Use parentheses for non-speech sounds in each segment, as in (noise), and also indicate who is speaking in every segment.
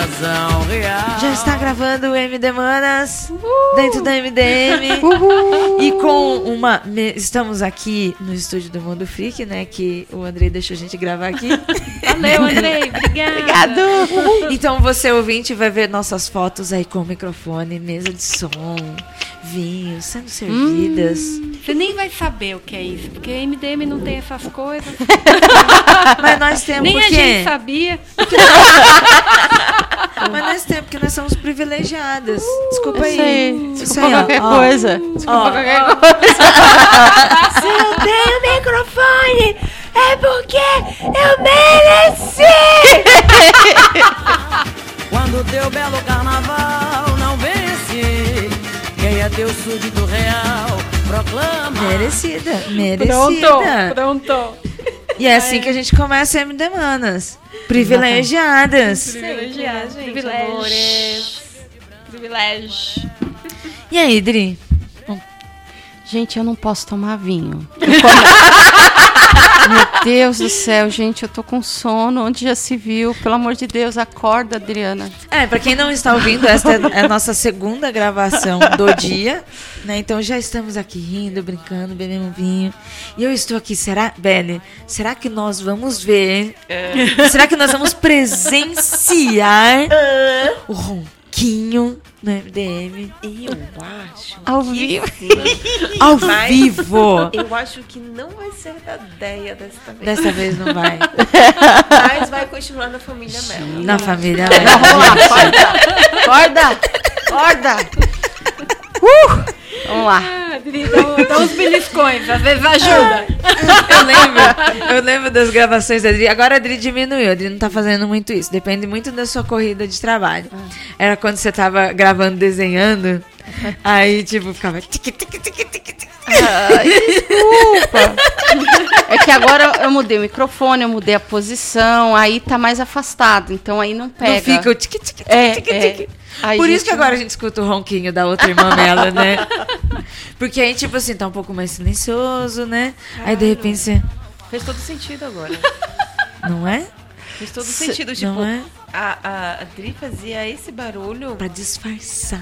Speaker 1: razão real.
Speaker 2: Já está gravando o MD Manas dentro da MDM. (laughs) E com uma. Estamos aqui no estúdio do Mundo Freak, né? Que o Andrei deixou a gente gravar aqui. (laughs)
Speaker 3: Valeu, Andrei. (laughs) Obrigada.
Speaker 2: Obrigado! Então você, ouvinte, vai ver nossas fotos aí com microfone, mesa de som, vinhos sendo servidas.
Speaker 3: Você nem vai saber o que é isso, porque MDM não tem essas coisas.
Speaker 2: Mas nós temos
Speaker 3: nem a
Speaker 2: porque...
Speaker 3: gente sabia.
Speaker 2: Mas nós temos porque nós somos privilegiadas. Desculpa aí. Isso
Speaker 4: Desculpa
Speaker 2: aí,
Speaker 4: qualquer
Speaker 2: ó.
Speaker 4: coisa. Desculpa
Speaker 2: Ó.
Speaker 4: qualquer (laughs) coisa.
Speaker 2: Se eu tenho microfone, é porque eu mereci! (laughs)
Speaker 1: Quando teu belo carnaval não vence, quem é teu súdito real proclama.
Speaker 2: Merecida,
Speaker 3: Pronto,
Speaker 2: merecida.
Speaker 3: pronto.
Speaker 2: E é assim que a gente começa a MD Manas. Privilegiadas.
Speaker 3: Privilegiado,
Speaker 5: gente,
Speaker 3: privilégio.
Speaker 5: amores.
Speaker 3: Privilégio.
Speaker 2: E aí, Dri?
Speaker 4: Gente, eu não posso tomar vinho. (laughs) Meu Deus do céu, gente, eu tô com sono. Onde já se viu? Pelo amor de Deus, acorda, Adriana.
Speaker 2: É, pra quem não está ouvindo, esta é a nossa segunda gravação do (laughs) dia, né? Então já estamos aqui rindo, brincando, bebendo vinho. E eu estou aqui, será, Belle, será que nós vamos ver? Será que nós vamos presenciar (laughs) o ronquinho no MDM
Speaker 5: Eu acho.
Speaker 4: Ao vivo. (laughs)
Speaker 2: ao vivo?
Speaker 5: Eu acho que não vai ser da ideia desta vez.
Speaker 2: Dessa vez não vai. (laughs)
Speaker 5: Mas vai continuar na família Mel.
Speaker 2: Na família.
Speaker 4: Não, vamos lá, acorda. Acorda. Acorda. Uh, vamos lá.
Speaker 3: Ah, dá, uns beliscões, às vezes ajuda. (laughs)
Speaker 2: Eu lembro, eu lembro das gravações da Adri. Agora a Adri diminuiu, a Adri não tá fazendo muito isso. Depende muito da sua corrida de trabalho. Era quando você tava gravando, desenhando. Aí, tipo, ficava. tic, tic, tic, tic, tic.
Speaker 4: Ai, (laughs) desculpa. É que agora eu mudei o microfone, eu mudei a posição, aí tá mais afastado, então aí não pega.
Speaker 2: Não fica o tic, tic, tic,
Speaker 4: É,
Speaker 2: tic,
Speaker 4: é.
Speaker 2: tic.
Speaker 4: Aí,
Speaker 2: Por isso que agora a gente escuta o ronquinho da outra irmã dela, né? (laughs) Porque aí, tipo assim, tá um pouco mais silencioso, né? Aí de repente você.
Speaker 5: Fez todo sentido agora.
Speaker 2: Não é?
Speaker 5: Fez todo
Speaker 4: Se-
Speaker 5: sentido. Tipo,
Speaker 2: Não é?
Speaker 5: A, a Adri fazia esse barulho.
Speaker 2: Pra disfarçar.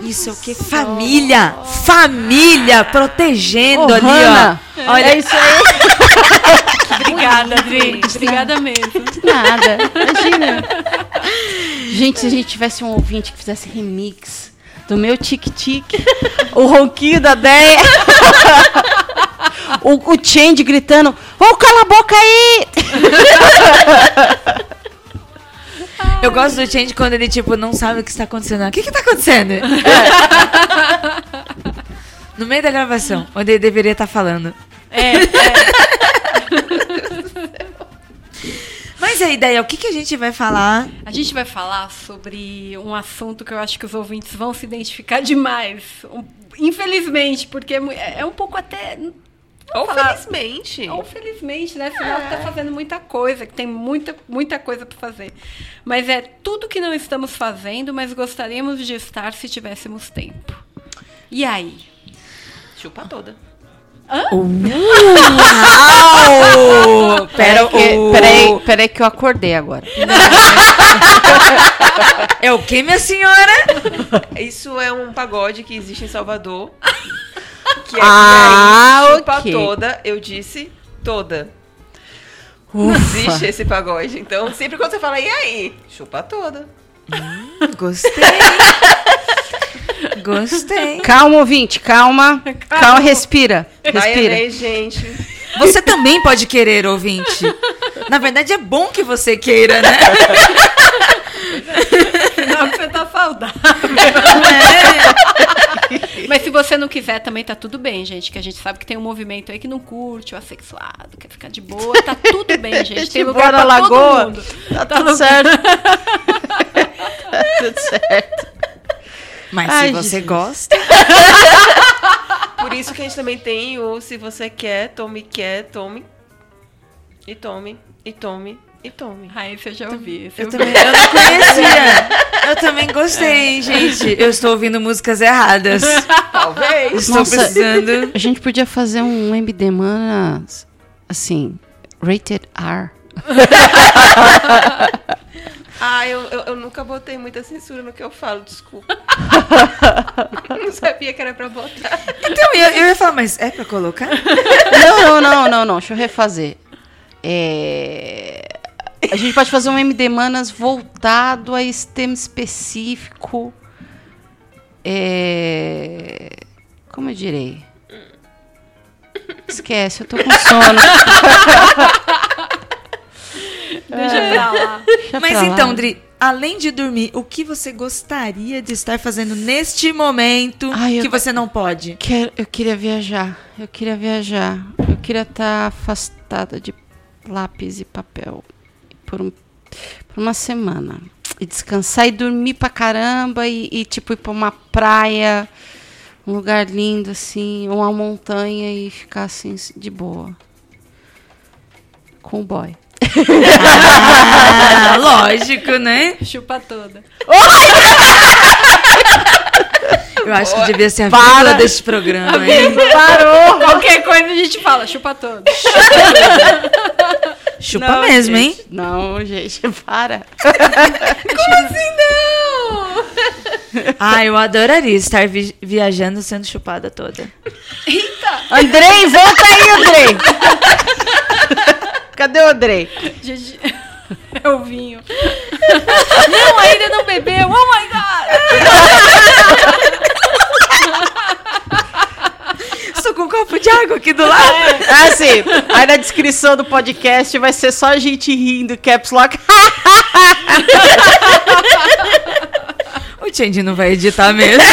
Speaker 2: Isso é o que? Família! Família! Protegendo
Speaker 4: Ô,
Speaker 2: ali,
Speaker 4: Hannah,
Speaker 2: ó. Olha
Speaker 4: é isso aí. (laughs)
Speaker 3: Obrigada, Adri. Obrigada mesmo.
Speaker 4: Nada, imagina. (laughs) Gente, se a gente tivesse um ouvinte que fizesse remix do meu tique-tique, o ronquinho da Deia, (laughs) o, o Change gritando, ô, cala a boca aí!
Speaker 2: Eu gosto do Change quando ele, tipo, não sabe o que está acontecendo. O que que tá acontecendo? (laughs) No meio da gravação, onde ele deveria estar falando.
Speaker 3: É,
Speaker 2: Mas a ideia, o que, que a gente vai falar?
Speaker 3: A gente vai falar sobre um assunto que eu acho que os ouvintes vão se identificar demais. Um- infelizmente, porque é é é um pouco até.
Speaker 5: Ou
Speaker 3: falar-
Speaker 5: felizmente.
Speaker 3: Ou felizmente, né? Afinal, tá fazendo muita coisa, que tem muita, muita coisa para fazer. Mas é tudo que não estamos fazendo, mas gostaríamos de estar se tivéssemos tempo. E aí?
Speaker 5: Chupa toda.
Speaker 2: Uau! (laughs)
Speaker 4: Pera
Speaker 2: Pera,
Speaker 4: que,
Speaker 2: o-
Speaker 4: peraí, peraí que eu acordei agora. (laughs)
Speaker 2: É o que, minha senhora?
Speaker 5: Isso é um pagode que existe em Salvador. (laughs) Que é
Speaker 4: Ah,
Speaker 5: aí, chupa
Speaker 4: ok.
Speaker 5: toda, eu disse toda.
Speaker 4: Ufa.
Speaker 5: Existe esse pagode. Então, sempre quando você fala, e aí? Chupa toda.
Speaker 2: Gostei. Gostei.
Speaker 4: Calma, ouvinte, calma. Calma, respira.
Speaker 5: Vai,
Speaker 4: Respira.
Speaker 5: Andrei, gente.
Speaker 2: Você também pode querer, ouvinte. Na verdade, é bom que você queira, né?
Speaker 3: Afinal, que você tá saudável.
Speaker 2: É. (laughs)
Speaker 3: Mas se você não quiser, também tá tudo bem, gente. Que a gente sabe que tem um movimento aí que não curte o assexuado, quer ficar de boa. Tá tudo bem, (laughs) gente. Tem
Speaker 4: De
Speaker 3: lugar pra
Speaker 4: na
Speaker 3: todo
Speaker 4: lagoa.
Speaker 3: mundo.
Speaker 4: Tá tudo certo. (laughs) tá tudo certo.
Speaker 2: Mas
Speaker 4: Ai,
Speaker 2: se você
Speaker 4: Jesus.
Speaker 2: gosta.
Speaker 5: Por isso que a gente também tem o se você quer, tome quer, tome. E tome, e tome, e tome.
Speaker 3: Ah, esse eu já ouvi.
Speaker 2: Eu
Speaker 3: eu
Speaker 2: também eu não conhecia. (laughs) Eu também gostei, gente. Eu estou ouvindo músicas erradas. (laughs)
Speaker 5: Talvez.
Speaker 2: Estou
Speaker 4: Nossa.
Speaker 2: precisando.
Speaker 4: A gente podia fazer um MD Manas, assim, rated R. (laughs)
Speaker 5: Ah, eu, eu, eu nunca botei muita censura no que eu falo, desculpa. não sabia que era pra botar.
Speaker 2: Então, eu, eu ia falar, mas é pra colocar?
Speaker 4: Não, não, não, não, não. Deixa eu refazer. É, A gente pode fazer um MD Manas voltado a esse tema específico. É... Como eu direi? Esquece, eu tô com sono. (laughs)
Speaker 3: Deixa pra lá.
Speaker 4: Deixa
Speaker 2: Mas
Speaker 4: pra lá.
Speaker 2: então, Dri, além de dormir, o que você gostaria de estar fazendo neste momento
Speaker 4: Ai,
Speaker 2: que você não pode?
Speaker 4: Quero- eu queria viajar. Eu queria viajar. Eu queria estar afastada de lápis e papel por, um, por uma semana. E descansar e dormir pra caramba e, e, tipo ir pra uma praia, um lugar lindo assim, ou uma montanha e ficar assim de boa. Com o boy.
Speaker 2: Ah, lógico, né?
Speaker 3: Chupa toda. (laughs)
Speaker 2: Eu acho que devia ser a
Speaker 4: Para.
Speaker 2: deste programa, hein?
Speaker 4: Parou!
Speaker 3: Qualquer coisa a gente fala, chupa toda.
Speaker 2: Chupa (laughs) mesmo, hein?
Speaker 4: gente, Não, gente, (laughs) para. (laughs) (laughs)
Speaker 2: Ah, eu adoraria estar vi- viajando sendo chupada toda.
Speaker 4: Andrei, volta aí, Andrei! Cadê o Andrei?
Speaker 3: Gente, é o vinho. Não, ainda não bebeu. Oh my god!
Speaker 2: Estou com um copo de água aqui do lado. (laughs)
Speaker 4: Ah, sim. Aí na descrição do podcast vai ser só a gente rindo, caps lock. (laughs)
Speaker 2: O Change não vai editar mesmo. (laughs)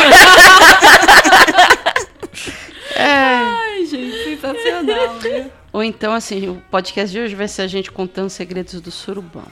Speaker 3: Ai, gente, sensacional, viu?
Speaker 4: Ou então, assim, o podcast de hoje vai ser a gente contando segredos do surubão.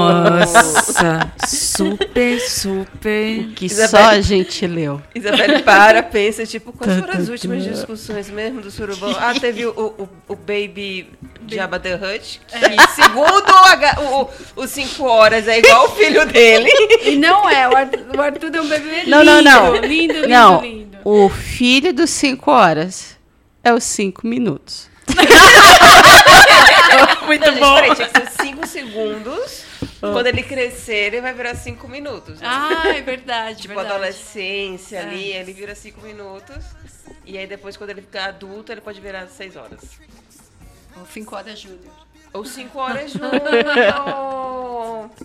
Speaker 2: Nossa, super, super.
Speaker 4: Que
Speaker 5: Isabel-
Speaker 4: só a gente leu.
Speaker 5: Isabelle para, pensa, tipo, quais foram as últimas discussões mesmo do surubão? Ah, teve o, o, o Baby Jabba the Hutt, que segundo o, H- o, o 5 horas é igual o filho dele.
Speaker 3: E não é, o Arthur, o Arthur é um bebê lindo.
Speaker 4: Não, não, não.
Speaker 3: Lindo, lindo,
Speaker 4: Não,
Speaker 3: lindo.
Speaker 4: o filho dos 5 horas é os 5 minutos. (laughs) (laughs)
Speaker 2: Muito
Speaker 5: Não, gente, peraí, tinha que ser 5 segundos. (laughs) Quando ele crescer, ele vai virar 5 minutos. né?
Speaker 3: Ah, é verdade,
Speaker 5: Tipo,
Speaker 3: verdade.
Speaker 5: adolescência ali, ele vira 5 minutos. E aí depois, quando ele ficar adulto, ele pode virar 6 horas.
Speaker 3: O 5 horas Júnior.
Speaker 5: Ou 5 horas (laughs) junto.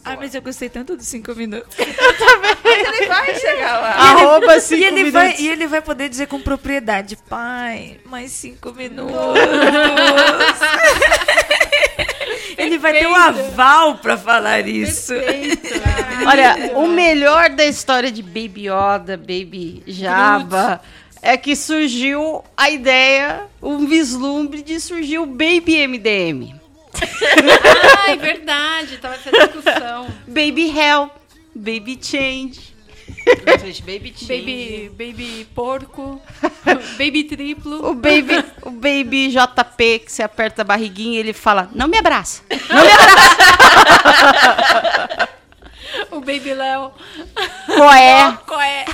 Speaker 2: Ai, mas eu gostei tanto dos cinco minutos.
Speaker 5: Mas ele vai chegar lá.
Speaker 4: Arroba
Speaker 2: E
Speaker 4: 5
Speaker 2: ele,
Speaker 4: minutos.
Speaker 2: vai, e ele vai poder dizer com propriedade, pai, mais cinco minutos. Vai ter um aval pra falar isso.
Speaker 4: Olha, o melhor da história de Baby Yoda, Baby Jabba, é que surgiu a ideia, um vislumbre de surgir o Baby MDM.
Speaker 3: Ah, é verdade, tava essa discussão.
Speaker 4: Baby Hell, Baby Change.
Speaker 5: Baby change.
Speaker 3: Baby, baby porco, (laughs) baby triplo.
Speaker 4: O Baby, o baby JP, que você aperta a barriguinha e ele fala, não me abraça. Não me abraça.
Speaker 3: O Baby Léo.
Speaker 4: Qual é?
Speaker 3: Qual é?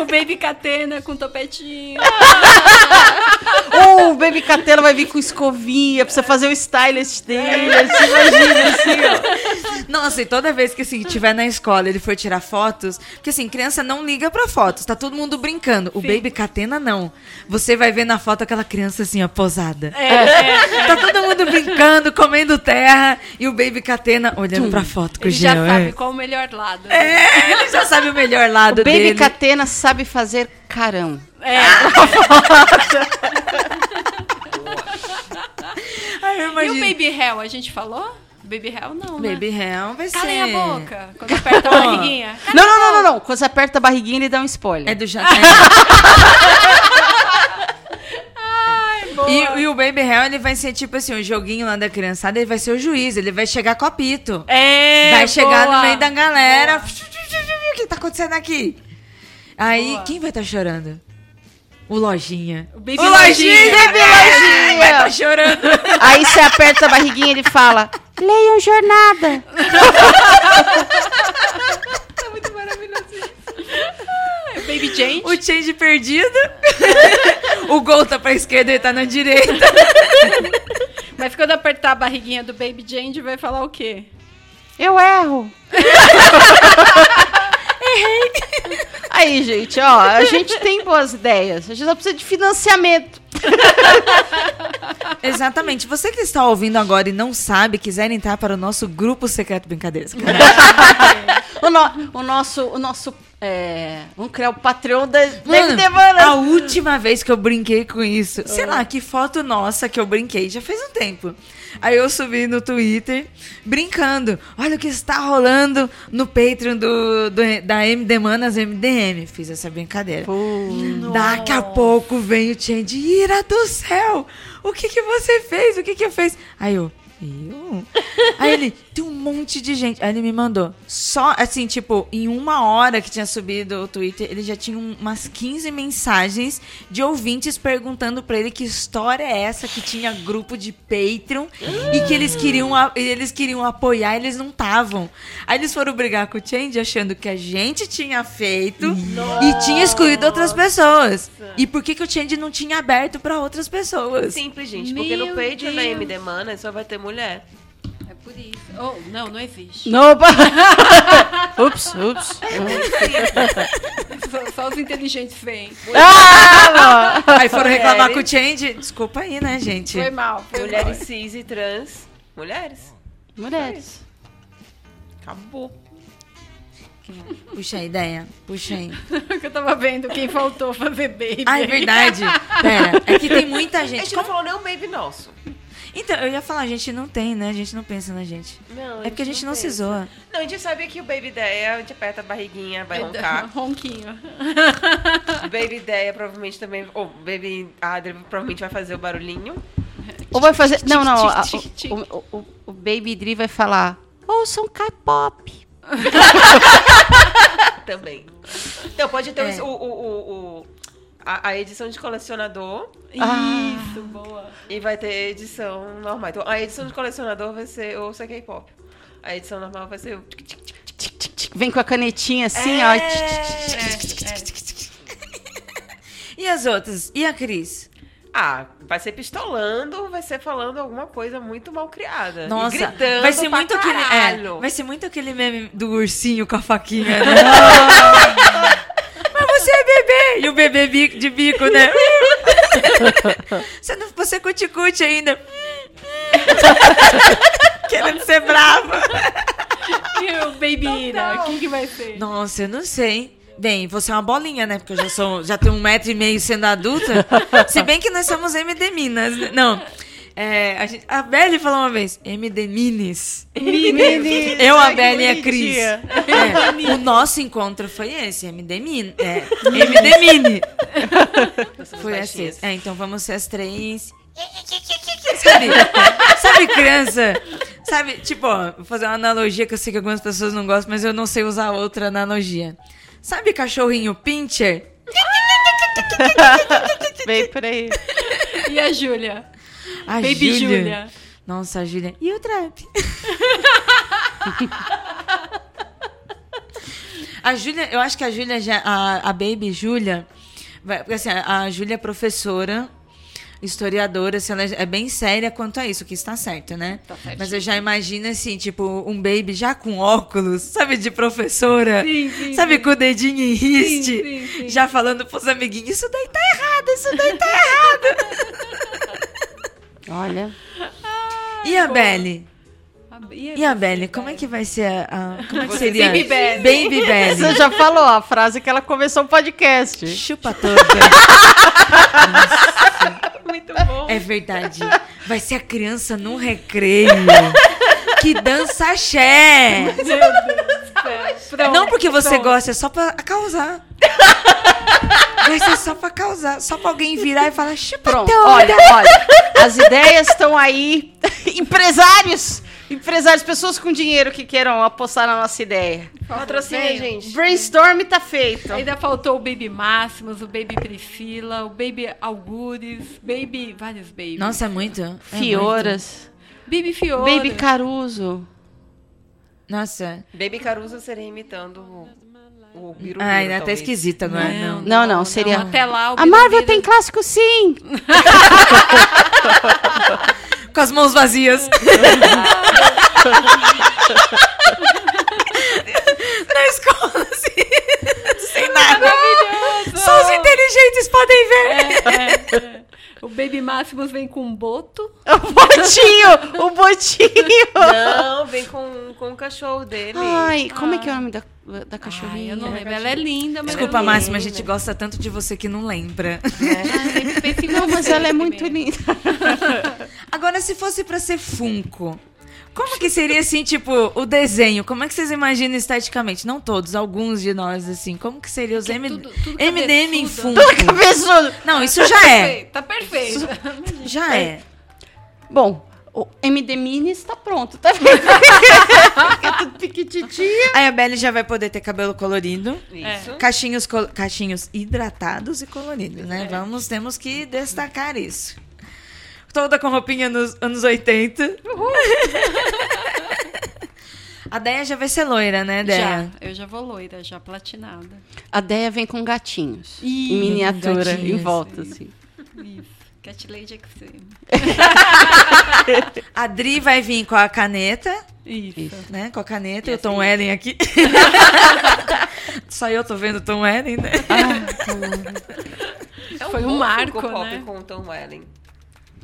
Speaker 3: O Baby Catena com topetinho.
Speaker 4: Ou o Baby Catena vai vir com escovinha pra você fazer o stylist dele. Você imagina assim, ó.
Speaker 2: Nossa, e toda vez que assim, tiver na escola ele for tirar fotos, porque assim, criança não liga pra fotos, tá todo mundo brincando. O Baby Catena não. Você vai ver na foto aquela criança assim, ó, posada. Tá todo mundo brincando, comendo terra, e o Baby Catena olhando pra foto com o
Speaker 3: Ele já sabe
Speaker 2: é.
Speaker 3: qual o melhor lado.
Speaker 2: É, ele já sabe o melhor lado
Speaker 4: O Baby
Speaker 2: dele.
Speaker 4: Catena sabe fazer carão.
Speaker 3: É. (laughs)
Speaker 2: Ai, eu
Speaker 3: E o. Baby Hell, a gente falou? Baby Hell não, né?
Speaker 2: Baby Hell vai ser.
Speaker 3: Calem a boca. Quando aperta a barriguinha. (laughs)
Speaker 4: Não, não, não, não, não. Quando você aperta a barriguinha, ele dá um spoiler.
Speaker 2: É do Jan... (laughs) E, e o Baby Hell, ele vai ser tipo assim, o joguinho lá da criançada, ele vai ser o juiz, ele vai chegar com apito.
Speaker 3: É,
Speaker 2: vai chegar
Speaker 3: boa.
Speaker 2: no meio da galera. O que tá acontecendo aqui? Aí,
Speaker 3: Boa.
Speaker 2: quem vai estar chorando? O Lojinha.
Speaker 3: O Baby
Speaker 2: o Lojinha!
Speaker 3: Lojinha.
Speaker 4: Baby Lojinha!
Speaker 2: Vai estar chorando.
Speaker 4: Aí você aperta a barriguinha e ele fala: Leiam jornada.
Speaker 5: É muito maravilhoso isso.
Speaker 3: Baby Jane.
Speaker 2: O Change perdido. o gol tá pra esquerda e tá na direita.
Speaker 3: Mas quando apertar a barriguinha do Baby Change, vai falar o quê?
Speaker 4: Eu erro. (laughs) Errei. (laughs) Aí, gente, ó, a gente tem boas ideias. A gente só precisa de financiamento. (laughs)
Speaker 2: Exatamente. Você que está ouvindo agora e não sabe, quiser entrar para o nosso grupo secreto Brincadeiras. (laughs)
Speaker 4: O, no- o nosso, o nosso, é, vamos criar o Patreon da
Speaker 2: Mano, a última vez que eu brinquei com isso, sei lá, que foto nossa que eu brinquei, já faz um tempo. Aí eu subi no Twitter, brincando. Olha o que está rolando no Patreon do, do- da MD Manas MDM. Fiz essa brincadeira. Daqui a pouco vem o Change. Ira do céu! O que que você fez? O que que eu fiz? Aí eu. Eu? Aí ele, tem um monte de gente. Aí ele me mandou. Só, assim, tipo, em uma hora que tinha subido o Twitter, ele já tinha um- umas 15 mensagens de ouvintes perguntando pra ele que história é essa que tinha grupo de Patreon e que eles queriam, eles queriam apoiar e eles não estavam. Aí eles foram brigar com o Change achando que a gente tinha feito e tinha excluído outras pessoas. E por que, que o Change não tinha aberto pra outras pessoas?
Speaker 5: Simples, gente. Porque
Speaker 3: Meu
Speaker 5: no Patreon da. MD Mana só vai ter mulher.
Speaker 3: É por isso. Oh, não, não existe.
Speaker 4: Nopa. (laughs) ups, ups.
Speaker 3: Só, só os inteligentes vêm. (laughs)
Speaker 4: Ah,
Speaker 2: Aí foram reclamar
Speaker 5: Mulheres.
Speaker 2: com o Change. Desculpa aí, né, gente?
Speaker 3: Foi mal. Foi
Speaker 5: Mulheres cis e trans. Mulheres.
Speaker 4: mulheres.
Speaker 5: Acabou.
Speaker 2: Puxa a ideia. Puxa aí. (laughs)
Speaker 3: mal. que eu tava vendo quem faltou fazer baby.
Speaker 2: Ah, é verdade. Pera, é que tem muita
Speaker 5: A
Speaker 2: gente.
Speaker 5: gente não falou nem um baby nosso.
Speaker 2: Então, eu ia falar, a gente não tem, né? A gente não pensa na gente.
Speaker 5: Não,
Speaker 2: É porque a gente não se
Speaker 5: pensa.
Speaker 2: zoa.
Speaker 5: Não, a gente sabe que o baby ideia, a gente aperta a barriguinha, vai roncar.
Speaker 3: Ronquinho.
Speaker 5: baby ideia provavelmente também. Ou baby Adri provavelmente vai fazer o barulhinho.
Speaker 4: Ou vai fazer. Não, não. a- o, o, o, o Baby Dri vai falar. Ouçam K-pop. (laughs)
Speaker 5: Também. Então, pode ter
Speaker 2: É.
Speaker 5: o, o, o, o- a, a edição de colecionador
Speaker 3: Isso, boa.
Speaker 5: e vai ter edição normal. Então, a edição de colecionador vai ser o K-pop. A edição normal vai ser.
Speaker 4: Vem com a canetinha assim,
Speaker 5: É.
Speaker 4: ó. Tic, tic.
Speaker 2: E as outras? E a Cris?
Speaker 5: Ah, vai ser pistolando, vai ser falando alguma coisa muito mal criada. e
Speaker 2: Nossa,
Speaker 5: gritando
Speaker 2: vai ser
Speaker 5: pra
Speaker 2: muito aquele. É,
Speaker 5: caralho.
Speaker 2: vai ser muito aquele meme do ursinho com a faquinha, né? Mas você é bebê! (laughs) E o bebê de bico, né? você, não, você cuticute ainda. (laughs) Querendo ser brava. (laughs)
Speaker 3: E o baby Ira, quem que vai ser?
Speaker 2: Nossa, eu não sei. Bem, você é uma bolinha, né? Porque eu já sou, já tenho um metro e meio sendo adulta. Se bem que nós somos MD Minas. né? Não. É, a, gente, a Belle falou uma vez, MD Minis. Eu, a Belle e a Cris. É, o nosso encontro foi esse, MD Mini. É, MD Mini. Foi assim. É, então vamos ser as três. Sabe, sabe criança? Sabe, tipo, ó, vou fazer uma analogia que eu sei que algumas pessoas não gostam, mas eu não sei usar outra analogia. Sabe cachorrinho pincher?
Speaker 4: Vem por aí.
Speaker 3: E a Júlia?
Speaker 2: A
Speaker 3: Baby
Speaker 2: Júlia.
Speaker 3: Júlia.
Speaker 2: Nossa, a Júlia. E o trap? (laughs) a Júlia, eu acho que a Júlia já. A, a Baby Júlia. porque, Assim, a Júlia é professora, historiadora, assim, ela é bem séria quanto a isso, que está certo, né?
Speaker 3: Tá.
Speaker 2: Mas eu já imagino assim, tipo, um baby já com óculos, sabe, de professora?
Speaker 3: Sim, sim,
Speaker 2: sabe,
Speaker 3: sim.
Speaker 2: com o dedinho em riste, já falando pros amiguinhos, isso daí tá errado, isso daí tá errado. (laughs)
Speaker 4: Olha.
Speaker 2: E a Belle? E a Belle, como é que vai ser a. a- como é que
Speaker 5: Você-
Speaker 2: seria?
Speaker 3: Baby Belle.
Speaker 2: Baby Belle.
Speaker 4: Você já falou a frase que ela começou o podcast.
Speaker 2: Chupa (laughs) toda.
Speaker 5: Muito bom.
Speaker 2: É verdade. Vai ser a criança num recreio. Que dança axé.
Speaker 3: Meu Deus. Pronto,
Speaker 2: Não porque você
Speaker 3: pronto.
Speaker 2: gosta, é só pra causar. Vai ser só pra causar. Só pra alguém virar e falar chupa
Speaker 4: Pronto,
Speaker 2: toda.
Speaker 4: olha, olha. As ideias estão aí. Empresários! Empresários, pessoas com dinheiro que queiram apostar na nossa ideia.
Speaker 5: Patrocina,
Speaker 3: Venha.
Speaker 5: gente.
Speaker 4: Brainstorm tá feito.
Speaker 3: Ainda faltou o Baby Máximos, o Baby Priscila, o Baby Algures, Baby. Vários babies.
Speaker 2: Nossa, é muito. é
Speaker 4: Fioras.
Speaker 3: Baby Fiora.
Speaker 4: Baby Caruso.
Speaker 2: Nossa.
Speaker 5: Baby Caruso seria imitando o, o Birubiru,
Speaker 2: Ai, é até
Speaker 5: talvez.
Speaker 2: esquisita, não é?
Speaker 3: Não,
Speaker 4: Não, não, seria.
Speaker 3: Até lá o
Speaker 4: A Marvel tem clássico sim! (laughs)
Speaker 2: Com as mãos vazias. (laughs) Na escola, assim. Sem nada. Só os inteligentes podem ver.
Speaker 3: É, é. O Baby Máximos vem com um boto. (laughs)
Speaker 4: O botinho! O botinho!
Speaker 5: Não, vem com, com o cachorro dele.
Speaker 4: Ai, como é que é o nome da, da
Speaker 3: Ai,
Speaker 4: cachorrinha?
Speaker 3: eu não lembro. Ela é linda, mas
Speaker 2: Desculpa, Máxima, a gente gosta tanto de você que não lembra.
Speaker 3: Ai, penso em
Speaker 4: Não, mas ela é muito linda.
Speaker 2: Agora, se fosse pra ser Funko, como que seria assim, tipo, o desenho? Como é que vocês imaginam esteticamente? Não todos, alguns de nós, assim. Como que seria os
Speaker 3: Que é
Speaker 2: M...
Speaker 3: tudo- tudo
Speaker 2: MDM em?
Speaker 3: Cabeçudo!
Speaker 2: Não, isso já é.
Speaker 3: Tá perfeito.
Speaker 2: Já é.
Speaker 4: Bom, o MD Mini está pronto, tá vendo? Fica (laughs) tudo piquititinho.
Speaker 2: Aí a Belly já vai poder ter cabelo colorido.
Speaker 5: Isso.
Speaker 2: Caixinhos, col- caixinhos hidratados e coloridos, né? Vamos, temos que destacar isso. Toda com roupinha nos anos 80. (laughs) A Deia já vai ser loira, né,
Speaker 3: Já,
Speaker 2: Deia?
Speaker 3: eu já vou loira, já platinada.
Speaker 4: A Deia vem com gatinhos.
Speaker 3: Ih,
Speaker 4: em miniatura,
Speaker 2: gatinhos.
Speaker 4: em volta, assim.
Speaker 3: Isso. Cat Lady Extreme.
Speaker 2: A Dri vai vir com a caneta,
Speaker 3: Isso.
Speaker 2: né? Com a caneta
Speaker 3: E
Speaker 2: e o Tom Ellen aqui. (laughs) Só eu tô vendo o Tom Ellen, né?
Speaker 5: É
Speaker 3: Foi um marco,
Speaker 5: Pop
Speaker 3: né?
Speaker 5: com o Tom Welling.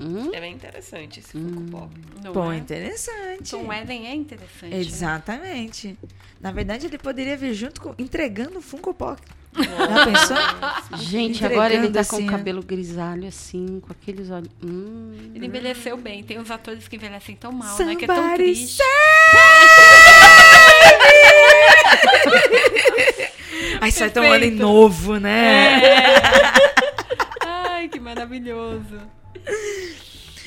Speaker 4: Hum?
Speaker 5: É bem interessante esse Funko Pop.
Speaker 3: Não
Speaker 2: Bom,
Speaker 3: é?
Speaker 2: interessante.
Speaker 3: Tom Eden é interessante. né?
Speaker 2: Exatamente. Na verdade, ele poderia vir junto com entregando o Funko Pop. Já pensou?
Speaker 4: Gente, agora ele tá com
Speaker 2: assim,
Speaker 4: o
Speaker 2: ó.
Speaker 4: cabelo grisalho, assim, com aqueles olhos. Hum.
Speaker 3: Ele envelheceu bem. Tem uns atores que envelhecem tão mal, né? Que é tão
Speaker 2: Somebody
Speaker 3: triste.
Speaker 2: Aí sai
Speaker 3: Perfeito.
Speaker 2: Ellen novo, né?
Speaker 3: Ai, que maravilhoso.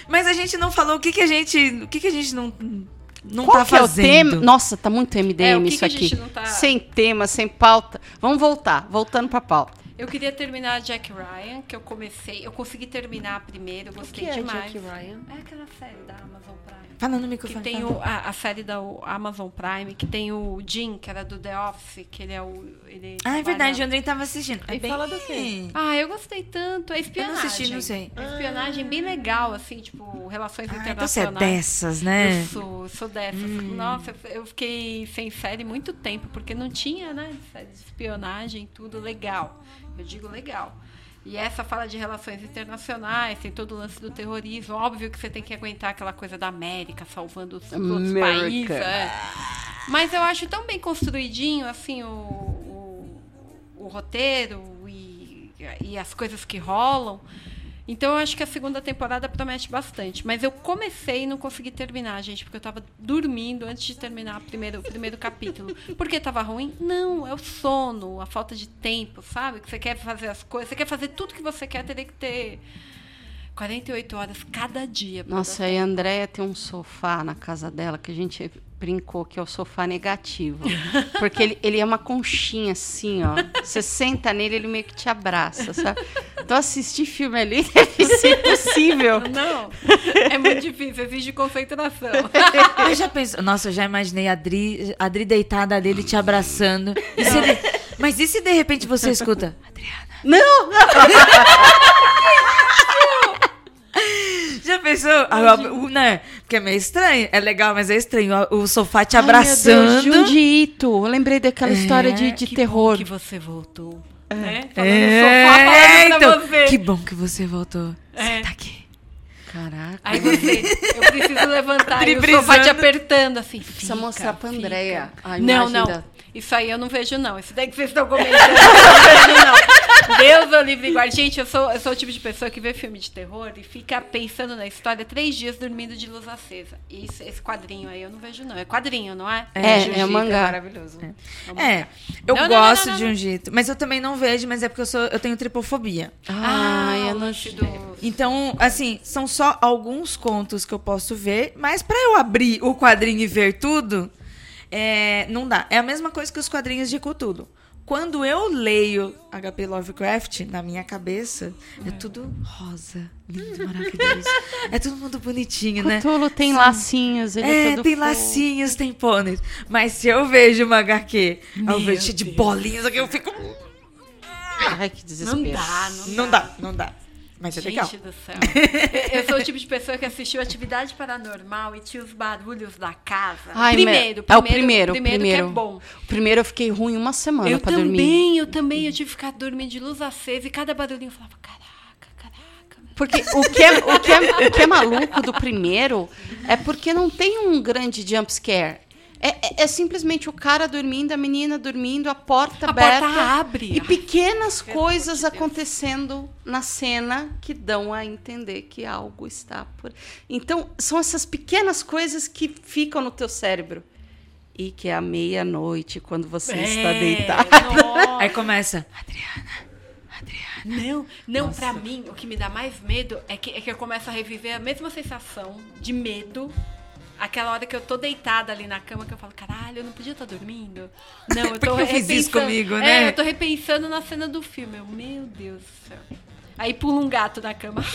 Speaker 2: Mas a gente não falou o que, que a gente. O que, que a gente não, não
Speaker 4: Qual
Speaker 2: tá
Speaker 4: que é o
Speaker 2: fazendo.
Speaker 4: tema? Nossa, tá muito MDM
Speaker 3: É, o que
Speaker 4: isso
Speaker 3: que a
Speaker 4: aqui.
Speaker 3: gente não tá-
Speaker 4: Sem tema, sem pauta. Vamos voltar, voltando pra pauta.
Speaker 3: Eu queria terminar Jack Ryan, que eu comecei. Eu consegui terminar primeiro, eu gostei
Speaker 5: que é
Speaker 3: demais.
Speaker 5: Jack Ryan?
Speaker 3: É aquela série da Amazon Prime.
Speaker 2: Fala no
Speaker 3: Que
Speaker 2: microfone.
Speaker 3: tem
Speaker 2: fala.
Speaker 3: o, a, a série da Amazon Prime, que tem o Jim, que era do The Office, que ele é o. Ele
Speaker 2: Ah, é verdade, o Andrei tava assistindo. É
Speaker 5: E
Speaker 2: bem...
Speaker 5: fala do quê?
Speaker 3: Ah, eu gostei tanto. É
Speaker 2: Eu
Speaker 3: espionagem.
Speaker 2: não assisti, não sei.
Speaker 3: É espionagem bem legal, assim, tipo, relações
Speaker 2: Ah, então você é
Speaker 3: internacionais.
Speaker 2: dessas, né?
Speaker 3: Eu sou, eu sou dessas. Nossa, eu- eu fiquei sem série muito tempo, porque não tinha, né? Série de espionagem, tudo legal. Eu digo legal. E essa fala de relações internacionais, tem todo o lance do terrorismo. Óbvio que você tem que aguentar aquela coisa da América salvando os outros países. é. Mas eu acho tão bem construidinho, assim, o, o, o roteiro e, e as coisas que rolam. Então eu acho que a segunda temporada promete bastante. Mas eu comecei e não consegui terminar, gente, porque eu tava dormindo antes de terminar o primeiro, o primeiro capítulo. Por que tava ruim? Não, é o sono, a falta de tempo, sabe? Que você quer fazer as coisas, você quer fazer tudo que você quer, teria que ter 48 horas cada dia.
Speaker 4: Nossa, e a Andrea tem um sofá na casa dela que a gente brincou que é o sofá negativo. Porque ele, ele é uma conchinha assim, ó. Você senta nele, ele meio que te abraça, sabe? Então assistir filme ali (laughs) deve ser impossível.
Speaker 3: Não, é muito difícil, exige concentração. (laughs)
Speaker 2: Eu já penso, nossa, eu já imaginei a Adri, a Adri deitada ali, ele te abraçando. E se ele- mas e se de repente você escuta, Adriana?
Speaker 4: Não! (laughs) (laughs)
Speaker 2: Já pensou? Agora, o- né? Porque é meio estranho. É legal, mas é estranho. O sofá te
Speaker 4: Ai, meu Deus,
Speaker 2: abraçando.
Speaker 4: Junji Ito. Eu lembrei daquela história de, de
Speaker 3: Que
Speaker 4: terror.
Speaker 3: bom que você voltou. Né? Falando
Speaker 2: É,
Speaker 3: sofá, falando
Speaker 2: então,
Speaker 3: você.
Speaker 2: que bom que você voltou.
Speaker 3: É.
Speaker 2: Senta aqui.
Speaker 4: Caraca.
Speaker 3: Aí você, eu preciso levantar e o sofá te apertando assim.
Speaker 4: Precisa
Speaker 3: fica,
Speaker 4: mostrar pra
Speaker 3: fica.
Speaker 4: Andrea a
Speaker 3: Não, não.
Speaker 4: da-
Speaker 3: Isso aí eu não vejo, não. Isso daí que vocês estão comentando, eu não vejo, não. Deus o livre e guarde. Gente, eu sou, eu sou o tipo de pessoa que vê filme de terror e fica pensando na história três dias dormindo de luz acesa. Isso, esse quadrinho aí eu não vejo, não. É quadrinho, não é?
Speaker 4: É, é o mangá.
Speaker 5: maravilhoso.
Speaker 2: É, eu
Speaker 3: Não, não,
Speaker 2: gosto
Speaker 3: não, não,
Speaker 2: de um jeito. Mas eu também não vejo, mas é porque eu, sou, eu tenho tripofobia.
Speaker 4: Ai,
Speaker 3: o
Speaker 4: eu não
Speaker 3: do...
Speaker 2: Então, assim, são só alguns contos que eu posso ver, mas pra eu abrir o quadrinho e ver tudo, é, não dá. É a mesma coisa que os quadrinhos de Cthulhu. quando eu leio HP Lovecraft, na minha cabeça, é, tudo rosa, lindo, maravilhoso. (laughs) é todo mundo bonitinho, né?
Speaker 4: Cthulhu tem lacinhos, ele é,
Speaker 2: É, tem
Speaker 4: fofo.
Speaker 2: lacinhos, tem pôneis. Mas se eu vejo uma HQ, eu vejo de bolinhas aqui, eu fico.
Speaker 4: Ai, que desespero.
Speaker 3: Não dá, não,
Speaker 2: Não dá, não dá. Mas é
Speaker 3: Gente
Speaker 2: legal.
Speaker 3: do céu. Eu sou o tipo de pessoa que assistiu Atividade Paranormal e tinha os barulhos da casa.
Speaker 4: Ai,
Speaker 3: primeiro,
Speaker 4: me- é o primeiro,
Speaker 3: primeiro,
Speaker 4: primeiro.
Speaker 3: que é bom.
Speaker 4: O primeiro eu fiquei ruim uma semana
Speaker 3: Eu
Speaker 4: pra
Speaker 3: também,
Speaker 4: dormir.
Speaker 3: eu também. Eu tive que ficar dormindo de luz acesa e cada barulhinho eu falava, caraca, caraca.
Speaker 4: Porque o que, é, o, que é, o que é maluco do primeiro é porque não tem um grande jump scare. É, é- é simplesmente o cara dormindo, a menina dormindo, a porta
Speaker 3: A
Speaker 4: aberta.
Speaker 3: porta abre.
Speaker 4: E pequenas
Speaker 3: Pelo
Speaker 4: coisas acontecendo na cena que dão a entender que algo está por. Então, são essas pequenas coisas que ficam no teu cérebro. E que é à meia-noite, quando você está
Speaker 3: É,
Speaker 4: deitado.
Speaker 3: nossa.
Speaker 2: Aí começa.
Speaker 3: Não, não, pra mim, o que me dá mais medo é que, é que eu começo a reviver a mesma sensação de medo. Aquela hora que eu tô deitada ali na cama, que eu falo, caralho, eu não podia estar dormindo. (laughs) Não, eu tô
Speaker 2: Por que eu fiz isso
Speaker 3: repensando-
Speaker 2: comigo,
Speaker 3: É,
Speaker 2: né?
Speaker 3: eu tô repensando na cena do filme. Eu, meu Deus do céu. Aí pula um gato na cama. (laughs)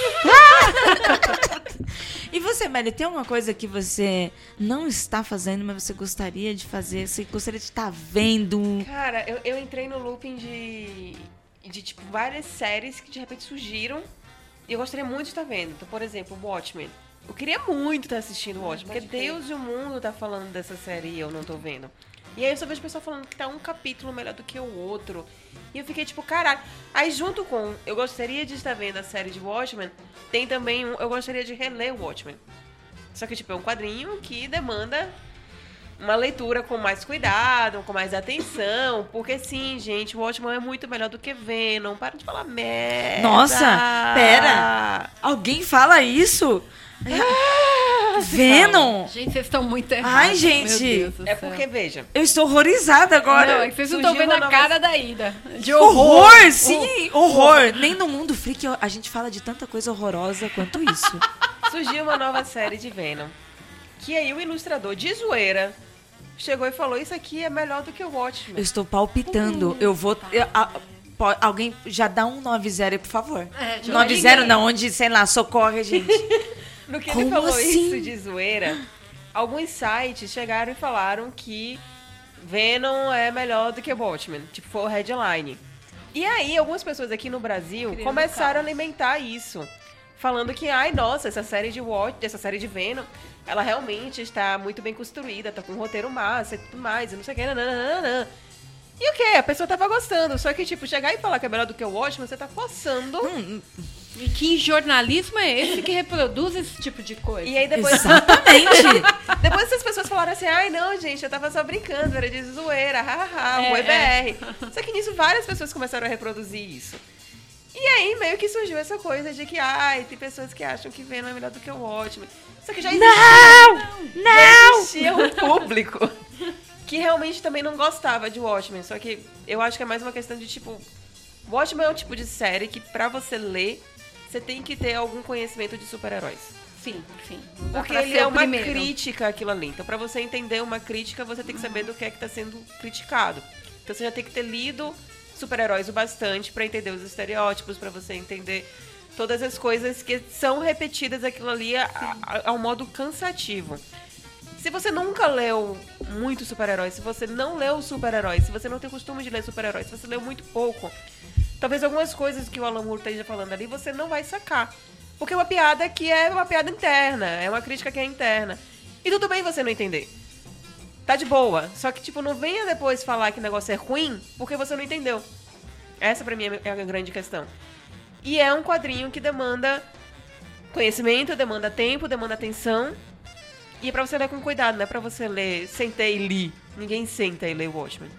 Speaker 2: E você, Mary, tem alguma coisa que você não está fazendo, mas você gostaria de fazer? Você gostaria de estar vendo?
Speaker 5: Cara, eu, eu entrei no looping de, de, tipo, várias séries que de repente surgiram e eu gostaria muito de estar vendo. Então, por exemplo, Watchmen. Eu queria muito estar assistindo Watchmen, porque Deus e o mundo tá falando dessa série e eu não tô vendo. E aí eu só vejo o pessoal falando que tá um capítulo melhor do que o outro. E eu fiquei tipo, caralho. Aí junto com eu gostaria de estar vendo a série de Watchmen, tem também um, eu gostaria de reler o Watchmen. Só que, tipo, é um quadrinho que demanda uma leitura com mais cuidado, com mais atenção. Porque sim, gente, o Watchmen é muito melhor do que Venom. Para de falar merda.
Speaker 2: Nossa, pera. Alguém fala isso? Venom?
Speaker 3: Gente, vocês estão muito errados.
Speaker 2: Ai, gente.
Speaker 3: Meu Deus do
Speaker 5: É porque, veja,
Speaker 2: Eu estou horrorizada agora.
Speaker 3: Não, é que vocês não estão vendo a
Speaker 5: nova-
Speaker 3: cara da Ida. De
Speaker 2: horror,
Speaker 3: horror.
Speaker 2: sim, horror. Nem no mundo freak a gente fala de tanta coisa horrorosa quanto isso. (laughs)
Speaker 5: surgiu uma nova série de Venom. Que aí o ilustrador de zoeira chegou e falou: Isso aqui é melhor do que o
Speaker 2: Eu
Speaker 5: Watchmen.
Speaker 2: estou palpitando. Eu vou. eu- a- alguém já dá um 9-0 aí, por favor.
Speaker 3: É, de
Speaker 2: 9-0
Speaker 3: ninguém.
Speaker 2: não, onde, sei lá, socorre, gente. (laughs)
Speaker 5: No que
Speaker 2: Como
Speaker 5: ele falou
Speaker 2: assim?
Speaker 5: isso de zoeira, alguns sites chegaram e falaram que Venom é melhor do que Watchmen. Tipo, foi o headline. E aí, algumas pessoas aqui no Brasil
Speaker 3: Criando
Speaker 5: começaram a alimentar isso. Falando que, ai, nossa, essa série de Watch, essa série de Venom, ela realmente está muito bem construída, tá com um roteiro massa e tudo mais, e não sei o que, nananana. E o que? A pessoa tava gostando. Só que, tipo, chegar e falar que é melhor do que o Watchmen, você tá forçando.
Speaker 3: E que jornalismo é esse que reproduz esse tipo de coisa?
Speaker 5: E aí depois.
Speaker 2: Exatamente. (laughs)
Speaker 5: Depois essas pessoas falaram assim, ai não, gente, eu tava só brincando, era de zoeira, hahaha,
Speaker 3: É,
Speaker 5: o EBR. Só que nisso várias pessoas começaram a reproduzir isso. E aí meio que surgiu essa coisa de que, ai, tem pessoas que acham que Venom é melhor do que o Watchmen. Só que já existia,
Speaker 2: Não!
Speaker 5: já existia um público (laughs) que realmente também não gostava de Watchmen. Só que eu acho que é mais uma questão de, tipo, Watchmen é um tipo de série que pra você ler, você tem que ter algum conhecimento de super-heróis.
Speaker 3: Sim, sim.
Speaker 5: Porque ele é uma
Speaker 3: primeiro.
Speaker 5: crítica aquilo ali. Então, pra você entender uma crítica, você tem que saber do que é que tá sendo criticado. Então, você já tem que ter lido super-heróis o bastante pra entender os estereótipos, pra você entender todas as coisas que são repetidas aquilo ali a, a, ao modo cansativo. Se você nunca leu muito super-heróis, se você não leu super-heróis, se você não tem costume de ler super-heróis, se você leu muito pouco, talvez algumas coisas que o Alan Moore esteja falando ali você não vai sacar. Porque é uma piada que é uma piada interna, é uma crítica que é interna. E tudo bem você não entender. Tá de boa. Só que, tipo, não venha depois falar que o negócio é ruim porque você não entendeu. Essa pra mim é a grande questão. E é um quadrinho que demanda conhecimento, demanda tempo, demanda atenção. E é pra você ler com cuidado, não é pra você ler, sentei e li. Ninguém senta e lê o Watchmen.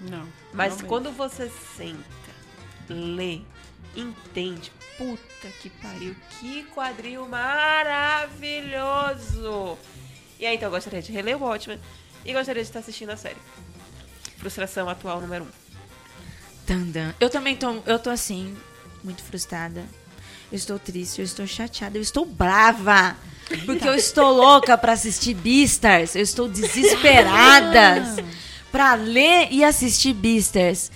Speaker 3: Não.
Speaker 5: Mas quando você senta, lê, entende, puta que pariu, que quadrinho maravilhoso! E aí, então, eu gostaria de reler o Watchmen e gostaria de estar assistindo a série. Frustração atual número um.
Speaker 2: Tandan. Eu também tô, eu tô assim, muito frustrada. Eu estou triste, eu estou chateada, eu estou brava. Porque eu estou louca pra assistir Beastars. Eu estou desesperada (laughs) pra ler e assistir Beastars.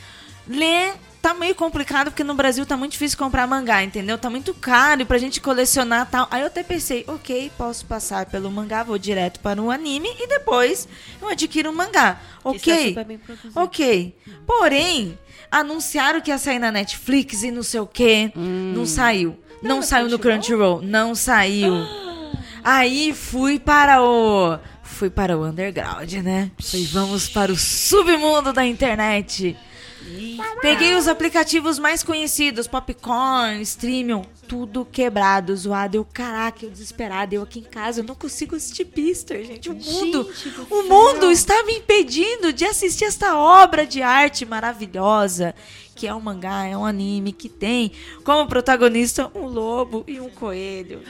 Speaker 2: ler tá meio complicado porque no Brasil tá muito difícil comprar mangá, entendeu? Tá muito caro e pra gente colecionar tal. Aí eu até pensei, ok, posso passar pelo mangá, vou direto para um anime e depois eu adquiro um mangá.
Speaker 5: Isso é
Speaker 2: Ok. Ok. Porém, anunciaram que ia sair na Netflix e não sei o quê. Não saiu. Não,
Speaker 5: no
Speaker 2: saiu no
Speaker 5: Crunchyroll?
Speaker 2: Não saiu. (gasps) Aí fui para o. Fui para o underground, né? Falei, vamos para o submundo da internet. Peguei os aplicativos mais conhecidos, Popcorn, Streamion, tudo quebrado, zoado. Eu, caraca, eu desesperada. Eu aqui em casa, eu não consigo assistir Beaster, gente. O mundo, o mundo está me impedindo de assistir esta obra de arte maravilhosa, que é um mangá, é um anime que tem como protagonista um lobo e um coelho.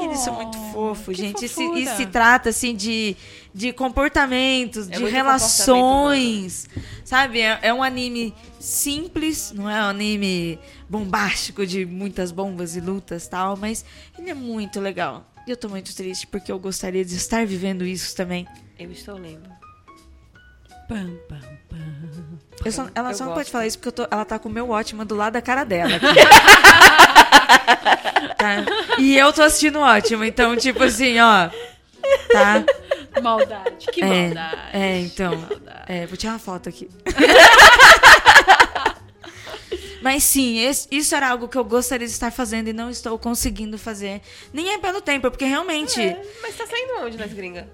Speaker 2: Eles são muito fofos,
Speaker 3: que
Speaker 2: gente. E se, e se trata, assim, de, de comportamentos,
Speaker 5: É
Speaker 2: de relações. Sabe? É, é um anime simples, não é um anime bombástico de muitas bombas e lutas tal, mas ele é muito legal. E eu tô muito triste porque eu gostaria de estar vivendo isso também.
Speaker 5: Eu estou lendo.
Speaker 3: Pam, pam,
Speaker 2: só- ela
Speaker 5: Eu
Speaker 2: só não
Speaker 5: gosto.
Speaker 2: pode falar isso porque eu tô- ela tá com o meu ótimo do lado da cara dela. (laughs) Tá? E eu tô assistindo o ótimo, então, tipo assim, ó. Tá? (laughs)
Speaker 3: Maldade, que
Speaker 2: é,
Speaker 3: maldade.
Speaker 2: é, então.
Speaker 3: maldade.
Speaker 2: É, vou tirar uma foto aqui. (laughs) Mas sim, esse- isso era algo que eu gostaria de estar fazendo e não estou conseguindo fazer. Nem é pelo tempo, porque realmente
Speaker 5: É, mas tá saindo onde nas gringas?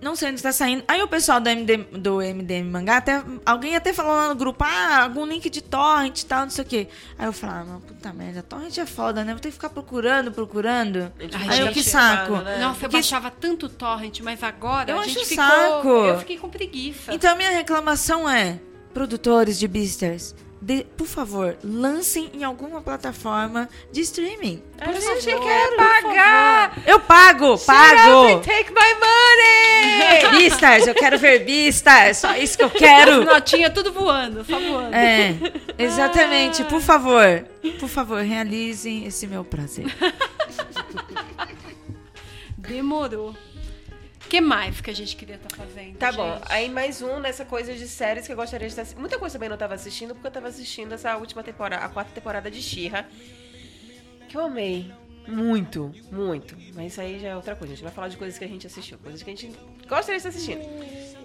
Speaker 2: Não sei onde está saindo. Aí o pessoal do MDM, do MDM Mangá, até, alguém até falou lá no grupo, ah, algum link de torrent e tal, não sei o quê. Aí eu falei, ah, mas puta merda, torrent é foda, né? Vou ter que ficar procurando, procurando.
Speaker 5: A
Speaker 3: Ai,
Speaker 2: Aí eu, que saco.
Speaker 5: né?
Speaker 3: Nossa, eu
Speaker 2: Que-
Speaker 3: baixava tanto torrent, mas agora
Speaker 2: Eu
Speaker 3: a
Speaker 2: acho
Speaker 3: gente ficou...
Speaker 2: saco.
Speaker 3: Eu fiquei com preguiça.
Speaker 2: Então, minha reclamação é: produtores de Beasters, de- por favor, lancem em alguma plataforma de streaming.
Speaker 5: A gente
Speaker 3: favor,
Speaker 5: quer
Speaker 3: por
Speaker 5: pagar!
Speaker 2: Eu pago,
Speaker 5: Shut
Speaker 2: pago!
Speaker 5: take my money! (laughs)
Speaker 2: Beastars, eu quero ver Beastars, só isso que eu
Speaker 3: As
Speaker 2: quero.
Speaker 3: notinhas tudo voando, só voando.
Speaker 2: É, exatamente, por favor, por favor, realizem esse meu prazer. (laughs)
Speaker 3: Demorou. O que mais que a gente queria estar fazendo?
Speaker 5: Tá bom,
Speaker 3: gente?
Speaker 5: aí mais um nessa coisa de séries que eu gostaria de estar assistindo. Muita coisa também não tava assistindo, porque eu tava assistindo essa última temporada, a quarta temporada de She-Ra, que eu amei. Muito, muito. Mas isso aí já é outra coisa. A gente vai falar de coisas que a gente assistiu, coisas que a gente gostaria de estar assistindo.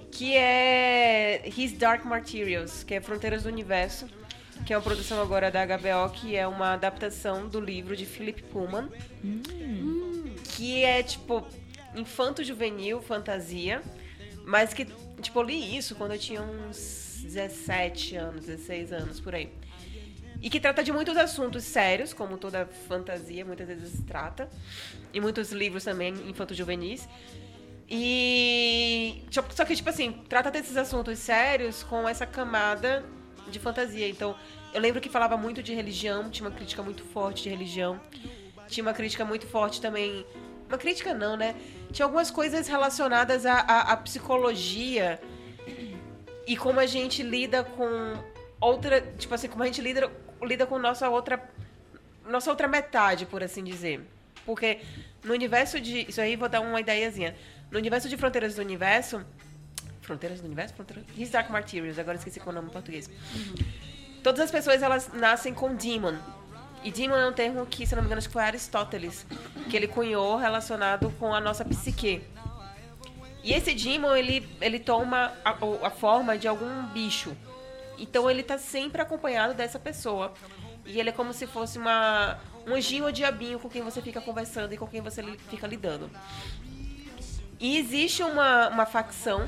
Speaker 5: Que é His Dark Materials, que é Fronteiras do Universo, que é uma produção agora da HBO, que é uma adaptação do livro de Philip Pullman. Que é tipo infanto-juvenil, fantasia, mas que, tipo, eu li isso quando eu tinha uns 17 anos, 16 anos, por aí. E que trata de muitos assuntos sérios, como toda fantasia muitas vezes trata. E muitos livros também, infanto-juvenis. E. tipo, Só que, tipo assim, trata desses assuntos sérios com essa camada de fantasia. Então, eu lembro que falava muito de religião, tinha uma crítica muito forte de religião. Tinha uma crítica muito forte também. Uma crítica não, né? Tinha algumas coisas relacionadas à, à- à psicologia e como a gente lida com outra. Tipo assim, como a gente lida, lida com nossa outra. Nossa outra metade, por assim dizer. Porque no universo de. Isso aí vou dar uma ideiazinha. No universo de Fronteiras do Universo. Fronteiras do Universo? Fronteiras... His Dark Materials, agora esqueci qual é o nome em português. Todas as pessoas elas nascem com demon. E demon é um termo que, se não me engano, acho que foi Aristóteles, que ele cunhou relacionado com a nossa psique. E esse demon, ele, ele toma a, a forma de algum bicho. Então ele tá sempre acompanhado dessa pessoa. E ele é como se fosse uma, um anjinho ou diabinho com quem você fica conversando e com quem você li- fica lidando. E existe uma, uma facção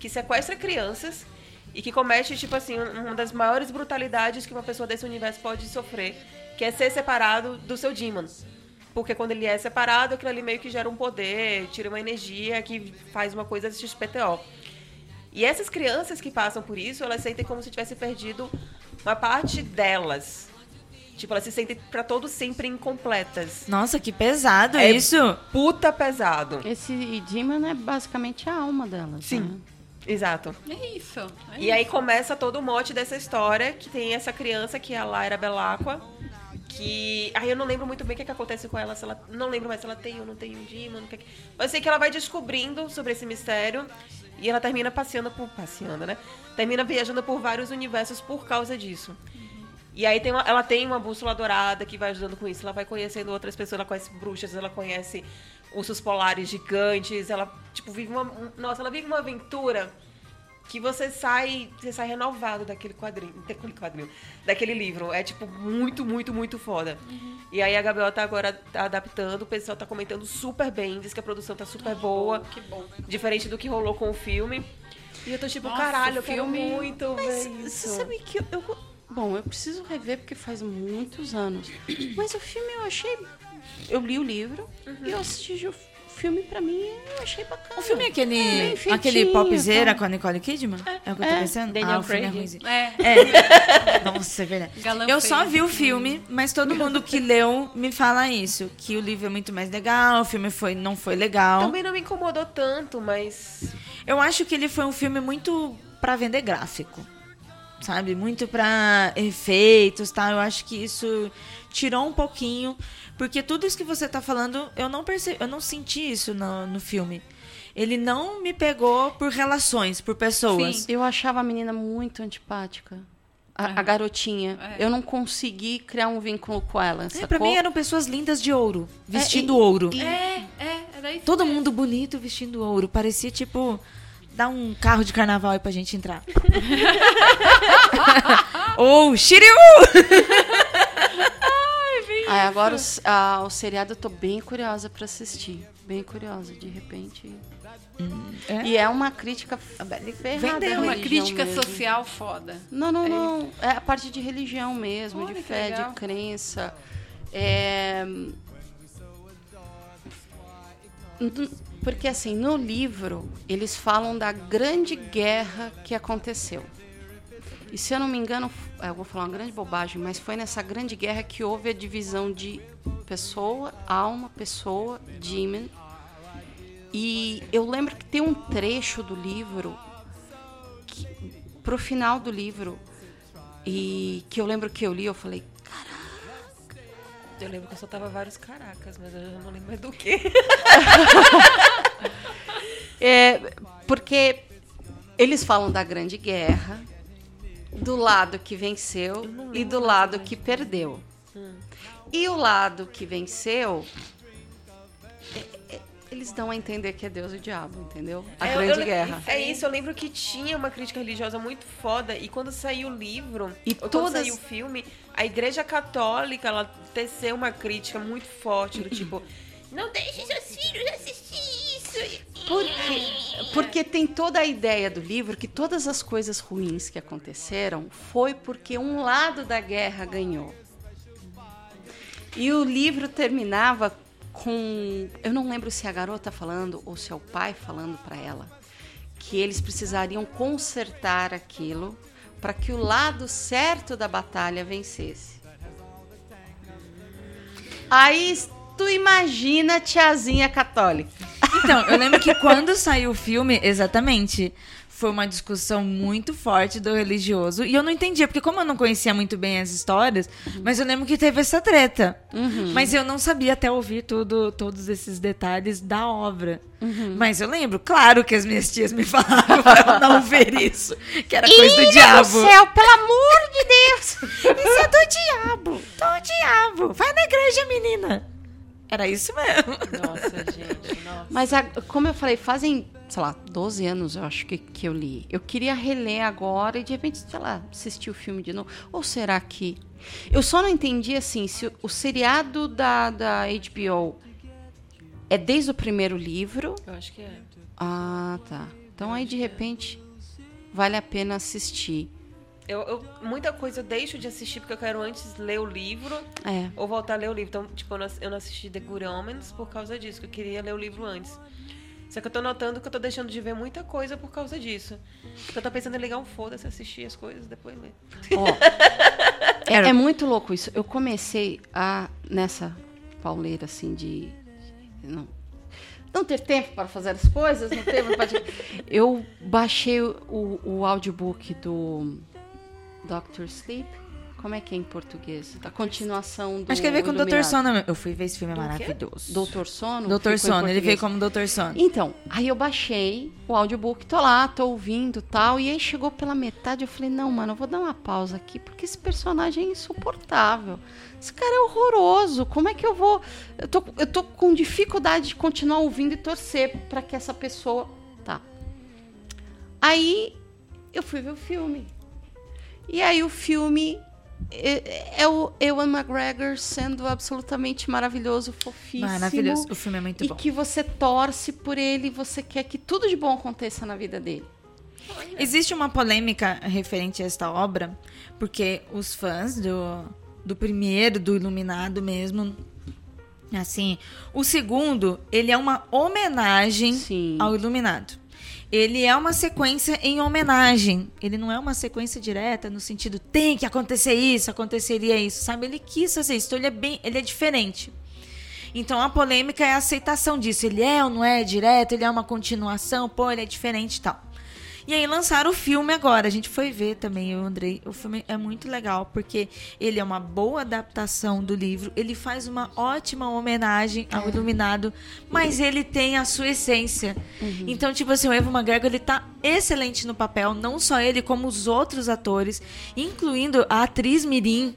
Speaker 5: que sequestra crianças e que comete, tipo assim, um- uma das maiores brutalidades que uma pessoa desse universo pode sofrer, que é ser separado do seu demon. Porque quando ele é separado, aquilo ali meio que gera um poder, tira uma energia que faz uma coisa XPTO. E essas crianças que passam por isso, elas sentem como se tivesse perdido uma parte delas. Tipo, elas se sentem pra todo sempre incompletas.
Speaker 2: Nossa, que pesado
Speaker 5: É
Speaker 2: isso.
Speaker 5: Puta pesado.
Speaker 4: Esse Demon é basicamente a alma delas.
Speaker 5: Sim.
Speaker 4: né?
Speaker 5: Exato.
Speaker 3: É isso. é
Speaker 5: E aí começa todo o mote dessa história, que tem essa criança que é a Lyra Belacqua, que... Aí eu não lembro muito bem o que, que acontece com ela, se ela... Não lembro mais se ela tem ou não tem um demon, que que- Mas eu sei que ela vai descobrindo sobre esse mistério, E ela termina passeando por. passeando, né? Termina viajando por vários universos por causa disso. E aí tem uma- ela tem uma bússola dourada que vai ajudando com isso. Ela vai conhecendo outras pessoas, ela conhece bruxas, ela conhece ursos polares gigantes, ela, tipo, vive uma. um- Nossa, ela vive uma aventura que você sai. Você sai renovado daquele quadrinho. Daquele quadrinho. Daquele livro. É tipo muito, muito, muito foda. E aí a Gabriela tá agora tá adaptando, o pessoal tá comentando super bem, diz que a produção tá super boa.
Speaker 3: Que bom.
Speaker 5: Diferente do que rolou com o filme. E eu tô tipo,
Speaker 3: Nossa,
Speaker 5: caralho, eu
Speaker 3: o
Speaker 5: quero
Speaker 3: filme-
Speaker 5: muito ver
Speaker 4: Você
Speaker 5: isso.
Speaker 4: sabe que eu, eu- Bom, eu preciso rever porque faz muitos anos. Mas o filme eu achei. Eu li o livro e eu assisti o filme pra mim eu achei bacana.
Speaker 2: O filme é aquele,
Speaker 4: feitinho,
Speaker 2: aquele popzeira
Speaker 4: tá.
Speaker 2: com a Nicole Kidman? É, o que eu tô
Speaker 4: É,
Speaker 2: pensando?
Speaker 5: Daniel
Speaker 2: ah, o filme é
Speaker 5: Craig.
Speaker 2: ruimzinho.
Speaker 3: É,
Speaker 2: É. (laughs) Nossa, é verdade.
Speaker 3: Galã
Speaker 2: eu só vi o filme, mas todo mundo que leu me fala isso. Que o livro é muito mais legal, o filme foi, não foi legal.
Speaker 5: Também não me incomodou tanto, mas.
Speaker 2: Eu acho que ele foi um filme muito pra vender gráfico. Sabe? Muito pra efeitos, tá? Eu acho que isso tirou um pouquinho. Porque tudo isso que você tá falando, eu não percebi, eu não senti isso no, no filme. Ele não me pegou por relações, por pessoas.
Speaker 4: Eu achava a menina muito antipática. A, a garotinha.
Speaker 3: É.
Speaker 4: Eu não consegui criar um vínculo com ela.
Speaker 2: É, pra mim eram pessoas lindas de ouro, vestindo
Speaker 4: e-
Speaker 2: ouro.
Speaker 3: é, é, era isso.
Speaker 2: Todo
Speaker 3: mesmo.
Speaker 2: mundo bonito vestindo ouro. Parecia tipo. Dá um carro de carnaval aí pra gente entrar. (laughs) Ou Shiryu!
Speaker 4: Ah, agora o, s- ah, o seriado eu tô bem curiosa pra assistir. Bem curiosa, de repente.
Speaker 2: é?
Speaker 4: E é uma crítica ferrada
Speaker 2: Vendeu
Speaker 4: à
Speaker 3: É uma crítica
Speaker 4: mesmo.
Speaker 3: social foda.
Speaker 4: Não, não, não. É a parte de religião mesmo,
Speaker 3: Olha
Speaker 4: de fé, de crença. É... Porque assim, no livro, eles falam da grande guerra que aconteceu. E se eu não me engano, f- eu vou falar uma grande bobagem, mas foi nessa grande guerra que houve a divisão de pessoa, alma, pessoa, demon. E eu lembro que tem um trecho do livro que, pro final do livro e que eu lembro que eu li, eu falei,
Speaker 5: Eu lembro que eu soltava vários caracas, mas eu já não lembro mais do que. (laughs)
Speaker 4: É, porque eles falam da Grande Guerra, do lado que venceu e do lado que perdeu. E o lado que venceu, eles dão a entender que é Deus e o diabo, entendeu? A
Speaker 5: É,
Speaker 4: Grande
Speaker 5: eu
Speaker 4: Guerra.
Speaker 5: É isso, eu lembro que tinha uma crítica religiosa muito foda. E quando saiu o livro,
Speaker 4: E
Speaker 5: ou quando
Speaker 4: todas-
Speaker 5: saiu o filme, a igreja católica, ela teceu uma crítica muito forte, do tipo, (laughs) não deixe seus filhos assistir isso.
Speaker 4: Porque, porque tem toda a ideia do livro que todas as coisas ruins que aconteceram foi porque um lado da guerra ganhou. E o livro terminava com. Eu não lembro se é a garota falando ou se é o pai falando para ela que eles precisariam consertar aquilo para que o lado certo da batalha vencesse. Aí tu imagina tiazinha católica.
Speaker 2: Então, eu lembro que quando saiu o filme, exatamente, foi uma discussão muito forte do religioso. E eu não entendia, porque como eu não conhecia muito bem as histórias, mas eu lembro que teve essa treta. Mas eu não sabia até ouvir tudo, todos esses detalhes da obra. Mas eu lembro, claro que as minhas tias me (laughs) falaram pra eu não ver isso. Que era coisa do diabo.
Speaker 4: céu, pelo amor de Deus!
Speaker 2: Isso é do diabo! Do diabo! Vai na igreja, menina! Era isso mesmo.
Speaker 5: Nossa, gente, nossa.
Speaker 4: Mas, a- como eu falei, fazem, sei lá, 12 anos eu acho que, que eu li. Eu queria reler agora e de repente, sei lá, assistir o filme de novo. Ou será que. Eu só não entendi assim, se o, o seriado da, da HBO é desde o primeiro livro.
Speaker 5: Eu acho que é.
Speaker 4: Ah, tá. Então aí de repente vale a pena assistir.
Speaker 5: Eu, eu- muita coisa eu deixo de assistir porque eu quero antes ler o livro
Speaker 4: É.
Speaker 5: ou voltar a ler o livro. Então, tipo, eu não, eu não assisti The Good Omens por causa disso, que eu queria ler o livro antes. Só que eu tô notando que eu tô deixando de ver muita coisa por causa disso. Porque eu tô pensando em ligar um foda-se, assistir as coisas, depois ler.
Speaker 4: Ó, (laughs) é, é muito louco isso. Eu comecei a, nessa pauleira assim de. Não, não ter tempo para fazer as coisas, não ter para. (laughs) Eu baixei o, o audiobook do Dr. Sleep. Como é que é em português? A continuação do
Speaker 2: Acho que ele veio como Dr.
Speaker 4: Iluminado.
Speaker 2: Sono. Eu fui ver esse filme, é maravilhoso.
Speaker 4: Doutor Sono?
Speaker 2: Doutor Sono, ele veio como Dr. Sono.
Speaker 4: Então, aí eu baixei o audiobook, tô lá, tô ouvindo tal. E aí chegou pela metade, eu falei, não, mano, eu vou dar uma pausa aqui, porque esse personagem é insuportável. Esse cara é horroroso. Como é que eu vou. Eu tô, eu tô com dificuldade de continuar ouvindo e torcer pra que essa pessoa. Tá. Aí eu fui ver o filme. E aí o filme é, é o Ewan McGregor sendo absolutamente maravilhoso, fofíssimo.
Speaker 2: Maravilhoso. O filme é muito
Speaker 4: E
Speaker 2: bom.
Speaker 4: que você torce por ele, você quer que tudo de bom aconteça na vida dele.
Speaker 2: Existe uma polêmica referente a esta obra, porque os fãs do, do primeiro, do Iluminado mesmo, assim, o segundo, ele é uma homenagem
Speaker 4: Sim.
Speaker 2: ao Iluminado. Ele é uma sequência em homenagem. Ele não é uma sequência direta no sentido tem que acontecer isso, aconteceria isso, sabe? Ele quis fazer isso, então ele é bem, ele é diferente. Então a polêmica é a aceitação disso. Ele é ou não é direto, ele é uma continuação, pô, ele é diferente e tal. E aí lançaram o filme agora. A gente foi ver também, eu e o Andrei. O filme é muito legal, porque ele é uma boa adaptação do livro. Ele faz uma ótima homenagem ao Iluminado, mas ele tem a sua essência. Então, tipo assim, o Evo McGregor, ele tá excelente no papel. Não só ele, como os outros atores, incluindo a atriz Mirim,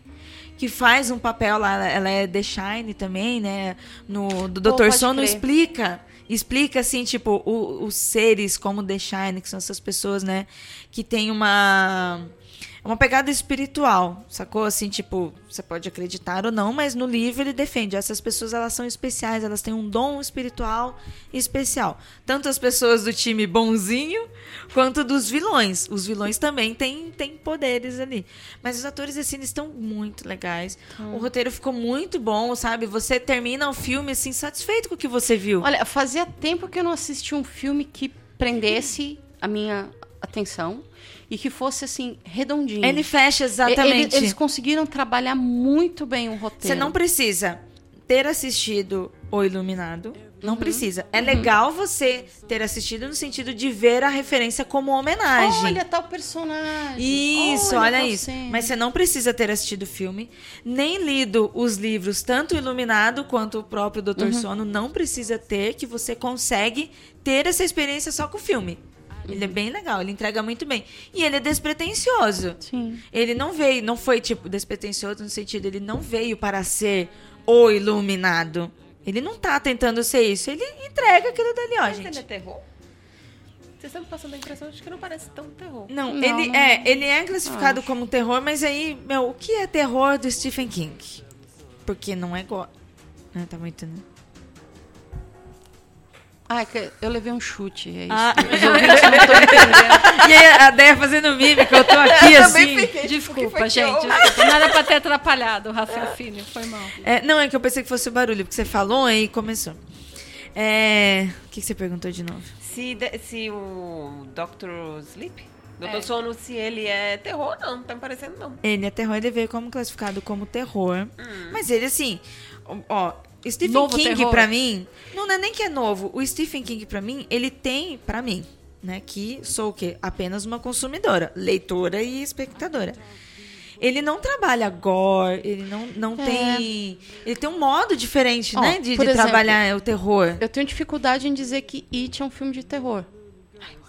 Speaker 2: que faz um papel lá, ela- é The Shine também, né? No do Dr. Sono explica, explica assim, tipo, o- os seres como The Shine, que são essas pessoas, né, que tem uma uma pegada espiritual, sacou? Assim, tipo, você pode acreditar ou não, mas no livro ele defende. Essas pessoas, elas são especiais, elas têm um dom espiritual especial. Tanto as pessoas do time bonzinho, quanto dos vilões. Os vilões também têm, têm poderes ali. Mas os atores, assim, eles estão muito legais. O roteiro ficou muito bom, sabe? Você termina o filme, assim, satisfeito com o que você viu.
Speaker 4: Olha, fazia tempo que eu não assisti um filme que prendesse a minha atenção e que fosse assim redondinho.
Speaker 2: ele fecha exatamente.
Speaker 4: ele- eles conseguiram trabalhar muito bem o roteiro.
Speaker 2: Você não precisa ter assistido O Iluminado. Não
Speaker 4: Uhum.
Speaker 2: precisa. É legal você ter assistido no sentido de ver a referência como homenagem.
Speaker 4: Olha tal personagem.
Speaker 2: Isso, olha,
Speaker 4: tal
Speaker 2: isso.
Speaker 4: cena.
Speaker 2: Mas você não precisa ter assistido o filme, nem lido os livros, tanto o Iluminado quanto o próprio Doutor
Speaker 4: Uhum.
Speaker 2: Sono. Não precisa ter, que você consegue ter essa experiência só com o filme. Ele é bem legal, ele entrega muito bem. E ele é despretensioso.
Speaker 4: Sim.
Speaker 2: Ele não veio, não foi tipo despretensioso no sentido, ele não veio para ser o iluminado. Ele não tá tentando ser isso, ele entrega aquilo dali, ó,
Speaker 5: Mas ele é
Speaker 2: gente.
Speaker 5: terror? Vocês estão me passando a impressão de que não parece tão terror.
Speaker 2: Não,
Speaker 4: Não,
Speaker 2: ele
Speaker 4: não-
Speaker 2: é, ele é classificado
Speaker 4: Acho.
Speaker 2: como terror, mas aí, meu, o que é terror do Stephen King? Porque não é igual. Ah, tá muito, né?
Speaker 4: Ah, é que eu levei um chute. É isso.
Speaker 2: Ah.
Speaker 4: Os (laughs) ouvintes não estão entendendo.
Speaker 2: E aí a Déia fazendo mímica, eu tô aqui
Speaker 5: Eu também
Speaker 2: assim.
Speaker 5: fiquei, tipo, o que
Speaker 3: Desculpa, gente. desculpa. Não era pra ter atrapalhado o raciocínio, foi mal.
Speaker 2: É, não, é que eu pensei que fosse o barulho, porque você falou aí começou. É, O que, que você perguntou de novo?
Speaker 5: Se, de- se o Dr. Sleep, Dr.
Speaker 3: É.
Speaker 5: Sono, se ele é terror, não, tá me parecendo não.
Speaker 2: Ele é terror, ele veio como classificado como terror.
Speaker 5: Hum.
Speaker 2: Mas ele, assim, ó, Stephen
Speaker 3: Novo
Speaker 2: King, pra mim, não é nem que é novo. O Stephen King, pra mim, ele tem, pra mim, né, que sou o quê? Apenas uma consumidora, leitora e espectadora. Ele não trabalha gore, ele não, não
Speaker 4: É.
Speaker 2: tem. Ele tem um modo diferente,
Speaker 4: Ó,
Speaker 2: né, de, de
Speaker 4: exemplo,
Speaker 2: trabalhar o terror.
Speaker 4: Eu tenho dificuldade em dizer que It é um filme de terror.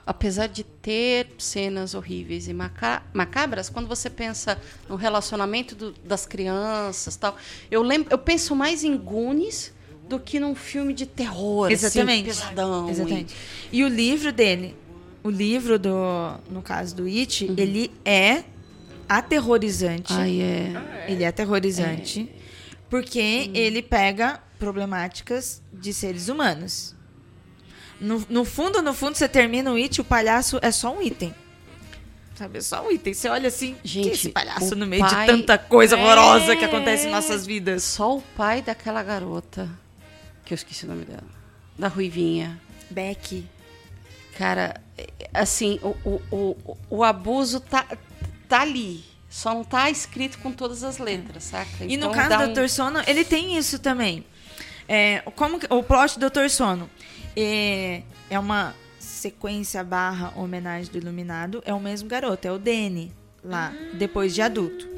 Speaker 4: Apesar de ter cenas horríveis e maca- macabras, quando você pensa no relacionamento do- das crianças tal, eu lembro, eu penso mais em Goonies do que num filme de terror,
Speaker 2: Exatamente.
Speaker 4: assim, pesadão.
Speaker 2: Exatamente. E o livro dele, o livro do, no caso do It, ele é aterrorizante.
Speaker 4: E... Ai, é.
Speaker 2: Ele é aterrorizante. Porque ele pega problemáticas de seres humanos. No, no fundo, no fundo, você termina o It, o palhaço é só um item. Sabe, é só um item. Você olha assim,
Speaker 4: Gente,
Speaker 2: esse palhaço no meio
Speaker 4: pai-
Speaker 2: de tanta coisa horrorosa
Speaker 3: É.
Speaker 2: que acontece em nossas vidas.
Speaker 4: Só o pai daquela garota, que eu esqueci o nome dela, da Ruivinha.
Speaker 2: Beck.
Speaker 4: Cara, é, assim, o, o, o, o abuso tá, tá ali. Só não tá escrito com todas as letras, saca?
Speaker 2: E
Speaker 4: Então
Speaker 2: no caso do
Speaker 4: um-
Speaker 2: Dr. Sono, ele tem isso também. É, como que- o plot do Dr. Sono é, é uma sequência barra homenagem do Iluminado. É o mesmo garoto, é o Danny, lá, depois de adulto.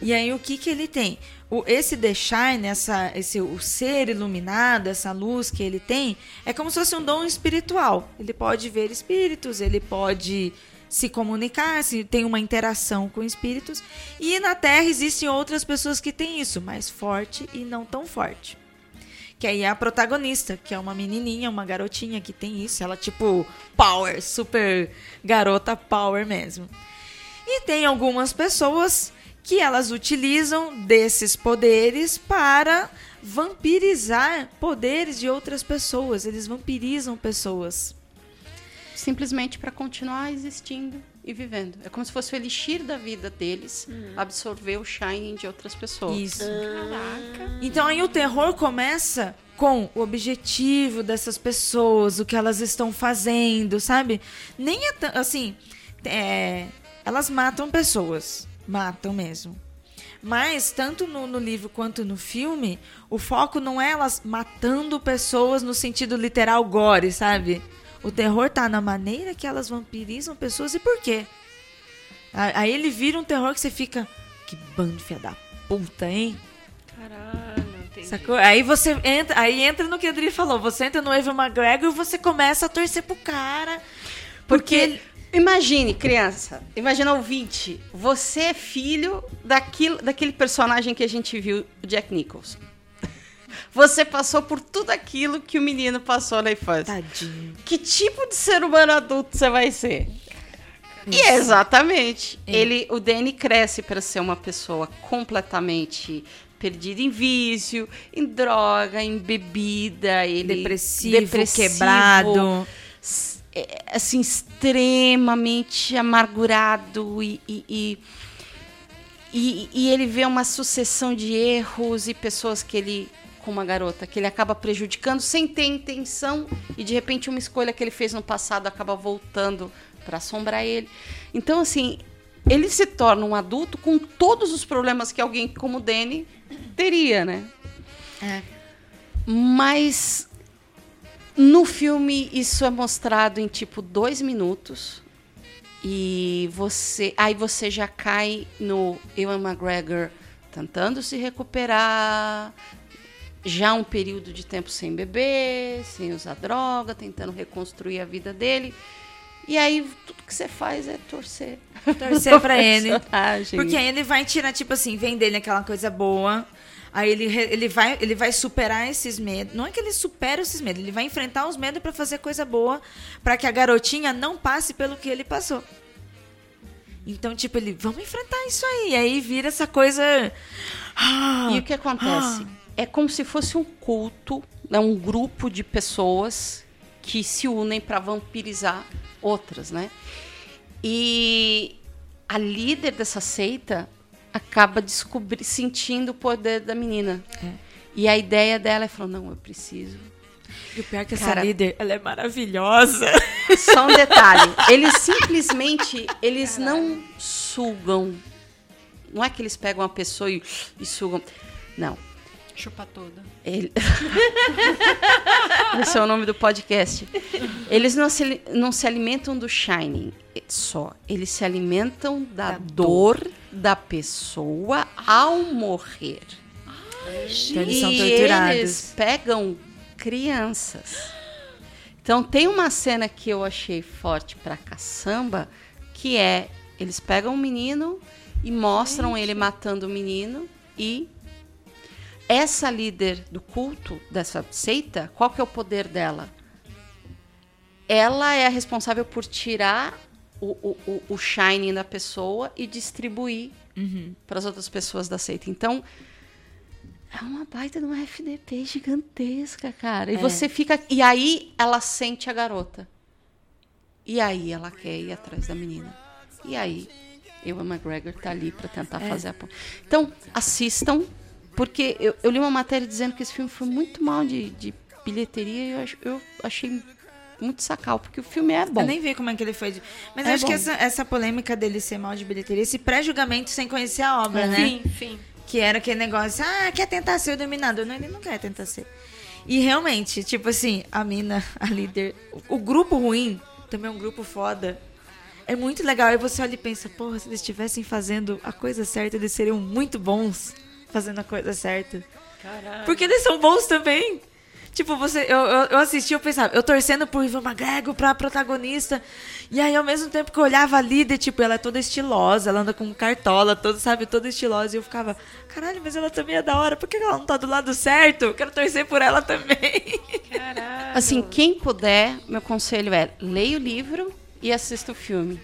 Speaker 2: E aí o que que ele tem? O, esse The Shine, essa, esse, o ser iluminado, essa luz que ele tem, é como se fosse um dom espiritual. Ele pode ver espíritos, ele pode se comunicar, se tem uma interação com espíritos. E na Terra existem outras pessoas que têm isso, mais forte e não tão forte. Que aí é a protagonista, que é uma menininha, uma garotinha que tem isso. Ela, tipo, power, super garota power mesmo. E tem algumas pessoas que elas utilizam desses poderes para vampirizar poderes de outras pessoas. Eles vampirizam pessoas.
Speaker 4: Simplesmente para continuar existindo e vivendo. É como se fosse o elixir da vida deles absorver o shining de outras pessoas.
Speaker 2: Isso.
Speaker 3: Caraca.
Speaker 2: Então aí o terror começa com o objetivo dessas pessoas, o que elas estão fazendo, sabe? Nem é assim, é, elas matam pessoas, matam mesmo. Mas tanto no, no livro quanto no filme, o foco não é elas matando pessoas no sentido literal gore, sabe? O terror tá na maneira que elas vampirizam pessoas e por quê? Aí ele vira um terror que você fica, que bando filha da puta, hein?
Speaker 5: Caralho, entendi.
Speaker 2: Sacou? Aí você entra, aí entra no que a Adri falou. Você entra no Evan McGregor e você começa a torcer pro cara.
Speaker 4: Porque, imagine, criança, imagina ouvinte, você é filho daquilo, daquele personagem que a gente viu, o Jack Nicholson. Você passou por tudo aquilo que o menino passou na infância.
Speaker 2: Tadinho.
Speaker 4: Que tipo de ser humano adulto você vai ser? E é exatamente. Ele, o Danny cresce para ser uma pessoa completamente perdida em vício, em droga, em bebida, ele
Speaker 2: Depressivo, quebrado.
Speaker 4: s- é, assim extremamente amargurado e, e, e, e- e ele vê uma sucessão de erros e pessoas que ele com uma garota que ele acaba prejudicando sem ter intenção e de repente uma escolha que ele fez no passado acaba voltando para assombrar ele. Então assim, ele se torna um adulto com todos os problemas que alguém como o Danny teria, né?
Speaker 2: É.
Speaker 4: Mas no filme isso é mostrado em tipo dois minutos. E você. Aí você já cai no Ewan McGregor tentando se recuperar. Já um período de tempo sem beber, sem usar droga, tentando reconstruir a vida dele. E aí tudo que você faz é torcer.
Speaker 2: Torcer pra (laughs) ele. Porque aí ele vai tirar, tipo assim, vem dele aquela coisa boa. Aí ele, ele, vai, ele vai superar esses medos. Não é que ele supera esses medos, ele vai enfrentar os medos pra fazer coisa boa, pra que a garotinha não passe pelo que ele passou. Então, tipo, ele, vamos enfrentar isso aí. E aí vira essa coisa. Ah,
Speaker 4: E o que acontece? (gasps) É como se fosse um culto, né, um grupo de pessoas que se unem para vampirizar outras, né? E a líder dessa seita acaba descobri sentindo o poder da menina. E a ideia dela é falar, não, eu preciso.
Speaker 2: E o pior é que essa
Speaker 4: Cara-
Speaker 2: líder, ela é maravilhosa. (laughs)
Speaker 4: Só um detalhe, eles (laughs) simplesmente, eles não sugam. Não é que eles pegam uma pessoa e, e sugam. Não.
Speaker 3: Chupa toda.
Speaker 4: Ele... (laughs) Esse é o nome do podcast. Eles não se, não se alimentam do shining só. Eles se alimentam da,
Speaker 2: Da
Speaker 4: dor da pessoa ao morrer.
Speaker 2: Então eles são
Speaker 4: e
Speaker 2: torturados.
Speaker 4: eles pegam crianças. Então tem uma cena que eu achei forte pra caçamba, que é eles pegam um menino e mostram ele matando o menino e essa líder do culto dessa seita, qual que é o poder dela? Ela é a responsável por tirar o, o, o, shining da pessoa e distribuir para as outras pessoas da seita. Então, é uma baita de uma FDP gigantesca, cara. E
Speaker 2: É.
Speaker 4: você fica. E aí ela sente a garota. E aí ela quer ir atrás da menina. E aí, Ewan McGregor tá ali para tentar
Speaker 2: É.
Speaker 4: fazer a. Então, assistam, porque eu, eu li uma matéria dizendo que esse filme foi muito mal de, de bilheteria e eu, ach- eu achei muito sacal, porque o filme é bom.
Speaker 2: Eu nem vi como é que ele foi. de- Mas
Speaker 4: É
Speaker 2: eu acho que
Speaker 4: bom.
Speaker 2: essa, essa polêmica dele ser mal de bilheteria, esse pré-julgamento sem conhecer a obra,
Speaker 4: É.
Speaker 2: né?
Speaker 3: Sim, sim.
Speaker 2: Que era aquele negócio, ah, quer tentar ser o dominador. Não, ele não quer tentar ser. E realmente, tipo assim, a mina, a líder. O, o grupo ruim também é um grupo foda. é muito legal. Aí você olha e pensa, porra, se eles estivessem fazendo a coisa certa, eles seriam muito bons fazendo a coisa certa.
Speaker 5: Caralho.
Speaker 2: Porque eles são bons também. Tipo, você, eu, eu, eu assisti, eu pensava, eu torcendo pro Ivan McGregor, pra protagonista. E aí, ao mesmo tempo que eu olhava a líder, tipo, ela é toda estilosa, ela anda com cartola, toda, sabe, toda estilosa. E eu ficava, caralho, mas ela também é da hora, por que ela não tá do lado certo? Eu quero torcer por ela também.
Speaker 3: Caralho.
Speaker 4: Assim, quem puder, meu conselho é leia o livro e assista o filme.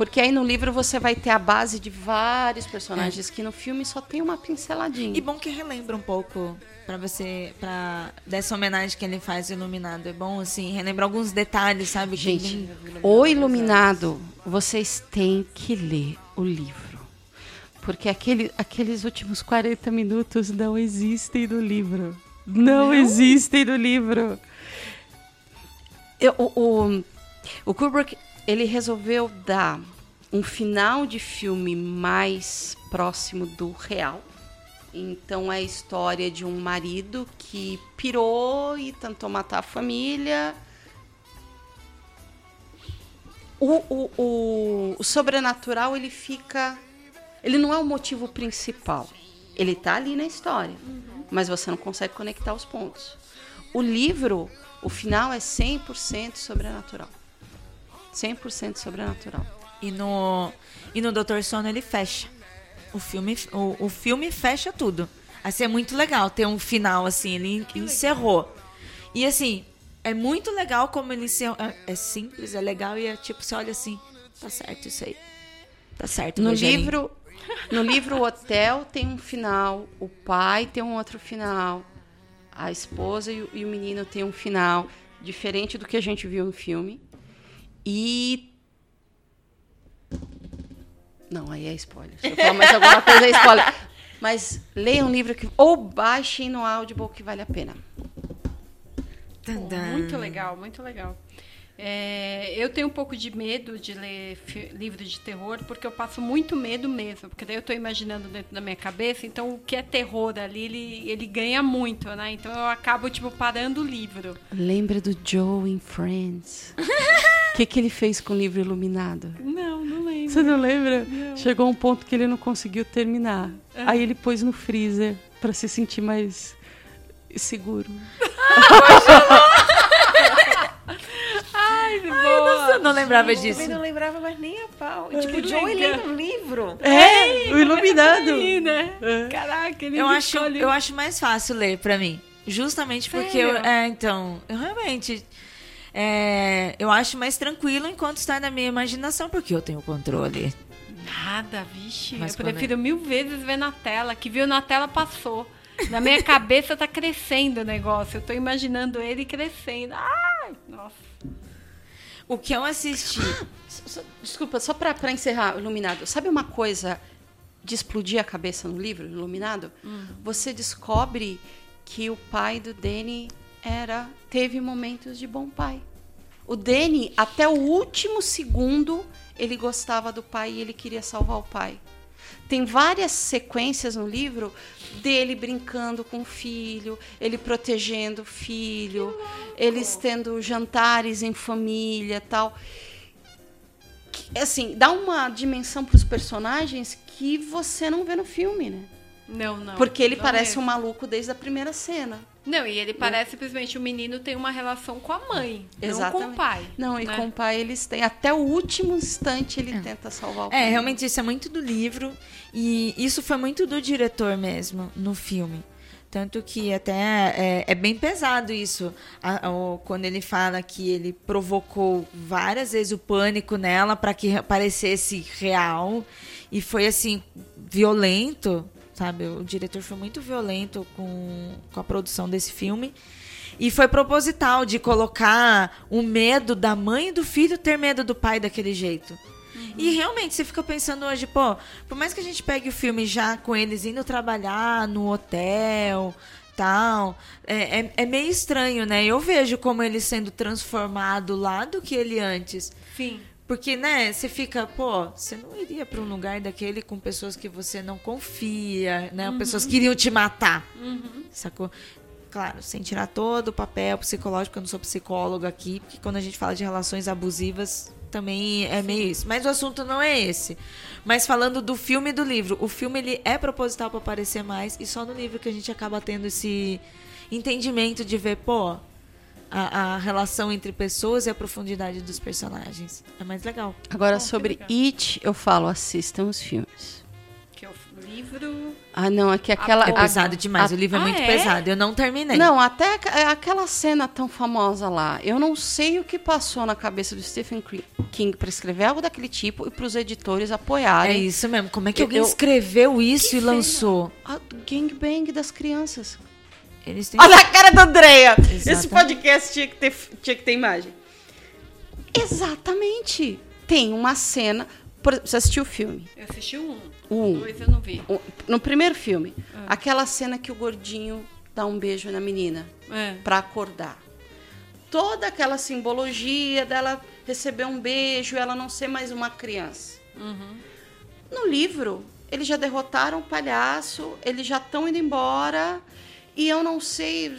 Speaker 4: Porque aí no livro você vai ter a base de vários personagens que no filme só tem uma pinceladinha.
Speaker 2: E bom que relembra um pouco pra você, pra dessa homenagem que ele faz ao Iluminado. É bom, assim, relembrar alguns detalhes, sabe?
Speaker 4: Gente, O Iluminado, vocês têm que ler o livro. Porque aquele, aqueles últimos 40 minutos não existem no livro. Não, existem no livro. Eu- o, o, o Kubrick, ele resolveu dar um final de filme mais próximo do real. Então é a história de um marido que pirou e tentou matar a família. O, o, o, o sobrenatural ele fica. Ele não é o motivo principal. Ele tá ali na história. Mas você não consegue conectar os pontos. O livro, o final é 100% sobrenatural. 100% sobrenatural.
Speaker 2: E no, e no Doutor Sono ele fecha. O filme, o, o filme fecha tudo. Assim, é muito legal ter um final, assim, ele encerrou. E assim, é muito legal como ele encerrou. É, é simples, é legal e é tipo, você olha assim, tá certo isso aí. Tá certo,
Speaker 4: No
Speaker 2: Rogerinho.
Speaker 4: livro, no livro o hotel tem um final, o pai tem um outro final, a esposa e o, e o menino tem um final diferente do que a gente viu no filme. E não, aí é spoiler. Se eu falar mais alguma coisa é spoiler. Mas leia um livro que ou baixem no Audible que vale a pena.
Speaker 3: Muito legal, muito legal. É, eu tenho um pouco de medo de ler livro de terror, porque eu passo muito medo mesmo. Porque daí eu estou imaginando dentro da minha cabeça, então o que é terror ali, ele, ele ganha muito, né? Então eu acabo, tipo, parando o livro.
Speaker 4: Lembra do Joe em Friends? O (laughs) que, que ele fez com o livro iluminado?
Speaker 3: Não, não lembro.
Speaker 4: Você não lembra? Chegou um ponto que ele não conseguiu terminar. Aí ele pôs no freezer pra se sentir mais seguro. (laughs)
Speaker 3: Ai, boa.
Speaker 2: Nossa, eu não lembrava
Speaker 5: Eu
Speaker 2: disso.
Speaker 5: também não lembrava mais nem a pau. E, tipo, o Joey lê um livro.
Speaker 4: É, o iluminado.
Speaker 3: Aí, né? Caraca, ele
Speaker 2: Eu acho, eu acho mais fácil ler pra mim. Justamente porque eu. É, então, eu realmente. é, eu acho mais tranquilo enquanto está na minha imaginação, porque eu tenho controle.
Speaker 3: Nada, vixe.
Speaker 2: Mas
Speaker 3: eu
Speaker 2: é-
Speaker 3: prefiro mil vezes ver na tela. Que viu na tela passou. Na minha (laughs) cabeça tá crescendo o negócio. Eu tô imaginando ele crescendo. Ai, nossa.
Speaker 2: O que eu assisti.
Speaker 4: Só- Desculpa, só pra encerrar, o iluminado. Sabe uma coisa de explodir a cabeça no livro, iluminado? Você descobre que o pai do Danny era teve momentos de bom pai. O Danny, até o último segundo, ele gostava do pai e ele queria salvar o pai. Tem várias sequências no livro dele brincando com o filho, ele protegendo o filho, eles tendo jantares em família, tal. Que, assim, dá uma dimensão para os personagens que você não vê no filme, né?
Speaker 3: Não, não.
Speaker 4: Porque ele
Speaker 3: não
Speaker 4: parece
Speaker 3: é.
Speaker 4: um maluco desde a primeira cena.
Speaker 3: Não, e ele parece simplesmente o menino tem uma relação com a mãe, não com
Speaker 4: Exatamente.
Speaker 3: o pai.
Speaker 4: Não, e
Speaker 3: né?
Speaker 4: com o pai eles têm. Até o último instante ele tenta salvar o pai.
Speaker 2: É, realmente isso é muito do livro. E isso foi muito do diretor mesmo no filme. Tanto que até é, é bem pesado isso. A- o- quando ele fala que ele provocou várias vezes o pânico nela para que parecesse real. E foi assim, violento, sabe? O diretor foi muito violento com, com a produção desse filme. E foi proposital de colocar o medo da mãe e do filho ter medo do pai daquele jeito. E realmente, você fica pensando hoje, pô, por mais que a gente pegue o filme já com eles indo trabalhar no hotel, tal, é, é, é meio estranho, né? Eu vejo como ele sendo transformado lá do que ele antes.
Speaker 3: Sim.
Speaker 2: Porque, né, você fica, pô, você não iria pra um lugar daquele com pessoas que você não confia, né? Pessoas que iriam te matar. Sacou? Claro, sem tirar todo o papel psicológico, eu não sou psicóloga aqui, porque quando a gente fala de relações abusivas, também é meio isso. Mas o assunto não é esse. Mas falando do filme e do livro, o filme ele é proposital para aparecer mais e só no livro que a gente acaba tendo esse entendimento de ver, pô, a, a relação entre pessoas e a profundidade dos personagens. É mais legal.
Speaker 4: Agora,
Speaker 3: Oh, que
Speaker 4: sobre
Speaker 3: legal.
Speaker 4: It, eu falo, assistam os filmes.
Speaker 3: Que é o livro.
Speaker 4: Ah, não, aqui aquela...
Speaker 2: É
Speaker 4: a-
Speaker 2: pesado demais,
Speaker 4: a-
Speaker 2: o livro é
Speaker 3: Ah,
Speaker 2: muito
Speaker 3: é?
Speaker 2: pesado. Eu não terminei.
Speaker 4: Não, até aqu- é aquela cena tão famosa lá. Eu não sei o que passou na cabeça do Stephen King para escrever algo daquele tipo e para os editores
Speaker 2: É
Speaker 4: apoiarem
Speaker 2: isso mesmo. Como é que
Speaker 4: Eu-
Speaker 2: alguém
Speaker 4: eu-
Speaker 2: escreveu isso e lançou?
Speaker 4: a gangbang das crianças.
Speaker 2: Eles têm
Speaker 4: Olha a cara da Andrea. Esse podcast tinha que, ter, tinha que ter imagem. Exatamente. Tem uma cena. Por, você assistiu o filme?
Speaker 3: Eu assisti um.
Speaker 4: O um.
Speaker 3: Dois eu não vi.
Speaker 4: No primeiro filme, aquela cena que o gordinho dá um beijo na menina
Speaker 3: É.
Speaker 4: para acordar. Toda aquela simbologia dela receber um beijo, ela não ser mais uma criança.
Speaker 3: Uhum.
Speaker 4: No livro, eles já derrotaram o palhaço, eles já estão indo embora e eu não sei.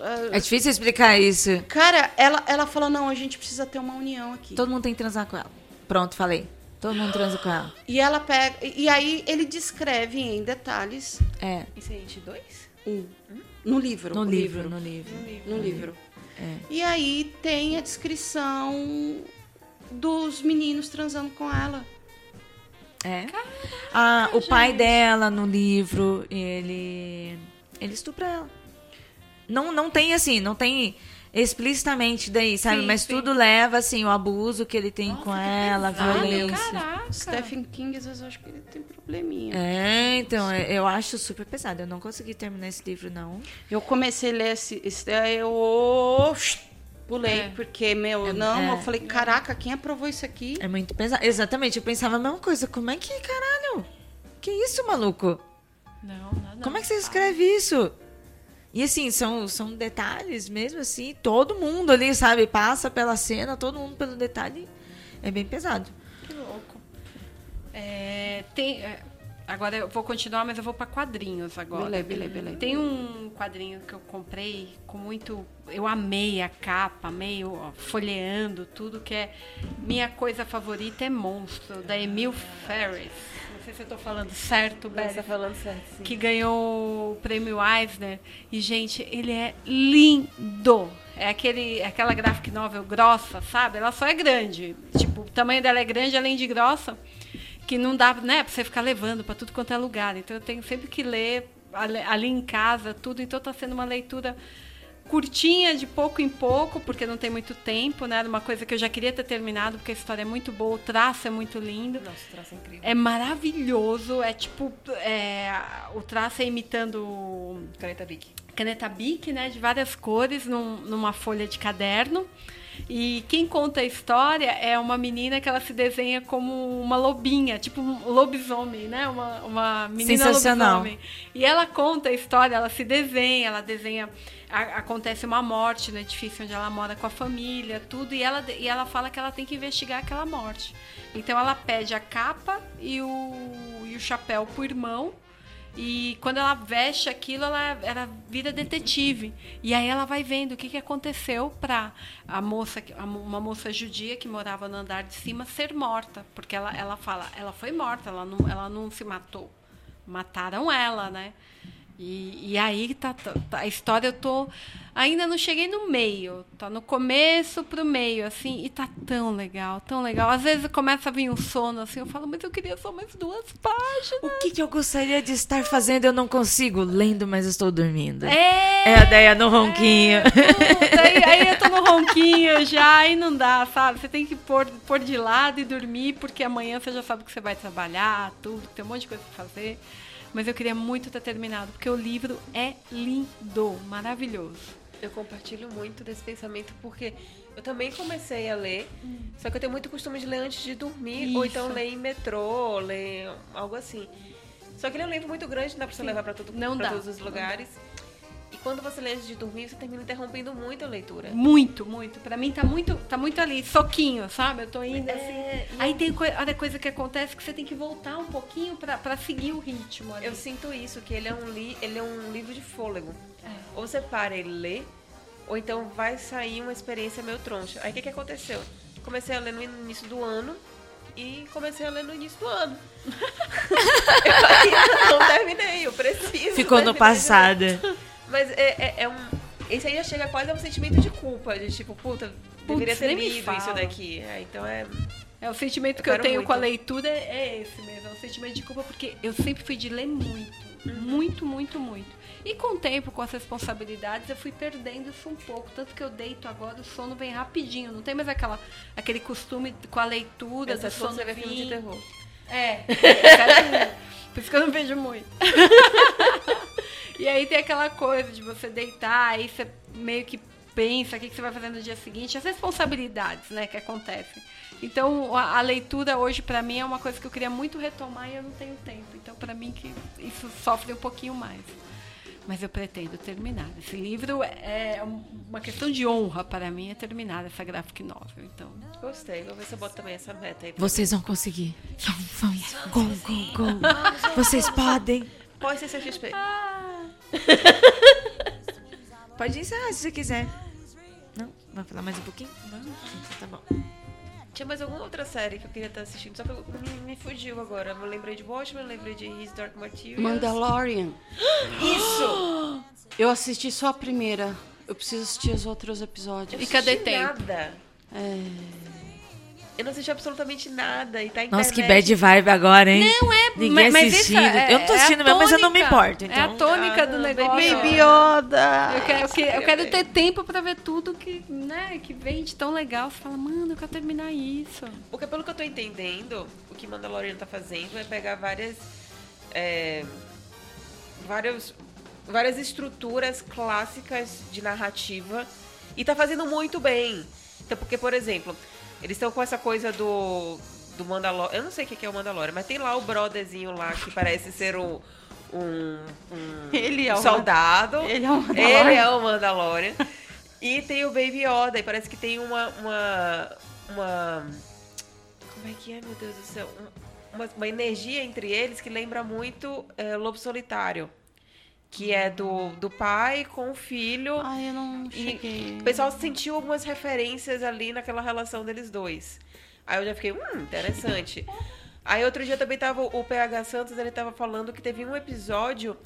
Speaker 4: ah,
Speaker 2: É difícil explicar isso.
Speaker 4: Cara, ela, ela fala: não, a gente precisa ter uma união aqui.
Speaker 2: Todo mundo tem que transar com ela. Pronto, falei. Todo mundo transa com ela.
Speaker 4: E ela pega. E e aí ele descreve em detalhes
Speaker 2: É.
Speaker 5: Isso é It 2?
Speaker 4: um. No livro.
Speaker 2: No
Speaker 4: o
Speaker 2: livro, no livro.
Speaker 4: No livro.
Speaker 2: É.
Speaker 4: E aí tem a descrição dos meninos transando com ela.
Speaker 2: É. Ah, o pai dela no livro, ele. Ele estupra ela. Não, não tem assim, não tem explicitamente daí, sabe?
Speaker 3: Sim,
Speaker 2: Mas
Speaker 3: sim.
Speaker 2: tudo leva, assim, o abuso que ele tem com ela, a
Speaker 3: pesado,
Speaker 2: violência.
Speaker 3: Caraca.
Speaker 4: Stephen King, às vezes, eu acho que ele tem probleminha.
Speaker 2: É, então, é- eu acho super pesado. Eu não consegui terminar esse livro, não.
Speaker 4: Eu comecei a ler esse. esse aí eu pulei,
Speaker 3: É.
Speaker 4: porque, meu, não,
Speaker 2: é.
Speaker 4: eu falei, caraca, quem aprovou isso aqui?
Speaker 2: É muito pesado. Exatamente, eu pensava a mesma coisa. Como é que, caralho? Que isso, maluco?
Speaker 3: Não, não.
Speaker 2: Como é que você escreve isso? E assim, são, são detalhes mesmo assim. Todo mundo ali, sabe? Passa pela cena, todo mundo pelo detalhe. É bem pesado.
Speaker 3: Que louco. É, tem, é, agora eu vou continuar, mas eu vou para quadrinhos agora.
Speaker 4: Beleza, beleza, beleza.
Speaker 3: Tem um quadrinho que eu comprei com muito. Eu amei a capa, meio ó, folheando tudo, que é Minha Coisa Favorita é Monstro, da Emil Ferris. Não sei se eu tô falando certo,
Speaker 5: Você
Speaker 3: Beth
Speaker 5: tá falando certo, sim.
Speaker 3: que ganhou o prêmio Eisner. E, gente, ele é lindo. É aquele, é aquela graphic novel grossa, sabe? Ela só é grande. Tipo, o tamanho dela é grande, além de grossa, que não dá, né, pra você ficar levando para tudo quanto é lugar. Então eu tenho sempre que ler ali, ali em casa, tudo. Então tá sendo uma leitura curtinha, de pouco em pouco, porque não tem muito tempo, né? Era uma coisa que eu já queria ter terminado, porque a história é muito boa, o traço é muito lindo.
Speaker 5: Nossa, o traço é incrível.
Speaker 3: É maravilhoso, é tipo. é, o traço é imitando
Speaker 5: Caneta Bic.
Speaker 3: caneta Bic, né? De várias cores, num- numa folha de caderno. E quem conta a história é uma menina que ela se desenha como uma lobinha, tipo um lobisomem, né? Uma, uma menina
Speaker 2: Sensacional.
Speaker 3: lobisomem. E ela conta a história, ela se desenha, ela desenha. A- acontece uma morte no edifício onde ela mora com a família, tudo, e ela, e ela fala que ela tem que investigar aquela morte. Então ela pede a capa e o, e o chapéu pro irmão. E quando ela veste aquilo, ela, ela vira detetive. E aí ela vai vendo o que, que aconteceu para a moça, uma moça judia que morava no andar de cima, ser morta. Porque ela, ela fala, ela foi morta, ela não, ela não se matou. Mataram ela, né? E, e aí tá, tá- tá- a história eu tô. Ainda não cheguei no meio. Tá no começo pro meio, assim, e tá tão legal, tão legal. Às vezes começa a vir um sono, assim, eu falo, mas eu queria só mais duas páginas.
Speaker 2: O que, que eu gostaria de estar fazendo eu não consigo? Lendo, mas estou dormindo.
Speaker 3: É!
Speaker 2: É a ideia no ronquinho.
Speaker 3: Puta, aí, aí eu tô no ronquinho já, aí não dá, sabe? Você tem que pôr, pôr de lado e dormir, porque amanhã você já sabe que você vai trabalhar, tudo, tem um monte de coisa pra fazer. Mas eu queria muito ter terminado, porque o livro é lindo, maravilhoso.
Speaker 5: Eu compartilho muito desse pensamento porque eu também comecei a ler, só que eu tenho muito costume de ler antes de dormir, ou
Speaker 3: Isso.
Speaker 5: então ler em metrô, ler algo assim. Só que ele é um livro muito grande, não dá pra você levar pra, tudo,
Speaker 3: Não
Speaker 5: pra
Speaker 3: dá,
Speaker 5: todos os lugares. E quando você lê antes de dormir, você termina interrompendo muito a leitura.
Speaker 3: Muito, muito. Pra mim tá muito, tá muito ali, soquinho, sabe? Eu tô indo assim.
Speaker 5: É,
Speaker 3: Aí tem olha, coisa que acontece que você tem que voltar um pouquinho pra, pra seguir o ritmo ali.
Speaker 5: Eu sinto isso, que ele é um, li ele é um livro de fôlego.
Speaker 3: É.
Speaker 5: Ou você para e lê, ou então vai sair uma experiência meio troncha. Aí o que, que aconteceu? Comecei a ler no início do ano e comecei a ler no início do ano. (laughs) eu ainda não terminei, eu preciso.
Speaker 2: Ficou no passado.
Speaker 5: Mas é, é, é um. Esse aí já chega quase a um sentimento de culpa, de tipo, puta, deveria ter lido isso daqui. É, então é.
Speaker 3: É o sentimento
Speaker 5: Eu
Speaker 3: que eu tenho
Speaker 5: muito.
Speaker 3: com a leitura é esse mesmo, é um sentimento de culpa porque eu sempre fui de ler muito, muito, muito, muito. E com o tempo, com as responsabilidades, eu fui perdendo isso um pouco, tanto que eu deito agora, o sono vem rapidinho, não tem mais aquela aquele costume com a leitura
Speaker 5: quando
Speaker 3: sono
Speaker 5: você vê filme de terror.
Speaker 3: É, (laughs) é, por isso que eu não vejo muito. (laughs) e aí tem aquela coisa de você deitar, aí você meio que pensa o que que você vai fazer no dia seguinte, as responsabilidades, né, que acontecem. Então, a, a leitura hoje pra mim é uma coisa que eu queria muito retomar e eu não tenho tempo. Então, pra mim que isso sofre um pouquinho mais. Mas eu pretendo terminar. Esse livro é uma questão de honra para mim é terminar essa graphic novel. Então,
Speaker 5: Gostei, vou ver se eu boto também essa meta aí.
Speaker 2: Vocês vão conseguir. Vamos, vamos. Go, go, go. Vocês podem.
Speaker 5: Pode ser CXP. (laughs)
Speaker 2: Pode encerrar se você quiser. Não? Vai falar mais um pouquinho? Vamos? Tá bom.
Speaker 5: Tinha mais alguma outra série que eu queria estar assistindo, só que eu- me, me fugiu agora. Eu lembrei de Watchmen, eu lembrei de His Dark Materials.
Speaker 4: Mandalorian. (gasps)
Speaker 5: Isso!
Speaker 4: Eu assisti só a primeira. Eu preciso assistir os outros episódios.
Speaker 3: E cadê tempo?
Speaker 5: Nada. Eu não assisti absolutamente nada e tá em
Speaker 2: Nossa, que bad vibe agora, hein?
Speaker 3: Não é,
Speaker 2: Ninguém
Speaker 3: mas,
Speaker 2: assistindo.
Speaker 3: é-
Speaker 2: eu não tô
Speaker 3: é a
Speaker 2: assistindo mesmo, mas eu não me importo.
Speaker 3: É a
Speaker 2: Então,
Speaker 3: tônica
Speaker 5: Ah,
Speaker 3: do negócio.
Speaker 5: Baby
Speaker 4: Yoda.
Speaker 3: Eu quero, eu quero, eu quero ter tempo pra ver tudo que, né, que vem de tão legal. Você fala, mano, eu quero terminar isso.
Speaker 5: Porque pelo que eu tô entendendo, o que Mandalorian tá fazendo é pegar várias. é, vários, várias estruturas clássicas de narrativa e tá fazendo muito bem. Então, porque, por exemplo, eles estão com essa coisa do. Do Mandalorian. Eu não sei o que é o Mandalorian, mas tem lá o brotherzinho lá que parece ser um. Um, um (laughs)
Speaker 4: Ele é o
Speaker 5: soldado.
Speaker 4: Ele é o Mandalorian.
Speaker 5: Ele é o Mandalorian. E tem o Baby Yoda, e parece que tem uma. uma, uma como é que é, meu Deus do céu? Um- Uma, uma energia entre eles que lembra muito é, Lobo Solitário. Que é do, do pai com o filho.
Speaker 4: Ai, eu não
Speaker 5: E
Speaker 4: cheguei.
Speaker 5: o pessoal sentiu algumas referências ali naquela relação deles dois. Aí eu já fiquei, hum, interessante. (laughs) Aí outro dia também tava o PH Santos, ele tava falando que teve um episódio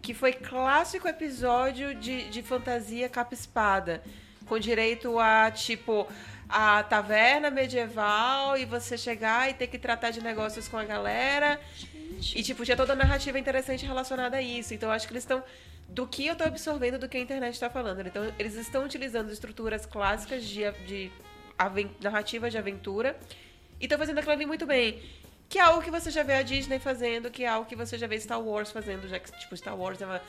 Speaker 5: que foi clássico episódio de, de fantasia capa-espada. Com direito a, tipo, a taverna medieval e você chegar e ter que tratar de negócios com a galera. E, tipo, tinha toda a narrativa interessante relacionada a isso. Então, eu acho que eles estão. Do que eu tô absorvendo do que a internet está falando. Então, eles estão utilizando estruturas clássicas de, de narrativa de aventura e estão fazendo aquilo ali muito bem. Que é algo que você já vê a Disney fazendo, que é algo que você já vê Star Wars fazendo, já que, tipo, Star Wars é uma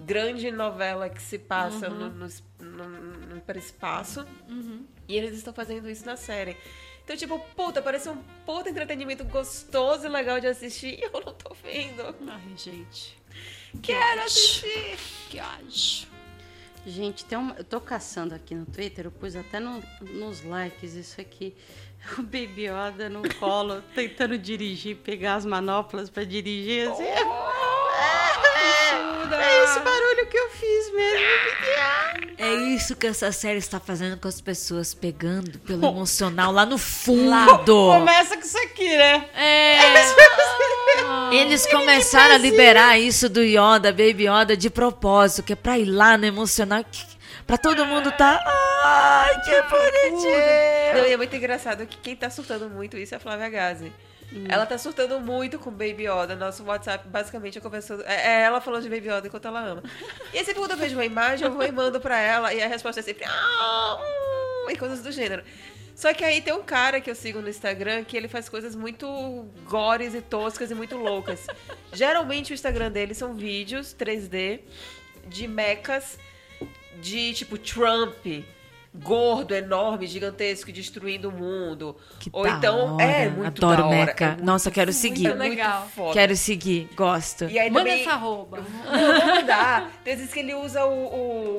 Speaker 5: grande novela que se passa no, no, no, no hiperespaço. E eles estão fazendo isso na série. Então, tipo, puta, parece um puta entretenimento gostoso e legal de assistir (laughs) e eu não tô vendo.
Speaker 3: Ai, gente.
Speaker 5: Quero assistir!
Speaker 3: Que ódio.
Speaker 4: Gente, tem uma, eu tô caçando aqui no Twitter, eu pus até no- nos likes isso aqui. (laughs) O Baby Yoda no colo, (laughs) tentando dirigir, pegar as manoplas pra dirigir. Assim. É esse barulho que eu fiz mesmo.
Speaker 2: É isso que essa série está fazendo com as pessoas, pegando pelo emocional lá no fundo.
Speaker 4: Começa com isso aqui, né?
Speaker 3: É.
Speaker 2: Eles começaram a liberar isso do Yoda, Baby Yoda, de propósito, que é pra ir lá no emocional, pra todo mundo tá. Ai, que bonitinho!
Speaker 5: Não, e é muito engraçado que quem tá surtando muito isso é a Flávia Gazi.
Speaker 3: Hum.
Speaker 5: Ela tá surtando muito com Baby Yoda. Nosso WhatsApp, basicamente, é conversando. É é ela falando de Baby Yoda enquanto ela ama. E aí, sempre quando eu vejo uma imagem, eu vou e mando pra ela. E a resposta é sempre. "Ah, hum", e coisas do gênero. Só que aí tem um cara que eu sigo no Instagram que ele faz coisas muito gores e toscas e muito loucas. Geralmente o Instagram dele são vídeos 3D de mechas de tipo Trump, gordo, enorme, gigantesco, destruindo o mundo.
Speaker 2: Que
Speaker 5: Ou
Speaker 2: da
Speaker 5: então,
Speaker 2: hora.
Speaker 5: é muito
Speaker 2: Adoro
Speaker 5: da hora.
Speaker 2: meca.
Speaker 5: é muito-
Speaker 2: Nossa, quero
Speaker 5: muito,
Speaker 2: seguir.
Speaker 5: muito
Speaker 3: Legal.
Speaker 5: foda.
Speaker 2: Quero seguir, gosto.
Speaker 5: E aí
Speaker 3: Manda
Speaker 5: também,
Speaker 3: essa arroba.
Speaker 5: não, não dá. Tem vezes que ele usa o,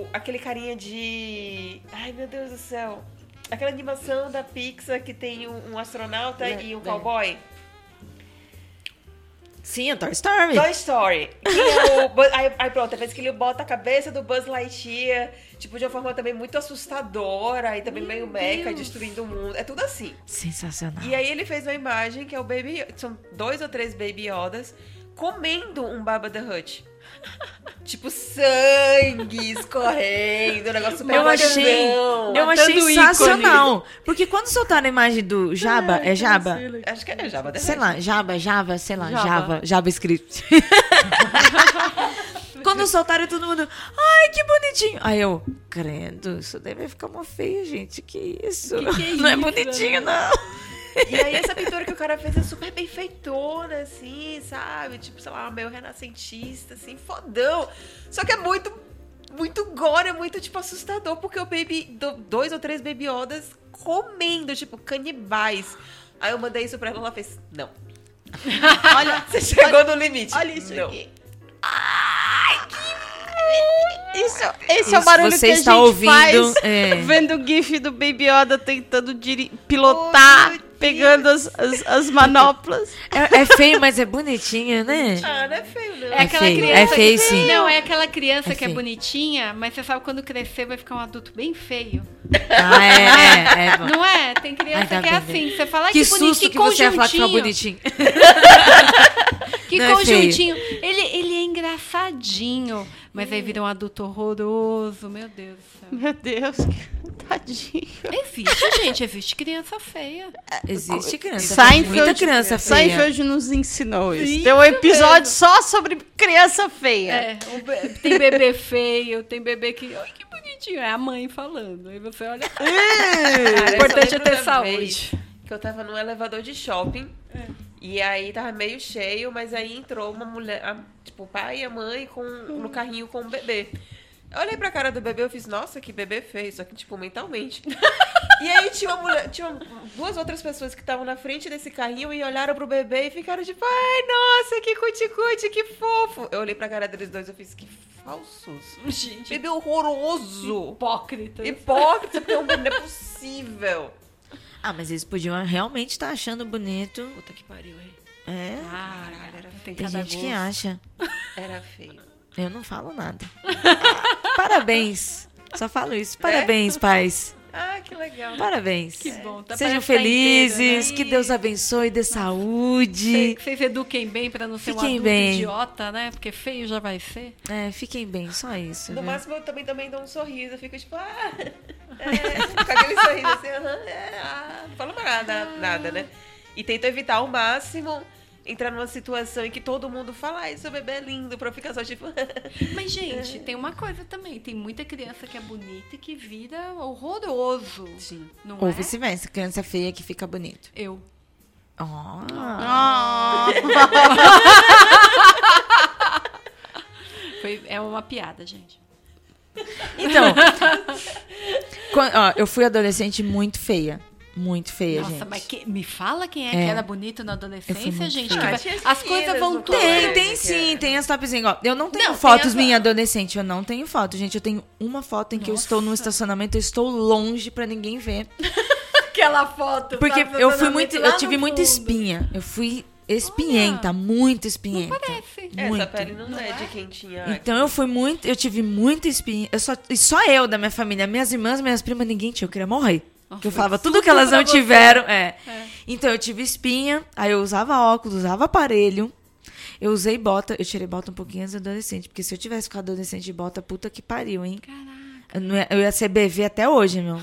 Speaker 5: o- aquele carinha de. Ai, meu Deus do céu. Aquela animação da Pixar que tem um, um astronauta
Speaker 2: É,
Speaker 5: e um
Speaker 2: é.
Speaker 5: cowboy.
Speaker 2: Sim, a Toy Story.
Speaker 5: Toy Story. Que é o Buzz- aí, aí pronto, a vez que ele bota a cabeça do Buzz Lightyear tipo, de uma forma também muito assustadora e também meio meca, destruindo o mundo. É tudo assim.
Speaker 2: Sensacional.
Speaker 5: E aí ele fez uma imagem que é o Baby. São dois ou três Baby Yodas comendo um Baba the Hutt. (laughs) tipo, sangue escorrendo, um negócio super
Speaker 2: Eu achei, eu achei sensacional. Porque quando soltaram a imagem do Jaba, é Jaba?
Speaker 5: Acho que é Jabba the
Speaker 2: Sei lá, Java, Java, sei lá,
Speaker 4: Java.
Speaker 2: Java, JavaScript. (laughs) Quando soltaram todo mundo, ai, que bonitinho. Aí eu, credo, isso deve ficar uma feia, gente, que isso?
Speaker 3: Que que é (laughs)
Speaker 2: não é
Speaker 3: isso,
Speaker 2: bonitinho, não.
Speaker 5: E aí essa pintura que o cara fez é super bem feitona, assim, sabe? Tipo, sei lá, meio renascentista, assim, fodão. Só que é muito, muito gore, é muito, tipo, assustador, porque o Baby, do- dois ou três Baby Yodas comendo, tipo, canibais. Aí eu mandei isso pra ela, ela fez, não. (laughs)
Speaker 4: Olha,
Speaker 5: Você chegou no limite.
Speaker 4: olha isso
Speaker 5: não.
Speaker 4: aqui. Isso, esse é o
Speaker 2: Isso
Speaker 4: barulho
Speaker 2: você
Speaker 4: que a
Speaker 2: está
Speaker 4: gente
Speaker 2: ouvindo,
Speaker 4: faz
Speaker 2: é.
Speaker 4: vendo o gif do Baby Yoda tentando diri- pilotar,
Speaker 5: Oh,
Speaker 4: pegando as, as, as manoplas.
Speaker 2: É, é feio, mas é bonitinho, né?
Speaker 5: Ah, não é feio, não.
Speaker 3: É aquela
Speaker 2: feio,
Speaker 3: criança
Speaker 2: é feio
Speaker 3: que...
Speaker 2: sim.
Speaker 3: Não, é aquela criança
Speaker 2: É
Speaker 3: que é bonitinha, mas você sabe quando crescer vai ficar um adulto bem feio.
Speaker 2: Ah, é, é, é. bom.
Speaker 3: Não é? Tem criança
Speaker 2: Ai, tá
Speaker 3: que é
Speaker 2: bem.
Speaker 3: assim. Você fala "Ai,
Speaker 2: Que
Speaker 3: que, bonito,
Speaker 2: susto
Speaker 3: que
Speaker 2: que você ia falar que foi
Speaker 3: conjuntinho.
Speaker 2: bonitinho. (laughs) (laughs)
Speaker 3: Que
Speaker 2: Não, é
Speaker 3: conjuntinho. ele, ele é engraçadinho. Mas aí vira um adulto horroroso. Meu Deus do céu.
Speaker 4: Meu Deus, que tadinho.
Speaker 3: Existe, gente. Existe criança feia.
Speaker 2: Existe criança.
Speaker 4: Seinfeld,
Speaker 2: muita criança feia.
Speaker 4: Seinfeld nos ensinou isso.
Speaker 3: Isso
Speaker 4: Tem um episódio
Speaker 3: mesmo.
Speaker 4: só sobre criança feia.
Speaker 3: É, o be- tem bebê feio, tem bebê que. Ai, que bonitinho. É a mãe falando. Aí você olha. (laughs)
Speaker 5: Cara, eu
Speaker 3: importante é ter saúde.
Speaker 5: Que eu tava num elevador de shopping. E aí tava meio cheio, mas aí entrou uma mulher, a- tipo, o pai e a mãe com, no carrinho com o bebê. Eu olhei pra cara do bebê e fiz, nossa, que bebê feio, só que, tipo, mentalmente. (laughs) e aí tinha uma mulher, tinha duas outras pessoas que estavam na frente desse carrinho e olharam pro bebê e ficaram tipo, ai, nossa, que cuticute, que fofo. Eu olhei pra cara deles dois e eu fiz, que falsos.
Speaker 3: Gente,
Speaker 5: Bebê horroroso.
Speaker 3: hipócrita.
Speaker 5: Hipócrita, porque é um bebê, não é possível.
Speaker 2: Ah, mas eles podiam realmente estar achando bonito.
Speaker 5: Puta que pariu, hein?
Speaker 2: É,
Speaker 3: Ah, tem,
Speaker 2: tem
Speaker 3: cada
Speaker 2: gente que acha. (laughs)
Speaker 5: Era feio.
Speaker 2: Eu não falo nada. Parabéns. Só falo isso. Parabéns, pais.
Speaker 5: Ah, que legal.
Speaker 2: Parabéns.
Speaker 3: Que bom. Tá,
Speaker 2: Sejam
Speaker 3: tá
Speaker 2: felizes,
Speaker 3: inteiro, né?
Speaker 2: que Deus abençoe, dê saúde.
Speaker 3: Que vocês eduquem bem pra não ser um
Speaker 2: Fiquem
Speaker 3: adulto
Speaker 2: bem.
Speaker 3: idiota, né? Porque feio já vai ser.
Speaker 2: É, fiquem bem, só isso.
Speaker 5: No
Speaker 2: viu?
Speaker 5: máximo eu também, também dou um sorriso. Eu fico tipo, ah, é, com aquele sorriso assim, aham, é, ah, não falo mais nada, nada, né? E tento evitar ao máximo entrar numa situação em que todo mundo fala, ai, seu bebê é lindo, pra eu ficar só tipo. (laughs)
Speaker 3: Mas, gente, tem uma coisa também. Tem muita criança que é bonita e que vira horroroso.
Speaker 5: Sim.
Speaker 3: Não
Speaker 2: Ou
Speaker 3: é?
Speaker 2: vice-versa, criança feia que fica bonito.
Speaker 3: Eu.
Speaker 2: Oh.
Speaker 4: Ah. (laughs)
Speaker 3: Foi, é uma piada, gente. (laughs)
Speaker 2: Então, (laughs) quan- ó, eu fui adolescente muito feia. Muito feia,
Speaker 3: Nossa,
Speaker 2: gente.
Speaker 3: mas que- me fala quem é,
Speaker 2: É.
Speaker 3: que era bonito na adolescência, gente. que
Speaker 5: as
Speaker 3: as coisas vão tudo.
Speaker 2: Tem, tem sim, tem as topzinhas. Ó, eu não tenho
Speaker 3: Não,
Speaker 2: fotos
Speaker 3: as-
Speaker 2: minha adolescente, eu não tenho foto, gente. Eu tenho uma foto em que eu estou num estacionamento, eu estou longe pra ninguém ver. (laughs)
Speaker 3: Aquela foto.
Speaker 2: Porque
Speaker 3: sabe,
Speaker 2: eu fui muito, eu tive muita espinha. Eu fui espinhenta, muito espinhenta.
Speaker 3: Parece.
Speaker 2: Muito.
Speaker 5: Essa pele não, é, de quem tinha.
Speaker 2: Então eu fui muito, eu tive muita espinha. Eu só, e só eu da minha família, minhas irmãs, minhas primas, ninguém tinha, eu queria morrer.
Speaker 3: Nossa,
Speaker 2: que eu falava tudo que elas não tiveram, é.
Speaker 3: É.
Speaker 2: Então eu tive espinha, aí eu usava óculos, usava aparelho. Eu usei bota, eu tirei bota um pouquinho antes da adolescente, porque se eu tivesse ficado adolescente de bota, puta que pariu, hein?
Speaker 3: Caraca.
Speaker 2: Eu, não ia, eu ia ser BV até hoje, meu.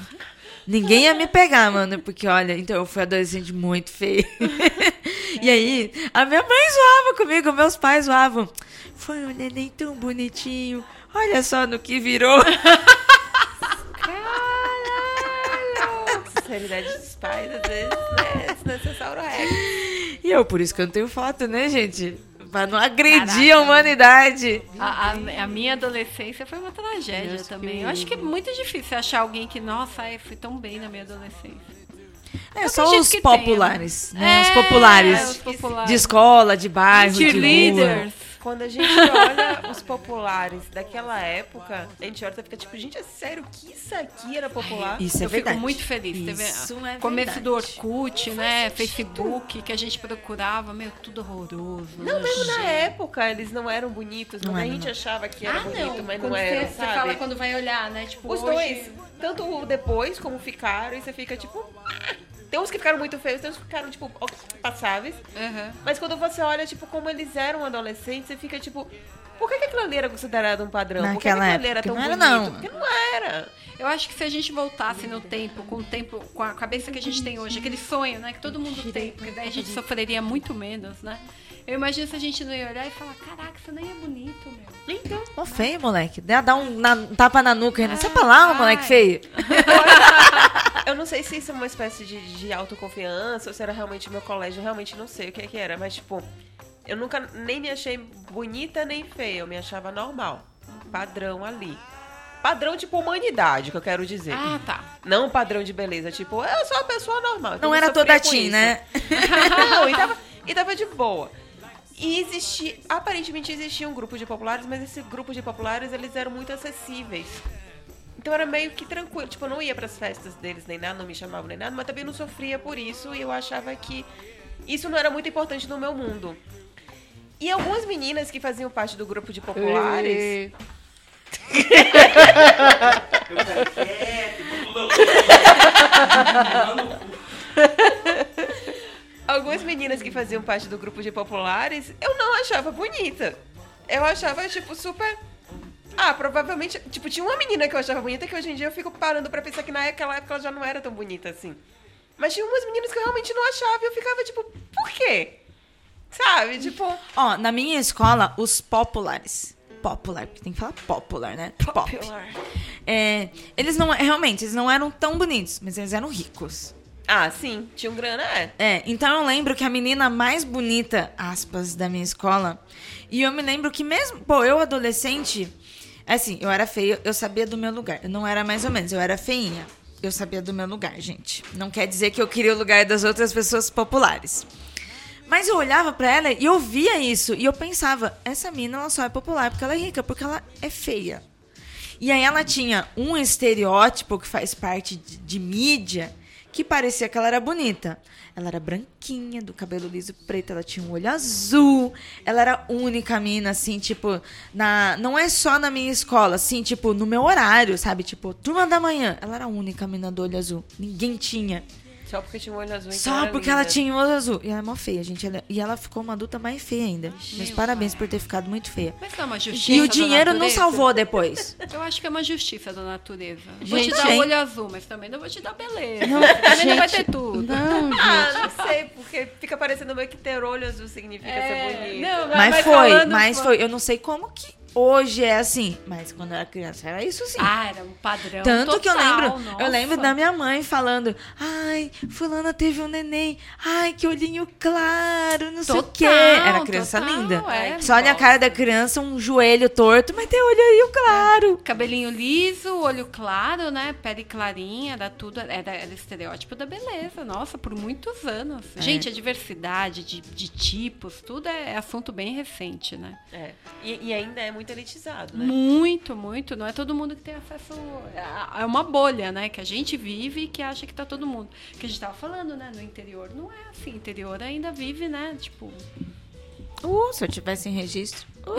Speaker 2: Ninguém ia me pegar, mano, porque olha, então eu fui adolescente muito feio. (laughs) e aí, a minha mãe zoava comigo, meus pais zoavam. Foi um neném tão bonitinho. Olha só no que virou. (laughs)
Speaker 5: Sinceridade dos pais, às vezes, né? Desnecessário é.
Speaker 2: E eu, por isso que eu não tenho foto, né, gente? Pra não agredir
Speaker 3: Caraca.
Speaker 2: a humanidade.
Speaker 3: A, a- a minha adolescência foi uma tragédia
Speaker 4: Deus
Speaker 3: também. Eu acho que é muito difícil achar alguém que, nossa, ai, fui tão bem na minha adolescência.
Speaker 2: É
Speaker 3: Eu
Speaker 2: só os
Speaker 3: tenha.
Speaker 2: populares, né? Os
Speaker 3: É,
Speaker 2: populares.
Speaker 3: os populares.
Speaker 2: De escola, de bairro, de rua.
Speaker 5: Quando a gente olha os populares daquela época, a gente olha e fica tipo, gente, é sério que isso aqui era popular?
Speaker 2: Isso é
Speaker 3: eu
Speaker 2: verdade.
Speaker 3: fico muito feliz. Teve
Speaker 2: Isso
Speaker 3: o
Speaker 2: é
Speaker 3: começo do. Orkut, né? Facebook, que a gente procurava, meu, tudo horroroso.
Speaker 5: Não, mesmo na época eles não eram bonitos,
Speaker 2: Não
Speaker 5: mas a gente
Speaker 2: não.
Speaker 5: achava que era
Speaker 3: Ah,
Speaker 5: bonito,
Speaker 3: não.
Speaker 5: mas
Speaker 3: quando
Speaker 5: não era,
Speaker 3: você,
Speaker 5: sabe?
Speaker 3: Você fala quando vai olhar, né? Tipo,
Speaker 5: Os
Speaker 3: hoje...
Speaker 5: dois, tanto depois como ficaram, e você fica tipo. "Ah". Tem uns que ficaram muito feios, tem uns que ficaram, tipo, passáveis.
Speaker 3: Aham.
Speaker 5: Mas quando você olha, tipo, como eles eram adolescentes, você fica tipo. Por que, que aquilo ali era considerado um padrão? Por que, que
Speaker 2: Naquela
Speaker 5: aquilo ali era tão
Speaker 2: não era,
Speaker 5: bonito?
Speaker 2: não.
Speaker 5: Porque não era.
Speaker 3: Eu acho que se a gente voltasse no tempo, com o tempo, com a cabeça que a gente tem hoje, aquele sonho, né, que todo mundo tem, porque daí a gente sofreria muito menos, né? Eu imagino se a gente não ia olhar e falar, caraca, isso nem é bonito, meu.
Speaker 5: Então.
Speaker 2: Mó feio, moleque. Dá, dá um, na- tapa na nuca ainda. Sai pra lá,
Speaker 3: Ai.
Speaker 2: moleque feio. (laughs)
Speaker 5: Eu não sei se isso é uma espécie de, de autoconfiança ou se era realmente meu colégio, eu realmente não sei o que, é que era, mas tipo, eu nunca nem me achei bonita nem feia, eu me achava normal. Padrão ali. Padrão tipo humanidade, que eu quero dizer.
Speaker 3: Ah, tá.
Speaker 5: Não padrão de beleza, tipo, eu sou uma pessoa normal. então
Speaker 2: Não
Speaker 5: eu
Speaker 2: era toda teen, né? (laughs)
Speaker 5: Não, e tava, e tava de boa. E existia, aparentemente existia um grupo de populares, mas esse grupo de populares, eles eram muito acessíveis. Então era meio que tranquilo, tipo, eu não ia pras festas deles nem nada, não me chamavam nem nada, mas também não sofria por isso e eu achava que isso não era muito importante no meu mundo. E algumas meninas que faziam parte do grupo de populares, (laughs) algumas meninas que faziam parte do grupo de populares, eu não achava bonita. Eu achava, tipo, super. Ah, provavelmente. Tipo, tinha uma menina que eu achava bonita que hoje em dia eu fico parando pra pensar que naquela época ela já não era tão bonita assim. Mas tinha umas meninas que eu realmente não achava e eu ficava, tipo, por quê? Sabe? Tipo.
Speaker 2: Ó, na minha escola, os populares. Popular, porque tem que falar popular, né? Pop. É, eles não. Realmente, eles não eram tão bonitos, mas eles eram ricos.
Speaker 5: Ah, sim, tinha um grana, é.
Speaker 2: É, então eu lembro que a menina mais bonita, aspas, da minha escola, e eu me lembro que mesmo, pô, eu adolescente, assim, eu era feia, eu sabia do meu lugar. Eu não era mais ou menos, eu era feinha. Eu sabia do meu lugar, gente. Não quer dizer que eu queria o lugar das outras pessoas populares. Mas eu olhava pra ela e eu via isso, e eu pensava, essa mina ela só é popular porque ela é rica, porque ela é feia. E aí ela tinha um estereótipo que faz parte de, de mídia que parecia que ela era bonita. Ela era branquinha, do cabelo liso preto, ela tinha um olho azul. Ela era única mina, assim, tipo, na. Não é só na minha escola, assim, tipo, no meu horário, sabe? Tipo, turma da manhã. Ela era a única mina do olho azul. Ninguém tinha.
Speaker 5: Só porque tinha um olho azul.
Speaker 2: Só porque
Speaker 5: linda.
Speaker 2: ela tinha um olho azul. E ela é mó feia, gente. Ela- e ela ficou uma adulta mais feia ainda. Mas
Speaker 3: Meu
Speaker 2: parabéns
Speaker 3: pai.
Speaker 2: por ter ficado muito feia.
Speaker 3: Mas não é uma justiça
Speaker 2: E o dinheiro não salvou depois. (laughs)
Speaker 3: Eu acho que é uma justiça da natureza. vou te
Speaker 2: Gente,
Speaker 3: dar
Speaker 2: hein?
Speaker 3: olho azul, mas também não vou te dar beleza.
Speaker 4: Não,
Speaker 3: também não vai
Speaker 4: gente,
Speaker 3: ter tudo.
Speaker 4: Não, gente.
Speaker 5: Ah, não sei, porque fica parecendo meio que ter olho azul significa ser
Speaker 3: É,
Speaker 5: bonito.
Speaker 3: não,
Speaker 2: Mas foi,
Speaker 3: falando-
Speaker 2: mas foi. Eu não sei como que hoje é assim. Mas quando eu era criança era isso sim.
Speaker 3: Ah, era um padrão
Speaker 2: Tanto que eu
Speaker 3: total,
Speaker 2: lembro, eu
Speaker 3: nossa.
Speaker 2: lembro da minha mãe falando, ai, fulana teve um neném, ai, que olhinho claro, não sei o quê.
Speaker 3: Total,
Speaker 2: Era criança
Speaker 3: total,
Speaker 2: linda.
Speaker 3: é.
Speaker 2: Só olha a cara da criança, um joelho torto, mas tem olhinho claro.
Speaker 3: Cabelinho liso, olho claro, né? Pele clarinha, era tudo. Era, era estereótipo da beleza, nossa, por muitos anos.
Speaker 2: É.
Speaker 3: Gente, a diversidade de, de tipos, tudo é assunto bem recente, né?
Speaker 5: É. E, e ainda é muito elitizado, né?
Speaker 3: Muito, muito. Não é todo mundo que tem acesso. É uma bolha, né? Que a gente vive e que acha que tá todo mundo. Que a gente tava falando, né? No interior não é assim. O interior ainda vive, né? Tipo.
Speaker 2: Uh, se eu tivesse em registro. (laughs)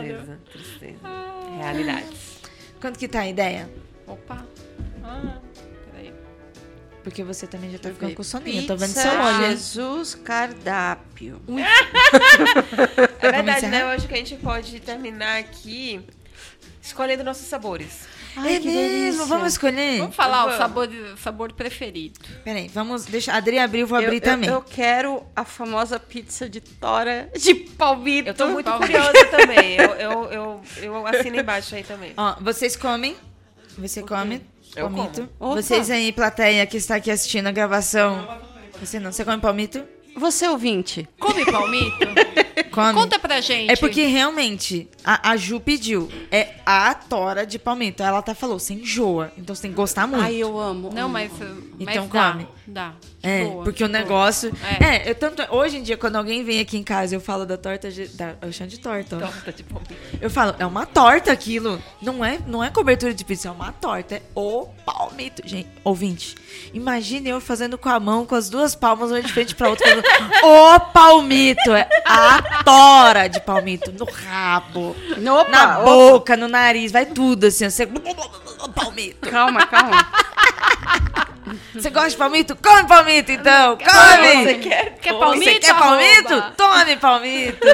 Speaker 5: Tristeza, tristeza. Realidades.
Speaker 2: Quanto que tá a ideia?
Speaker 3: Opa!
Speaker 2: Porque você também já tá ficando
Speaker 4: ver.
Speaker 2: com soninho. Tô vendo seu olho.
Speaker 4: Jesus cardápio. (laughs)
Speaker 5: É verdade, né? Eu acho que a gente pode terminar aqui escolhendo nossos sabores.
Speaker 4: Ai,
Speaker 2: é
Speaker 4: que
Speaker 2: mesmo, vamos escolher?
Speaker 3: Vamos falar
Speaker 5: Vamos.
Speaker 3: o sabor, sabor preferido.
Speaker 2: Peraí, vamos deixar. A Adri abriu, vou
Speaker 4: Eu-
Speaker 2: abrir
Speaker 4: eu,
Speaker 2: também.
Speaker 4: Eu quero a famosa pizza de tora de palmito.
Speaker 5: Eu tô muito
Speaker 3: Palmito.
Speaker 5: curiosa também. Eu, eu, eu, eu assino embaixo aí também.
Speaker 2: Ó, vocês comem. Você come.
Speaker 5: Eu
Speaker 2: palmito. Vocês aí, plateia, que está aqui assistindo a gravação. Você não, você come palmito?
Speaker 4: Você ouvinte,
Speaker 3: Come palmito? (laughs)
Speaker 2: Come.
Speaker 3: Conta pra gente.
Speaker 2: É porque realmente a, a Ju pediu. É a tora de palmito. Ela até falou, você enjoa. Então você tem que gostar muito.
Speaker 4: ai, eu amo.
Speaker 3: Não,
Speaker 4: amo.
Speaker 3: mas, mas
Speaker 2: Então
Speaker 3: dá,
Speaker 2: come.
Speaker 3: dá.
Speaker 2: É,
Speaker 3: Boa,
Speaker 2: porque o
Speaker 3: boa.
Speaker 2: negócio.
Speaker 3: É.
Speaker 2: É, eu tanto. Hoje em dia, quando alguém vem aqui em casa e eu falo da torta. de- Da, eu chamo de torta. ó.
Speaker 5: Torta de palmito.
Speaker 2: Eu falo, é uma torta aquilo. Não é, não é cobertura de pizza, é uma torta. É o palmito. Gente, ouvinte, imagine eu fazendo com a mão, com as duas palmas, uma de frente pra outra. Fazendo, o palmito. É a tora de palmito. No rabo,
Speaker 4: Opa,
Speaker 2: na
Speaker 4: opa.
Speaker 2: boca, no nariz. Vai tudo assim. Você... Palmito.
Speaker 4: Calma, calma.
Speaker 2: Você gosta de palmito? Come palmito, então.
Speaker 5: Você
Speaker 2: Come!
Speaker 5: quer?
Speaker 3: Quer
Speaker 5: Pô,
Speaker 3: palmito?
Speaker 2: Você quer palmito?
Speaker 3: Arroba.
Speaker 2: Tome palmito.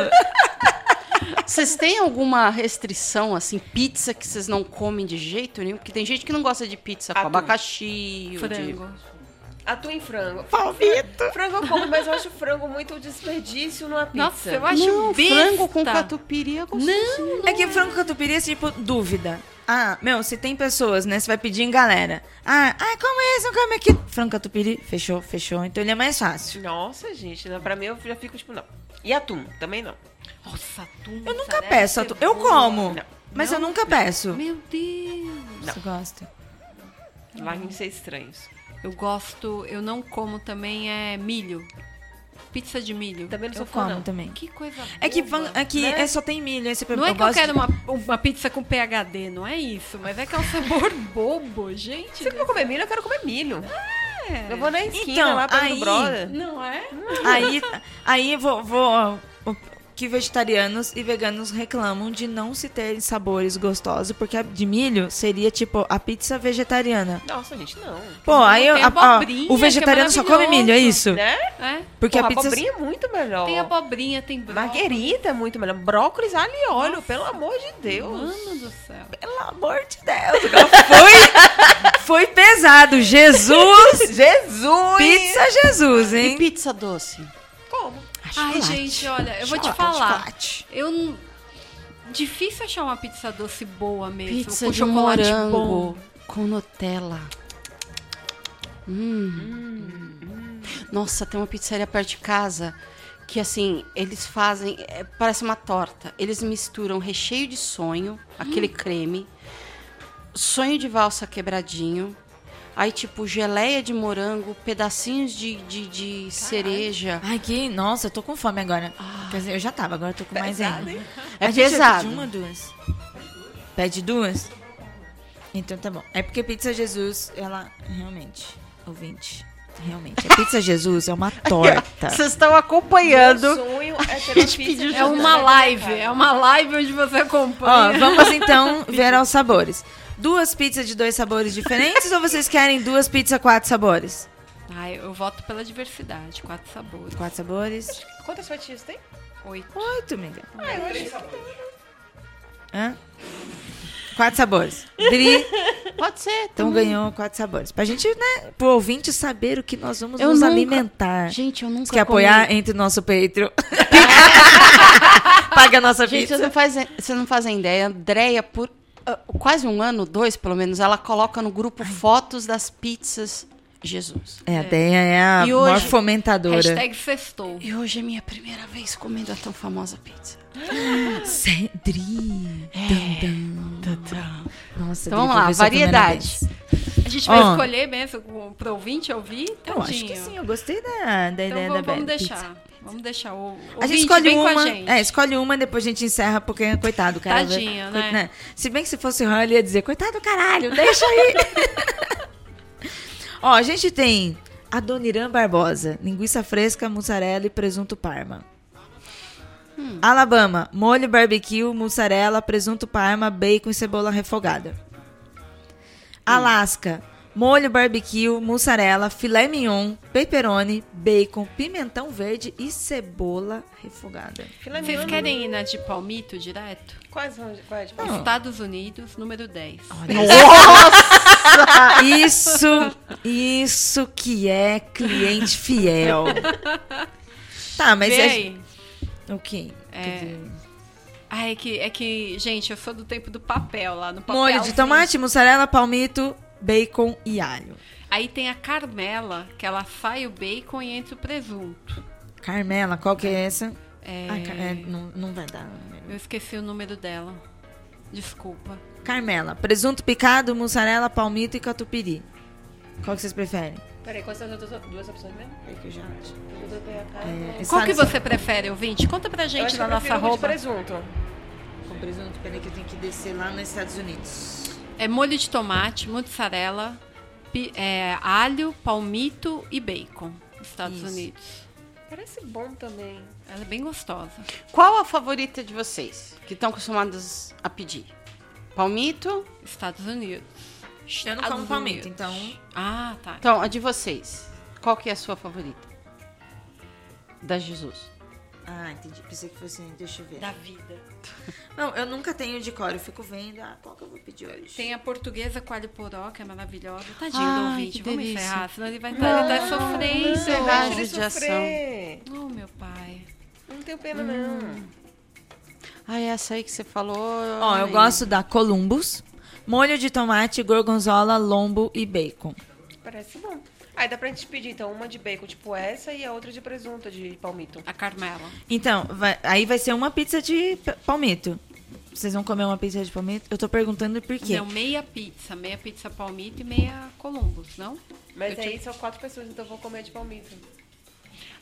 Speaker 4: Vocês têm alguma restrição, assim, pizza que vocês não comem de jeito nenhum? Porque tem gente que não gosta de pizza com
Speaker 5: Atum.
Speaker 4: abacaxi. ou de-
Speaker 5: Atum em frango.
Speaker 2: Palmito.
Speaker 5: Frango eu como, mas eu acho frango muito desperdício numa pizza.
Speaker 3: Nossa, eu acho
Speaker 4: Não,
Speaker 3: besta.
Speaker 4: frango com catupiry é gostoso.
Speaker 3: Não,
Speaker 2: É que frango catupiry é tipo dúvida. Ah, meu, se tem pessoas, né? Você vai pedir em galera. Ah, ah como é esse? Não come aqui. Frango catupiry, fechou, fechou. Então ele é mais fácil.
Speaker 5: Nossa, gente, não, pra mim eu já fico tipo, não. E atum, também não.
Speaker 3: Nossa, atum.
Speaker 2: Eu nunca peço. atum. Eu como.
Speaker 5: Não.
Speaker 2: Mas
Speaker 3: Não?
Speaker 2: eu nunca peço.
Speaker 3: Meu Deus.
Speaker 2: Você gosta?
Speaker 5: Lá em ser estranhos.
Speaker 3: Eu gosto, eu não como também é milho. Pizza de milho.
Speaker 5: Também não
Speaker 2: Eu
Speaker 5: sou fã,
Speaker 2: como
Speaker 5: não.
Speaker 2: também.
Speaker 3: Que coisa
Speaker 2: É que, van- é, que
Speaker 3: né?
Speaker 2: é só tem milho. Esse
Speaker 3: Não é que eu quero
Speaker 2: de-
Speaker 3: uma, uma pizza com PHD, não é isso. Mas é que é um sabor (laughs) bobo, gente.
Speaker 5: Se eu for comer milho, eu quero comer milho.
Speaker 3: É.
Speaker 5: Eu vou na esquina
Speaker 2: Então,
Speaker 5: lá perto
Speaker 2: aí-
Speaker 5: do brother.
Speaker 3: Não é?
Speaker 2: Aí, aí vou, vou. Que vegetarianos e veganos reclamam de não se ter sabores gostosos, porque a de milho seria tipo a pizza vegetariana.
Speaker 5: Nossa, gente, não.
Speaker 2: Pô, aí eu- a- o vegetariano
Speaker 3: que é
Speaker 2: só come milho, é isso?
Speaker 5: Né?
Speaker 3: É.
Speaker 2: Porque
Speaker 5: Porra,
Speaker 2: a pizza.
Speaker 5: abobrinha é muito melhor.
Speaker 3: Tem abobrinha, tem brócolis.
Speaker 5: Marguerita é muito melhor. Brócolis, alho e óleo, pelo amor de Deus.
Speaker 3: Mano do céu.
Speaker 2: Pelo amor de Deus. Foi, foi pesado. Jesus! (laughs)
Speaker 5: Jesus!
Speaker 2: Pizza Jesus,
Speaker 4: E
Speaker 2: hein?
Speaker 4: pizza doce?
Speaker 3: Ai, gente, olha, eu vou te falar.
Speaker 2: chocolate.
Speaker 3: Eu não... Difícil achar uma pizza doce boa mesmo.
Speaker 4: Pizza
Speaker 3: com
Speaker 4: de
Speaker 3: chocolate
Speaker 4: morango
Speaker 3: bom.
Speaker 4: com Nutella. Hum. Nossa, tem uma pizzaria perto de casa que assim, eles fazem, é, parece uma torta. Eles misturam recheio de sonho, aquele creme, sonho de valsa quebradinho, aí tipo geleia de morango, pedacinhos de, de, de cereja.
Speaker 2: Ai, que. Nossa, eu tô com fome agora. Quer dizer, eu já tava, agora eu tô com mais ainda.
Speaker 4: É
Speaker 2: A já
Speaker 4: pesado.
Speaker 2: pediu uma ou duas? Pede duas? Então tá bom. É porque Pizza Jesus, ela realmente, ouvinte, realmente. A Pizza Jesus é uma (laughs) torta.
Speaker 4: Vocês estão acompanhando.
Speaker 5: Meu sonho é (laughs) ter uma pizza
Speaker 3: É uma live, é uma live onde você
Speaker 2: Ó,
Speaker 3: acompanha.
Speaker 2: vamos então (laughs) ver aos sabores. Duas pizzas de dois sabores diferentes ou vocês querem duas pizzas quatro sabores?
Speaker 3: Ai, eu voto pela diversidade, quatro sabores.
Speaker 2: Quatro sabores?
Speaker 5: Quantas fatias tem?
Speaker 3: Oito.
Speaker 2: Oito, amiga.
Speaker 5: Ah, eu achei que...
Speaker 2: Hã? Quatro sabores. Dri,
Speaker 4: Pode ser.
Speaker 2: então
Speaker 4: também.
Speaker 2: ganhou quatro sabores. Pra gente, né, pro ouvinte saber o que nós vamos
Speaker 4: Eu
Speaker 2: nos
Speaker 4: nunca-
Speaker 2: alimentar.
Speaker 4: Gente, eu nunca
Speaker 2: Você quer
Speaker 4: comi-
Speaker 2: apoiar? Entre no nosso Patreon. (laughs) Paga a nossa
Speaker 4: Gente,
Speaker 2: pizza.
Speaker 4: vocês não, fazem, vocês não fazem ideia. A Andrea, por ah, quase um ano, dois pelo menos, ela coloca no grupo fotos das pizzas Jesus.
Speaker 2: É, a Deia é a
Speaker 4: E
Speaker 2: maior
Speaker 4: hoje-
Speaker 2: fomentadora.
Speaker 3: Hashtag sextou.
Speaker 4: E hoje é minha primeira vez comendo a tão famosa pizza. (gasps)
Speaker 2: Cedri. Nossa,
Speaker 4: Então vamos lá, variedades.
Speaker 3: A gente vai
Speaker 2: Ó.
Speaker 3: escolher mesmo pro ouvinte ouvir?
Speaker 2: Eu acho que sim, eu gostei da, da
Speaker 3: Então
Speaker 2: ideia
Speaker 3: vamos,
Speaker 2: da
Speaker 3: vamos
Speaker 2: Bela
Speaker 3: deixar.
Speaker 2: Pizza.
Speaker 3: Vamos deixar o.
Speaker 2: A gente escolhe
Speaker 3: a
Speaker 2: uma.
Speaker 3: gente.
Speaker 2: É, escolhe uma, depois a gente encerra, porque, coitado, cara.
Speaker 3: Tadinho,
Speaker 2: vai-
Speaker 3: né?
Speaker 2: Se bem que se fosse o Han, ele ia dizer, coitado, caralho, deixa aí. (laughs) Ó, a gente tem Adoniran Barbosa, linguiça fresca, mussarela e presunto parma.
Speaker 3: Hum.
Speaker 2: Alabama, molho barbecue, mussarela, presunto parma, bacon e cebola refogada. Alasca, molho barbecue, mussarela, filé mignon, pepperoni, bacon, pimentão verde e cebola refogada.
Speaker 5: Filé
Speaker 3: Vocês
Speaker 5: mignon.
Speaker 3: querem ir na de palmito direto?
Speaker 5: Quais são? Quais?
Speaker 2: Não.
Speaker 3: Estados Unidos, número 10.
Speaker 2: Isso, isso que é cliente fiel. Tá, mas é...
Speaker 3: aí.
Speaker 2: O quê?
Speaker 3: É. Ah, é que, é que, gente, eu sou do tempo do papel lá no papel.
Speaker 2: Molho de tomate, mussarela, palmito, bacon e alho.
Speaker 3: Aí tem a Carmela, que ela sai o bacon e entra o presunto.
Speaker 2: Carmela, qual que é essa?
Speaker 3: É,
Speaker 2: Ah, é, não, não vai dar.
Speaker 3: Eu esqueci o número dela. Desculpa.
Speaker 2: Carmela, presunto picado, mussarela, palmito e catupiry. Qual que vocês preferem?
Speaker 5: Peraí, quais são as outras duas opções mesmo?
Speaker 2: É que eu já acho.
Speaker 5: É,
Speaker 3: Qual que você prefere, ouvinte? Conta pra gente na
Speaker 5: eu
Speaker 3: nossa
Speaker 5: prefiro o de
Speaker 3: arroba.
Speaker 5: presunto.
Speaker 2: Com presunto, peraí que eu tenho que descer lá nos Estados Unidos.
Speaker 3: É molho de tomate, mussarela, pi- é, alho, palmito e bacon. Estados
Speaker 2: Isso.
Speaker 3: Unidos.
Speaker 5: Parece bom também.
Speaker 3: Ela é bem gostosa.
Speaker 4: Qual a favorita de vocês? Que estão acostumados a pedir? Palmito?
Speaker 3: Estados Unidos.
Speaker 2: Eu não como palmito,
Speaker 3: Unidos.
Speaker 2: então.
Speaker 3: Ah, tá.
Speaker 4: Então, a de vocês. Qual que é a sua favorita? Da Jesus.
Speaker 2: Ah, entendi. Pensei que fosse. Deixa eu ver.
Speaker 3: Da vida.
Speaker 2: Não, eu nunca tenho de cor. Eu fico vendo. Ah, qual que eu vou pedir hoje?
Speaker 3: Tem a portuguesa com alho poró, que é maravilhosa. Tadinho
Speaker 4: Ai,
Speaker 3: do ouvinte, vamos
Speaker 4: delícia.
Speaker 3: encerrar, senão ele vai estar tá sofrendo.
Speaker 5: ele
Speaker 4: judiação.
Speaker 5: sofrer.
Speaker 3: Oh, meu pai.
Speaker 5: Não tenho pena, não.
Speaker 4: Ah, essa aí que você falou.
Speaker 2: Ó, eu
Speaker 4: ai.
Speaker 2: gosto da Columbus, molho de tomate, gorgonzola, lombo e bacon.
Speaker 5: Parece bom. Aí dá pra gente pedir, então, uma de bacon, tipo essa, e a outra de presunto, de palmito.
Speaker 3: A Carmela.
Speaker 2: Então, vai- aí vai ser uma pizza de p- palmito. Vocês vão comer uma pizza de palmito? Eu tô perguntando por quê.
Speaker 3: Não, meia pizza. Meia pizza palmito e meia Columbus, não?
Speaker 5: Mas
Speaker 3: Eu
Speaker 5: aí são quatro pessoas, então eu vou comer de palmito.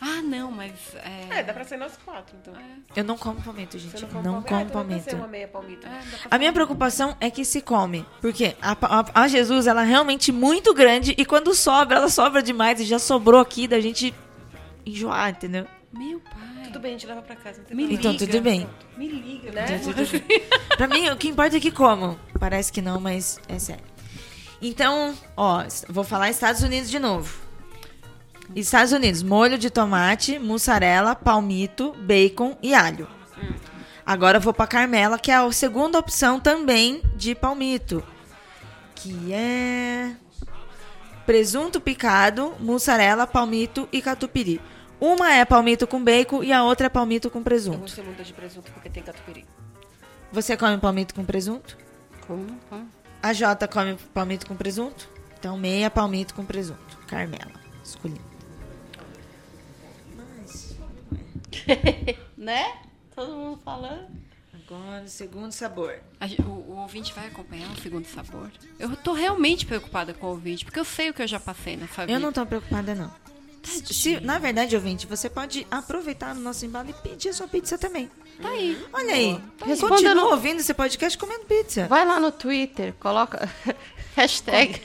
Speaker 3: Ah, não, mas... É,
Speaker 5: É, dá pra ser nós quatro, então.
Speaker 2: Eu não como palmito, gente.
Speaker 5: Você
Speaker 2: Não,
Speaker 5: não
Speaker 2: como
Speaker 5: palmito? Ah, então
Speaker 2: palmito.
Speaker 5: palmito.
Speaker 3: é,
Speaker 2: A minha preocupação é que se come. Porque a, a- a Jesus, ela é realmente muito grande e quando sobra, ela sobra demais e já sobrou aqui da gente enjoar, entendeu?
Speaker 3: Meu pai.
Speaker 5: Tudo bem, a gente leva pra casa. Não tem
Speaker 3: Me.
Speaker 2: Então, tudo bem.
Speaker 5: Me liga, né? (laughs)
Speaker 2: pra mim, o que importa é que como. Parece que não, mas é sério. Então, ó, vou falar Estados Unidos de novo. Estados Unidos, molho de tomate, mussarela, palmito, bacon e alho. Agora eu vou pra Carmela, que é a segunda opção também de palmito. Que é presunto picado, mussarela, palmito e catupiry. Uma é palmito com bacon e a outra é palmito com
Speaker 5: Eu
Speaker 2: presunto.
Speaker 5: gostei muito de presunto porque tem catupiry.
Speaker 2: Você come palmito com presunto?
Speaker 4: Como? Como?
Speaker 2: A Jota come palmito com presunto? Então, meia palmito com presunto. Carmela, escolhi. (laughs)
Speaker 4: Né? Todo mundo falando.
Speaker 2: Agora, segundo sabor.
Speaker 3: O, o ouvinte vai acompanhar o segundo sabor? Eu tô realmente preocupada com o ouvinte, porque eu sei o que eu já passei nessa vida.
Speaker 2: Eu não tô preocupada, não. Se, na verdade, ouvinte, você pode aproveitar o nosso embalo e pedir a sua pizza também.
Speaker 3: Tá aí.
Speaker 2: Olha aí.
Speaker 4: Responda
Speaker 2: Continua
Speaker 4: no-
Speaker 2: ouvindo esse podcast comendo pizza.
Speaker 4: Vai lá no Twitter, coloca (laughs) hashtag.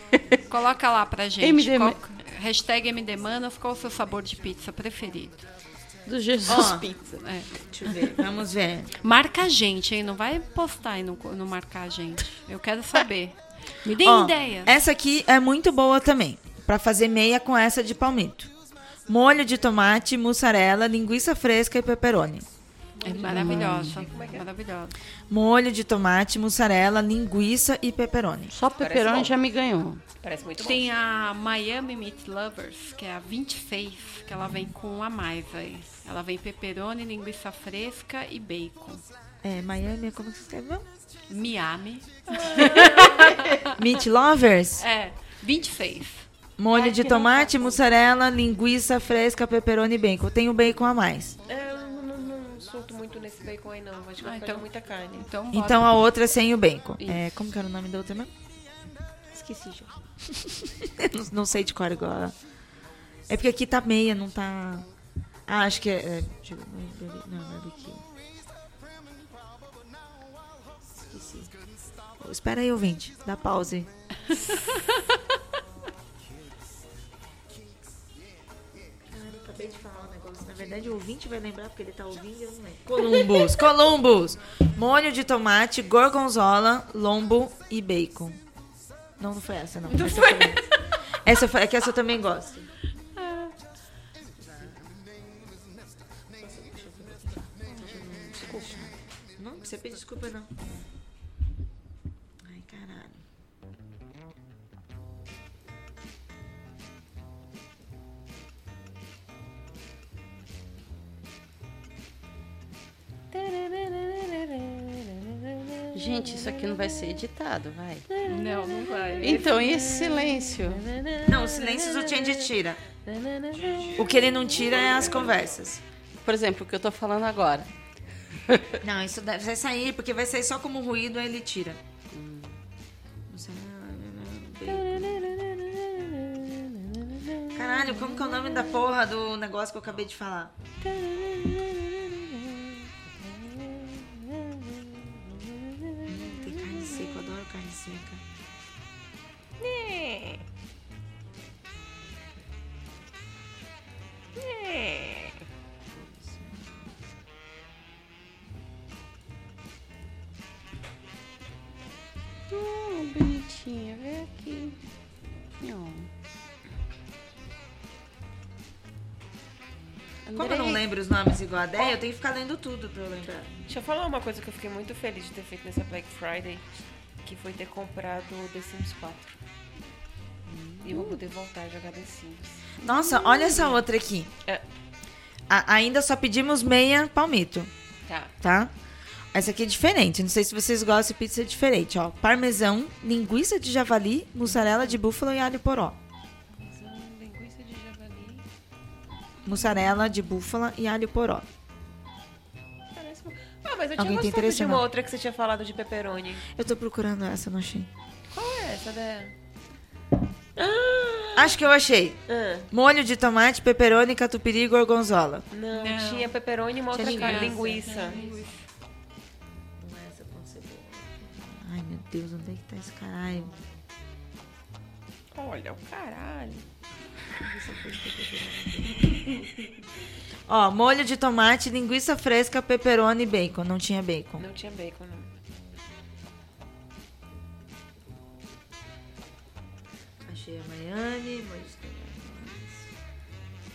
Speaker 3: Coloca lá pra gente.
Speaker 4: MD
Speaker 3: qual- hashtag MDManas, qual o seu sabor de pizza preferido?
Speaker 4: Do Jesus
Speaker 2: Ó.
Speaker 4: Pizza.
Speaker 3: É.
Speaker 2: Deixa eu ver. Vamos ver.
Speaker 3: Marca a gente, hein? Não vai postar e não, não marcar a gente. Eu quero saber. (laughs) Me deem
Speaker 2: Ó,
Speaker 3: ideia.
Speaker 2: Essa aqui é muito boa também. Pra fazer meia com essa de palmito. Molho de tomate, mussarela, linguiça fresca e pepperoni.
Speaker 3: É maravilhosa. Maravilhosa.
Speaker 2: Molho de tomate, mussarela, linguiça e pepperoni.
Speaker 4: Só pepperoni já me ganhou.
Speaker 5: Parece muito bom.
Speaker 3: Tem a Miami Meat Lovers, que é a 26, que ela vem com a mais aí. Ela vem pepperoni, linguiça fresca e bacon.
Speaker 2: É, Miami, como que se escreve? não?
Speaker 3: Miami. (laughs)
Speaker 2: Meat Lovers?
Speaker 3: É, 26.
Speaker 2: Molho de tomate, mussarela, linguiça fresca, pepperoni e bacon. Tem o bacon a mais.
Speaker 5: É, eu não, não, não solto muito nesse bacon aí, não. Acho que
Speaker 3: Ah, então-
Speaker 5: muita carne.
Speaker 3: Então.
Speaker 2: Então a outra é sem o bacon.
Speaker 3: Isso.
Speaker 2: É, como que era o nome da outra mesmo?
Speaker 5: Esqueci já. (laughs)
Speaker 2: não, não sei de cor agora. É porque aqui tá meia, não tá. Ah, acho que é. é deixa eu. Não, barbecue. Esqueci. Ô, Espera aí, ouvinte. Dá (laughs) acabei de falar um negócio. Na verdade, o ouvinte vai lembrar porque ele tá ouvindo e eu não lembro. Columbus, Columbus. Molho de tomate, gorgonzola, lombo e bacon. Não, não foi essa, não. essa foi. Essa foi, é que essa eu também gosto. Desculpa. Não precisa pedir desculpa, não. Ai, caralho.
Speaker 4: Gente, isso aqui não vai ser editado, vai.
Speaker 3: Não, não vai.
Speaker 4: Então, e esse silêncio?
Speaker 2: Não, os silêncios o Change tira. O que ele não tira é as conversas.
Speaker 4: Por exemplo, o que eu tô falando agora. (laughs)
Speaker 2: Não, isso deve vai sair, porque vai sair só como ruído, aí ele tira. Caralho, como que é o nome da porra do negócio que eu acabei de falar? Adoro carne seca.
Speaker 4: Hum, bonitinha, vem aqui.
Speaker 2: Como eu não lembro os nomes igual a Déia, eu tenho que ficar lendo tudo pra eu lembrar.
Speaker 5: Deixa eu falar uma coisa que eu fiquei muito feliz de ter feito nessa Black Friday, que foi ter comprado o The Sims 4. E eu vou poder voltar a jogar The Sims.
Speaker 2: Nossa, olha essa outra aqui.
Speaker 5: É.
Speaker 2: A- ainda só pedimos meia palmito,
Speaker 5: Tá.
Speaker 2: tá? Essa aqui é diferente. Não sei se vocês gostam de pizza diferente, ó. Parmesão, linguiça de javali, mussarela de búfala e alho poró.
Speaker 5: Linguiça de javali.
Speaker 2: Mussarela de búfala e alho poró.
Speaker 5: Ah, mas eu tinha
Speaker 2: Alguém tem
Speaker 5: gostado
Speaker 2: interesse
Speaker 5: de
Speaker 2: ou
Speaker 5: uma
Speaker 2: não?
Speaker 5: outra que você tinha falado de pepperoni.
Speaker 2: Eu tô procurando essa, não achei.
Speaker 5: Qual é essa, Dé?
Speaker 2: Acho que eu achei.
Speaker 5: Ah,
Speaker 2: Molho de tomate, pepperoni, catupiry e gorgonzola.
Speaker 5: não,
Speaker 3: Não.
Speaker 5: tinha pepperoni e uma outra
Speaker 2: Tinha
Speaker 5: carne,
Speaker 3: linguiça.
Speaker 5: linguiça.
Speaker 2: Não é essa com cebola. Ai, meu Deus, onde é que tá esse caralho?
Speaker 5: Olha, o caralho. (laughs)
Speaker 2: Ó, molho de tomate, linguiça fresca, pepperoni e bacon. Não tinha bacon.
Speaker 5: Não tinha bacon, não.
Speaker 2: Achei a Miami, molho.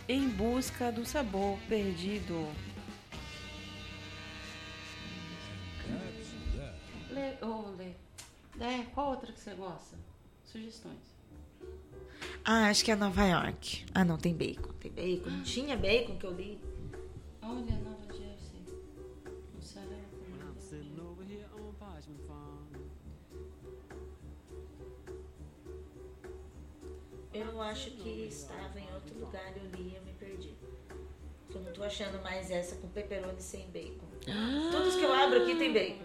Speaker 5: Em busca do sabor perdido.
Speaker 4: Lê, ô, Lê. Qual outra que você gosta? Sugestões.
Speaker 2: Ah, acho que é Nova York. Ah, não, tem bacon. Tem bacon. Não tinha bacon que eu li.
Speaker 4: Olha, Nova Jersey.
Speaker 6: Parchment Farm.
Speaker 2: Eu acho que estava em outro lugar, eu li e eu me perdi. Eu não tô achando mais essa com pepperoni sem bacon. Todos que eu abro aqui tem bacon.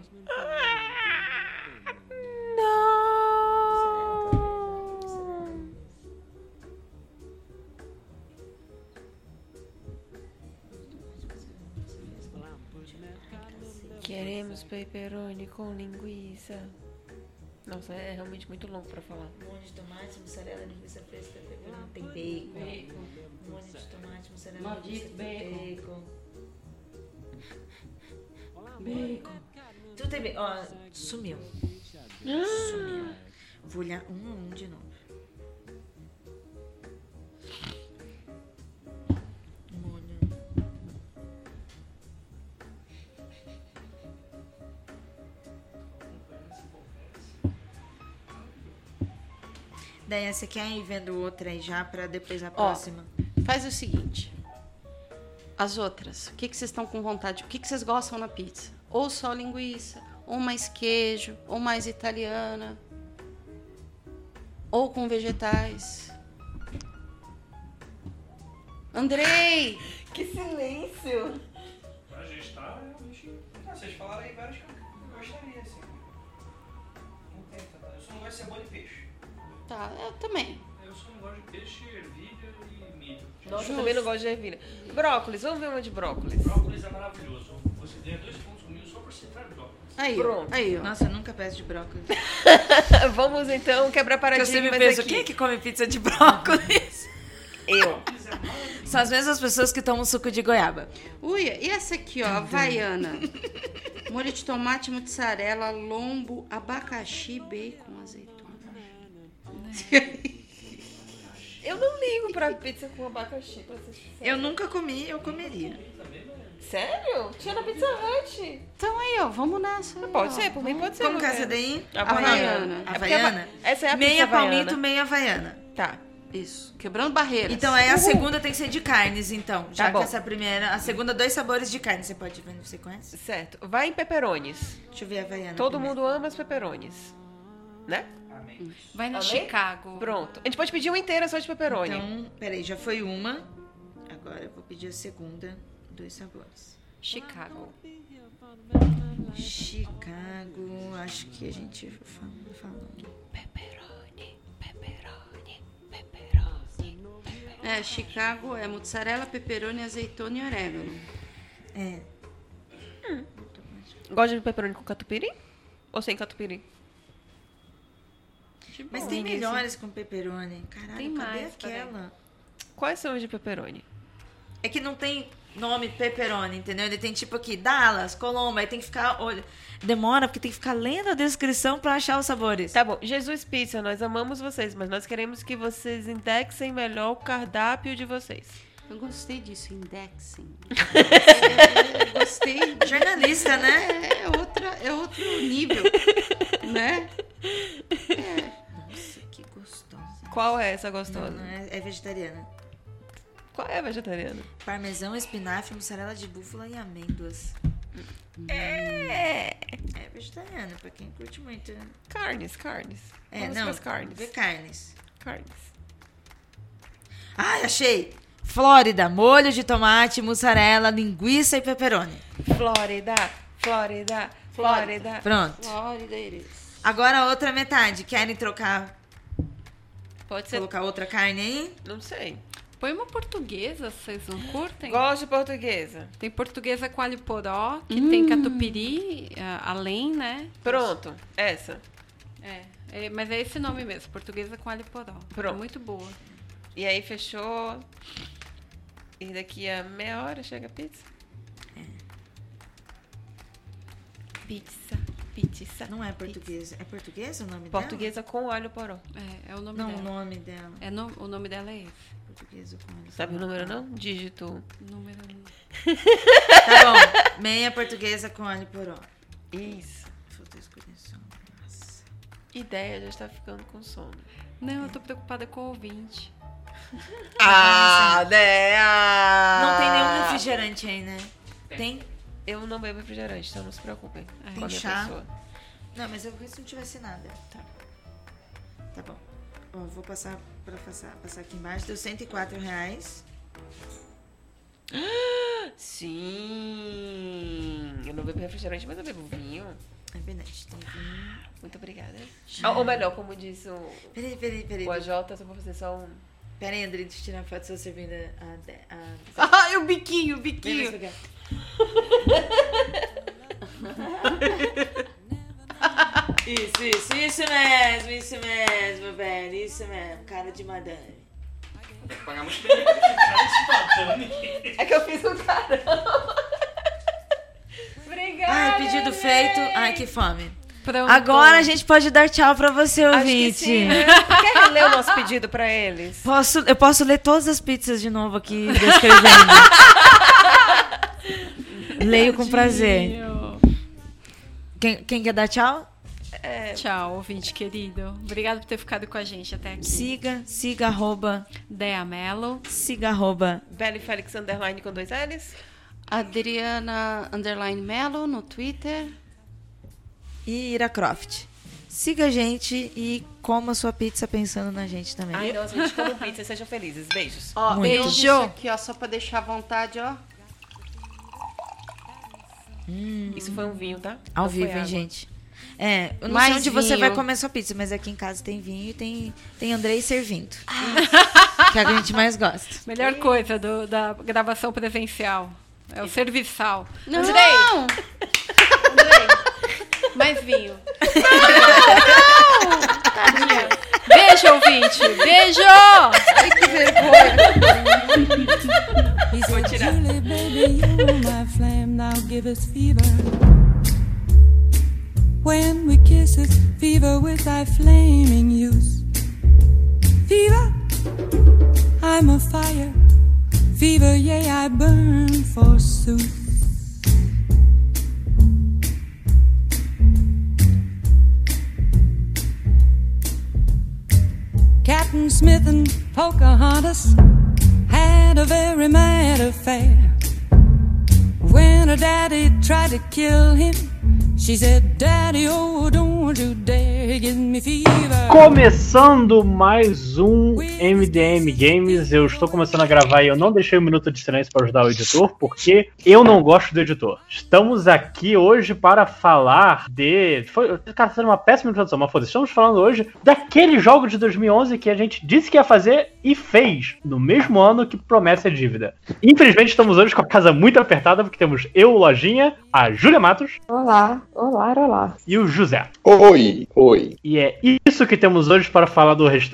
Speaker 5: Queremos pepperoni com linguiça. Nossa, é realmente muito longo pra falar.
Speaker 2: Molho de tomate, mussarela, linguiça fresca, pepperoni, tem bacon. Molho de tomate, mussarela,
Speaker 4: Maldito
Speaker 2: linguiça, bacon.
Speaker 6: Olá,
Speaker 2: Bacon. Tudo tem bacon. Ó, sumiu. Sumiu. Vou olhar um a um de novo. Daí você quer ir vendo outra aí já pra depois a próxima?
Speaker 4: Faz o seguinte. As outras, o que, que vocês estão com vontade? O que, que vocês gostam na pizza? Ou só linguiça, ou mais queijo, ou mais italiana, ou com vegetais. Andrei! (laughs)
Speaker 5: Que silêncio!
Speaker 7: A gente tá realmente. Ah, vocês falaram aí vários que eu gostaria, assim. Não tem tanta- Eu só não gosto de cebola e peixe.
Speaker 4: Tá, eu também.
Speaker 7: Eu só não gosto de peixe, ervilha e milho.
Speaker 5: Nossa, eu também não gosto de ervilha. Brócolis, vamos ver uma de brócolis.
Speaker 7: Brócolis é maravilhoso. Você ganha dois pontos comigo só por citar brócolis.
Speaker 4: Aí,
Speaker 5: Pronto.
Speaker 4: aí, ó.
Speaker 2: Nossa, eu nunca peço de brócolis. (laughs)
Speaker 5: vamos então quebrar
Speaker 2: Porque eu
Speaker 5: paradigmas
Speaker 2: sempre penso,
Speaker 5: aqui.
Speaker 2: quem é que come pizza de brócolis? (laughs)
Speaker 5: Eu.
Speaker 2: São as mesmas pessoas que tomam suco de goiaba.
Speaker 4: Uia, e essa aqui, ó, havaiana. Molho de tomate, mussarela, lombo, abacaxi, bacon, azeitona. (laughs)
Speaker 5: Eu não ligo pra pizza com abacaxi, pra ser sincera.
Speaker 2: Eu nunca comi, eu comeria.
Speaker 5: Sério? Tinha na Pizza Hut.
Speaker 4: Então aí, ó, vamos nessa. aí,
Speaker 5: Pode
Speaker 4: ó.
Speaker 5: ser, por mim pode ser.
Speaker 2: Como que é essa daí?
Speaker 5: Havaiana.
Speaker 4: Havaiana.
Speaker 5: É porque
Speaker 2: Havaiana?
Speaker 5: ava- Essa é a
Speaker 2: meia
Speaker 5: pizza havaiana.
Speaker 2: palmito, meia havaiana.
Speaker 5: Tá.
Speaker 4: Isso, quebrando barreiras.
Speaker 2: Então aí a segunda tem que ser de carnes, então. Já
Speaker 5: Tá bom.
Speaker 2: que essa primeira. A segunda, dois sabores de carne. Você pode ver, você conhece?
Speaker 5: Certo. Vai em peperones.
Speaker 2: Deixa eu ver a Havaiana.
Speaker 5: Todo
Speaker 2: primeiro.
Speaker 5: mundo ama os peperones. Né?
Speaker 7: Amém.
Speaker 3: Vai na
Speaker 5: Amém?
Speaker 3: Chicago.
Speaker 5: Pronto. A gente pode pedir uma inteira só de peperoni.
Speaker 2: Então, peraí, já foi uma. Agora eu vou pedir a segunda. Dois sabores.
Speaker 3: Chicago.
Speaker 2: Chicago, acho que a gente fala- falou.
Speaker 5: Pepperoni, pepperoni, pepperoni.
Speaker 4: É, Chicago é mozzarella, pepperoni, azeitona e orégano.
Speaker 2: É.
Speaker 5: Gosta de pepperoni com catupiry? Ou sem catupiry?
Speaker 2: Mas tem melhores com pepperoni. Caralho,
Speaker 3: Tem
Speaker 2: cadê
Speaker 3: mais, peraí.
Speaker 2: aquela?
Speaker 5: Quais são os de pepperoni?
Speaker 2: É que não tem nome pepperoni, entendeu? Ele tem tipo aqui, Dallas, Colombo, aí tem que ficar. Olha, demora porque tem que ficar lendo a descrição pra achar os sabores.
Speaker 5: Tá bom. Jesus Pizza, nós amamos vocês, mas nós queremos que vocês indexem melhor o cardápio de vocês.
Speaker 4: Eu gostei disso, indexing. (laughs) Eu gostei.
Speaker 2: Jornalista, né?
Speaker 4: É, outra, é outro nível, né?
Speaker 2: Que (laughs) gostosa.
Speaker 5: Qual é essa
Speaker 2: Não,
Speaker 5: gostosa?
Speaker 2: não é, é vegetariana.
Speaker 5: Qual é a vegetariana?
Speaker 2: Parmesão, espinafre, mussarela de búfala e amêndoas.
Speaker 5: É.
Speaker 2: É vegetariana, pra quem curte muito.
Speaker 5: Carnes, carnes.
Speaker 2: É,
Speaker 5: Vamos
Speaker 2: não.
Speaker 5: carnes.
Speaker 2: Vê carnes.
Speaker 5: Carnes.
Speaker 2: Ai, achei! Flórida, molho de tomate, mussarela, linguiça e pepperoni.
Speaker 5: Flórida, Flórida, Flórida.
Speaker 2: Pronto.
Speaker 4: Flórida, Iris.
Speaker 2: Agora a outra metade. Querem trocar,
Speaker 5: Pode ser.
Speaker 2: colocar outra carne aí?
Speaker 5: Não sei.
Speaker 3: Põe uma portuguesa, vocês não curtem?
Speaker 5: Gosto de portuguesa.
Speaker 3: Tem portuguesa com alho poró, que tem catupiry, ah, além, né?
Speaker 5: Pronto. Essa.
Speaker 3: É, é, mas é esse nome mesmo, portuguesa com alho poró.
Speaker 5: Pronto.
Speaker 3: É muito boa.
Speaker 5: E aí fechou. E daqui a meia hora chega a pizza? Pizza,
Speaker 2: Não é portuguesa. É portuguesa o nome
Speaker 5: Portuguesa com alho poró.
Speaker 3: É, é o nome
Speaker 2: dela? Não, o
Speaker 3: dela.
Speaker 2: nome dela.
Speaker 3: É no- o nome dela é esse.
Speaker 2: Portuguesa com alho
Speaker 5: Sabe o número não? Dígito.
Speaker 3: Número
Speaker 2: Tá bom. Meia portuguesa com alho poró.
Speaker 5: Isso.
Speaker 2: Falta escolher só. Nossa.
Speaker 5: Ideia já está ficando com sono.
Speaker 3: Não, eu tô preocupada com o ouvinte.
Speaker 5: Ah, né?
Speaker 2: Não tem nenhum refrigerante aí, né? Tem?
Speaker 5: Eu não bebo refrigerante, então não se preocupem com a minha
Speaker 2: chá?
Speaker 5: pessoa.
Speaker 2: Não, mas eu vi se não tivesse nada. Tá. Tá bom. Ó, vou passar pra passar, passar aqui embaixo. Deu 104 reais.
Speaker 5: Sim. Eu não bebo refrigerante, mas eu bebo vinho.
Speaker 2: É verdade, tem vinho.
Speaker 5: Muito obrigada. Ah, Ou melhor, como diz o,
Speaker 2: Peraí, peraí, peraí.
Speaker 5: o AJ, eu só vou fazer só um.
Speaker 2: Peraí, André, deixa eu tirar foto sua servindo a... a, a... (laughs)
Speaker 4: Ai, o biquinho, o biquinho. (laughs)
Speaker 2: Isso, isso, isso mesmo, isso mesmo, velho, isso mesmo, cara de madame.
Speaker 7: Tem que pagar muito bem. Instantâneo.
Speaker 5: É que eu fiz um carão. Obrigada.
Speaker 2: Ai, pedido feito, ai que fome.
Speaker 3: Pronto.
Speaker 2: Agora a gente pode dar tchau pra você,
Speaker 5: Acho que
Speaker 2: ouvinte.
Speaker 5: sim, né? Quer ler o nosso pedido pra eles?
Speaker 2: Posso, eu posso ler todas as pizzas de novo aqui, descrevendo. (laughs) (laughs) Leio com prazer. Quem, quem quer dar tchau?
Speaker 3: Tchau, ouvinte querido. Obrigado por ter ficado com a gente até aqui.
Speaker 2: Siga, siga, arroba,
Speaker 3: Dea Mello.
Speaker 2: siga, arroba.
Speaker 5: Belle Félix Underline com dois L's.
Speaker 4: Adriana Underline Melo no Twitter.
Speaker 2: e Ira Croft. Siga a gente e coma sua pizza pensando na gente também.
Speaker 5: Ai, nossa, gente, como pizza, sejam felizes. Beijos.
Speaker 4: Ó,
Speaker 2: Muito.
Speaker 3: Beijo.
Speaker 4: isso aqui, ó, só pra deixar à vontade, ó.
Speaker 5: Isso foi um vinho, tá?
Speaker 2: Ao
Speaker 5: Não foi
Speaker 2: vivo, hein, gente? É, eu não
Speaker 4: Mais
Speaker 2: sei onde você
Speaker 4: vinho.
Speaker 2: vai comer sua pizza, mas aqui em casa tem vinho e tem, tem Andrei servindo. que é o que a gente mais gosta.
Speaker 3: Melhor coisa do- da gravação presencial. É o serviçal.
Speaker 4: Não!
Speaker 3: Andrei, Andrei, mais vinho. Beijo, ouvinte. Beijo!
Speaker 4: Ai, que vergonha!
Speaker 8: He said, Julie, baby, you're my flame, now give us fever. When we kiss it, fever with thy flaming use. Fever, I'm a fire. Fever, yea, I burn forsooth. Captain Smith and Pocahontas had a very mad affair. When her daddy tried to kill him,
Speaker 9: Começando mais um MDM Games, eu estou começando a gravar e eu não deixei um minuto de silêncio para ajudar o editor, porque eu não gosto do editor. Estamos aqui hoje para falar de. Foi, cara, foi uma péssima introdução, mas foda estamos falando hoje daquele jogo de 2011 que a gente disse que ia fazer e fez, no mesmo ano que promete a dívida. Infelizmente, estamos hoje com a casa muito apertada, porque temos eu, Lojinha, a Júlia Matos
Speaker 10: Olá, olá, olá.
Speaker 9: e o José.
Speaker 11: Oi, oi.
Speaker 9: E é isso que temos hoje para falar do, rest...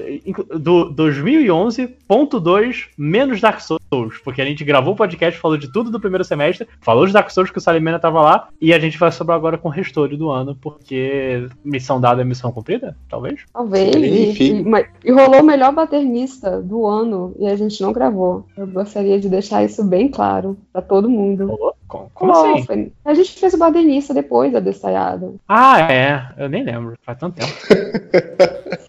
Speaker 9: do 2011.2 menos Dark Souls, porque a gente gravou o podcast, falou de tudo do primeiro semestre, falou de Dark Souls que o Salimena tava lá, e a gente vai sobrar agora com o restore do ano, porque missão dada é missão cumprida, talvez?
Speaker 10: Talvez.
Speaker 11: Enfim.
Speaker 10: E, e rolou o melhor baternista do ano e a gente não gravou. Eu gostaria de deixar isso bem claro pra todo mundo.
Speaker 9: Rolou? Como, como
Speaker 10: Rolou,
Speaker 9: assim?
Speaker 10: foi- A gente fez o baternista depois da Destaiada.
Speaker 9: Ah, é, eu nem lembro, faz tanto tempo. (laughs)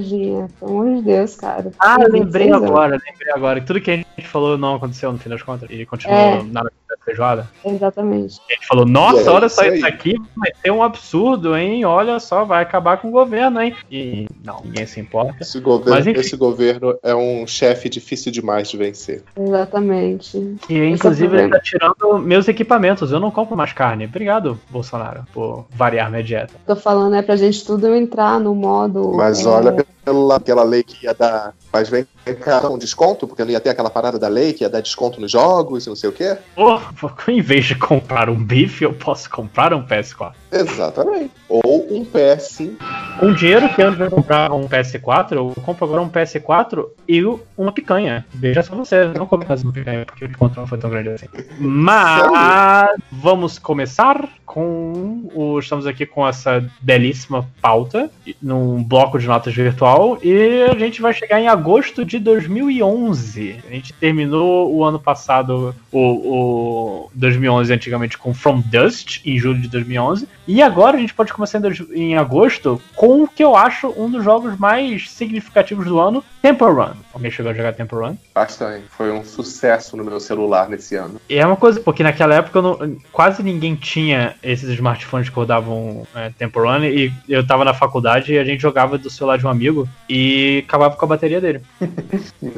Speaker 10: Ginha, pelo amor de Deus, cara.
Speaker 9: Ah, lembrei
Speaker 10: 26 anos.
Speaker 9: agora, lembrei agora. Tudo que a gente falou não aconteceu no fim das contas, e continuou
Speaker 10: É.
Speaker 9: nada da feijoada.
Speaker 10: Exatamente.
Speaker 9: A gente falou, nossa,
Speaker 11: E é
Speaker 9: olha só isso aqui, vai ser um absurdo, hein? Olha só, vai acabar com o governo, hein? E não, ninguém se importa.
Speaker 11: Esse governo,
Speaker 9: Mas,
Speaker 11: esse governo é um chefe difícil demais de vencer.
Speaker 10: Exatamente.
Speaker 9: Que inclusive
Speaker 10: é o
Speaker 9: ele tá tirando meus equipamentos. Eu não compro mais carne. Obrigado, Bolsonaro, por variar minha dieta.
Speaker 10: Tô falando é pra gente tudo entrar no modo.
Speaker 11: Mas
Speaker 10: é,
Speaker 11: olha pela aquela lei que ia dar. Mas vem cá um desconto, porque não ia ter aquela parada da lei que ia dar desconto nos jogos e não sei o quê.
Speaker 9: Pô, (laughs) em vez de comprar um bife, eu posso comprar um PS4.
Speaker 11: Exatamente. Ou um PS5.
Speaker 9: Com dinheiro que eu vou comprar um PS4, eu compro agora um PS4 e uma picanha. Veja só você, não compro mais uma picanha, porque o desconto não foi tão grande assim. Mas vamos começar com o. Estamos aqui com essa belíssima pauta num bloco de notas virtual e a gente vai chegar em agosto de 2011. A gente terminou o ano passado, o, o 2011 antigamente com From Dust, em julho de 2011. E agora a gente pode começar em, em agosto com o que eu acho um dos jogos mais significativos do ano, Temple Run. Alguém chegou a jogar Temple Run?
Speaker 11: Bastante. Foi um sucesso no meu celular nesse ano.
Speaker 9: E é uma coisa, porque naquela época não- quase ninguém tinha esses smartphones que rodavam é, Temple Run e eu tava na faculdade e a gente jogava do celular de um amigo e acabava com a bateria dele. (laughs)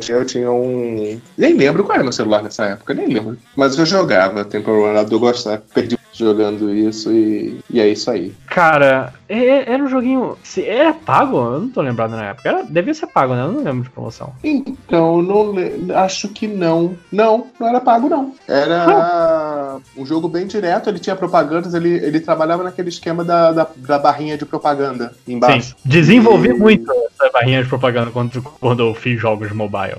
Speaker 11: Eu tinha um. Nem lembro qual era meu celular nessa época, nem lembro. Mas eu jogava Temple Run, eu gostava, perdi jogando isso e, e é isso aí.
Speaker 9: Cara, é- é- era um joguinho. se- Era pago? Eu não tô lembrado na época. Era, devia ser pago, né? Eu não lembro de promoção.
Speaker 11: Então, não acho que não. Não, não era pago, não. Era um jogo bem direto, ele tinha propagandas, ele, ele trabalhava naquele esquema da, da, da barrinha de propaganda embaixo.
Speaker 9: Sim. Desenvolvi
Speaker 11: E-
Speaker 9: muito essa barrinha de propaganda quando, quando eu fiz jogos mobile.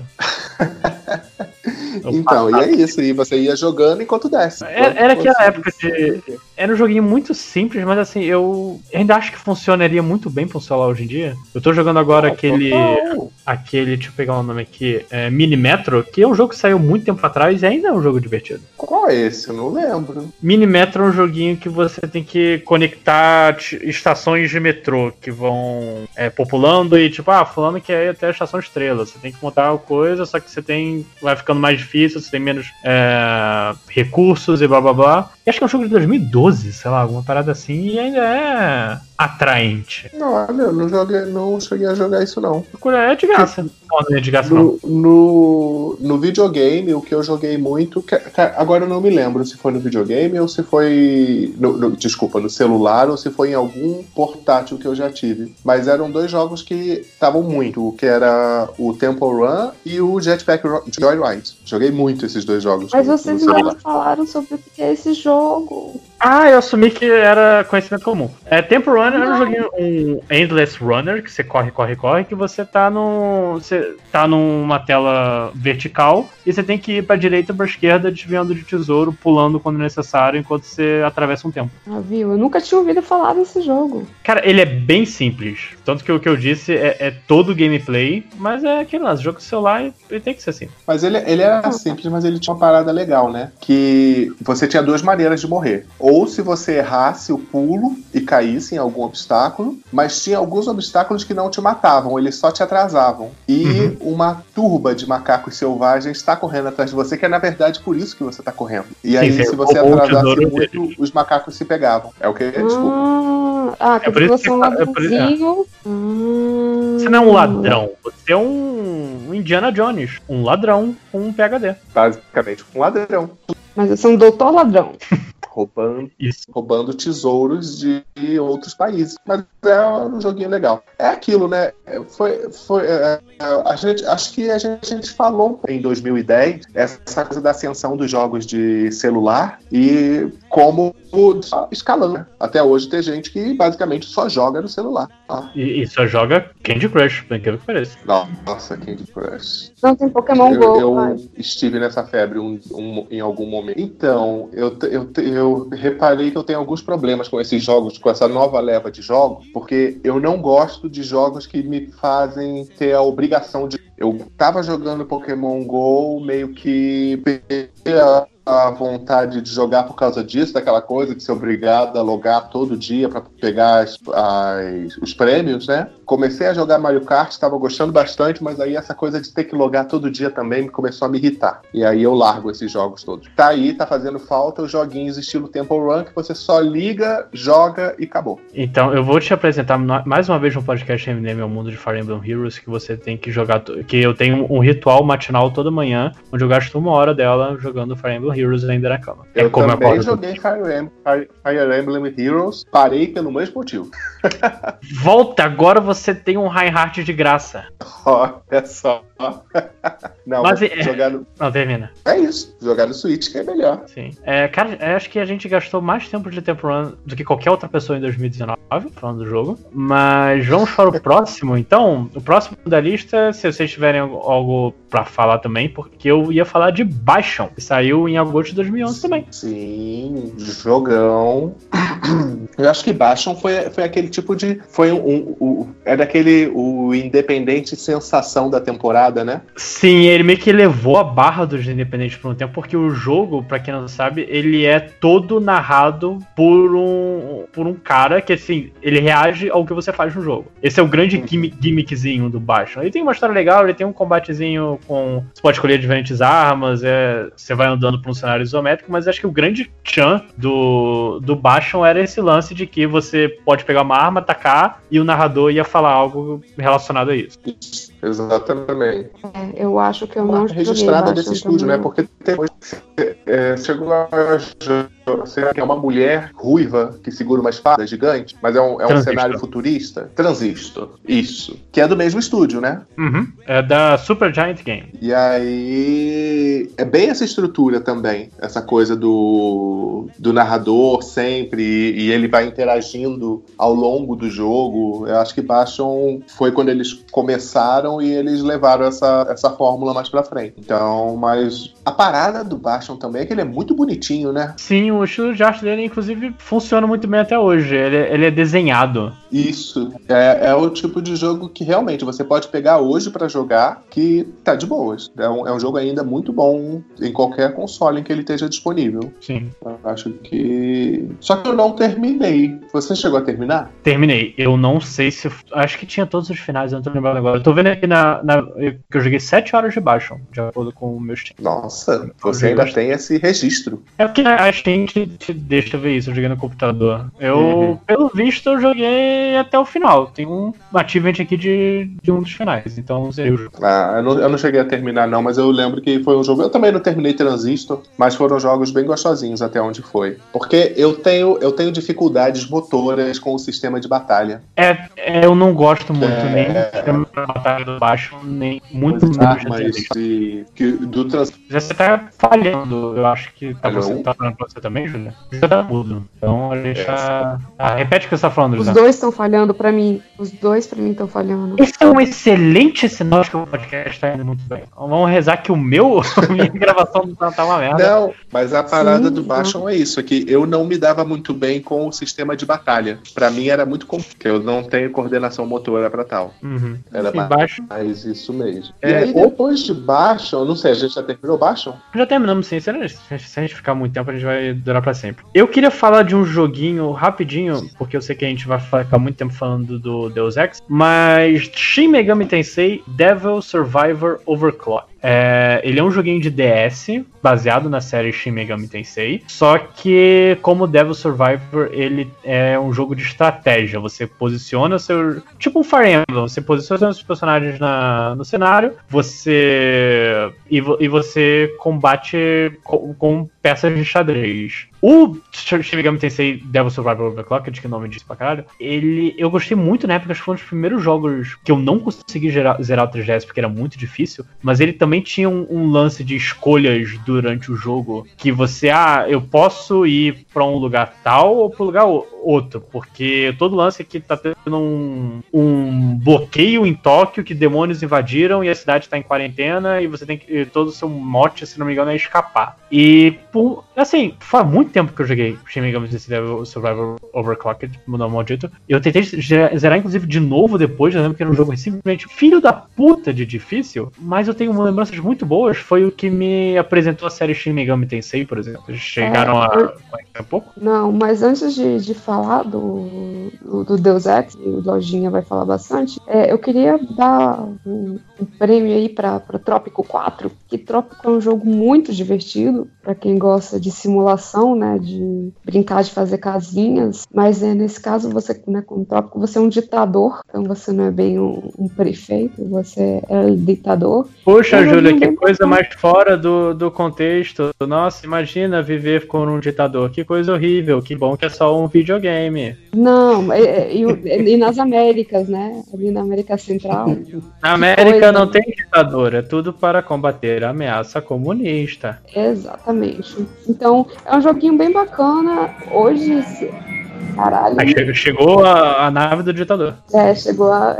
Speaker 9: (laughs) Eu
Speaker 11: Então, e é isso, e você ia jogando enquanto desce.
Speaker 9: Era, era aquela época de. Era um joguinho muito simples, mas assim, eu ainda acho que funcionaria muito bem pra um celular hoje em dia. Eu tô jogando agora aquele.
Speaker 11: Total.
Speaker 9: aquele, deixa eu pegar o nome aqui, é, Mini Metro, que é um jogo que saiu muito tempo atrás e ainda é um jogo divertido.
Speaker 11: Qual é esse? Eu não lembro.
Speaker 9: Mini Metro é um joguinho que você tem que conectar estações de metrô que vão é, populando e tipo, ah, fulano quer ir até a estação estrela. Você tem que montar coisa, só que você tem. Vai ficando mais difícil, você tem menos é, recursos e blá blá blá. E acho que é um jogo de 2012, sei lá, alguma parada assim, e ainda é atraente.
Speaker 11: Não, olha, eu não, joguei, não cheguei a jogar isso, não.
Speaker 9: Procura- É de graça. Não, não é de graça, não.
Speaker 11: No, no, no videogame, o que eu joguei muito. que- que agora eu não me lembro se foi no videogame ou se foi. no- no- desculpa, no celular ou se foi em algum portátil que eu já tive. Mas eram dois jogos que estavam muito, que era o Temple Run e o Jetpack Joyride. Joguei muito esses dois jogos.
Speaker 10: Mas
Speaker 11: no- no
Speaker 10: vocês não falaram sobre o que é esse jogo.
Speaker 9: Ah, eu assumi que era conhecimento comum. É, Temple Runner era um joguinho, um Endless Runner, que você corre, corre, corre, que você tá num. Você tá numa tela vertical e você tem que ir pra direita ou pra esquerda, desviando de tesouro, pulando quando necessário, enquanto você atravessa um tempo.
Speaker 10: Ah, viu? Eu nunca tinha ouvido falar desse jogo.
Speaker 9: Cara, ele é bem simples. Tanto que o que eu disse é, é todo gameplay, mas é aquele lance, jogo celular ele tem que ser assim.
Speaker 11: Mas ele, ele era simples, mas ele tinha uma parada legal, né? Que você tinha duas maneiras de morrer. Ou se você errasse o pulo e caísse em algum obstáculo, mas tinha alguns obstáculos que não te matavam, eles só te atrasavam. E uma turba de macacos selvagens está correndo atrás de você, que é na verdade por isso que você está correndo. E
Speaker 9: Sim,
Speaker 11: aí, se você atrasasse
Speaker 9: tesouro
Speaker 11: muito, os macacos se pegavam. É o que? Desculpa.
Speaker 10: Ah, ah
Speaker 9: É por
Speaker 10: que
Speaker 9: isso
Speaker 10: você
Speaker 9: que
Speaker 10: é um
Speaker 9: é por isso-
Speaker 10: ladrãozinho. Hum.
Speaker 9: Você não é um ladrão, você é um Indiana Jones. Um ladrão com um PHD.
Speaker 11: Basicamente, um ladrão.
Speaker 10: Mas eu sou um doutor ladrão. (laughs)
Speaker 11: Roubando,
Speaker 9: Isso.
Speaker 11: roubando tesouros de outros países. Mas é um joguinho legal. É aquilo, né? Foi, foi, é, é, a gente, acho que a gente, a gente falou em 2010 essa coisa da ascensão dos jogos de celular e como só escalando. Até hoje tem gente que basicamente só joga no celular. Ah,
Speaker 9: E, e só joga Candy Crush, por incrível que pareça.
Speaker 11: nossa, Candy Crush.
Speaker 10: Não tem Pokémon
Speaker 11: eu,
Speaker 10: Go.
Speaker 11: eu
Speaker 10: vai.
Speaker 11: estive nessa febre um- um- em algum momento. Então, eu, eu, eu reparei que eu tenho alguns problemas com esses jogos, com essa nova leva de jogos, porque eu não gosto de jogos que me fazem ter a obrigação de. Eu tava jogando Pokémon GO, meio que perdi a, a vontade de jogar por causa disso, daquela coisa de ser obrigado a logar todo dia para pegar as- as- os prêmios, né? Comecei a jogar Mario Kart, estava gostando bastante, mas aí essa coisa de ter que logar todo dia também me começou a me irritar. E aí eu largo esses jogos todos. Tá aí, tá fazendo falta os joguinhos estilo Temple Run que você só liga, joga e acabou.
Speaker 9: Então, eu vou te apresentar mais uma vez no podcast MDM ao mundo de Fire Emblem Heroes, que você tem que jogar. Que eu tenho um ritual matinal toda manhã, onde eu gasto uma hora dela jogando Fire Emblem Heroes ainda na cama.
Speaker 11: Eu
Speaker 9: é como eu
Speaker 11: também
Speaker 9: acordo.
Speaker 11: joguei Fire Emblem, Fire Emblem Heroes, parei pelo mesmo motivo. (laughs)
Speaker 9: Volta, agora você tem um Reinhardt de graça.
Speaker 11: Olha só. (laughs) Não,
Speaker 9: Mas
Speaker 11: mas
Speaker 9: é-
Speaker 11: jogar no...
Speaker 9: Não, termina.
Speaker 11: É isso, jogar no Switch que é melhor.
Speaker 9: Sim. É, cara, eu acho que a gente gastou mais tempo de Temple Run do que qualquer outra pessoa em 2019, falando do jogo. Mas vamos para o (laughs) próximo, então. O próximo da lista, se vocês tiverem algo, pra falar também, porque eu ia falar de Baixão, que saiu em agosto de 2011 também.
Speaker 11: Sim, jogão. (clears throat) Eu acho que Bastion foi, foi aquele tipo de. Foi um. um, um é daquele. O independente sensação da temporada, né?
Speaker 9: Sim, ele meio que levou a barra dos independentes por um tempo, porque o jogo, pra quem não sabe, ele é todo narrado por um, por um cara que, assim, ele reage ao que você faz no jogo. Esse é o grande gimmi- gimmickzinho do Bastion. Ele tem uma história legal, ele tem um combatezinho com. Você pode escolher diferentes armas, é, você vai andando por um cenário isométrico, mas acho que o grande chan do, do Bastion era esse lance de que você pode pegar uma arma, atacar, e o narrador ia falar algo relacionado a isso.
Speaker 11: Exatamente.
Speaker 10: É, eu acho que eu não
Speaker 11: registrada desse estúdio, né?
Speaker 10: também.
Speaker 11: Porque depois é, chegou a será que é uma mulher ruiva que segura uma espada gigante, mas é um, é um cenário futurista. Transistor, isso. Que é do mesmo estúdio, né?
Speaker 9: Uhum. É da Super Giant Game.
Speaker 11: E aí é bem essa estrutura também, essa coisa do, do narrador sempre e, e ele vai interagindo ao longo do jogo. Eu acho que Bastion foi quando eles começaram e eles levaram essa, essa fórmula mais pra frente. Então, mas a parada do Bastion também é que ele é muito bonitinho, né?
Speaker 9: Sim, o estilo de arte dele, inclusive, funciona muito bem até hoje. Ele, ele é desenhado.
Speaker 11: Isso. É, é o tipo de jogo que realmente você pode pegar hoje pra jogar que tá de boas. É um, é um jogo ainda muito bom em qualquer console em que ele esteja disponível.
Speaker 9: Sim.
Speaker 11: Eu acho que. Só que eu não terminei. Você chegou a terminar?
Speaker 9: Terminei. Eu não sei se. Acho que tinha todos os finais, eu não tô lembrando agora. Eu tô vendo aqui na, na- que eu joguei 7 horas de baixo, de acordo com o meu Steam.
Speaker 11: Nossa, você ainda tem esse registro.
Speaker 9: É porque a Steam te, te deixa ver isso, eu joguei no computador. Eu,
Speaker 11: Uhum.
Speaker 9: pelo visto, eu joguei até o final. Tem um achievement aqui de, de um dos finais, então zerei o jogo.
Speaker 11: Ah, eu não, eu não cheguei a terminar, não, mas eu lembro que foi um jogo. Eu também não terminei Transistor, mas foram jogos bem gostosinhos até onde foi. Porque eu tenho, eu tenho dificuldades motoras com o sistema de batalha.
Speaker 9: É, é, eu não gosto muito
Speaker 11: É.
Speaker 9: nem do sistema da batalha do baixo, nem muito menos
Speaker 11: armas
Speaker 9: de
Speaker 11: de, que, do trans.
Speaker 9: Já você tá falhando, eu acho que tá, você, tá falando pra você também, Júlia? Já tá mudo. Então a gente
Speaker 11: É.
Speaker 9: tá. Ah, repete o que você tá falando,
Speaker 10: Os
Speaker 9: Júlia.
Speaker 10: dois estão falhando pra mim. Os dois pra mim estão falhando.
Speaker 9: Esse é um excelente sinal de que o podcast tá indo muito bem. Então, vamos rezar que o meu, (laughs) a minha gravação não tá, tá uma merda.
Speaker 11: Não, mas a parada
Speaker 10: Sim,
Speaker 11: do Bastion é isso, é que eu não me dava muito bem com o sistema de batalha. Pra mim era muito complicado, eu não tenho coordenação motora pra tal.
Speaker 9: Uhum.
Speaker 11: Era
Speaker 9: Sim, baixo.
Speaker 11: mais isso mesmo.
Speaker 9: É,
Speaker 11: e aí depois de Bastion, não sei, a gente já terminou Bastion?
Speaker 9: Já terminamos sim, se a gente ficar muito tempo, a gente vai durar pra sempre. Eu queria falar de um joguinho rapidinho, porque eu sei que a gente vai ficar muito tempo falando do Deus Ex, mas Shin Megami Tensei Devil Survivor Overclock. É, ele é um joguinho de DS, baseado na série Shin Megami Tensei, só que como Devil Survivor, ele é um jogo de estratégia. Você posiciona seu... Tipo um Fire Emblem, você posiciona seus personagens na, no cenário, você... E, e você combate com, com peças de xadrez. O Shin Megami Tensei Devil Survivor Overclocked, que é o nome disso pra caralho, ele, eu gostei muito na época, acho que foi um dos primeiros jogos que eu não consegui gerar- zerar o 3DS porque era muito difícil, mas ele também tinha um, um lance de escolhas durante o jogo, que você, ah, eu posso ir pra um lugar tal ou pro lugar outro, porque todo lance aqui tá tendo um, um bloqueio em Tóquio que demônios invadiram e a cidade tá em quarentena e você tem que, todo o seu mote, se não me engano, é escapar. E, por, assim, faz muito tempo que eu joguei Shin Megami Tensei Survivor Overclocked, no maldito. Eu tentei zerar, inclusive, de novo depois, eu lembro que era um jogo simplesmente filho da puta de difícil, mas eu tenho lembranças muito boas, foi o que me apresentou a série Shin Megami Tensei, por exemplo. Eles chegaram
Speaker 10: É,
Speaker 9: a
Speaker 10: eu-
Speaker 9: conhecer um pouco?
Speaker 10: Não, mas antes de, de falar do, do, do Deus Ex, o Lojinha vai falar bastante, é, eu queria dar um, um prêmio aí para Trópico 4, que Trópico é um jogo muito divertido para quem gosta de simulação, né, de brincar de fazer casinhas, mas é, nesse caso você, né, com Trópico, você é um ditador, então você não é bem um, um prefeito, você é ditador. É um
Speaker 9: Júlia, que
Speaker 10: bem
Speaker 9: coisa
Speaker 10: bacana.
Speaker 9: mais fora do, do contexto. Nossa, imagina viver com um ditador. Que coisa horrível. Que bom que é só um videogame.
Speaker 10: Não, é- é- e, o- e nas Américas, né, ali na América Central. (laughs)
Speaker 9: Na América
Speaker 10: coisa.
Speaker 9: não tem ditador, é tudo para combater a ameaça comunista.
Speaker 10: Exatamente. Então, é um joguinho bem bacana. Hoje, caralho,
Speaker 9: Aí che- chegou a, a nave do ditador.
Speaker 10: é, chegou a.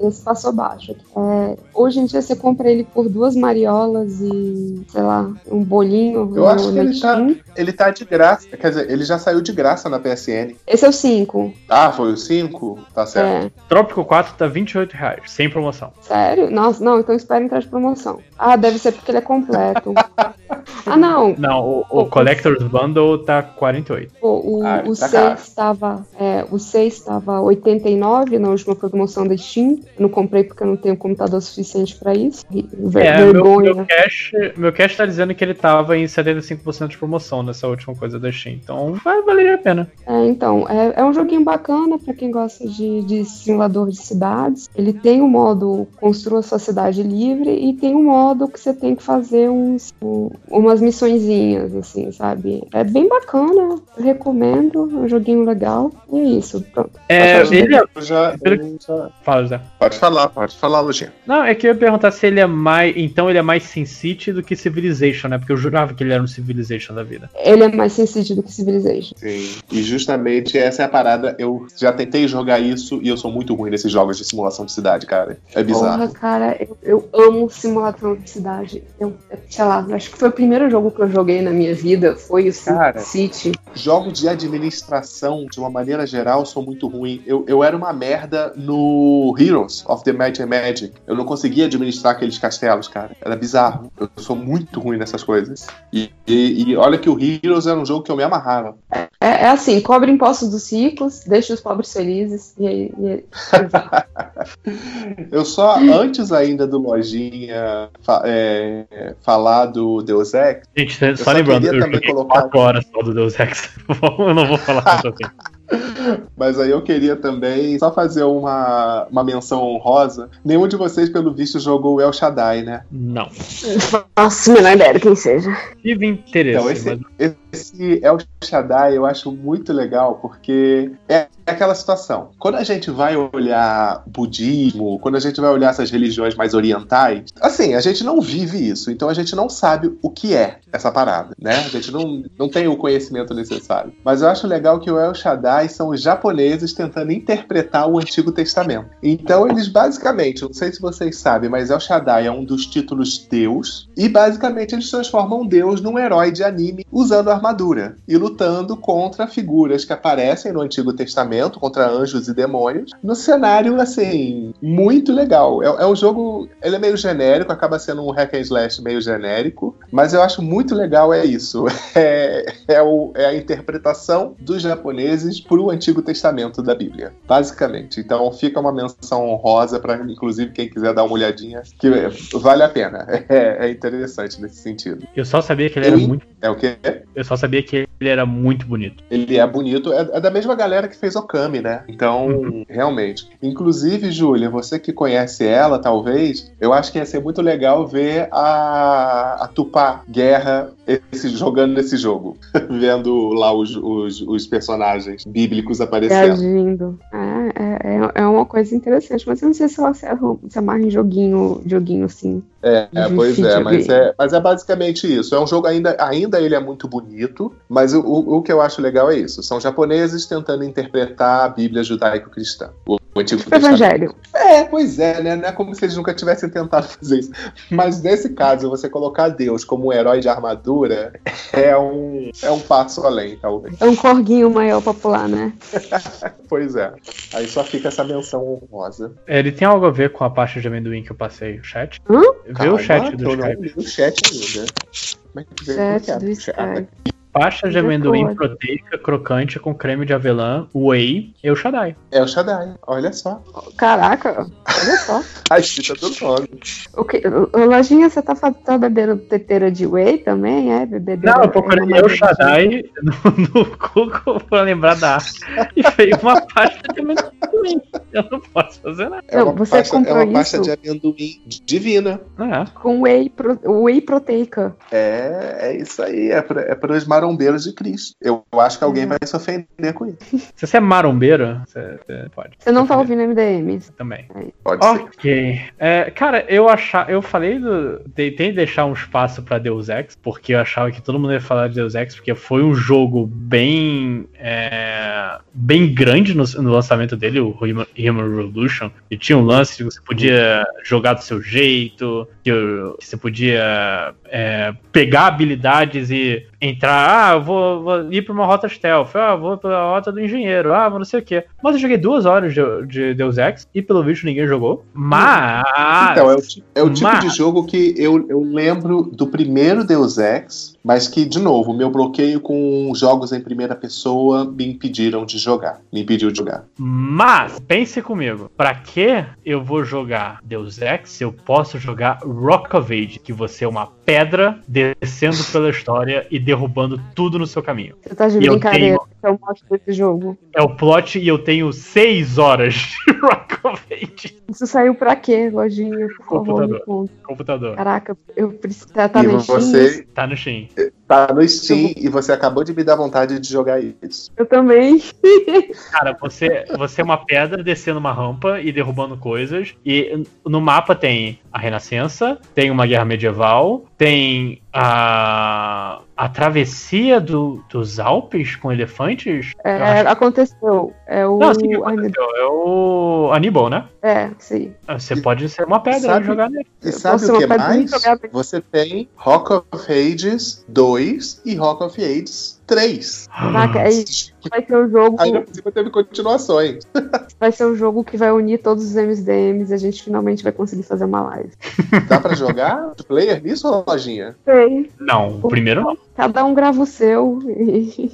Speaker 10: Esse passou baixo. É, hoje em dia você compra ele por duas mariolas e, sei lá, um bolinho.
Speaker 11: Eu
Speaker 10: no-
Speaker 11: acho que ele tá, ele tá de graça. Quer dizer, ele já saiu de graça na PSN.
Speaker 10: Esse é o 5.
Speaker 11: Ah, foi o 5? Tá certo.
Speaker 10: É.
Speaker 9: Trópico 4 tá 28 reais, sem promoção.
Speaker 10: Sério? Nossa, não, então espera entrar de promoção. Ah, deve ser porque ele é completo. (laughs) ah, não.
Speaker 9: Não, o, o Collector's Bundle tá 48.
Speaker 10: O, o,
Speaker 11: Ah,
Speaker 10: o
Speaker 11: tá
Speaker 10: 6
Speaker 11: caro.
Speaker 10: estava é, o 6 estava 89 na última promoção da Steam. Eu não comprei porque eu não tenho computador suficiente para isso. Ver-
Speaker 9: É, meu,
Speaker 10: vergonha.
Speaker 9: meu, cash, meu cash tá dizendo que ele tava em 75% de promoção nessa última coisa da Steam. Então vai valer a pena.
Speaker 10: É, então, é, é um joguinho bacana para quem gosta de, de simulador de cidades. Ele tem o modo construa sua cidade livre e tem um modo que você tem que fazer uns, um- umas missõezinhas, assim, sabe? É bem bacana, recomendo, é um joguinho legal. E é isso, pronto.
Speaker 9: É, ele é.
Speaker 11: Eu já, eu já-
Speaker 9: Fala, José.
Speaker 11: Pode falar, pode falar, Lojinha.
Speaker 9: Não, é que eu ia perguntar se ele é mais. Então ele é mais Sin City do que Civilization, né? Porque eu jurava que ele era um Civilization da vida.
Speaker 10: Ele é mais sensível do que Civilization.
Speaker 11: Sim. E justamente essa é a parada. Eu já tentei jogar isso e eu sou muito ruim nesses jogos de simulação de cidade, cara. É bizarro.
Speaker 10: Porra, cara, eu, eu amo simulação de cidade. Eu, sei lá, acho que foi o primeiro jogo que eu joguei na minha vida, foi o Sim
Speaker 11: Cara.
Speaker 10: City.
Speaker 11: Jogos de administração, de uma maneira geral, sou muito ruim. Eu, eu era uma merda no Heroes of the Might and Magic. Eu não conseguia administrar aqueles castelos, cara. Era bizarro. Eu sou muito ruim nessas coisas. E, e- e olha que o Heroes era um jogo que eu me amarrava.
Speaker 10: É, é assim, cobre impostos dos ricos, deixa os pobres felizes. E aí. E (laughs)
Speaker 11: Eu só, antes ainda do Lojinha fa- é, falar do Deus Ex,
Speaker 9: Gente, só,
Speaker 11: só
Speaker 9: lembrando,
Speaker 11: queria
Speaker 9: eu
Speaker 11: também
Speaker 9: joguei
Speaker 11: colocar-
Speaker 9: 4 horas só do Deus Ex. (laughs) eu não vou falar tanto assim. (laughs)
Speaker 11: Mas aí eu queria também só fazer uma, uma menção honrosa. Nenhum de vocês, pelo visto, jogou o El Shaddai, né?
Speaker 9: Não.
Speaker 10: Nossa, menor ideia de quem seja.
Speaker 9: Tive interesse,
Speaker 11: Então, esse,
Speaker 9: mas
Speaker 11: esse El Shaddai eu acho muito legal, porque é aquela situação. Quando a gente vai olhar budismo, quando a gente vai olhar essas religiões mais orientais, assim, a gente não vive isso, então a gente não sabe o que é essa parada, né? A gente não, não tem o conhecimento necessário. Mas eu acho legal que o El Shaddai são os japoneses tentando interpretar o Antigo Testamento. Então eles basicamente, não sei se vocês sabem, mas El Shaddai é um dos títulos Deus, e basicamente eles transformam Deus num herói de anime usando armadura e lutando contra figuras que aparecem no Antigo Testamento, contra anjos e demônios, no cenário assim, muito legal. É, é um jogo, ele é meio genérico, acaba sendo um hack and slash meio genérico, Mas eu acho muito legal é isso. (laughs) É, é, o- é a interpretação dos japoneses para o Antigo Testamento da Bíblia, basicamente. Então fica uma menção honrosa para, inclusive, quem quiser dar uma olhadinha, que vale a pena. (laughs) É, é interessante nesse sentido.
Speaker 9: Eu só sabia que ele era muito.
Speaker 11: É o quê?
Speaker 9: Eu só sabia que ele era muito bonito.
Speaker 11: Ele é bonito, é, é da mesma galera que fez Okami, né? Então, realmente. Inclusive, Júlia, você que conhece ela, talvez, eu acho que ia ser muito legal ver a, a Tupá Guerra esse- jogando nesse jogo. (laughs) Vendo lá os, os, os personagens bíblicos aparecendo.
Speaker 10: Reagindo. É, é, é- é uma coisa interessante, mas eu não sei se ela se amarra em joguinho, joguinho assim.
Speaker 11: É, é, pois é, mas é, mas é basicamente isso. É um jogo ainda, ainda ele é muito bonito, mas o, o, o que eu acho legal é isso. São japoneses tentando interpretar a Bíblia judaico-cristã. O, o Antigo
Speaker 10: Tipo Evangelho.
Speaker 11: É, pois é, né? Não é como se eles nunca tivessem tentado fazer isso. Mas nesse caso, você colocar Deus como um herói de armadura é um, é um passo além, talvez.
Speaker 10: É um corguinho maior pra pular, né? (laughs)
Speaker 11: Pois é. Aí só fica essa menção honrosa.
Speaker 9: Ele tem algo a ver com a pasta de amendoim que eu passei, o chat?
Speaker 10: Hã?
Speaker 9: Vê
Speaker 11: Calma,
Speaker 9: o chat do
Speaker 11: eu não
Speaker 9: Skype.
Speaker 11: li o chat ainda. Como é que vê? Como é
Speaker 10: Chat
Speaker 11: é?
Speaker 10: do Skype.
Speaker 9: Pasta de amendoim proteica crocante com creme de avelã, whey e o Shaddai.
Speaker 11: É o Shaddai, olha só.
Speaker 10: Caraca, olha só.
Speaker 11: A escrita do nome.
Speaker 10: O que, ô, Lojinha, você tá, tá bebendo teteira de whey também? É? Bebedeira,
Speaker 9: Não, eu procurei
Speaker 10: é,
Speaker 9: o Shaddai (laughs) no, no Google pra lembrar da arte e veio uma pasta de amendoim. Eu não posso fazer nada.
Speaker 11: É uma,
Speaker 10: você
Speaker 11: pasta, é uma pasta de amendoim divina.
Speaker 9: É.
Speaker 10: Com whey, pro, whey proteica.
Speaker 11: É, é isso aí. É para é os marombeiros de Cristo. Eu acho que alguém
Speaker 10: Uhum.
Speaker 11: vai se ofender com isso. (laughs)
Speaker 9: Se você é marombeiro, você, você pode.
Speaker 10: Você não tá ouvindo MDM.
Speaker 9: Também.
Speaker 11: Pode ser.
Speaker 9: Ok. É, cara, eu achar, eu falei do. Tentei deixar um espaço pra Deus Ex, porque eu achava que todo mundo ia falar de Deus Ex, porque foi um jogo bem. é, bem grande no, no lançamento dele, o Human, Human Revolution. E tinha um lance que você podia jogar do seu jeito, que, você podia é, pegar habilidades e entrar. Ah, eu vou, vou ir pra uma rota stealth. Ah, vou pela rota do engenheiro. Ah, não sei o quê. Mas eu joguei duas horas de, de Deus Ex e pelo visto ninguém jogou. Mas.
Speaker 11: Então, é o, é o tipo
Speaker 9: mas-
Speaker 11: de jogo que eu, eu lembro do primeiro Deus Ex, mas que, de novo, meu bloqueio com jogos em primeira pessoa me impediram de jogar. Me impediu de jogar.
Speaker 9: Mas, pense comigo, pra que eu vou jogar Deus Ex se eu posso jogar Rock of Age, que você é uma pedra descendo pela história e derrubando tudo no seu caminho.
Speaker 10: Você tá de
Speaker 9: E eu
Speaker 10: brincadeira.
Speaker 9: tenho-
Speaker 10: Eu mostro desse jogo.
Speaker 9: É o plot e eu tenho seis horas de (laughs) Rock of Age.
Speaker 10: Isso saiu pra quê, Lojinha? Por favor,
Speaker 9: Computador.
Speaker 10: conta.
Speaker 9: Computador.
Speaker 10: Caraca, eu preciso. Tá, tá
Speaker 11: e
Speaker 10: no Steam?
Speaker 11: você
Speaker 9: Tá no Steam.
Speaker 11: Tá no Steam e você acabou de me dar vontade de jogar isso.
Speaker 10: Eu também. (laughs)
Speaker 9: Cara, você, você é uma pedra descendo uma rampa e derrubando coisas. E no mapa tem a Renascença, tem uma guerra medieval, tem a, a travessia do- dos Alpes com elefantes.
Speaker 10: É,
Speaker 9: acho-
Speaker 10: aconteceu. É o.
Speaker 9: Não, sim, aconteceu. É o Aníbal, né?
Speaker 10: É, sim.
Speaker 9: Você pode ser uma pedra
Speaker 11: Sabe-
Speaker 9: e jogar nele.
Speaker 11: E sabe o que
Speaker 10: e
Speaker 11: mais? Você tem Rock of Ages 2 e Rock of Ages 3.
Speaker 10: Caraca, é. Vai ser o jogo.
Speaker 11: Ainda por cima teve continuações. (laughs)
Speaker 10: Vai ser o jogo que vai unir todos os MSDMs e a gente finalmente vai conseguir fazer uma live.
Speaker 11: Dá pra jogar player nisso ou lojinha?
Speaker 10: Sei.
Speaker 9: Não, o primeiro não.
Speaker 10: Cada um grava o seu e,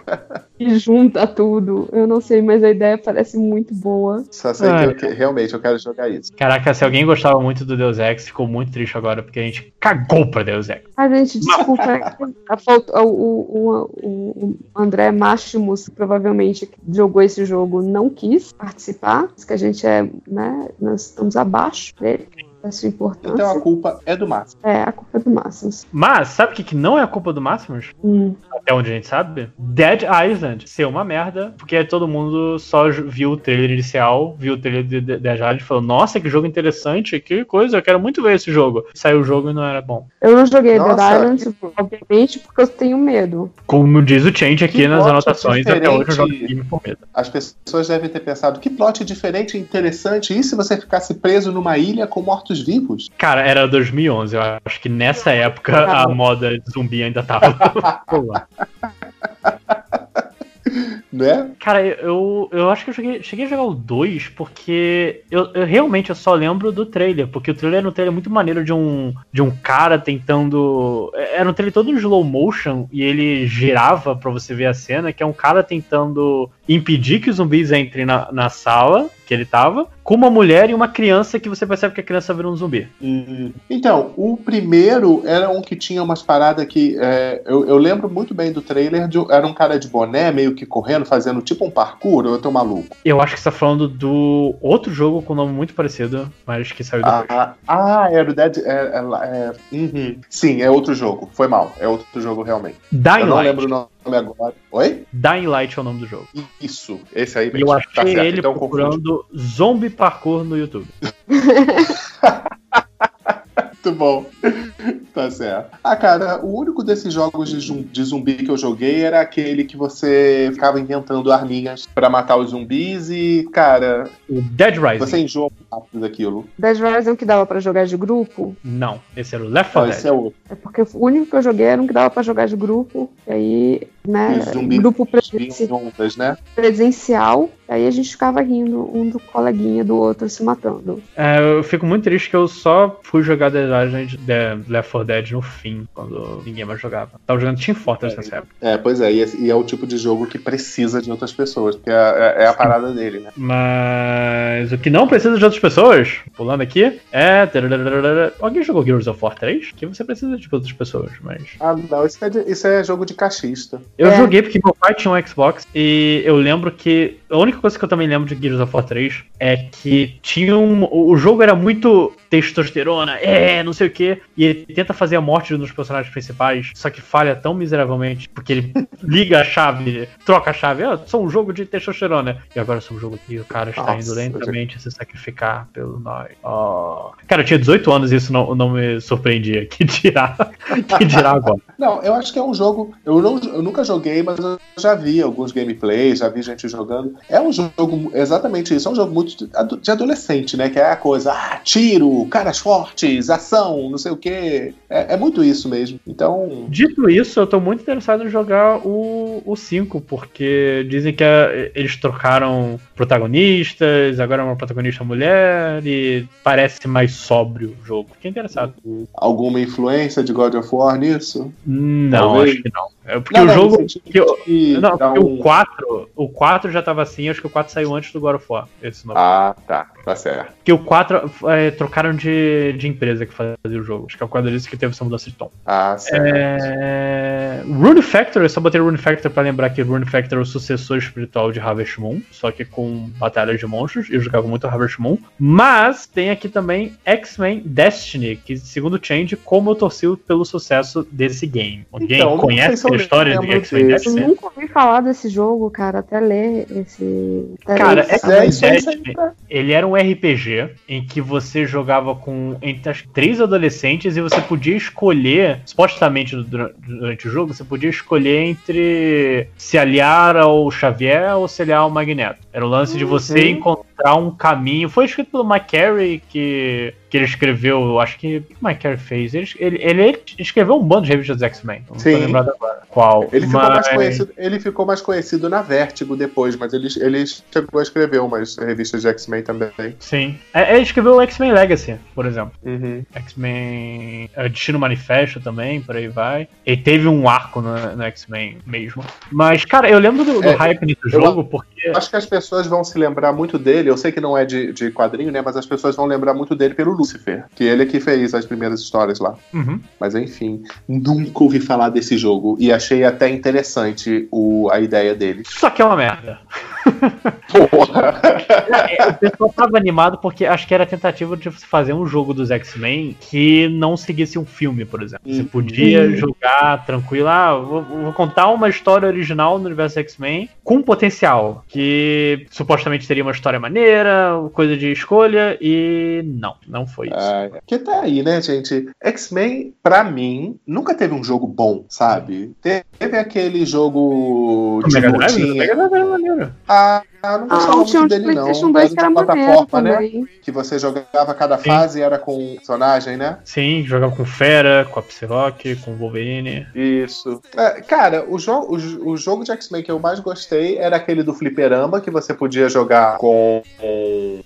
Speaker 10: (laughs) e junta tudo. Eu não sei, mas a ideia parece muito boa.
Speaker 11: Só sei
Speaker 9: Ah,
Speaker 11: que eu que- realmente eu quero jogar isso.
Speaker 9: Caraca, se alguém gostava muito do Deus Ex, ficou muito triste agora, porque a gente cagou pra Deus Ex.
Speaker 10: A gente, desculpa, a falta- o, o, o, André Máximos, provavelmente que jogou esse jogo, não quis participar, que a gente é, né, nós estamos abaixo dele, sua importância.
Speaker 11: Então a culpa é do Márcio.
Speaker 10: É, a culpa é do Máximos.
Speaker 9: Mas, sabe o que, que não é a culpa do Máximos?
Speaker 10: Hum.
Speaker 9: Até onde a gente sabe? Dead Island ser uma merda, porque todo mundo só viu o trailer inicial, viu o trailer de de- Dead Island e falou: Nossa, que jogo interessante, que coisa, eu quero muito ver esse jogo. Saiu o jogo e não era bom.
Speaker 10: Eu não joguei
Speaker 11: Nossa,
Speaker 10: Dead Island, obviamente, porque eu tenho medo.
Speaker 9: Como diz o Change aqui
Speaker 11: Que
Speaker 9: nas anotações, até hoje eu jogo
Speaker 11: diferente.
Speaker 9: game por medo.
Speaker 11: As pessoas devem ter pensado que plot diferente e interessante. E se você ficasse preso numa ilha com mortos-vivos?
Speaker 9: Cara, era 2011, eu acho que nessa época a moda de zumbi ainda tava. (laughs)
Speaker 11: né?
Speaker 9: Cara, eu, eu acho que eu cheguei, cheguei a jogar o 2 porque eu, eu realmente eu só lembro do trailer, porque o trailer era um trailer muito maneiro de um, de um cara tentando. Era um trailer todo em slow motion e ele girava pra você ver a cena, que é um cara tentando impedir que os zumbis entrem na, na sala que ele tava, com uma mulher e uma criança que você percebe que a criança vira um zumbi.
Speaker 11: Hum. Então, o primeiro era um que tinha umas paradas que. é, eu, eu lembro muito bem do trailer. de- era um cara de boné, meio que correndo, fazendo tipo um parkour, ou eu tô maluco?
Speaker 9: Eu acho que você tá falando do outro jogo com nome muito parecido, mas que saiu depois.
Speaker 11: Ah, ah, era o Dead. É, é, é- uhum. Sim, é outro jogo. Foi mal. É outro jogo realmente.
Speaker 9: Dying
Speaker 11: eu não
Speaker 9: Light.
Speaker 11: lembro o nome agora. Oi?
Speaker 9: Dying Light é o nome do jogo.
Speaker 11: Isso, esse aí
Speaker 9: eu achei
Speaker 11: Tá certo,
Speaker 9: ele
Speaker 11: então confundi.
Speaker 9: procurando zombie parkour no YouTube. (laughs)
Speaker 11: Muito bom. (laughs) tá certo. Ah, cara, o único desses jogos de, zum- de zumbi que eu joguei era aquele que você ficava inventando arminhas pra matar os zumbis e, cara,
Speaker 9: O Dead Rising.
Speaker 11: você enjoa muito rápido daquilo.
Speaker 10: Dead Rising que dava pra jogar de grupo.
Speaker 9: Não, esse era o Left
Speaker 11: Não,
Speaker 9: 4
Speaker 11: esse
Speaker 9: Dead.
Speaker 11: é outro.
Speaker 10: É porque o único que eu joguei era um que dava pra jogar de grupo. E aí, né,
Speaker 11: Os zumbis
Speaker 10: grupo
Speaker 11: vinham
Speaker 10: presenci-
Speaker 11: em ondas, né?
Speaker 10: presencial. E aí a gente ficava rindo um do coleguinha do outro se matando.
Speaker 9: É, eu fico muito triste que eu só fui jogar Dead Rising de Left 4 Dead no fim, quando ninguém mais jogava. Tava jogando Team Fortress nessa época.
Speaker 11: É, pois é, e e é o tipo de jogo que precisa de outras pessoas, porque é, é- é a parada dele, né?
Speaker 9: Mas o que não precisa de outras pessoas, pulando aqui, é. Alguém jogou Gears of War 3? Que você precisa de outras pessoas, mas.
Speaker 11: Ah, não, isso é, de- isso é jogo de cachista.
Speaker 9: Eu
Speaker 10: É.
Speaker 9: joguei porque meu pai tinha um Xbox e eu lembro que. A única coisa que eu também lembro de Gears of War 3 é que tinha um. O o jogo era muito testosterona, é, não sei o que, e ele tenta fazer a morte de um dos personagens principais, só que falha tão miseravelmente, porque ele (laughs) liga a chave, troca a chave, ah, sou um jogo de testosterona, e agora sou um jogo que o cara está
Speaker 11: Nossa,
Speaker 9: indo lentamente se sacrificar pelo nós. Oh. Cara, eu tinha 18 anos e isso não, não me surpreendia. (laughs) Que dirá, que dirá agora. (laughs)
Speaker 11: Não, eu acho que é um jogo. Eu, não, eu nunca joguei, mas eu já vi alguns gameplays, já vi gente jogando. É um jogo exatamente isso. É um jogo muito de ado- de adolescente, né? Que é a coisa, ah, tiro, caras fortes, ação, não sei o quê. É, é muito isso mesmo. Então.
Speaker 9: Dito isso, eu tô muito interessado em jogar o, o 5, porque dizem que é, eles trocaram protagonistas, agora é uma protagonista mulher e parece mais sóbrio o jogo. Fiquei interessado.
Speaker 11: Alguma influência de God of War nisso?
Speaker 9: Não,
Speaker 11: Talvez.
Speaker 9: acho que não. É porque
Speaker 11: Não,
Speaker 9: o
Speaker 11: não,
Speaker 9: jogo.
Speaker 11: sentido
Speaker 9: que eu-
Speaker 11: de
Speaker 9: não, porque
Speaker 11: um-
Speaker 9: o 4, o 4 já tava assim, acho que o 4 saiu antes do God of War. Esse novo.
Speaker 11: Ah, tá. Tá certo.
Speaker 9: Porque o 4 é, trocaram de, de empresa que fazia o jogo. Acho que é por causa disso que teve essa mudança de tom.
Speaker 11: Ah, certo.
Speaker 9: É... Rune Factor, eu só botei Rune Factor pra lembrar que Rune Factor é o sucessor espiritual de Harvest Moon, só que com batalhas de monstros. Eu jogava muito Harvest Moon. Mas tem aqui também X-Men Destiny, que segundo o Change, como eu torci pelo sucesso desse game. Alguém
Speaker 11: Então, não
Speaker 9: conhece a história de X-Men
Speaker 11: desse.
Speaker 10: Eu nunca ouvi falar desse jogo, cara, até ler esse. até
Speaker 9: Cara,
Speaker 10: esse-
Speaker 11: é tá.
Speaker 9: ele era um RPG em que você jogava com entre as três adolescentes e você podia escolher, supostamente dura- durante o jogo, você podia escolher entre se aliar ao Xavier ou se aliar ao Magneto. Era o lance de você encontrar um caminho. Foi escrito pelo Mike Carey, que, que ele escreveu, eu acho que. O que o Mike Carey fez? Ele, ele, ele escreveu um bando de revistas dos X-Men. Não
Speaker 11: Sim.
Speaker 9: tô lembrado agora. Qual?
Speaker 11: Ele ficou, mais conhecido, ele ficou mais conhecido na Vertigo depois, mas ele, ele chegou a escrever umas revistas de X-Men também.
Speaker 9: Sim. É, Ele escreveu o X-Men Legacy, por exemplo.
Speaker 11: Uhum.
Speaker 9: X-Men é, Destino Manifesto também, por aí vai. E teve um arco no, no X-Men mesmo. Mas, cara, eu lembro do, do
Speaker 11: É,
Speaker 9: hype nesse
Speaker 11: eu-
Speaker 9: jogo porque.
Speaker 11: Acho que as pessoas vão se lembrar muito dele. Eu sei que não é de, de quadrinho, né? Mas as pessoas vão lembrar muito dele pelo Lucifer, que ele é que fez as primeiras histórias lá.
Speaker 9: Uhum.
Speaker 11: Mas enfim, nunca ouvi falar desse jogo e achei até interessante o, a ideia dele.
Speaker 9: Só que é uma merda. (laughs)
Speaker 11: Porra!
Speaker 9: É, o pessoal tava animado porque acho que era a tentativa de fazer um jogo dos X-Men que não seguisse um filme, por exemplo. Você
Speaker 11: Uhum.
Speaker 9: podia jogar tranquilo, ah, vou, vou contar uma história original no universo X-Men com potencial, que supostamente teria uma história maneira, coisa de escolha, e não, não foi isso.
Speaker 11: Ah, que tá aí, né, gente? X-Men, pra mim, nunca teve um jogo bom, sabe? Teve aquele jogo
Speaker 9: O
Speaker 11: de
Speaker 9: Mega Drive? Mega Drive era maneiro.
Speaker 11: Ah, Ah, não
Speaker 10: Ah,
Speaker 11: gostava
Speaker 10: tinha
Speaker 11: muito
Speaker 10: de
Speaker 11: dele, não.
Speaker 10: PlayStation 2 que era maneiro também.
Speaker 11: Que você jogava cada
Speaker 9: Sim.
Speaker 11: fase e era com um personagem, né?
Speaker 9: Sim, jogava com Fera, com a Psylocke, com o Wolverine.
Speaker 11: Isso. É, cara, o, jo o, o jogo de X-Men que eu mais gostei era aquele do Fliperama, que você podia jogar com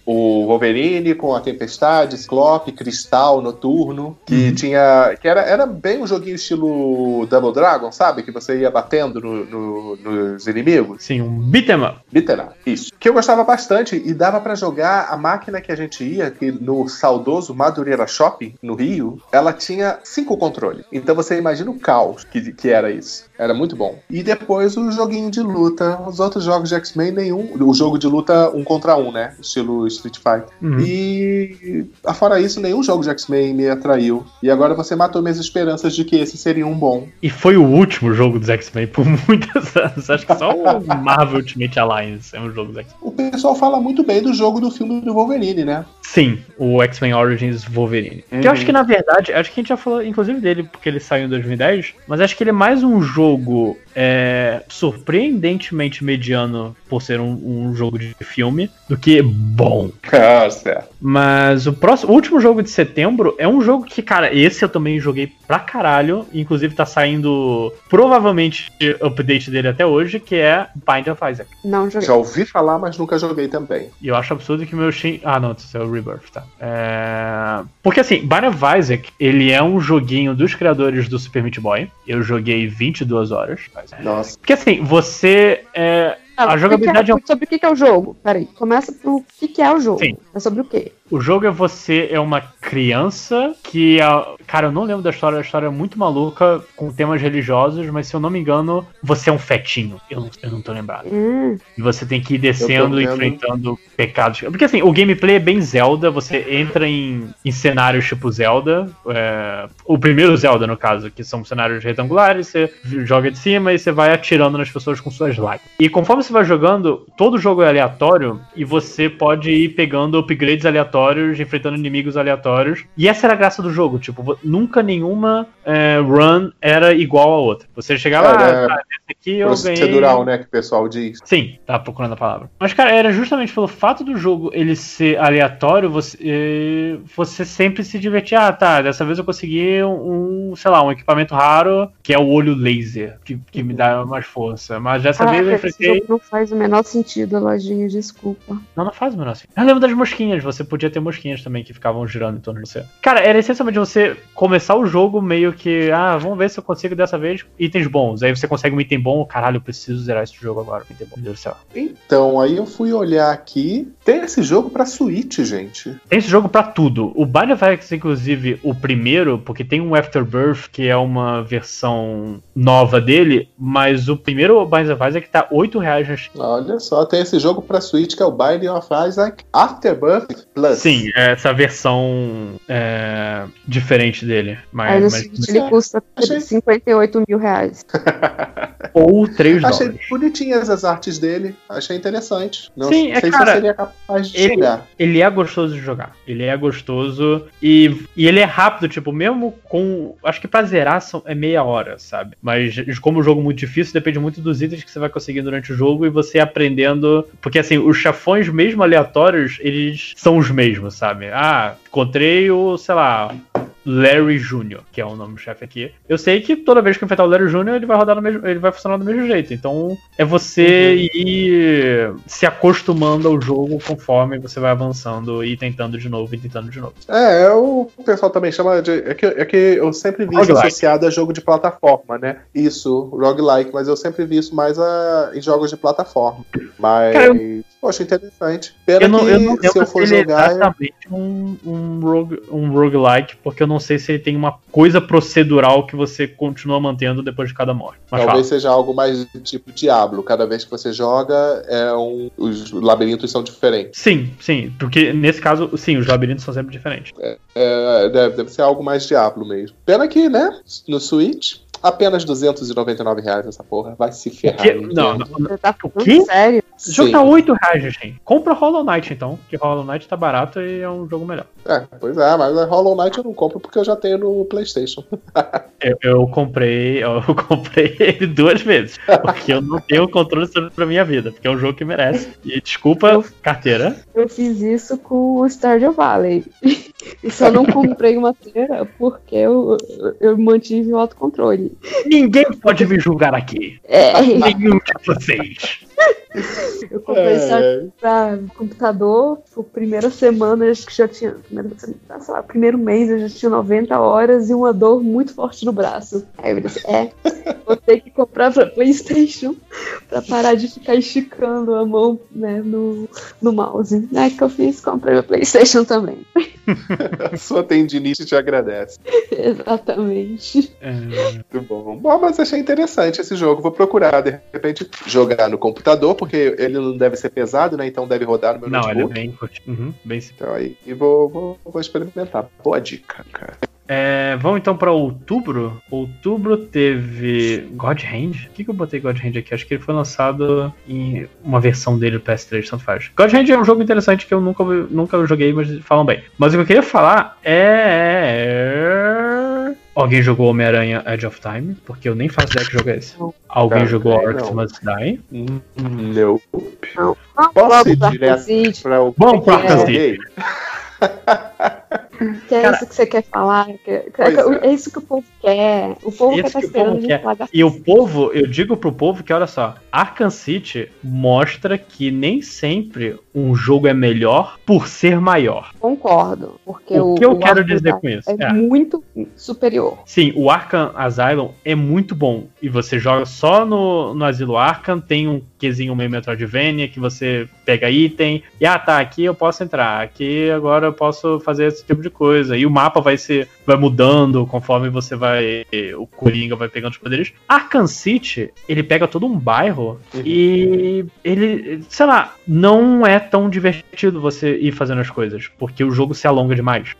Speaker 11: o Wolverine, com a Tempestade, Ciclope, Cristal, Noturno, que tinha. que era, era bem um joguinho estilo Double Dragon, sabe? Que você ia batendo no- no- nos inimigos.
Speaker 9: Sim, um beat'em up.
Speaker 11: Literal, isso. Que eu gostava bastante e dava pra jogar a máquina que a gente ia, que no saudoso Madureira Shopping, no Rio, ela tinha cinco controles. Então você imagina o caos que, que era isso. Era muito bom. E depois o joguinho de luta. Os outros jogos de X-Men, nenhum. O jogo de luta um contra um, né? Estilo Street Fighter.
Speaker 9: Uhum.
Speaker 11: E afora isso, nenhum jogo de X-Men me atraiu. E agora você matou minhas esperanças de que esse seria um bom.
Speaker 9: E foi o últimos jogo dos X-Men por (laughs) muitos anos. Acho que só o Marvel Ultimate Alliance é um jogo dos X-Men.
Speaker 11: O pessoal fala muito bem do jogo do filme do Wolverine, né?
Speaker 9: Sim, o X-Men Origins Wolverine.
Speaker 11: Uhum.
Speaker 9: Que eu acho que, na verdade, acho que a gente já falou, inclusive, dele, porque ele saiu em 2010, mas acho que ele é mais um jogo é, surpreendentemente mediano por ser um, um jogo de filme do que bom.
Speaker 11: Ah, certo.
Speaker 9: Mas o próximo, o último jogo de setembro é um jogo que, cara, esse eu também joguei pra caralho. Inclusive tá saindo provavelmente update dele até hoje, que é Bind of Isaac.
Speaker 10: Não joguei.
Speaker 11: Já ouvi falar, mas nunca joguei também.
Speaker 9: E eu acho absurdo que meu Steam. Ah, não, isso é o Rebirth, tá. É... Porque assim, Bind of Isaac, ele é um joguinho dos criadores do Super Meat Boy. Eu joguei 22 horas.
Speaker 11: Nossa.
Speaker 9: Porque assim, você. É...
Speaker 10: Ah,
Speaker 9: A jogabilidade
Speaker 10: que
Speaker 9: é
Speaker 10: que
Speaker 9: um-
Speaker 10: Sobre o que, que é o jogo? Peraí, começa pro que, que é o jogo.
Speaker 9: Sim.
Speaker 10: É sobre o quê?
Speaker 9: O jogo é você é uma criança que cara, eu não lembro da história, a história é muito maluca com temas religiosos, mas se eu não me engano, você é um fetinho. Eu não, eu não tô lembrado.
Speaker 10: Hum,
Speaker 9: E você tem que ir descendo, enfrentando pecados. Porque assim, o gameplay é bem Zelda, você entra em, em cenários tipo Zelda. é, o primeiro Zelda, no caso, que são cenários retangulares, você joga de cima e você vai atirando nas pessoas com suas likes. E conforme você vai jogando, todo jogo é aleatório e você pode ir pegando upgrades aleatórios, enfrentando inimigos aleatórios. E essa era a graça do jogo, tipo, nunca nenhuma é, run era igual a outra. Você chegava,
Speaker 11: Era
Speaker 9: ah, tá, esse aqui eu ganhei.
Speaker 11: Procedural, né? Que o pessoal diz.
Speaker 9: Sim, tava procurando a palavra. Mas, cara, era justamente pelo fato do jogo ele ser aleatório, você, eh, você sempre se divertia. Ah, tá, dessa vez eu consegui um, sei lá, um equipamento raro, que é o olho laser, que, que me dá mais força. Mas dessa
Speaker 10: ah,
Speaker 9: vez eu
Speaker 10: esse
Speaker 9: enfrentei.
Speaker 10: jogo não faz o menor sentido, lojinha, desculpa.
Speaker 9: Não, não faz o menor sentido. Eu lembro das mosquinhas, você podia ter mosquinhas também que ficavam girando em torno de você. Cara, era essencialmente você começar o jogo meio que, ah, vamos ver se eu consigo dessa vez itens bons. Aí você consegue um item bom, caralho, eu preciso zerar esse jogo agora. um Item bom, meu Deus do céu.
Speaker 11: Então, aí eu fui olhar aqui. Tem esse jogo pra Switch, gente.
Speaker 9: Tem esse jogo pra tudo. O Bind of Isaac, inclusive, o primeiro, porque tem um Afterbirth, que é uma versão nova dele, mas o primeiro Bind of Isaac tá 8 reais.
Speaker 11: Olha só, tem esse jogo pra Switch que é o Binding of Isaac Afterbirth Plus.
Speaker 9: Sim, é essa versão é, diferente dele. Mas,
Speaker 10: Aí no
Speaker 9: mas-
Speaker 10: Switch ele custa
Speaker 11: Achei-
Speaker 10: 58 mil reais. (laughs)
Speaker 9: ou 3
Speaker 11: Achei
Speaker 9: dólares.
Speaker 11: bonitinhas as artes dele. Achei interessante. Não
Speaker 9: Sim, é,
Speaker 11: sei
Speaker 9: cara,
Speaker 11: se seria capaz de
Speaker 9: ele-
Speaker 11: jogar.
Speaker 9: Ele é gostoso de jogar. Ele é gostoso e, e ele é rápido, tipo, mesmo com. Acho que pra zerar são, é meia hora, sabe? Mas como o jogo é muito difícil, depende muito dos itens que você vai conseguir durante o jogo e você aprendendo. Porque assim, os chefões, mesmo aleatórios, eles são os mesmos, sabe? Ah, encontrei o, sei lá. Larry Jr., que é o nome do chefe aqui. Eu sei que toda vez que eu enfrentar o Larry Jr., ele vai rodar no mesmo, ele vai funcionar do mesmo jeito. Então, é você ir se acostumando ao jogo conforme você vai avançando e tentando de novo e tentando de novo.
Speaker 11: É, é o pessoal também chama de. É que, é que eu sempre vi isso associado a jogo de plataforma, né? Isso, roguelike, mas eu sempre vi isso mais a, em jogos de plataforma. Mas.
Speaker 9: Cara,
Speaker 11: Poxa, interessante. Pena
Speaker 9: Eu não,
Speaker 11: que
Speaker 9: eu não
Speaker 11: se eu for
Speaker 9: é
Speaker 11: jogar. eu-
Speaker 9: exatamente um, um, rogue, um roguelike, porque eu não sei se ele tem uma coisa procedural que você continua mantendo depois de cada morte. Mas fala.
Speaker 11: Talvez seja algo mais tipo Diablo. Cada vez que você joga, é um, os labirintos são diferentes.
Speaker 9: Sim, sim, porque nesse caso, sim, os labirintos são sempre diferentes.
Speaker 11: É, deve, deve ser algo mais Diablo mesmo. Pena que, né? No Switch. Apenas 299 reais essa porra. Vai se ferrar.
Speaker 9: Que- não, não,
Speaker 10: Você tá
Speaker 9: O
Speaker 10: falando
Speaker 9: quê?
Speaker 10: sério?
Speaker 9: O jogo tá 8 reais, gente. Compra Hollow Knight então, que Hollow Knight tá barato e é um jogo melhor.
Speaker 11: É, pois é, mas Hollow Knight eu não compro porque eu já tenho no PlayStation. (laughs)
Speaker 9: Eu, eu comprei, eu (laughs) comprei ele duas vezes, porque eu não tenho controle sobre a minha vida, porque é um jogo que merece. E desculpa, carteira.
Speaker 10: Eu fiz isso com o Stardew Valley. E só não comprei uma feira porque eu, eu mantive o autocontrole.
Speaker 9: Ninguém pode me julgar aqui.
Speaker 10: É,
Speaker 9: Nenhum de vocês.
Speaker 10: eu comprei
Speaker 11: É.
Speaker 10: Pra computador, por primeira semana, acho que já tinha. Primeiro, sei lá, primeiro mês eu já tinha 90 horas e uma dor muito forte no braço. Aí eu disse, é, vou ter que comprar pra Playstation pra parar de ficar esticando a mão né, no, no mouse. É que eu fiz, comprei pra Playstation também. (laughs) (laughs)
Speaker 11: Sua tendinite te agradece.
Speaker 10: Exatamente.
Speaker 9: É,
Speaker 11: Muito bom. Bom, mas achei interessante esse jogo. Vou procurar, de repente, jogar no computador, porque ele não deve ser pesado, né? Então deve rodar no meu
Speaker 9: não, ele é
Speaker 11: notebook.
Speaker 9: bem curto. Uhum, bem simples.
Speaker 11: Então aí, e vou, vou, vou experimentar. Boa dica, cara.
Speaker 9: É, vamos então pra outubro. Outubro teve God Hand. O que, que eu botei God Hand aqui? Acho que ele foi lançado em uma versão dele do PS3, tanto faz. God Hand é um jogo interessante que eu nunca, nunca joguei, mas falam bem. Mas o que eu queria falar é. Alguém jogou Homem-Aranha Edge of Time? Porque eu nem faço ideia que jogo é esse. Alguém
Speaker 11: Não,
Speaker 9: jogou
Speaker 11: não.
Speaker 9: Arx Must Die?
Speaker 11: Não.
Speaker 10: Não.
Speaker 11: Posso ir
Speaker 10: Vamos,
Speaker 11: direto para o
Speaker 10: É.
Speaker 9: Arkham City. (laughs)
Speaker 10: que é
Speaker 9: Cara-
Speaker 10: isso que você quer falar. que- que-
Speaker 11: Pois
Speaker 10: é. isso que o povo quer. O povo quer tá
Speaker 9: que
Speaker 10: esperando falar da
Speaker 9: E o povo, eu digo pro povo que, olha só, Arkham City mostra que nem sempre um jogo é melhor por ser maior.
Speaker 10: Concordo. Porque
Speaker 9: O
Speaker 10: o,
Speaker 9: que eu
Speaker 10: o
Speaker 9: quero
Speaker 10: Arkham
Speaker 9: dizer com isso?
Speaker 10: É,
Speaker 9: É.
Speaker 10: muito superior.
Speaker 9: Sim, o Arkham Asylum é muito bom. E você joga só no, no Asilo Arkham, tem um quesinho meio Metroidvania que você pega item. E ah, tá, aqui eu posso entrar. Aqui agora eu posso fazer esse tipo de coisa. E o mapa vai ser vai mudando conforme você vai. O Coringa vai pegando os poderes. Arkham City, ele pega todo um bairro e ele, sei lá, não é tão divertido você ir fazendo as coisas. Porque o jogo se alonga demais.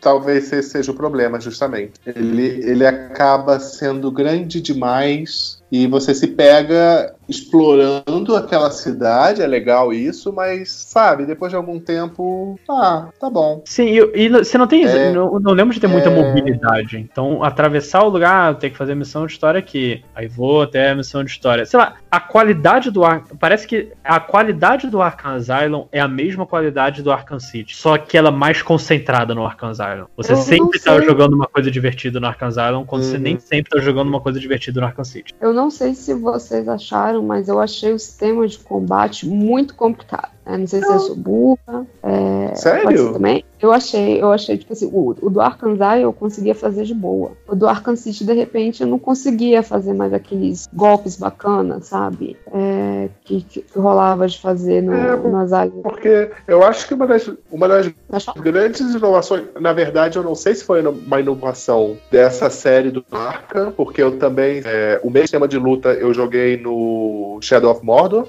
Speaker 11: Talvez esse seja o problema, justamente. Ele, ele acaba sendo grande demais e você se pega explorando aquela cidade, é legal isso, mas, sabe, depois de algum tempo, ah, tá bom.
Speaker 9: Sim, e, e você não tem.
Speaker 11: É.
Speaker 9: não, não lembro de ter muita
Speaker 11: É.
Speaker 9: mobilidade. Então, atravessar o lugar, tem que fazer missão de história aqui. Aí vou até a missão de história. Sei lá, a qualidade do Ar... Parece que a qualidade do Arkham Asylum é a mesma qualidade do Arkham City. Só que ela é mais concentrada no Arkham Asylum. Você sempre tá jogando uma coisa divertida no Arkham Asylum, quando você
Speaker 11: Uhum.
Speaker 9: nem sempre tá jogando uma coisa divertida no Arkham City.
Speaker 10: Eu não sei se vocês acharam, mas eu achei o sistema de combate muito complicado. Né? Não sei se eu sou burra. É,
Speaker 11: Sério?
Speaker 10: também. Eu achei, eu achei, tipo assim, o, o do Asylum eu conseguia fazer de boa. O do Arkham City, de repente, eu não conseguia fazer mais aqueles golpes bacanas, sabe? É, que, que rolava de fazer no,
Speaker 11: É,
Speaker 10: no Asylum.
Speaker 11: Porque eu acho que uma das, uma das grandes inovações, na verdade, eu não sei se foi uma inovação dessa série do Arkham, porque eu também, é, o mesmo sistema de luta eu joguei no Shadow of Mordor,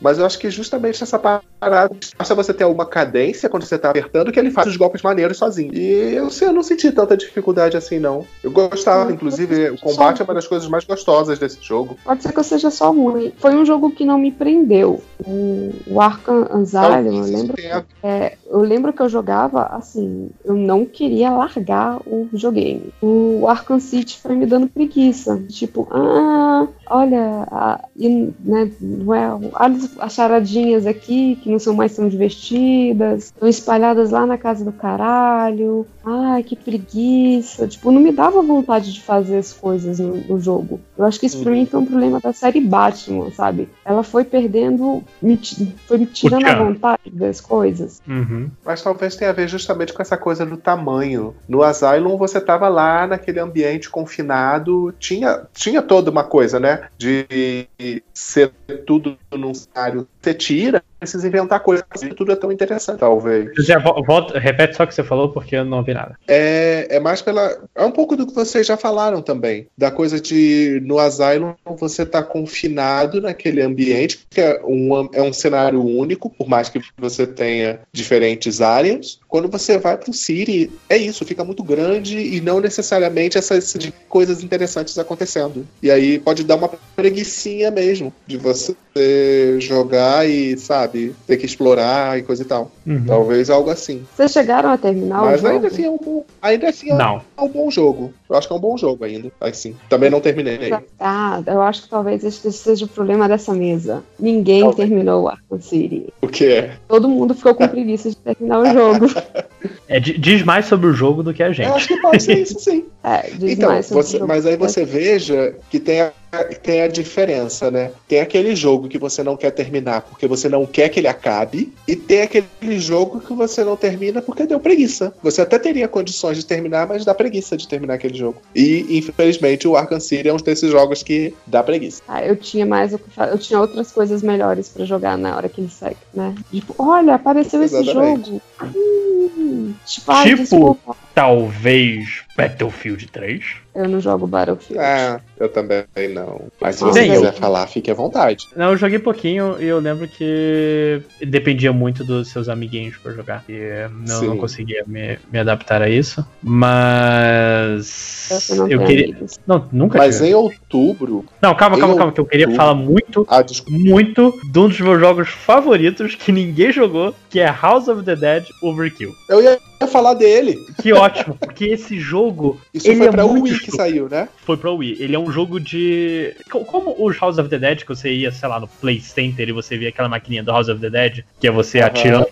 Speaker 11: mas eu acho que justamente essa parada, basta você ter alguma cadência quando você tá apertando, que ele faz os golpes maneiros sozinho. E eu, sei, eu não senti tanta dificuldade assim, não. Eu gostava, inclusive, o combate é uma das coisas mais gostosas desse jogo.
Speaker 10: Pode ser que eu seja só ruim. Foi um jogo que não me prendeu. O, o Arkham Asylum, eu lembro,
Speaker 11: Tem a-
Speaker 10: é, eu lembro que eu jogava assim, eu não queria largar o videogame. O Arkham City foi me dando preguiça. Tipo, ah, olha, a, e, né, well, olha as charadinhas aqui que não são mais tão divertidas, estão espalhadas lá na casa do caralho. Ai, que preguiça. Tipo, não me dava vontade de fazer as coisas no, no jogo. Eu acho que isso pra
Speaker 11: Uhum.
Speaker 10: mim foi um problema da série Batman, sabe? Ela foi perdendo, me foi me tirando a vontade das coisas.
Speaker 9: Uhum.
Speaker 11: Mas talvez tenha a ver justamente com essa coisa do tamanho. No Asylum você tava lá naquele ambiente confinado, tinha, tinha toda uma coisa, né? De ser tudo num cenário você tira, precisa inventar coisas. Tudo é tão interessante, talvez.
Speaker 9: Já volta, repete só o que você falou, porque eu não ouvi nada.
Speaker 11: É, é mais pela. É um pouco do que vocês já falaram também. Da coisa de no Asylum você tá confinado naquele ambiente, que é um, é um cenário único, por mais que você tenha diferentes áreas. Quando você vai pro City, é isso, fica muito grande e não necessariamente essas de coisas interessantes acontecendo. E aí pode dar uma preguiçinha mesmo de você jogar e, sabe, ter que explorar e coisa e tal.
Speaker 9: Uhum.
Speaker 11: Talvez algo assim.
Speaker 10: Vocês chegaram a terminar
Speaker 11: Mas
Speaker 10: o jogo?
Speaker 11: ainda assim é um bom, ainda assim é um-
Speaker 9: Não.
Speaker 11: é um bom jogo. Eu acho que é um bom jogo ainda. Assim. Também não terminei.
Speaker 10: Ah, eu acho que talvez esse seja o problema dessa mesa. Ninguém terminou o Arkham City.
Speaker 11: O que é?
Speaker 10: Todo mundo ficou com preguiça de terminar o jogo. (laughs)
Speaker 9: É, di- diz mais sobre o jogo do que a gente.
Speaker 11: Eu acho que pode ser isso sim.
Speaker 10: É, diz
Speaker 11: Então,
Speaker 10: mais sobre
Speaker 11: você-
Speaker 10: o jogo.
Speaker 11: mas aí você veja que tem a, tem a diferença, né? Tem aquele jogo que você não quer terminar porque você não quer que ele acabe, e tem aquele jogo que você não termina porque deu preguiça. Você até teria condições de terminar, mas dá preguiça de terminar aquele jogo. E, infelizmente, o Arkham City é um desses jogos que dá preguiça.
Speaker 10: Ah, eu tinha mais o que fa- eu tinha outras coisas melhores pra jogar na hora que ele sai, né? Tipo, olha, apareceu esse
Speaker 11: Exatamente.
Speaker 10: jogo. Hum, tipo, ai,
Speaker 9: Tipo-
Speaker 10: desculpa.
Speaker 9: Talvez Battlefield 3.
Speaker 10: Eu não jogo Battlefield.
Speaker 11: Ah, eu também não. Mas se você
Speaker 9: bem,
Speaker 11: quiser
Speaker 9: eu-
Speaker 11: falar, fique à vontade.
Speaker 9: Não, eu joguei pouquinho e eu lembro que dependia muito dos seus amiguinhos pra jogar. E não,
Speaker 11: Sim.
Speaker 9: não conseguia me, me adaptar a isso. Mas. Eu
Speaker 10: tem
Speaker 9: queria.
Speaker 10: amigos.
Speaker 9: Não, nunca
Speaker 11: Mas
Speaker 9: tive.
Speaker 11: em outubro,
Speaker 9: Não, calma, calma, calma, que eu queria
Speaker 11: outubro-
Speaker 9: falar muito,
Speaker 11: ah, desculpa.
Speaker 9: muito de um dos meus jogos favoritos que ninguém jogou, que é House of the Dead Overkill.
Speaker 11: eu ia falar dele.
Speaker 9: Que ótimo, porque esse jogo
Speaker 11: Isso
Speaker 9: Ele
Speaker 11: foi
Speaker 9: é
Speaker 11: pra
Speaker 9: muito
Speaker 11: Wii que saiu, né?
Speaker 9: foi pro Wii. Ele é um jogo de. co- Como os House of the Dead, que você ia, sei lá, no Play Center e você via aquela maquininha do House of the Dead, que é você
Speaker 11: Aham.
Speaker 9: atirando.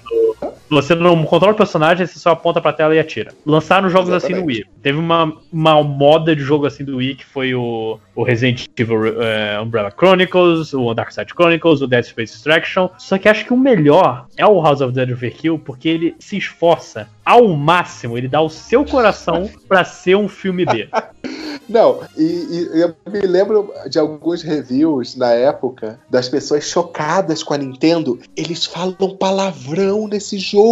Speaker 9: Você não controla o personagem, você só aponta pra tela e atira. Lançaram jogos assim no
Speaker 11: Exatamente.
Speaker 9: Wii. Teve uma, uma moda de jogo assim do Wii que foi o, o Resident Evil eh, Umbrella Chronicles, o Dark Side Chronicles, o Dead Space Extraction. Só que acho que o melhor é o House of the Dead Overkill, porque ele se esforça ao máximo, ele dá o seu coração (laughs) pra ser um filme B. (laughs)
Speaker 11: Não, e, e eu me lembro de alguns reviews na época das pessoas chocadas com a Nintendo. Eles falam palavrão nesse jogo.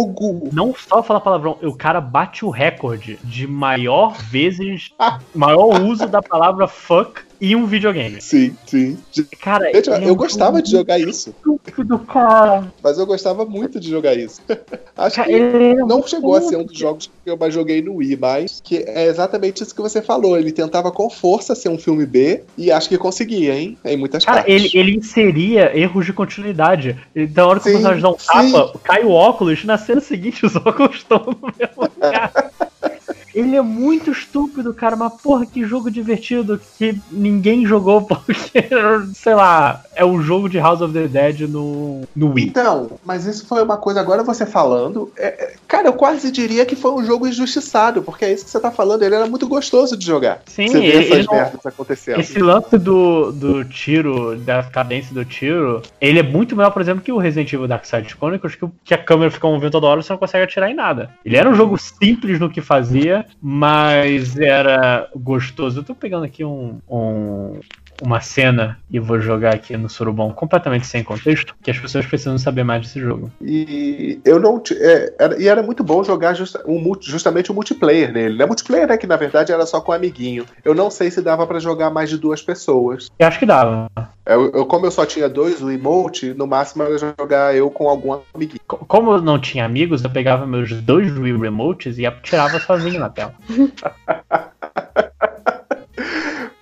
Speaker 9: Não só fala palavrão, o cara bate o recorde de maior vezes, (laughs) maior uso da palavra fuck em um videogame.
Speaker 11: Sim, sim.
Speaker 9: Cara,
Speaker 11: Gente,
Speaker 9: é
Speaker 11: eu
Speaker 9: um
Speaker 11: gostava de jogar isso,
Speaker 9: estúpido, cara.
Speaker 11: mas eu gostava muito de jogar isso. (laughs) Acho
Speaker 9: Cara,
Speaker 11: que
Speaker 9: ele é
Speaker 11: não chegou a ser um dos jogos que eu mais joguei no Wii, mas que é exatamente isso que você falou. Ele tentava com força ser um filme B e acho que conseguia, hein? Em muitas
Speaker 9: Cara,
Speaker 11: partes.
Speaker 9: ele, ele inseria erros de continuidade. Então, a hora que
Speaker 11: Sim,
Speaker 9: o personagem dá um tapa, cai o óculos, na cena seguinte os (laughs) óculos estão no mesmo lugar. (laughs) Ele é muito estúpido, cara, mas porra, que jogo divertido que ninguém jogou (laughs) porque, sei lá, é o jogo de House of the Dead no, no Wii.
Speaker 11: Então, mas isso foi uma coisa, agora você falando, é, é, cara, eu quase diria que foi um jogo injustiçado, porque é isso que você tá falando, ele era muito gostoso de jogar.
Speaker 9: Sim,
Speaker 11: você vê essas
Speaker 9: não-
Speaker 11: merdas acontecendo.
Speaker 9: Esse lance do, do tiro, da cadência do tiro, ele é muito melhor, por exemplo, que o Resident Evil Dark Side Chronicles, que, que a câmera fica movendo toda hora e você não consegue atirar em nada. Ele era um jogo simples no que fazia, mas era gostoso. Eu tô pegando aqui um, um- uma cena e vou jogar aqui no Surubão completamente sem contexto, que as pessoas precisam saber mais desse jogo.
Speaker 11: E eu não. é, era- e era muito bom jogar justa- um justamente o multiplayer nele. Né? Multiplayer é que na verdade era só com amiguinho. Eu não sei se dava pra jogar mais de duas pessoas.
Speaker 9: Eu acho que dava.
Speaker 11: Eu, eu- como eu só tinha dois, o emote, no máximo era jogar eu com algum amiguinho.
Speaker 9: Co- Como eu não tinha amigos, eu pegava meus dois Wii Remotes e atirava sozinho na tela. (laughs)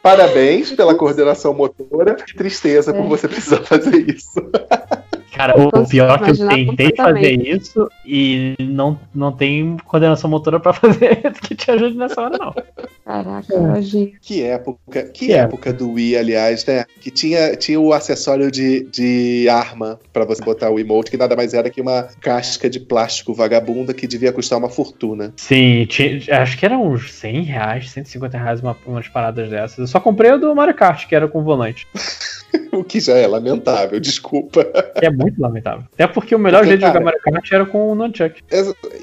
Speaker 11: Parabéns pela coordenação motora. Que tristeza por você precisar fazer isso. (laughs)
Speaker 9: Cara, o pior é que eu tentei fazer isso e não, não tem coordenação motora pra (laughs) fazer que te ajude nessa hora, não.
Speaker 10: Caraca, Lojinha.
Speaker 11: Que época, que
Speaker 9: Que
Speaker 11: época do Wii, aliás, né? Que tinha, tinha o acessório de, de arma pra você botar o emote, que nada mais era que uma casca de plástico vagabunda que devia custar uma fortuna.
Speaker 9: Sim, tinha- acho que eram uns 100 reais, 150 reais uma, umas paradas dessas. Eu só comprei o do Mario Kart, que era com volante. (laughs) (laughs)
Speaker 11: O que já é lamentável, desculpa.
Speaker 9: É muito lamentável. Até porque o melhor
Speaker 11: Porque,
Speaker 9: jeito de jogar
Speaker 11: cara-
Speaker 9: Mario Kart era com o Nunchuck.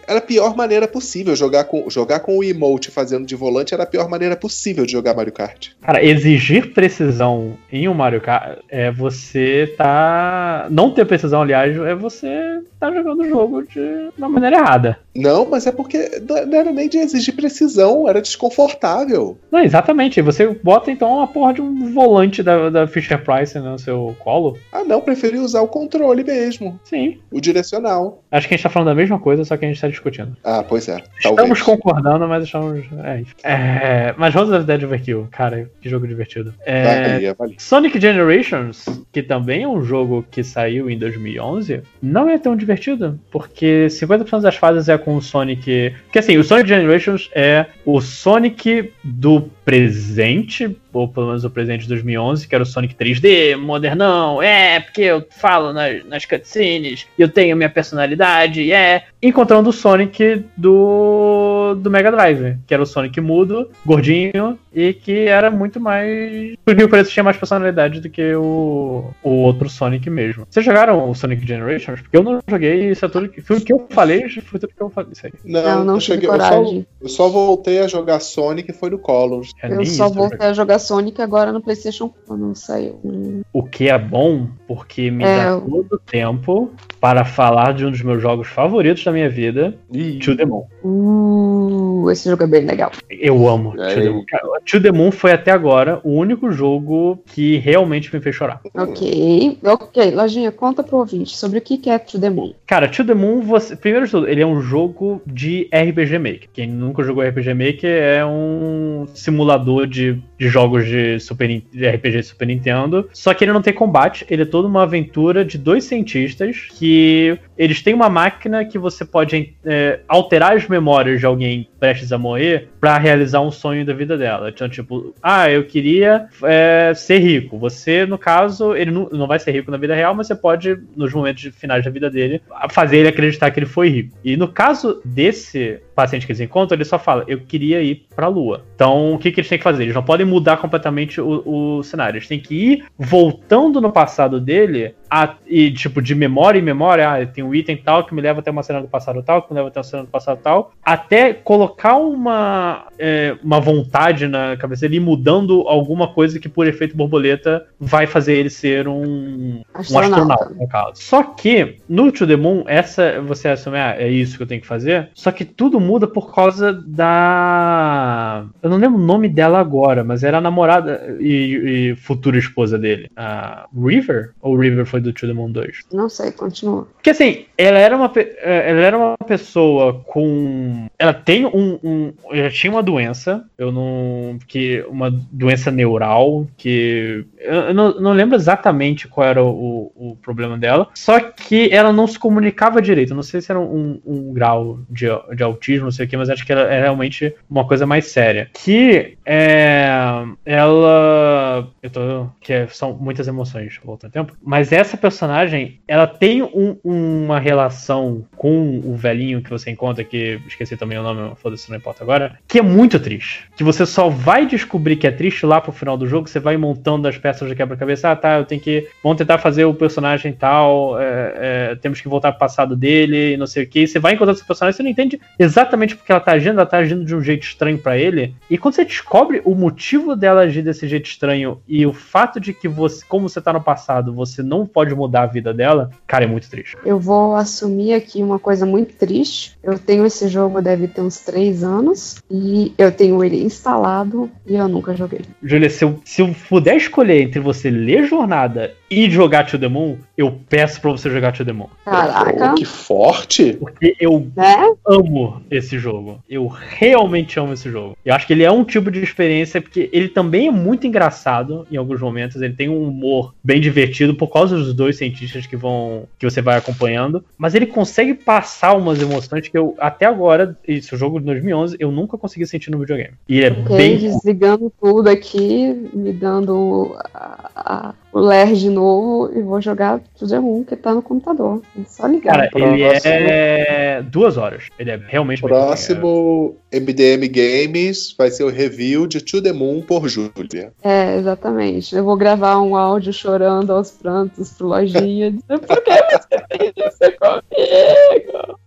Speaker 11: Era a pior maneira possível jogar com, jogar com o emote fazendo de volante, era a pior maneira possível de jogar Mario Kart.
Speaker 9: Cara, exigir precisão em um Mario Kart é você tá. Não ter precisão, aliás, é você tá jogando o jogo de uma maneira errada.
Speaker 11: Não, mas é porque não não era nem de exigir precisão, era desconfortável.
Speaker 9: Não, exatamente. Você bota então uma porra de um volante da, da Fisher Price no seu colo.
Speaker 11: Ah, não, preferi usar o controle mesmo.
Speaker 9: Sim.
Speaker 11: O direcional.
Speaker 9: Acho que a gente tá falando da mesma coisa, só que a gente tá discutindo.
Speaker 11: Ah, pois é.
Speaker 9: Estamos
Speaker 11: Talvez.
Speaker 9: concordando, mas estamos. É. É, mas Rose of Dead Overkill, cara, que jogo divertido. É,
Speaker 11: Valia, valia.
Speaker 9: Sonic Generations, que também é um jogo que saiu em 2011, não é tão divertido, porque 50% das fases é com o Sonic. Porque assim, o Sonic Generations é o Sonic do presente, ou pelo menos o presente de 2011, que era o Sonic 3D, modernão, é, porque eu falo nas, nas cutscenes, eu tenho minha personalidade, é. Encontrando o Sonic do, do Mega Drive, que era o Sonic mudo, gordinho, e que era muito mais. Porque o preço tinha mais personalidade do que o, o outro Sonic mesmo. Vocês jogaram o Sonic Generations? Porque eu não joguei, isso é tudo que. Foi o que eu falei, foi tudo que eu falei. Isso aí.
Speaker 11: Não,
Speaker 10: Não, não
Speaker 11: eu, cheguei, eu, só, eu só voltei a jogar Sonic foi no Colors.
Speaker 9: É
Speaker 10: Eu só
Speaker 9: isso,
Speaker 10: voltei a jogar Sonic agora no PlayStation quando saiu.
Speaker 9: O que é bom, porque me
Speaker 10: É,
Speaker 9: dá todo o tempo para falar de um dos meus jogos favoritos da minha vida, To The Moon.
Speaker 10: Uh, esse jogo é bem legal.
Speaker 9: Eu amo To
Speaker 11: É,
Speaker 9: The Moon. Cara, To The Moon foi até agora o único jogo que realmente me fez chorar.
Speaker 10: Ok, ok. Lojinha, conta pro ouvinte sobre o que que é To The Moon.
Speaker 9: Cara, To The Moon, você, primeiro de tudo, ele é um jogo de RPG Maker. Quem nunca jogou RPG Maker é um simulador de, de jogos de, Super, de RPG Super Nintendo. Só que ele não tem combate, ele é toda uma aventura de dois cientistas que eles têm uma máquina que você pode é, alterar as memórias de alguém prestes a morrer pra realizar um sonho da vida dela. Então, tipo, ah, eu queria é, ser rico. Você, no caso, ele não, não vai ser rico na vida real, mas você pode, nos momentos finais da vida dele, fazer ele acreditar que ele foi rico. E no caso desse paciente que eles encontram, ele só fala, eu queria ir pra lua. Então, o que, que eles têm que fazer? Eles não podem mudar completamente o, o cenário. Eles têm que ir voltando no passado dele, a- e tipo, de memória em memória, ah, tem um item tal que me leva até uma cena do passado tal, que me leva até uma cena do passado tal, até colocar uma, é, uma vontade na cabeça dele, mudando alguma coisa que, por efeito borboleta, vai fazer ele ser um, um
Speaker 10: Astronauta.
Speaker 9: astronauta, no caso. Só que, no To The Moon, essa, você assume, ah, é isso que eu tenho que fazer, só que tudo muda por causa da... Eu não lembro o nome dela agora, mas era a namorada e, e futura esposa dele. A River? Ou River foi do To The Moon 2?
Speaker 10: Não sei, continua.
Speaker 9: Porque assim, ela era uma, eh, ela era uma pessoa com. Ela tem um, um. Ela tinha uma doença. Eu não. Que, uma doença neural. Que. Eu, não, não lembro exatamente qual era o, o problema dela. Só que ela não se comunicava direito. Não sei se era um, um grau de, de autismo, não sei o que, mas acho que era realmente uma coisa mais séria. Que é, ela. Eu tô. Que é- são muitas emoções voltando tempo. Mas essa personagem, ela tem um- uma relação com o velhinho que você encontra, que esqueci também o nome, foda-se, não importa agora, que é muito triste. Que você só vai descobrir que é triste lá pro final do jogo, você vai montando as peças de quebra-cabeça. Ah, tá, eu tenho que. Vamos tentar fazer o personagem tal, é, é, temos que voltar pro passado dele, não sei o que. Você vai encontrando esse personagem, você não entende exatamente porque ela tá agindo, ela tá agindo de um jeito estranho pra ele. E quando você descobre o motivo dela agir desse jeito estranho e o fato de que você, como você tá no passado, você não pode mudar a vida dela, cara, é muito triste.
Speaker 10: Eu vou assumir aqui uma coisa muito triste. Eu tenho esse jogo, deve ter uns três anos, e eu tenho ele instalado e eu nunca joguei.
Speaker 9: Júlia, se eu, se eu puder escolher entre você ler Jornada e jogar To The Moon, eu peço pra você jogar To The Moon.
Speaker 10: Caraca,
Speaker 11: Oh, que forte!
Speaker 9: Porque eu
Speaker 10: né?
Speaker 9: amo esse jogo. Eu realmente amo esse jogo. Eu acho que ele é um tipo de experiência porque ele também é muito engraçado em alguns momentos. Ele tem um humor bem divertido por causa dos dois cientistas que vão que você vai acompanhando. Mas ele consegue passar umas emoções que eu até agora, esse jogo de 2011, eu nunca consegui sentir no videogame. E é
Speaker 10: Ok,
Speaker 9: bem
Speaker 10: desligando tudo aqui, me dando a- a- o Ler de novo e vou jogar The Moon, que tá no computador. É só ligar.
Speaker 9: Cara, ele
Speaker 11: Próximo.
Speaker 9: é duas horas. Ele é realmente bem
Speaker 11: Próximo MDM Games vai ser o review de To The Moon por Júlia.
Speaker 10: É, exatamente. Eu vou gravar um áudio chorando aos prantos pro lojinha. (laughs) dizendo, Por que você fez isso comigo?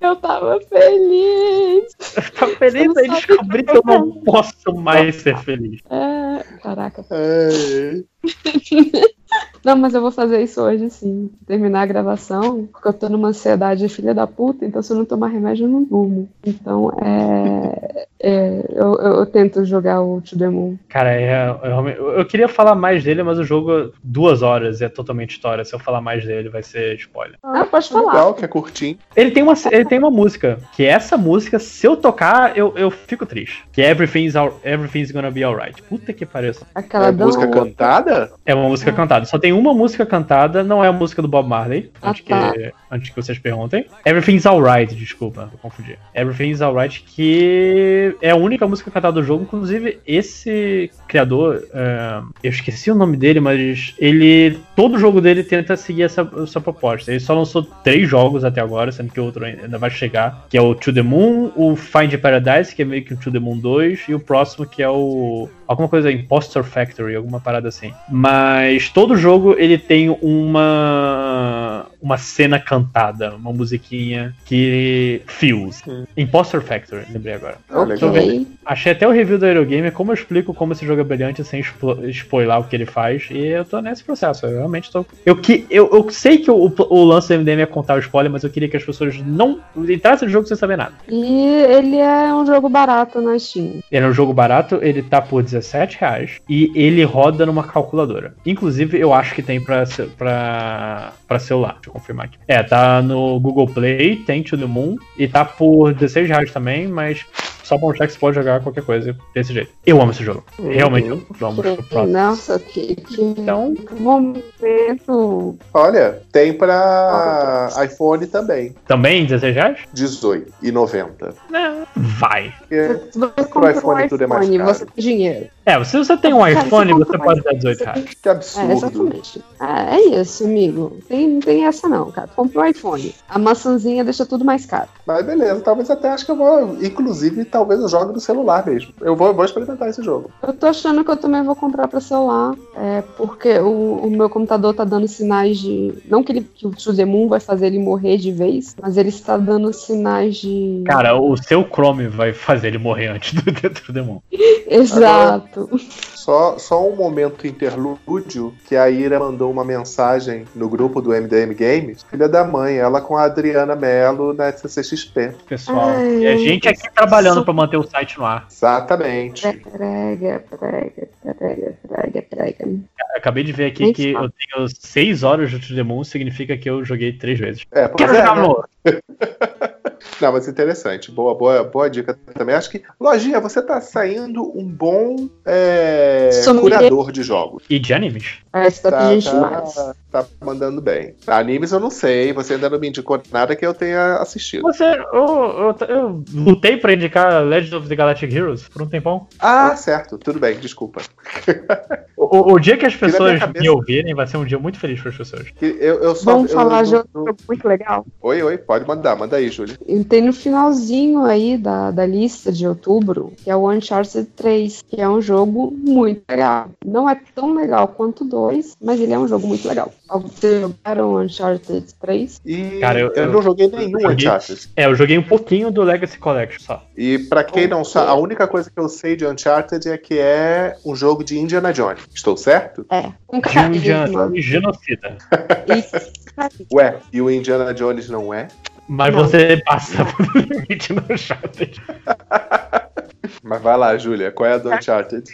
Speaker 10: Eu tava feliz.
Speaker 9: Tá feliz aí
Speaker 10: o que
Speaker 9: eu
Speaker 10: eu
Speaker 9: não posso mais ser feliz.
Speaker 10: É, caraca.
Speaker 11: É. (laughs)
Speaker 10: Não, mas eu vou fazer isso hoje, sim. Terminar a gravação, porque eu tô numa ansiedade filha da puta, então se eu não tomar remédio, eu não durmo. Então, é. é, eu, eu, eu tento jogar o To The Moon.
Speaker 9: Cara, é, eu, realmente- eu queria falar mais dele, mas o jogo duas horas é totalmente história. Se eu falar mais dele, vai ser spoiler.
Speaker 10: Ah, pode falar.
Speaker 11: Legal, que é curtinho.
Speaker 9: Ele tem uma, ele tem uma música, que essa música, se eu tocar, eu, eu fico triste. Que é Everything's, Al- Everything's Gonna Be Alright. Puta que pariu.
Speaker 10: Aquela
Speaker 11: É
Speaker 10: da
Speaker 11: música
Speaker 10: outra.
Speaker 11: cantada?
Speaker 9: É uma música cantada. Só tem uma música cantada, não é a música do Bob Marley,
Speaker 10: Ah,
Speaker 9: antes,
Speaker 10: tá.
Speaker 9: que, antes que vocês perguntem. Everything's Alright, desculpa, eu confundi. Everything's Alright, que é a única música cantada do jogo. Inclusive, esse criador, é, eu esqueci o nome dele, mas ele. Todo jogo dele tenta seguir essa, essa proposta. Ele só lançou três jogos até agora, sendo que o outro ainda vai chegar, que é o To The Moon, o Find Paradise, que é meio que o To The Moon 2, e o próximo que é o. Alguma coisa, Impostor Factory, alguma parada assim. Mas todo jogo ele tem uma. Uma cena cantada, uma musiquinha que. Feels. Impostor Factory, lembrei agora.
Speaker 11: Ah, legal.
Speaker 10: Ok.
Speaker 9: Achei até o review do Aerogamer, como eu explico como esse jogo é brilhante sem spoiler o que ele faz. E eu tô nesse processo. Eu realmente tô. Eu, que, eu, eu sei que o, o lance do MDM é contar o spoiler, mas eu queria que as pessoas não entrassem no jogo sem saber nada.
Speaker 10: E ele é um jogo barato na Steam.
Speaker 9: Ele é um jogo barato, ele tá por 17 reais e ele roda numa calculadora. Inclusive, eu acho que tem pra, pra, pra celular. Deixa eu confirmar aqui. É, tá no Google Play, tem To The Moon e tá por 16 reais também, mas só pra mostrar que você pode jogar qualquer coisa desse jeito. Eu amo esse jogo. Realmente, eu vamos pro próximo.
Speaker 10: Nossa, que, que
Speaker 9: Então,
Speaker 10: momento.
Speaker 11: Olha, tem pra iPhone também.
Speaker 9: também 16 reais?
Speaker 11: 18 e 90.
Speaker 9: Vai.
Speaker 11: Porque
Speaker 10: Se você compra um
Speaker 11: iPhone tudo é mais
Speaker 10: iPhone,
Speaker 11: caro.
Speaker 10: você tem dinheiro.
Speaker 9: É, se você tem um
Speaker 10: Cara, você
Speaker 9: iPhone, você
Speaker 10: um
Speaker 9: pode dar 18
Speaker 10: você
Speaker 9: reais.
Speaker 11: que
Speaker 10: É,
Speaker 11: absurdo.
Speaker 10: exatamente. É, é isso, amigo. Tem, não tem essa não, cara. Compra um iPhone. A maçãzinha deixa tudo mais caro.
Speaker 11: Mas beleza, talvez até acho que eu vou. Inclusive, talvez eu jogue no celular mesmo. Eu vou, vou experimentar esse jogo.
Speaker 10: Eu tô achando que eu também vou comprar pra celular, é, porque o, o meu computador tá dando sinais de. Não que, ele, que o vai fazer ele morrer de vez, mas ele está dando sinais de.
Speaker 9: Cara, o seu Chrome vai fazer ele morrer antes do Dentro (laughs) do Demon.
Speaker 10: Exato.
Speaker 11: Só, só um momento interlúdio que a Ira mandou uma mensagem no grupo do MDM Games. Filha da mãe, ela com a Adriana Mello na CCXP.
Speaker 9: Pessoal,
Speaker 10: Ai,
Speaker 9: e a gente aqui trabalhando
Speaker 10: sou-
Speaker 9: pra manter o site no ar.
Speaker 11: Exatamente.
Speaker 10: Prega, prega, prega, prega, prega.
Speaker 9: Acabei de ver aqui
Speaker 10: Nem
Speaker 9: que
Speaker 10: fala.
Speaker 9: eu tenho 6 horas de To The Moon, significa que eu joguei 3 vezes.
Speaker 11: É, pois
Speaker 9: Quero
Speaker 11: é,
Speaker 9: jogar,
Speaker 11: né?
Speaker 9: amor! (laughs) (laughs)
Speaker 11: Não, mas interessante. Boa, boa, boa dica também. Acho que, Lojinha, você tá saindo um bom é, curador de jogos.
Speaker 9: E de animes.
Speaker 10: Parece que tá,
Speaker 11: Tá,
Speaker 10: pedindo demais.
Speaker 11: tá, tá mandando bem. Animes eu não sei, você ainda não me indicou nada que eu tenha assistido.
Speaker 9: Você, eu, eu, eu lutei pra indicar Legend of the Galactic Heroes por um tempão.
Speaker 11: Ah, certo, tudo bem, desculpa. (laughs)
Speaker 9: O, o- dia que as pessoas
Speaker 11: cabeça.
Speaker 9: me ouvirem vai ser um dia muito feliz para as pessoas.
Speaker 11: Eu, eu só,
Speaker 10: Vamos
Speaker 11: eu-
Speaker 10: falar
Speaker 11: eu-
Speaker 10: de outro muito legal.
Speaker 11: Oi, oi, pode mandar, manda aí, Júlia.
Speaker 10: E tem no finalzinho aí da, da lista de outubro, que é o Uncharted 3, que é um jogo muito legal. Não é tão legal quanto o 2, mas ele é um jogo muito legal. Vocês jogaram o Uncharted 3?
Speaker 11: E
Speaker 9: Cara, eu-
Speaker 11: eu,
Speaker 9: eu-
Speaker 11: não joguei nenhum
Speaker 9: joguei-
Speaker 11: Uncharted.
Speaker 9: É, eu joguei um pouquinho do Legacy Collection só.
Speaker 11: E pra quem não sabe, a única coisa que eu sei de Uncharted é que é um jogo de Indiana Jones. Estou certo?
Speaker 10: É. Um
Speaker 9: De um genocida. (laughs)
Speaker 11: Ué, e o Indiana Jones não é?
Speaker 9: Mas
Speaker 10: Não.
Speaker 9: você passa por limite no Uncharted. (laughs)
Speaker 11: Mas vai lá, Júlia, qual é a do Uncharted?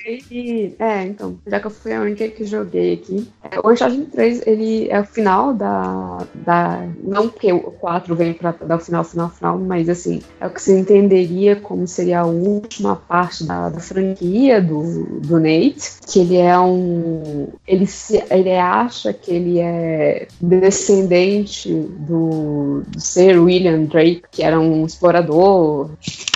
Speaker 10: É, então, já que eu fui a única que joguei aqui. é, o Uncharted 3, ele é o final da. da não que o 4 vem pra dar o final, final, final, mas assim, é o que se entenderia como seria a última parte da, da franquia do, do Nate. Que ele é um. Ele, se, ele acha que ele é descendente do, do ser William Drake, que era um explorador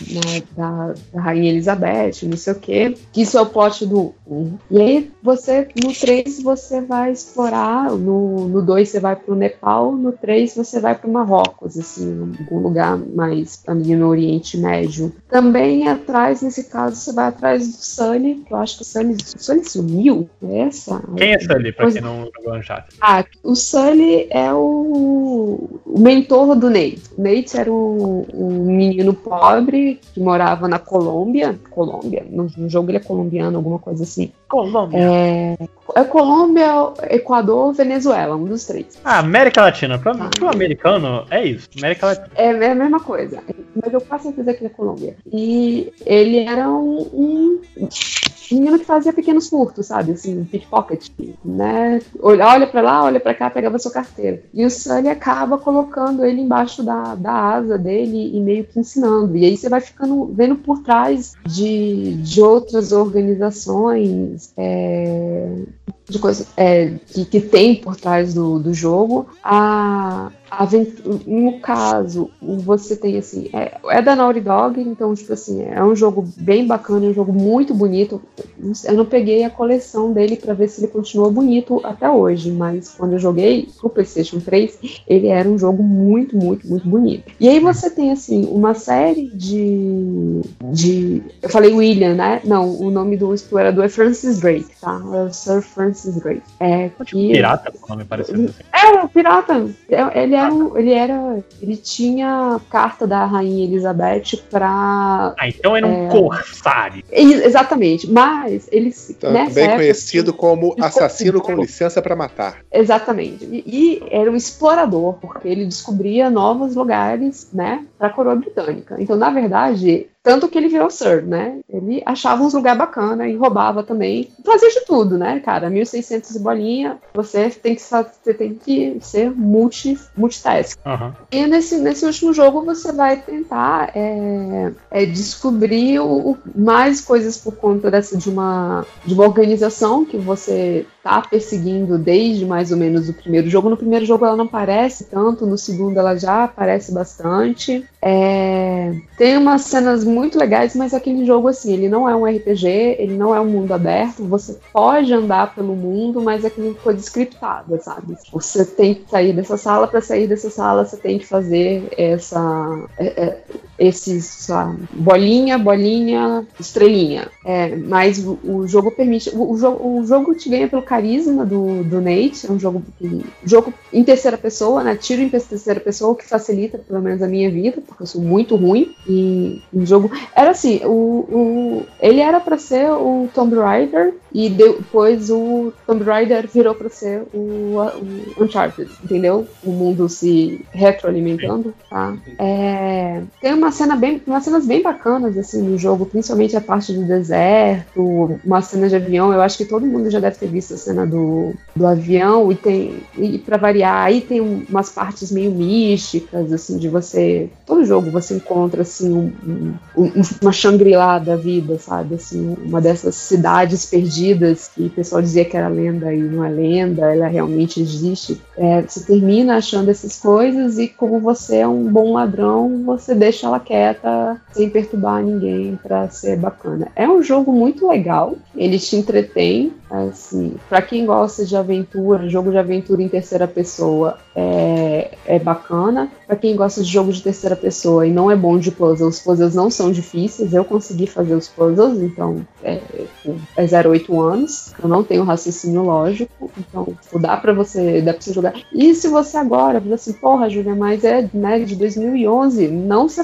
Speaker 10: né, da, da Rainha Elizabeth Elizabeth, não sei o quê. Que isso é o plot do 1. E aí você, no 3, você vai explorar, no, no 2 você vai pro Nepal, no 3 você vai pro Marrocos, assim, algum lugar mais ali no Oriente Médio. Também atrás, nesse caso, você vai atrás do Sully, que eu acho que o Sully, o Sully sumiu, é essa?
Speaker 9: Quem é Sully, pra
Speaker 10: Pois-
Speaker 9: quem não jogou Uncharted?
Speaker 10: Ah, o Sully é o, o mentor do Nate. O Nate era um, um menino pobre que morava na Colômbia. Colômbia, no, no jogo ele é colombiano, alguma coisa assim.
Speaker 9: Colômbia.
Speaker 10: É, é Colômbia, Equador, Venezuela, um dos três.
Speaker 9: Ah, América Latina. Pra, pro americano, é isso. América Latina.
Speaker 10: É a mesma coisa, mas eu quase certeza que ele é Colômbia. E ele era um, um menino que fazia pequenos furtos, sabe? Assim, pickpocket, né? Olha, olha pra lá, olha pra cá, pegava sua carteira. E o Sully acaba colocando ele embaixo da, da asa dele e meio que ensinando. E aí você vai ficando vendo por trás de, de outras organizações, é, de coisa é, que, que tem por trás do, do jogo. A, a no caso, você tem assim, é, é da Naughty Dog, então, tipo assim, é um jogo bem bacana, é um jogo muito bonito. Eu não peguei a coleção dele pra ver se ele continua bonito até hoje, mas quando eu joguei pro PlayStation 3, ele era um jogo muito, muito, muito bonito. E aí você tem assim uma série de de eu falei William, né? Não, o nome do explorador é Francis Drake, tá? É o Sir Francis Drake. É que
Speaker 9: Pirata, com nome parecido assim.
Speaker 10: é, um pirata. É, Ele era, um- ele era. Ele tinha carta da Rainha Elizabeth pra.
Speaker 9: Ah, então era um
Speaker 10: É.
Speaker 9: corsário.
Speaker 10: Exatamente. Mas eles. nessa
Speaker 11: Também
Speaker 10: época,
Speaker 11: conhecido como assassino com licença pra matar.
Speaker 10: Exatamente. E, e era um explorador, porque ele descobria novos lugares, né, para a coroa britânica. Então, na verdade, tanto que ele virou Sir, né? Ele achava uns lugares bacana e roubava também. Fazia de tudo, né, cara? 1600 e bolinha, você tem que, você tem que ser multi, multitask.
Speaker 9: Aham.
Speaker 10: E nesse, nesse último jogo você vai tentar é, é, descobrir o, o- mais coisas por conta dessa, de, uma, de uma organização que você tá perseguindo desde mais ou menos o primeiro jogo. No primeiro jogo ela não aparece tanto, no segundo ela já aparece bastante. É, tem umas cenas muito legais, mas aquele jogo assim, ele não é um RPG, ele não é um mundo aberto, você pode andar pelo mundo, mas é aquela coisa scriptada, sabe? Você tem que sair dessa sala, para sair dessa sala você tem que fazer essa é, é, esses sei lá, bolinha, bolinha, estrelinha. É, mas o, o jogo permite. O, o jogo, o jogo te ganha pelo carisma do, do Nate. É um jogo, que- jogo em terceira pessoa, né? Tiro em terceira pessoa, o que facilita, pelo menos, a minha vida, porque eu sou muito ruim. E o jogo. Era assim, o, o, ele era pra ser o Tomb Raider, e depois o Tomb Raider virou pra ser o, o Uncharted, entendeu? O mundo se retroalimentando, tá? É, tem uma cena bem, umas cenas bem bacanas assim no jogo, principalmente a parte do deserto, uma cena de avião. Eu acho que todo mundo já deve ter visto a cena do, do avião e tem e para variar, aí tem um- umas partes meio místicas assim de você. Todo jogo você encontra assim um- um- uma Shangri-La da vida, sabe? Assim, uma dessas cidades perdidas que o pessoal dizia que era lenda e não é lenda, ela realmente existe. É, você termina achando essas coisas e como você é um bom ladrão, você deixa ela quieta sem perturbar ninguém pra ser bacana. É um jogo muito legal, ele te entretém, assim, para quem gosta de aventura, jogo de aventura em terceira pessoa é, é bacana. Pra quem gosta de jogo de terceira pessoa e não é bom de puzzles, os puzzles não são difíceis, eu consegui fazer os puzzles, então é, é 08 anos, eu não tenho raciocínio lógico, então tipo, dá pra você, dá pra você jogar. E se você agora fala assim, porra, Júlia, mas é né, de 2011, não se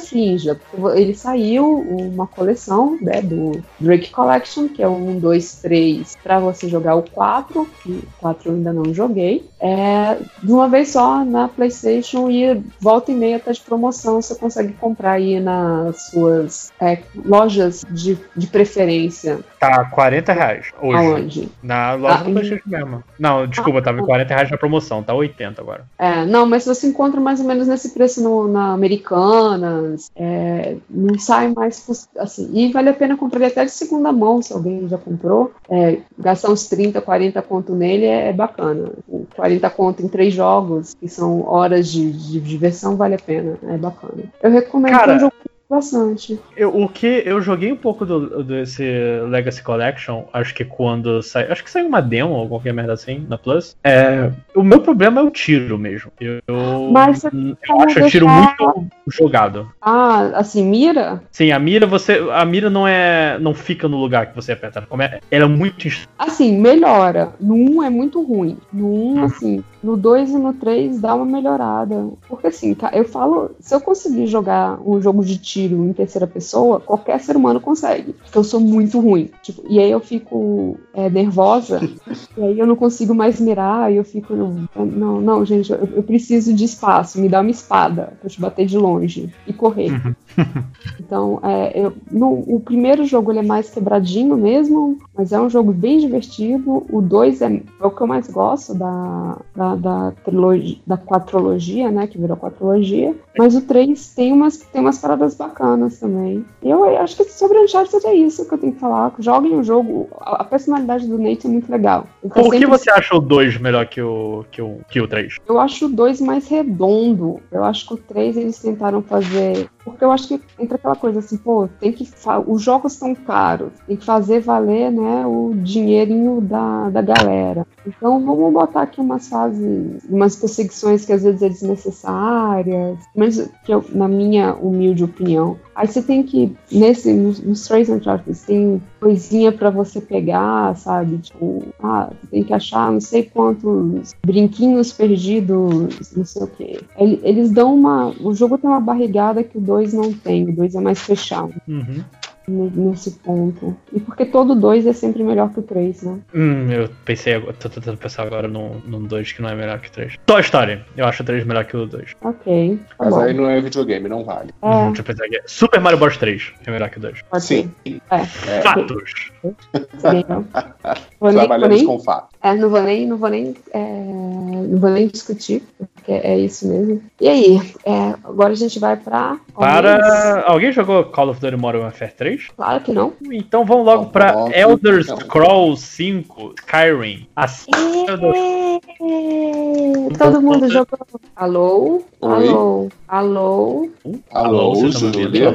Speaker 10: porque ele saiu uma coleção né, do Drake Collection, que é 1, 2, 3, pra você jogar o 4, que o 4 eu ainda não joguei, é, de uma vez só na PlayStation e volta e meia tá de promoção, você consegue comprar aí nas suas é, lojas de, de preferência.
Speaker 9: Tá 40 reais hoje.
Speaker 10: Aonde?
Speaker 9: Na loja
Speaker 10: Ah,
Speaker 9: do
Speaker 10: em-
Speaker 9: PlayStation mesmo. Não, desculpa, tava em 40 reais na promoção, tá 80 agora.
Speaker 10: É, não, mas você encontra mais ou menos nesse preço no, na Americanas, é, não sai mais assim, e vale a pena comprar ele até de segunda mão, se alguém já comprou, é, gastar uns 30, 40 conto nele é, é bacana, O 40 conto em três jogos, que são horas de, de diversão, vale a pena, é bacana. Eu recomendo
Speaker 9: Cara,
Speaker 10: que um jogo bastante.
Speaker 9: Eu, o que eu joguei um pouco do, desse Legacy Collection, acho que quando sai, acho que saiu uma demo ou qualquer merda assim na Plus. É, o meu problema é o tiro mesmo. Eu,
Speaker 10: Mas
Speaker 9: eu acho o tiro
Speaker 10: deixar-
Speaker 9: muito jogado.
Speaker 10: Ah, assim, mira?
Speaker 9: Sim, a mira você, a mira não é, não fica no lugar que você aperta. Como é- Ela é muito
Speaker 10: Assim, melhora. No 1 é muito ruim. No 1, assim, no 2 e no 3 dá uma melhorada. Porque assim, eu falo, se eu conseguir jogar um jogo de tiro em terceira pessoa, qualquer ser humano consegue. Porque eu sou muito ruim. Tipo, e aí eu fico é, nervosa, (laughs) e aí eu não consigo mais mirar, e eu fico, não, não, gente, eu, eu preciso de espaço, me dá uma espada pra eu te bater de longe e correr. (laughs) Então, é, eu- no- o primeiro jogo ele é mais quebradinho mesmo, mas é um jogo bem divertido. O 2 é, é o que eu mais gosto da, da, da trilogia, da quatrologia, né? Que virou quatrologia. Mas o 3 tem umas, tem umas paradas bacanas também. E eu acho que sobre Uncharted é isso que eu tenho que falar. Joguem o jogo. A, a personalidade do Nate é muito legal. Ele tá
Speaker 9: Por que
Speaker 10: sempre
Speaker 9: você acha o 2 melhor que o, que o, que o 3?
Speaker 10: eu acho o 2 mais redondo. Eu acho que o 3 eles tentaram fazer. Porque eu acho que entra aquela coisa assim, pô, tem que. Os jogos são caros. Tem que fazer valer, né, o dinheirinho da, da galera. Então vamos botar aqui umas fases, umas perseguições que às vezes é desnecessárias. Mas que eu, na minha humilde opinião. Aí você tem que, nesse, nos, nos três Uncharted, tem coisinha pra você pegar, sabe? Tipo, ah, tem que achar não sei quantos brinquinhos perdidos, não sei o quê. Ele- Eles dão uma. O jogo tem uma barrigada que o 2 não tem, o 2 é mais fechado
Speaker 9: Uhum.
Speaker 10: Ne- nesse ponto. E porque todo 2 é sempre melhor que o 3, né?
Speaker 9: Hum, eu pensei agora, tô tentando pensar agora num, num 2 que não é melhor que o 3. Toy Story, eu acho o 3 melhor que o 2.
Speaker 10: Ok. Tá
Speaker 11: Mas
Speaker 10: bom.
Speaker 11: aí não é videogame, não vale.
Speaker 10: É,
Speaker 9: Deixa eu pensar aqui. Super Mario Bros 3 é melhor que o 2.
Speaker 10: pode
Speaker 11: Sim,
Speaker 10: ser. É,
Speaker 9: Fatos.
Speaker 11: trabalhamos
Speaker 10: nem-
Speaker 11: com fato.
Speaker 10: É, não vou nem, não vou nem, é, não vou nem discutir, porque é isso mesmo. E aí, é, agora a gente vai pra.
Speaker 9: Para. Alguém jogou Call of Duty Modern Warfare 3?
Speaker 10: Claro que não.
Speaker 9: Então vamos logo pra
Speaker 11: Óbvio,
Speaker 9: Elder. Scrolls 5 Skyrim. Assim,
Speaker 10: Todo mundo jogou. Alô? Alô? Alô?
Speaker 11: Alô,
Speaker 9: ouvindo?
Speaker 11: Júlia?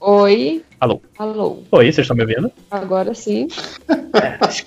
Speaker 10: Oi?
Speaker 9: Alô.
Speaker 10: Alô?
Speaker 9: Oi, vocês estão me ouvindo?
Speaker 10: Agora sim.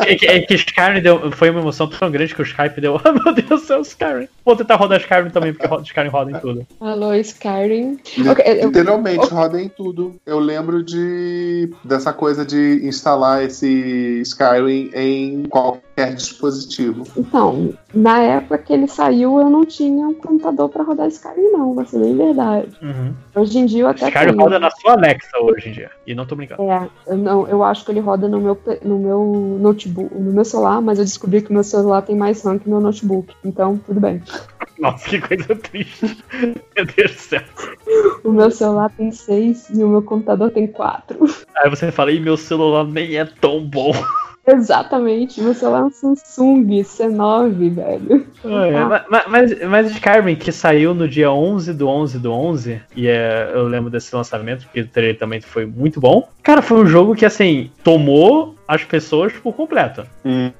Speaker 9: É que, é que Skyrim deu, foi uma emoção tão grande que o Skype deu. (laughs) Ah, meu Deus do céu, Skyrim. Vou tentar rodar Skyrim também, porque Skyrim roda em tudo.
Speaker 10: Alô, Skyrim. Ok, eu-
Speaker 11: Literalmente roda em tudo. Eu lembro de dessa coisa de instalar esse Skyrim em qualquer dispositivo.
Speaker 10: Então, na época que ele saiu, eu não tinha um computador pra rodar Skyrim, não, vai ser bem verdade.
Speaker 9: Uhum.
Speaker 10: Hoje em dia eu até
Speaker 9: Skyrim roda na sua Alexa hoje em dia. E não tô brincando.
Speaker 10: É, eu, não, eu acho que ele roda no meu, no meu notebook, no meu celular, mas eu descobri que o meu celular tem mais RAM que o meu notebook. Então, tudo bem.
Speaker 9: Nossa, que coisa triste. Meu Deus do céu.
Speaker 10: O meu celular tem 6 e o meu computador tem 4.
Speaker 9: Aí você fala, e meu celular nem é tão bom.
Speaker 10: Exatamente, meu celular é um Samsung C9, velho.
Speaker 9: É, ma- ma- mas, mas Skyrim, que saiu no dia 11 do 11 do 11, e é, eu lembro desse lançamento, porque o trailer também foi muito bom. Cara, foi um jogo que, assim, tomou as pessoas por completo.
Speaker 11: Uhum.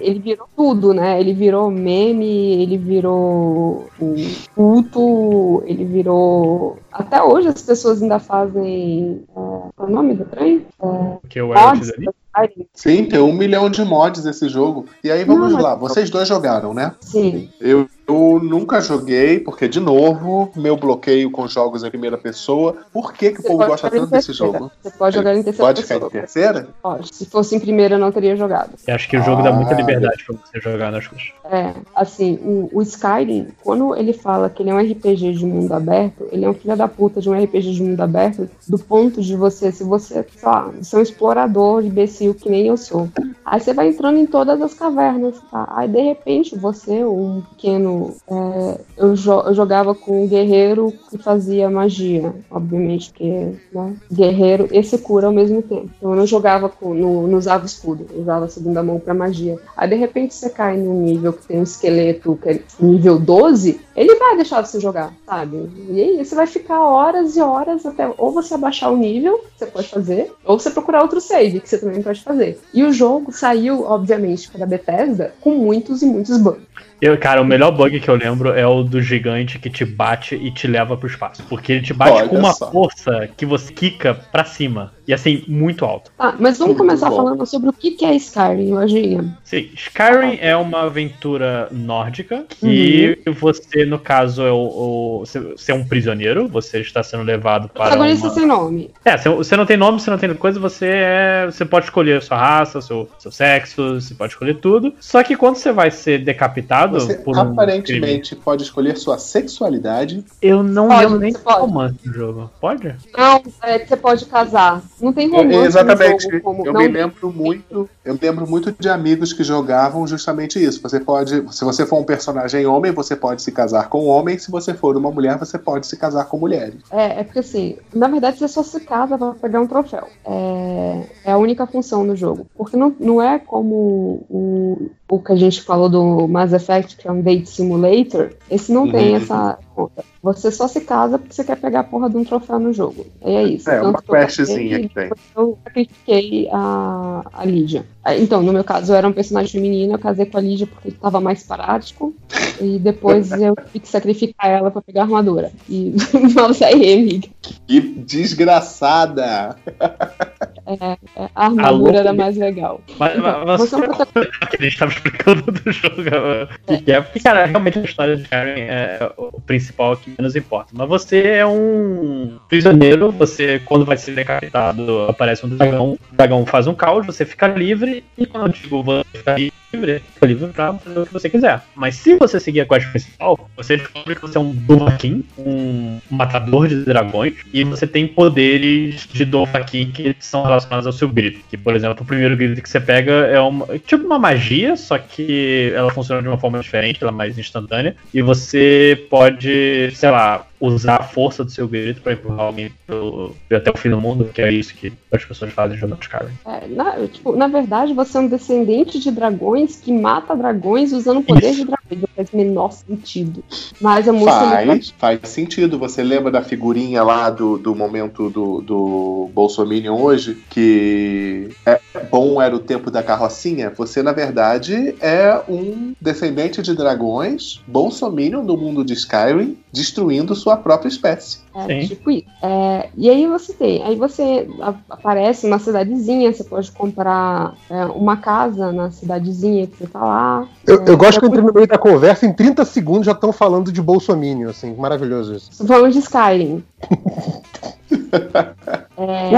Speaker 10: Ele virou tudo, né? Ele virou meme, ele virou o culto, ele virou. Até hoje as pessoas ainda fazem. É, qual é o nome do trem?
Speaker 9: Elliot
Speaker 10: Mods
Speaker 9: ali.
Speaker 10: pra Skyrim.
Speaker 11: Sim, tem um milhão de mods esse jogo. E aí vamos
Speaker 10: Não, mas-
Speaker 11: lá, vocês dois jogaram, né?
Speaker 10: Sim.
Speaker 11: Eu, eu nunca joguei, porque, de novo, meu bloqueio com jogos em primeira pessoa. Por que, que o povo gosta tanto desse jogo?
Speaker 10: Você pode jogar em terceira
Speaker 11: Pode ficar
Speaker 10: pessoa.
Speaker 11: em terceira?
Speaker 10: Pode. Se fosse em primeira, eu não teria jogado.
Speaker 9: Eu acho que o jogo dá muita
Speaker 11: Ah.
Speaker 9: liberdade pra você jogar nas coisas.
Speaker 10: É, assim, o, o Skyrim, quando ele fala que ele é um RPG de mundo aberto, ele é um filho da puta de um RPG de mundo aberto, do ponto de você, se você, sei lá, você é um explorador imbecil que nem eu sou. Aí você vai entrando em todas as cavernas, tá? Aí de repente você, um pequeno. É, eu, jo- eu jogava com um guerreiro que fazia magia, obviamente, porque, né? Guerreiro e se cura ao mesmo tempo. Então eu não jogava com, no, não usava escudo, usava a segunda mão pra magia. Aí de repente você cai num nível que tem um esqueleto que é nível 12, ele vai deixar você jogar, sabe? E aí você vai ficar horas e horas até ou você abaixar o nível, que você pode fazer, ou você procurar outro save, que você também pode fazer. E o jogo saiu, obviamente, para Bethesda com muitos e muitos bugs.
Speaker 9: Eu, cara, o melhor bug que eu lembro é o do gigante que te bate e te leva pro espaço. Porque ele te bate
Speaker 11: Olha
Speaker 9: com uma
Speaker 11: só.
Speaker 9: força que você quica pra cima. E assim, muito alto.
Speaker 10: Tá, mas vamos
Speaker 11: Muito
Speaker 10: começar
Speaker 11: bom.
Speaker 10: falando sobre o que que é Skyrim, lojinha.
Speaker 9: Sim, Skyrim é uma aventura nórdica que você, no caso, é o, o- você é um prisioneiro, você está sendo levado para
Speaker 10: Protagonista
Speaker 9: uma...
Speaker 10: sem nome.
Speaker 9: É, você- não tem nome, você não tem coisa, você é. Você pode escolher sua raça, seu, seu sexo, você pode escolher tudo. Só que quando você vai ser decapitado
Speaker 11: Você
Speaker 9: por um
Speaker 11: aparentemente pode escolher sua sexualidade.
Speaker 9: eu não
Speaker 10: Pode,
Speaker 9: lembro nem
Speaker 10: pode.
Speaker 9: romance do jogo. Pode?
Speaker 10: Não, é que você pode casar. Não tem romance
Speaker 11: Eu- exatamente.
Speaker 10: como...
Speaker 11: Eu
Speaker 10: não,
Speaker 11: me lembro muito. Eu me lembro muito de amigos que jogavam justamente isso. Você pode, se você for um personagem homem, você pode se casar com homem. Se você for uma mulher, você pode se casar com mulheres.
Speaker 10: É, é porque assim, na verdade você só se casa pra pegar um troféu. É, é a única função do jogo. Porque não, não é como o, o que a gente falou do Mass Effect, que é um date simulator. Esse não tem
Speaker 11: Uhum.
Speaker 10: essa conta. Você só se casa porque você quer pegar a porra de um troféu no jogo. E é isso.
Speaker 11: É,
Speaker 10: Tanto
Speaker 11: uma
Speaker 10: que
Speaker 11: questzinha
Speaker 10: e
Speaker 11: que tem.
Speaker 10: Eu sacrifiquei a, a Lídia. Ah, Então, no meu caso, eu era um personagem feminino, eu casei com a Lídia porque estava mais prático. E depois (laughs) eu tive que sacrificar ela pra pegar a armadura. E (laughs) vamos aí, amiga.
Speaker 11: Que desgraçada! (laughs)
Speaker 10: É, a armadura
Speaker 9: Alô?
Speaker 10: era mais legal.
Speaker 9: Mas,
Speaker 10: Então,
Speaker 9: mas
Speaker 10: você é um protagonista.
Speaker 9: que a gente tava explicando do jogo. o que é, porque, cara, realmente a história de Skyrim é o principal que menos importa. Mas você é um prisioneiro, você, quando vai ser decapitado, aparece um dragão, o dragão faz um caos, você fica livre, e quando eu digo você fica livre, fica livre pra fazer o que você quiser. Mas se você seguir a quest principal, você descobre que você é um Dovahkiin, um matador de dragões, e você tem poderes de Dovahkiin que são relacionados ao seu grito. Que, por exemplo, o primeiro grito que você pega é uma, tipo uma magia, só que ela funciona de uma forma diferente, ela é mais instantânea, e você pode, sei lá, usar a força do seu grito pra empurrar alguém pelo- até o fim do mundo, que é isso que as pessoas fazem jogando Skyrim.
Speaker 10: É, na, tipo, na verdade, você é um descendente de dragões que mata dragões usando o poder de dragões. Não faz o menor sentido. Mas a música é
Speaker 11: Faz, faz sentido. Você lembra da figurinha lá do, do momento do, do Bolsominion hoje? Que é bom era o tempo da carrocinha? Você, na verdade, é um descendente de dragões, Bolsominion no mundo de Skyrim, destruindo sua própria espécie.
Speaker 10: É,
Speaker 9: Sim.
Speaker 10: tipo isso. É, e aí você tem, aí você aparece numa cidadezinha, você pode comprar é, uma casa na cidadezinha que você tá lá.
Speaker 12: Eu,
Speaker 10: É,
Speaker 12: eu gosto que eu
Speaker 10: é
Speaker 12: entrei no meio da conversa, em 30 segundos já estão falando de Bolsonaro, assim, maravilhoso isso.
Speaker 10: Falando de Skyrim. (laughs) É,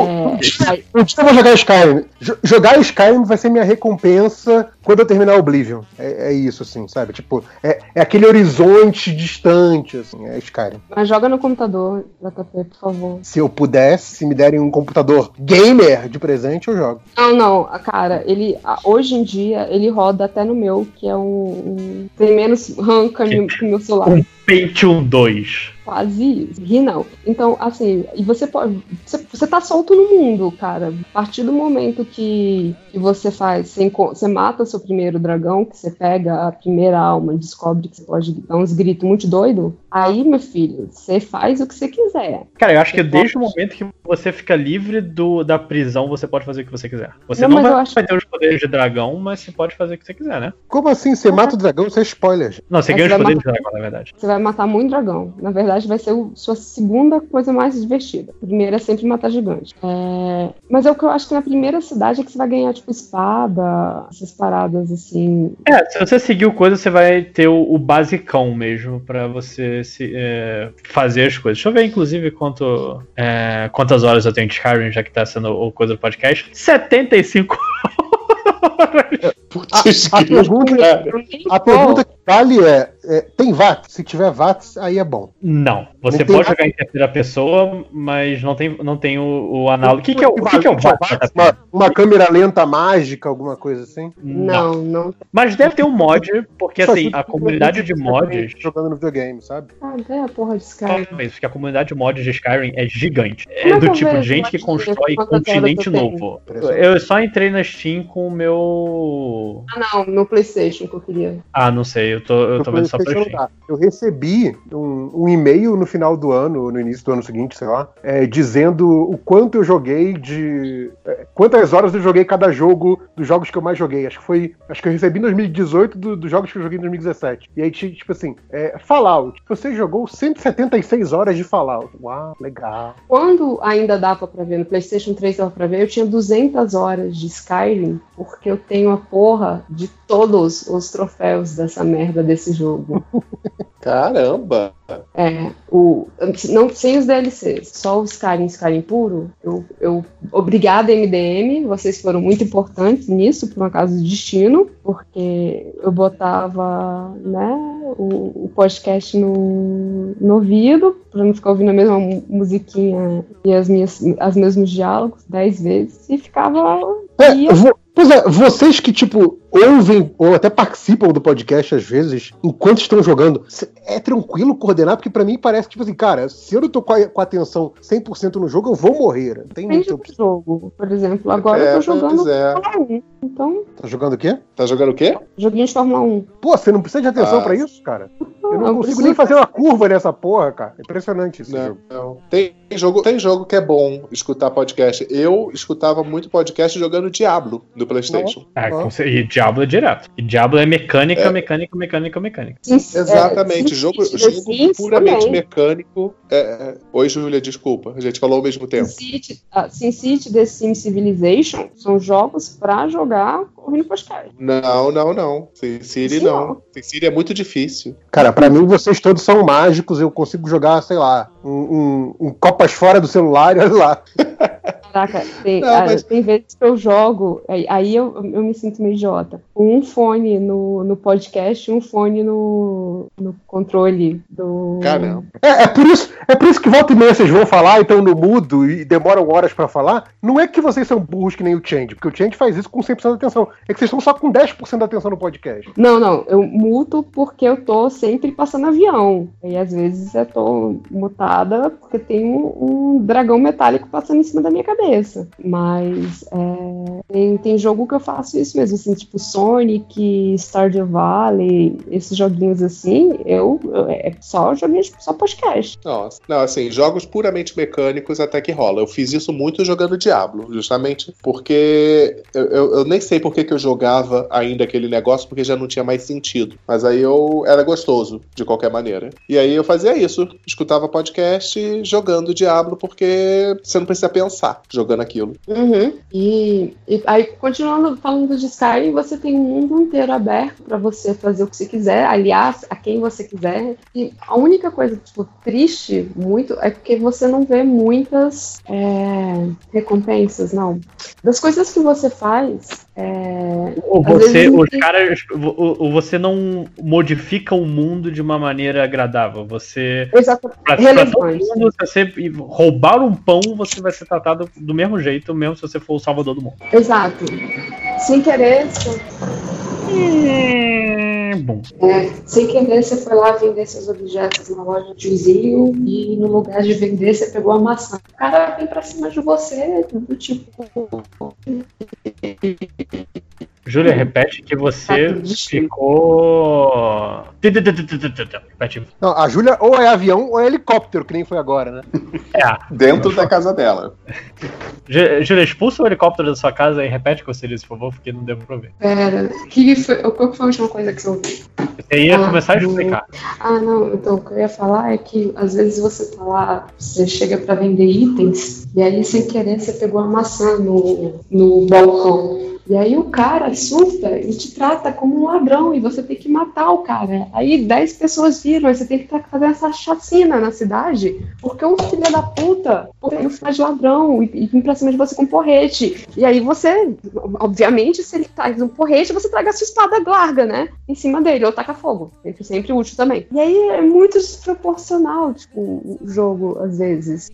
Speaker 12: Um dia eu vou jogar Skyrim. Jo- jogar Skyrim vai ser minha recompensa quando eu terminar Oblivion. É, é isso, assim, sabe? Tipo, é, é aquele horizonte distante, assim, é Skyrim.
Speaker 10: mas joga no computador, JP, por favor.
Speaker 12: Se eu pudesse, se me derem um computador gamer de presente, eu jogo.
Speaker 10: Não, não, a cara, ele hoje em dia ele roda até no meu, que é um, um- tem menos RAM que o meu- que o meu celular.
Speaker 9: Um Pentium 2.
Speaker 10: Quase isso. Ri não. Então, assim, e você pode. Você, você tá solto no mundo, cara. A partir do momento que, que você faz, você, você mata o seu primeiro dragão, que você pega a primeira alma e descobre que você pode dar uns gritos muito doido, aí, meu filho, você faz o que você quiser.
Speaker 9: Cara, eu acho que
Speaker 10: Você
Speaker 9: desde o momento que você fica livre do, da prisão, você pode fazer o que você quiser. Você
Speaker 10: Não,
Speaker 9: não, vai,
Speaker 10: acho-
Speaker 9: vai ter os poderes de dragão, mas você pode fazer o que você quiser, né?
Speaker 12: Como assim? Você mata o dragão, você é spoiler.
Speaker 9: Não, você
Speaker 10: Mas
Speaker 9: ganha os
Speaker 10: você vai
Speaker 9: poderes de dragão, na verdade.
Speaker 10: Você vai matar muito dragão. Na verdade, vai ser a sua segunda coisa mais divertida. A primeira é sempre matar gigante. É, Mas é o que eu acho que na primeira cidade é que você vai ganhar, tipo, espada, essas paradas assim.
Speaker 9: É, se você seguir o coisa, você vai ter o, o basicão mesmo pra você se, é, fazer as coisas. Deixa eu ver, inclusive, quanto, é, quantas horas eu tenho de Skyrim, já que tá sendo o coisa do podcast. 75 (laughs)
Speaker 11: Putz,
Speaker 12: A pergunta,
Speaker 11: cara.
Speaker 12: a pergunta que vale é, é, tem VAT? Se tiver VAT, aí é bom.
Speaker 9: Não, você
Speaker 12: Não
Speaker 9: pode jogar em terceira pessoa, mas não tem, não tem o, o análogo. O que, que é o, que, que é o
Speaker 12: VAT?
Speaker 9: VAT?
Speaker 12: Uma, uma câmera lenta mágica, alguma coisa assim?
Speaker 10: Não, não.
Speaker 9: Mas deve ter um mod, porque
Speaker 12: Só
Speaker 9: assim, a comunidade de mods.
Speaker 12: Jogando no videogame, sabe?
Speaker 10: Ah, é a porra de Skyrim.
Speaker 9: Isso, porque a comunidade de mods de Skyrim é gigante.
Speaker 10: Como
Speaker 9: É
Speaker 10: é
Speaker 9: do tipo de gente que constrói continente novo. Eu só entrei na Steam com o meu.
Speaker 10: Ah, não, no PlayStation que eu queria.
Speaker 9: Ah, não sei. sei, eu tô, eu tô vendo só pra
Speaker 12: dá. Eu recebi um, um e-mail no final do ano, no início do ano seguinte, sei lá, é, dizendo o quanto eu joguei de. é, quantas horas eu joguei cada jogo dos jogos que eu mais joguei. Acho que foi. Acho que eu recebi em 2018 do- dos jogos que eu joguei em 2017. E aí, ti- tipo assim, é, Fallout. Você jogou 176 horas de Fallout. Uau, legal.
Speaker 10: Quando ainda dava pra ver, no PlayStation 3 dava pra ver, eu tinha 200 horas de Skyrim, porque eu tenho a porra de todos os troféus dessa merda desse jogo. (laughs)
Speaker 11: Caramba!
Speaker 10: É, o, não, sem os DLCs, só o Skyrim, Skyrim puro. Eu, eu, obrigada, MDM, vocês foram muito importantes nisso, por um acaso do destino, porque eu botava né, o, o podcast no, no ouvido, pra não ficar ouvindo a mesma mu- musiquinha e as minhas, as mesmos diálogos dez vezes, e ficava.
Speaker 12: É, vo- pois é, vocês que, tipo, ouvem ou até participam do podcast às vezes, enquanto estão jogando, é tranquilo coordenar? Porque pra mim parece que, tipo assim, cara, se eu não tô com a, com a atenção 100% no jogo, eu vou morrer. Não tem
Speaker 10: Depende
Speaker 12: muito.
Speaker 10: do jogo. Por exemplo, agora
Speaker 11: É,
Speaker 10: eu tô jogando
Speaker 11: é.
Speaker 10: Fórmula 1. Então,
Speaker 12: Tá jogando o quê?
Speaker 11: Tá jogando o quê?
Speaker 10: joguinho de Fórmula 1.
Speaker 12: Pô, você não precisa de atenção
Speaker 11: Ah.
Speaker 12: pra isso, cara? Eu não
Speaker 10: Eu
Speaker 12: consigo
Speaker 10: preciso-
Speaker 12: nem fazer uma curva nessa porra, cara. É impressionante esse
Speaker 11: Não,
Speaker 12: jogo.
Speaker 11: não. Tem jogo, tem jogo que é bom escutar podcast. Eu escutava muito podcast jogando Diablo no PlayStation.
Speaker 9: É, cer- e Diablo é direto. E Diablo é mecânica,
Speaker 11: É.
Speaker 9: mecânica, mecânica, mecânica.
Speaker 11: Exatamente,
Speaker 10: É,
Speaker 11: jogo, jogo
Speaker 10: City
Speaker 11: puramente
Speaker 10: também.
Speaker 11: mecânico. É, é. Oi, Júlia, desculpa. A gente falou ao mesmo tempo.
Speaker 10: SimCity, ah, SimCity, The Sim Civilization são jogos pra jogar ouvindo podcast.
Speaker 11: Não, não, não. Sin City
Speaker 10: Sim,
Speaker 11: não.
Speaker 10: não.
Speaker 11: Sin City é muito difícil.
Speaker 12: Cara, pra mim vocês todos são mágicos. Eu consigo jogar, sei lá, um, um- um copas fora do celular e (laughs) olha lá.
Speaker 10: Caraca, tem,
Speaker 11: Não,
Speaker 10: ah,
Speaker 11: mas-
Speaker 10: tem vezes que eu jogo, aí, aí eu, eu me sinto meio idiota. Um fone no, no podcast e um fone no, no controle do.
Speaker 11: Caramba.
Speaker 12: É, é por isso, é por isso que volta e meia vocês vão falar, então no mudo e demoram horas pra falar. Não é que vocês são burros que nem o Change, porque o Change faz isso com 100% da atenção. É que vocês estão só com 10% da atenção no podcast.
Speaker 10: Não, não, eu muto porque eu tô sempre passando avião. E às vezes eu tô mutada porque tem um, um dragão metálico passando em cima da minha cabeça. Mas é, tem, tem jogo que eu faço isso mesmo, assim, tipo Sonic, Stardew Valley, esses joguinhos assim, eu, eu- é só joguinho, só podcast.
Speaker 11: Nossa. Não, assim, jogos puramente mecânicos até que rola. Eu fiz isso muito jogando Diablo, justamente porque eu, eu- eu nem sei por que, que eu jogava ainda aquele negócio, porque já não tinha mais sentido. Mas aí eu era gostoso, de qualquer maneira. E aí eu fazia isso, escutava podcast jogando Diablo, porque você não precisa pensar jogando aquilo.
Speaker 10: Uhum. E, e aí, continuando falando de Skyrim, você tem um mundo inteiro aberto para você fazer o que você quiser, aliás, a quem você quiser. E a única coisa, tipo, triste muito é porque você não vê muitas é, recompensas, não. Das coisas que você faz. É,
Speaker 9: você, os
Speaker 10: tem-
Speaker 9: caras, você não modifica o mundo de uma maneira agradável. Você, pra, pra mundo, se você roubar um pão, você vai ser tratado do mesmo jeito, mesmo se você for o salvador do mundo.
Speaker 10: Exato. Sem querer, você-
Speaker 9: Hum, bom.
Speaker 10: É, sem querer, você foi lá vender seus objetos na loja de vizinho e no lugar de vender, você pegou a maçã. O cara vem pra cima de você, do tipo.
Speaker 9: Júlia, repete que você ficou. Repete.
Speaker 12: Não, a Júlia ou é avião ou é helicóptero, que nem foi agora, né?
Speaker 9: É.
Speaker 11: Dentro da casa dela. (laughs)
Speaker 9: Jú- Júlia, expulsa o helicóptero da sua casa e repete o que você disse, por favor, porque não deu pra ver.
Speaker 10: Pera, que foi, qual foi a última coisa que você ouviu?
Speaker 9: Você ia
Speaker 10: Ah,
Speaker 9: começar a explicar.
Speaker 10: Ah, não, então o que eu ia falar é que às vezes você tá lá, você chega pra vender itens, e aí sem querer você pegou a maçã no, no balcão. E aí o cara surta e te trata como um ladrão e você tem que matar o cara. Aí 10 pessoas viram, você tem que fazendo essa chacina na cidade, porque um filho da puta filho de ladrão e, e vem pra cima de você com um porrete. E aí você, obviamente, se ele traz um porrete, você traga a sua espada larga, né? Em cima dele, ou taca fogo. Sempre, sempre útil também. E aí é muito desproporcional, tipo, o jogo, às vezes.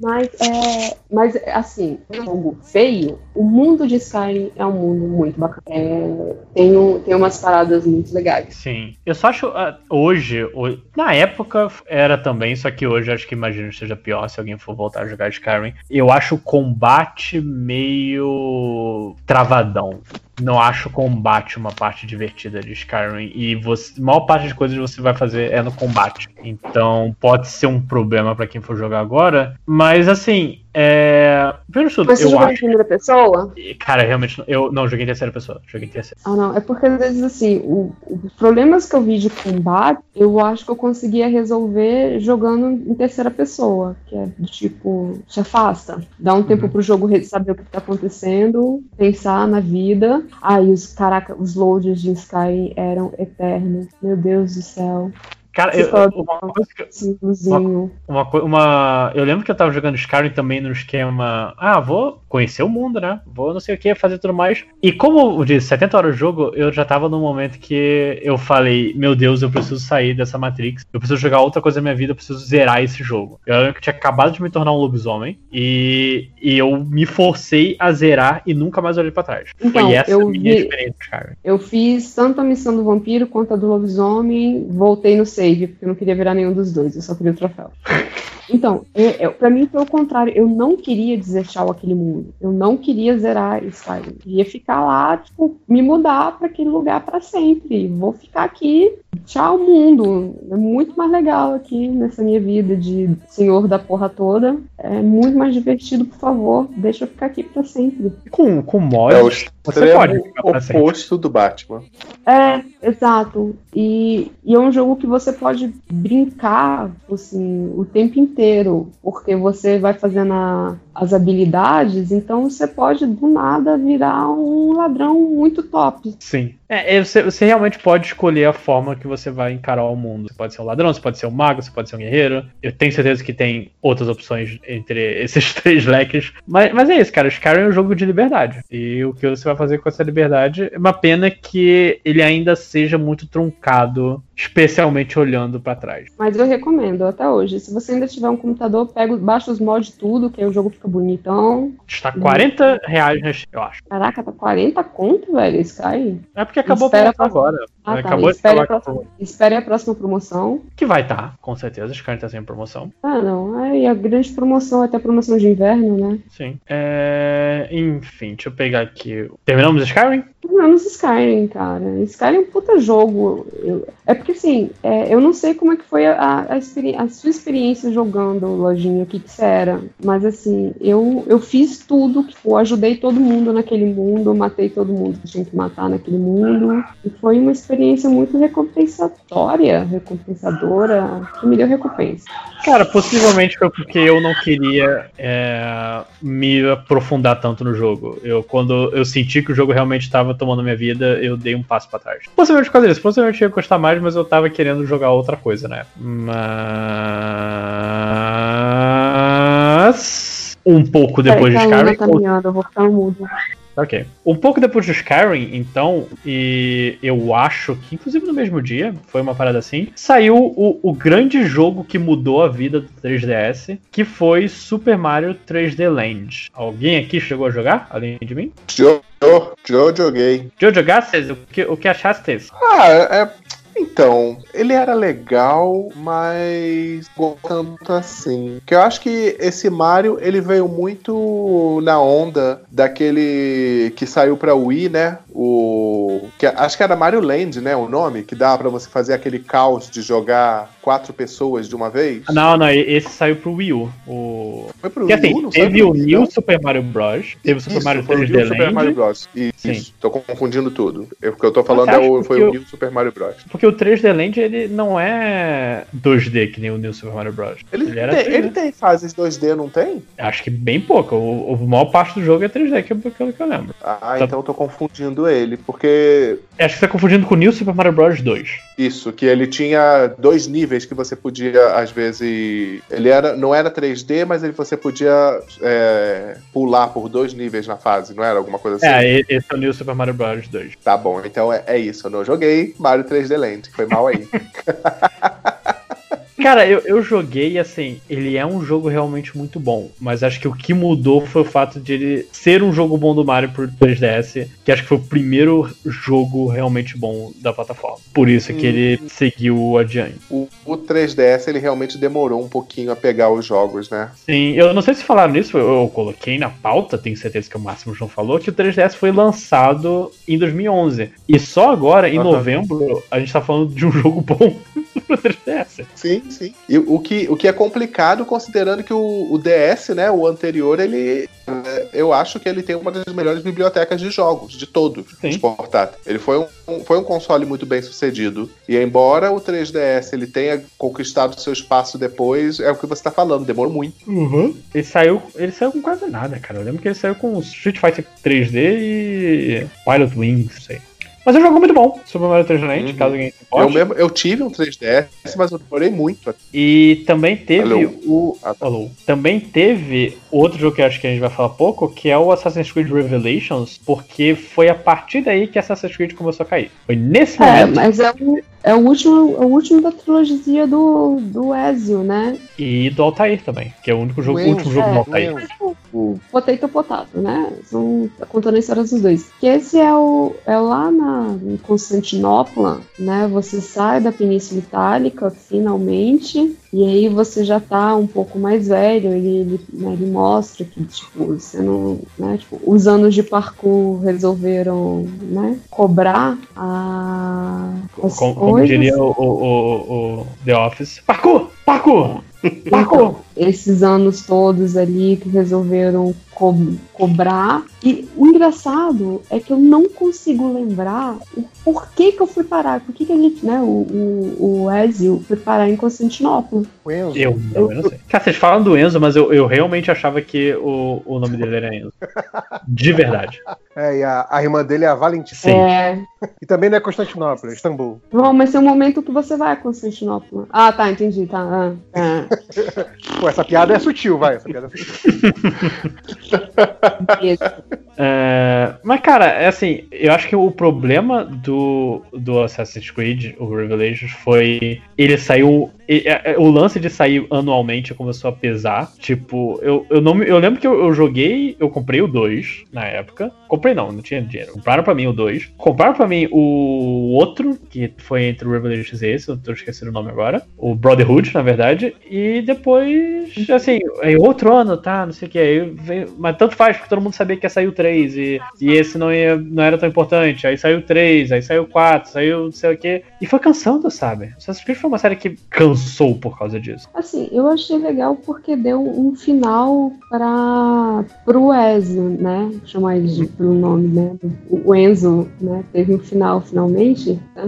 Speaker 10: Mas, é, mas, assim, um jogo feio, o mundo de Skyrim é um mundo muito bacana. É, tem, um- tem umas paradas muito legais.
Speaker 9: Sim. Eu só acho. ah, hoje, ho- na época era também, só que hoje acho que imagino que seja pior se alguém for voltar a jogar Skyrim. Eu acho o combate meio travadão. Não acho o combate uma parte divertida de Skyrim. E você, a maior parte das coisas que você vai fazer é no combate. Então pode ser um problema pra quem for jogar agora. Mas assim, é. Primeiro de tudo,
Speaker 10: Mas você
Speaker 9: eu
Speaker 10: jogou em
Speaker 9: acho.
Speaker 10: primeira pessoa?
Speaker 9: Cara, realmente, eu não joguei em terceira pessoa. Joguei em terceira.
Speaker 10: Ah, não. É porque às vezes, assim, os problemas que eu vi de combate, eu acho que eu conseguia resolver jogando em terceira pessoa. Que é do tipo, se afasta. Dá um tempo pro jogo saber o que tá acontecendo, pensar na vida. Aí, os, caraca, os loads de Skyrim eram eternos. Meu Deus do céu.
Speaker 9: Cara, eu, uma coisa que,
Speaker 10: Simplesinho.
Speaker 9: Uma, coi- uma. Eu lembro que eu tava jogando Skyrim também no esquema. Ah, vou conhecer o mundo, né? Vou não sei o que, fazer tudo mais. E como eu disse, 70 horas de jogo, eu já tava num momento que eu falei: Meu Deus, eu preciso sair dessa Matrix. Eu preciso jogar outra coisa na minha vida, eu preciso zerar esse jogo. Eu lembro que eu tinha acabado de me tornar um lobisomem. E, e eu me forcei a zerar e nunca mais olhei pra trás.
Speaker 10: Então,
Speaker 9: Foi essa a
Speaker 10: eu
Speaker 9: minha
Speaker 10: vi-
Speaker 9: experiência Skyrim.
Speaker 10: Eu fiz tanto a missão do vampiro quanto a do lobisomem, voltei no porque eu não queria virar nenhum dos dois, eu só queria o troféu. (laughs) Então, é, é, pra mim foi o contrário, eu não queria desechar aquele mundo, eu não queria zerar Skyrim, eu queria ficar lá, tipo, me mudar pra aquele lugar pra sempre, vou ficar aqui, tchau mundo, é muito mais legal aqui nessa minha vida de senhor da porra toda, é muito mais divertido, por favor, deixa eu ficar aqui pra sempre.
Speaker 9: Com, com mods,
Speaker 11: É o
Speaker 9: você pode ficar pra sempre.
Speaker 11: oposto do Batman.
Speaker 10: É, exato. E, e é um jogo que você pode brincar assim, o tempo inteiro, porque você vai fazendo a- as habilidades, então você pode do nada virar um ladrão muito top.
Speaker 9: Sim. É, é, você, você realmente pode escolher a forma que você vai encarar o mundo. Você pode ser um ladrão, você pode ser um mago, você pode ser um guerreiro. Eu tenho certeza que tem outras opções entre (laughs) esses três leques. Mas, mas é isso, cara. Skyrim é um jogo de liberdade. E o que você vai fazer com essa liberdade é uma pena que ele ainda seja muito truncado, especialmente olhando pra trás.
Speaker 10: Mas eu recomendo até hoje. Se você ainda tiver um computador, pega, baixa os mods tudo, que aí o jogo fica bonitão.
Speaker 9: Está 40 reais, eu acho.
Speaker 10: Caraca, tá 40 conto, velho, Sky.
Speaker 9: É porque acabou
Speaker 10: Espera
Speaker 9: a promoção agora.
Speaker 10: Ah, tá.
Speaker 9: Acabou
Speaker 10: Espere a, próxima, espere a próxima promoção.
Speaker 9: Que vai estar, com certeza. Skyrim tá sem promoção.
Speaker 10: Ah, não. Aí a grande promoção é até a promoção de inverno, né?
Speaker 9: Sim. É, Enfim, deixa eu pegar aqui. Terminamos Skyrim?
Speaker 10: Terminamos Skyrim, cara. Skyrim é um puta jogo. Eu- É porque assim, é, eu não sei como é que foi a, a, a sua experiência jogando lojinha, o que, que era. Mas assim, eu, eu fiz tudo, eu ajudei todo mundo naquele mundo, matei todo mundo que tinha que matar naquele mundo. E foi uma experiência muito recompensatória, recompensadora, que me deu recompensa.
Speaker 9: Cara, possivelmente foi porque eu não queria é, me aprofundar tanto no jogo. Eu, quando eu senti que o jogo realmente estava tomando minha vida, eu dei um passo pra trás. Possivelmente por causa disso. Possivelmente eu ia gostar mais, mas eu tava querendo jogar outra coisa, né? Mas. Um pouco depois de
Speaker 10: Luna
Speaker 9: Skyrim.
Speaker 10: tá eu vou ficar mudo.
Speaker 9: Ok. Um pouco depois de Skyrim, então, e eu acho que, inclusive no mesmo dia, foi uma parada assim, saiu o, o grande jogo que mudou a vida do 3DS, que foi Super Mario 3D Land. Alguém aqui chegou a jogar, além de mim?
Speaker 11: Jo, jo joguei.
Speaker 9: Joe, jogaste? O que, o que achaste?
Speaker 11: Ah, é. Então, ele era legal, mas tanto assim. Que eu acho que esse Mario, ele veio muito na onda daquele que saiu pra Wii, né? O que acho que era Mario Land, né, o nome, que dá pra você fazer aquele caos de jogar quatro pessoas de uma vez.
Speaker 9: Não, não, esse saiu pro Wii U. O...
Speaker 11: Foi pro
Speaker 9: Porque
Speaker 11: Wii U,
Speaker 9: assim,
Speaker 11: não
Speaker 9: teve o New? Super Mario Bros. Teve o Super
Speaker 11: Isso,
Speaker 9: Mario
Speaker 11: foi o
Speaker 9: 3D
Speaker 11: New Super
Speaker 9: Land.
Speaker 11: Mario Bros. Isso,
Speaker 9: Sim.
Speaker 11: tô confundindo tudo. O que eu tô falando é o, foi o New Super Mario Bros.
Speaker 9: Porque o 3D Land, ele não é 2D que nem o New Super Mario Bros.
Speaker 11: Ele,
Speaker 9: era
Speaker 11: tem,
Speaker 9: 3D.
Speaker 11: ele tem fases 2D, não tem?
Speaker 9: Acho que bem pouco. O, o maior parte do jogo é 3D, que é pelo que eu lembro.
Speaker 11: Ah,
Speaker 9: Tá.
Speaker 11: então eu tô confundindo ele, porque
Speaker 9: Acho que você tá confundindo com o New Super Mario Bros 2.
Speaker 11: isso, que ele tinha dois níveis que você podia, às vezes. Ele era, não era 3D, mas ele, você podia é, pular por dois níveis na fase, não era alguma coisa assim?
Speaker 9: É, esse é o New Super Mario Bros 2.
Speaker 11: Tá bom, então é, é isso. Eu não joguei Mario 3D Land. Foi mal aí. (laughs)
Speaker 9: Cara, eu, eu joguei assim, ele é um jogo realmente muito bom, mas acho que o que mudou foi o fato de ele ser um jogo bom do Mario por 3DS, que acho que foi o primeiro jogo realmente bom da plataforma. Por isso que
Speaker 11: Hum.
Speaker 9: ele seguiu adiante.
Speaker 11: O, o 3DS ele realmente demorou um pouquinho a pegar os jogos, né?
Speaker 9: Sim, eu não sei se falaram nisso, eu, eu coloquei na pauta, tenho certeza que o Máximo não falou, que o 3DS foi lançado em 2011. E só agora, em
Speaker 11: Aham.
Speaker 9: novembro, a gente tá falando de um (laughs) jogo bom pro 3DS.
Speaker 11: Sim, sim. E o que, o que é complicado, considerando que o, o DS, né, o anterior, ele. é, Eu acho que ele tem uma das melhores bibliotecas de jogos, de todos os portáteis. Ele foi um, foi um console muito bem sucedido. E embora o 3DS ele tenha conquistado seu espaço depois, é o que você tá falando, demorou muito.
Speaker 9: Ele saiu, ele saiu com quase nada, cara. Eu lembro que ele saiu com Street Fighter 3D e Pilot Wings, não sei. Mas é um jogo muito bom, Super Mario 3D Land, caso alguém se
Speaker 11: Uhum. Eu,
Speaker 9: importe.
Speaker 11: mesmo, eu tive um 3DS, mas eu demorei muito.
Speaker 9: E também teve
Speaker 11: Alô.
Speaker 9: o. Alô. Também teve outro jogo que eu acho que a gente vai falar pouco, que é o Assassin's Creed Revelations, porque foi a partir daí que Assassin's Creed começou a cair. Foi nesse
Speaker 10: É,
Speaker 9: momento.
Speaker 10: mas é o, é o último, é o último da trilogia do, do Ezio, né?
Speaker 9: E do Altair também, que é o único jogo, último jogo do
Speaker 10: é,
Speaker 9: Altair.
Speaker 10: o o Potato Potato, né? São tá contando a história dos dois. Que esse é o é lá na em Constantinopla, né? Você sai da Península Itálica finalmente e aí você já tá um pouco mais velho. Ele ele, né, ele mostra que tipo você não, né? Tipo, os anos de parkour resolveram, né? Cobrar a
Speaker 9: Como, como diria o, o, o- o The Office. Parkour! Parkour!
Speaker 10: Então, esses anos todos ali que resolveram co- cobrar. E o engraçado é que eu não consigo lembrar o porquê que eu fui parar. Por que, que a gente, né, o, o, o Ezio foi parar em Constantinopla?
Speaker 12: O Enzo.
Speaker 9: Eu, eu, não sei. Cara, vocês falam do Enzo, mas eu, eu realmente achava que o, o nome dele era Enzo. De verdade.
Speaker 12: É, e a, a irmã dele é a Valentina.
Speaker 9: Sim.
Speaker 10: É.
Speaker 12: E também não é Constantinopla, é Istambul.
Speaker 10: Bom, mas tem um momento que você vai a Constantinopla. Ah, tá, entendi, tá. ah, (laughs) tá.
Speaker 12: Pô, essa piada é sutil, vai. Essa piada é sutil. (laughs)
Speaker 9: É, mas, cara, é assim, eu acho que o problema do, do Assassin's Creed, o Revelations, foi. Ele saiu. é, é, O lance de sair anualmente começou a pesar. Tipo, eu, eu, não, eu lembro que eu, eu joguei. Eu comprei o 2 na época. Comprei não, não tinha dinheiro. Compraram pra mim o 2. Compraram pra mim o outro, que foi entre o Revelations e esse, eu tô esquecendo o nome agora. O Brotherhood, na verdade. E depois, assim, aí outro ano, tá? Não sei o que. Aí veio, mas tanto faz, porque todo mundo sabia que ia sair o 3 e, e esse não, ia, não era tão importante. Aí saiu o 3, aí saiu o 4, saiu não sei o que. E foi cansando, sabe? Assassin's Creed foi uma série que cansou por causa disso.
Speaker 10: Assim, eu achei legal porque deu um final para pro Ezio, né? Chamar ele de, pelo nome, né? O Enzo, né? Teve um final finalmente, tá?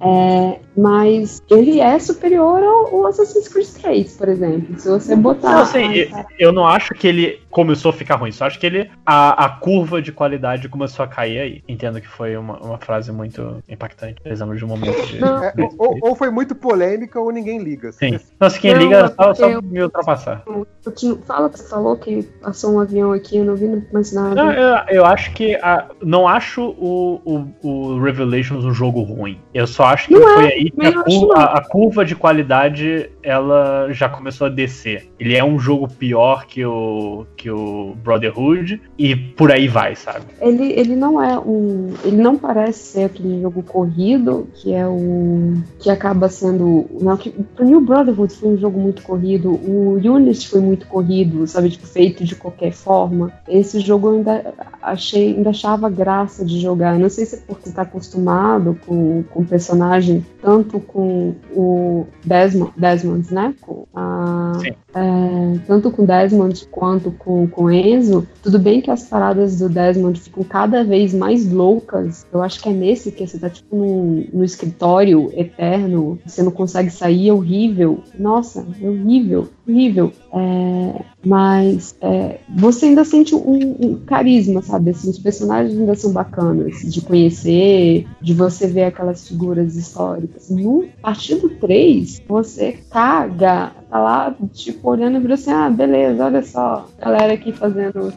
Speaker 10: É, mas ele é superior ao, ao Assassin's Creed 3, por exemplo. Se você botar.
Speaker 9: Não, assim, eu, eu não acho que ele começou a ficar ruim, só acho que ele. A, a curva de qualidade começou a cair aí. Entendo que foi uma, uma frase muito impactante. Precisamos de um momento de.
Speaker 12: É, ou, ou foi muito polêmica ou ninguém liga.
Speaker 9: Sim. Nossa, quem
Speaker 10: Não,
Speaker 9: liga
Speaker 10: é
Speaker 9: só, só me ultrapassar.
Speaker 10: Fala que você falou que passou um avião aqui, eu não vi mais nada.
Speaker 9: Não, eu, eu acho que. a- não acho o, o, o Revelations um jogo ruim. Eu só acho que
Speaker 10: Não
Speaker 9: foi
Speaker 10: é,
Speaker 9: aí que
Speaker 10: também
Speaker 9: a curva, a, a curva de qualidade ela já começou a descer. Ele é um jogo pior que o, que o Brotherhood e por aí vai, sabe?
Speaker 10: Ele, ele não é um. Ele não parece ser aquele jogo corrido, que é o. que acaba sendo. Não, que, o New Brotherhood foi um jogo muito corrido, o Unity foi muito corrido, sabe? Tipo, feito de qualquer forma. Esse jogo eu ainda achei, ainda achava graça de jogar. Eu não sei se é porque tá acostumado com, com o personagem, tanto com o Desmond, Desmond né? Com a, é, tanto com Desmond quanto com, com Enzo, tudo bem que as paradas do Desmond ficam cada vez mais loucas. Eu acho que é nesse que você tá tipo num, no escritório eterno, você não consegue sair, é horrível. Nossa, é horrível. Incrível. É, mas é, você ainda sente um, um carisma, sabe? Assim, os personagens ainda são bacanas de conhecer, de você ver aquelas figuras históricas. No partido 3, você caga, tá lá, tipo, olhando e vira assim, ah, beleza, olha só, galera aqui fazendo,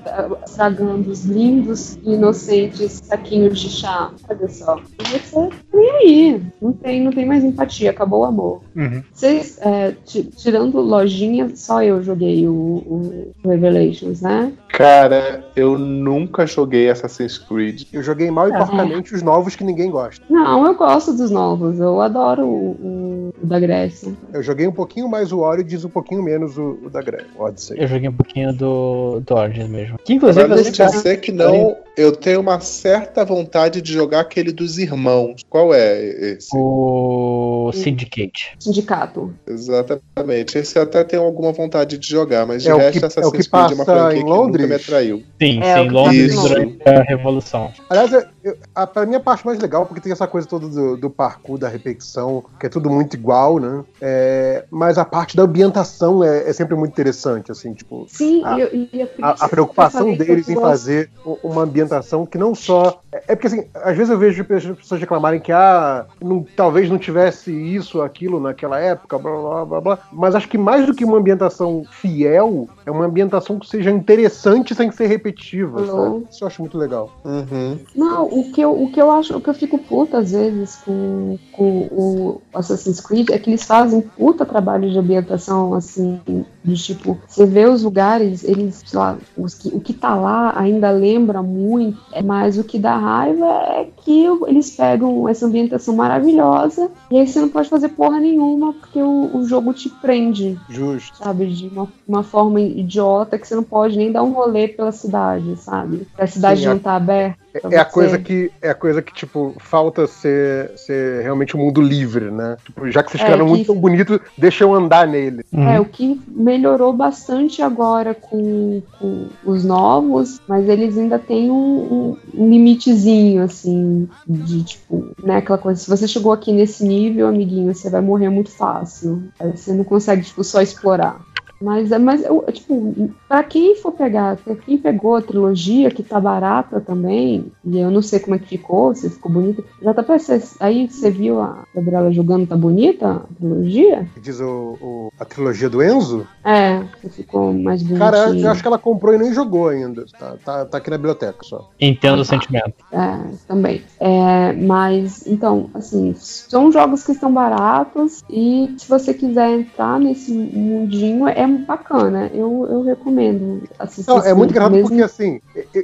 Speaker 10: estragando os lindos e inocentes saquinhos de chá, olha só. E você nem aí, não tem, não tem mais empatia, acabou o amor.
Speaker 9: Uhum.
Speaker 10: Vocês, é, ti- tirando lojinha, só eu joguei o, o Revelations, né?
Speaker 11: Cara, eu nunca joguei Assassin's Creed.
Speaker 12: Eu joguei mal e
Speaker 10: É.
Speaker 12: porcamente os novos que ninguém gosta.
Speaker 10: Não, eu gosto dos novos, eu adoro o, o- da Grécia.
Speaker 12: Eu joguei um pouquinho mais o Origins, um pouquinho menos o, o da Grécia. Odyssey.
Speaker 9: Eu joguei um pouquinho do, do Origins mesmo. Que inclusive
Speaker 11: Pra não
Speaker 9: você
Speaker 11: dizer que não, eu tenho uma certa vontade de jogar aquele dos irmãos. Qual é esse?
Speaker 9: O Syndicate.
Speaker 10: Sindicato.
Speaker 11: Exatamente. Esse eu até tenho alguma vontade de jogar, mas de
Speaker 12: É
Speaker 11: resto
Speaker 12: que- é o
Speaker 11: Assassin's
Speaker 12: que
Speaker 11: Creed é uma franquia
Speaker 12: em
Speaker 11: que nunca
Speaker 12: Londres?
Speaker 11: me atraiu.
Speaker 9: Sim,
Speaker 10: É,
Speaker 9: sim, Londres durante a Revolução.
Speaker 12: Aliás, eu- eu- a, pra mim a parte mais legal, porque tem essa coisa toda do, do parkour, da repetição, que é tudo muito igual, né? É, mas a parte da ambientação é, é sempre muito interessante, assim, tipo.
Speaker 10: Sim,
Speaker 12: a,
Speaker 10: e, eu- eu-
Speaker 12: a- a preocupação deles em fazer uma ambientação que não só. É é porque, assim, às vezes eu vejo pe- pessoas reclamarem que ah, não- talvez não tivesse isso, aquilo naquela época, blá blá blá blá. Mas acho que mais do que uma ambientação fiel, é uma ambientação que seja interessante sem ser repetitiva. Isso eu acho muito legal.
Speaker 11: Uhum.
Speaker 10: Não, o que, eu, o que eu acho, o que eu fico puta às vezes com, com o Assassin's Creed é que eles fazem puta trabalho de ambientação, assim, de tipo, você vê os lugares, eles, sei lá, os que, o que tá lá ainda lembra muito, é, mas o que dá raiva é que eles pegam essa ambientação maravilhosa e aí você não pode fazer porra nenhuma porque o, o jogo te prende,
Speaker 12: Justo.
Speaker 10: sabe, de uma, uma forma idiota que você não pode nem dar um rolê pela cidade, sabe? A cidade
Speaker 12: Sim,
Speaker 10: não tá aberta. Pra
Speaker 12: É a coisa que é a coisa que tipo falta ser, ser realmente um mundo livre, né? Tipo, já que vocês
Speaker 10: É,
Speaker 12: criaram um
Speaker 10: que-
Speaker 12: mundo tão bonito, deixa eu andar nele.
Speaker 10: É, o que melhorou bastante agora com, com os novos, mas eles ainda têm um, um- um limitezinho, assim, de tipo, né, aquela coisa, se você chegou aqui nesse nível, amiguinho, você vai morrer muito fácil. Aí você não consegue, tipo, só explorar. Mas, é- mas eu, tipo, pra quem for pegar, pra quem pegou a trilogia, que tá barata também, e eu não sei como é que ficou, se ficou bonita. JP, você- aí você viu a Gabriela jogando, tá bonita a trilogia?
Speaker 12: Diz o, o- a trilogia do Enzo.
Speaker 10: É, você ficou mais bonitinho.
Speaker 12: Cara, eu acho que ela comprou e nem jogou ainda. Tá, tá, tá aqui na biblioteca só.
Speaker 9: Entendo
Speaker 10: Ah,
Speaker 9: o sentimento.
Speaker 10: É, também. É, mas, então, assim, são jogos que estão baratos e se você quiser entrar nesse mundinho, é bacana. Eu, eu recomendo assistir.
Speaker 12: Não, é muito engraçado
Speaker 10: mesmo-
Speaker 12: porque, assim,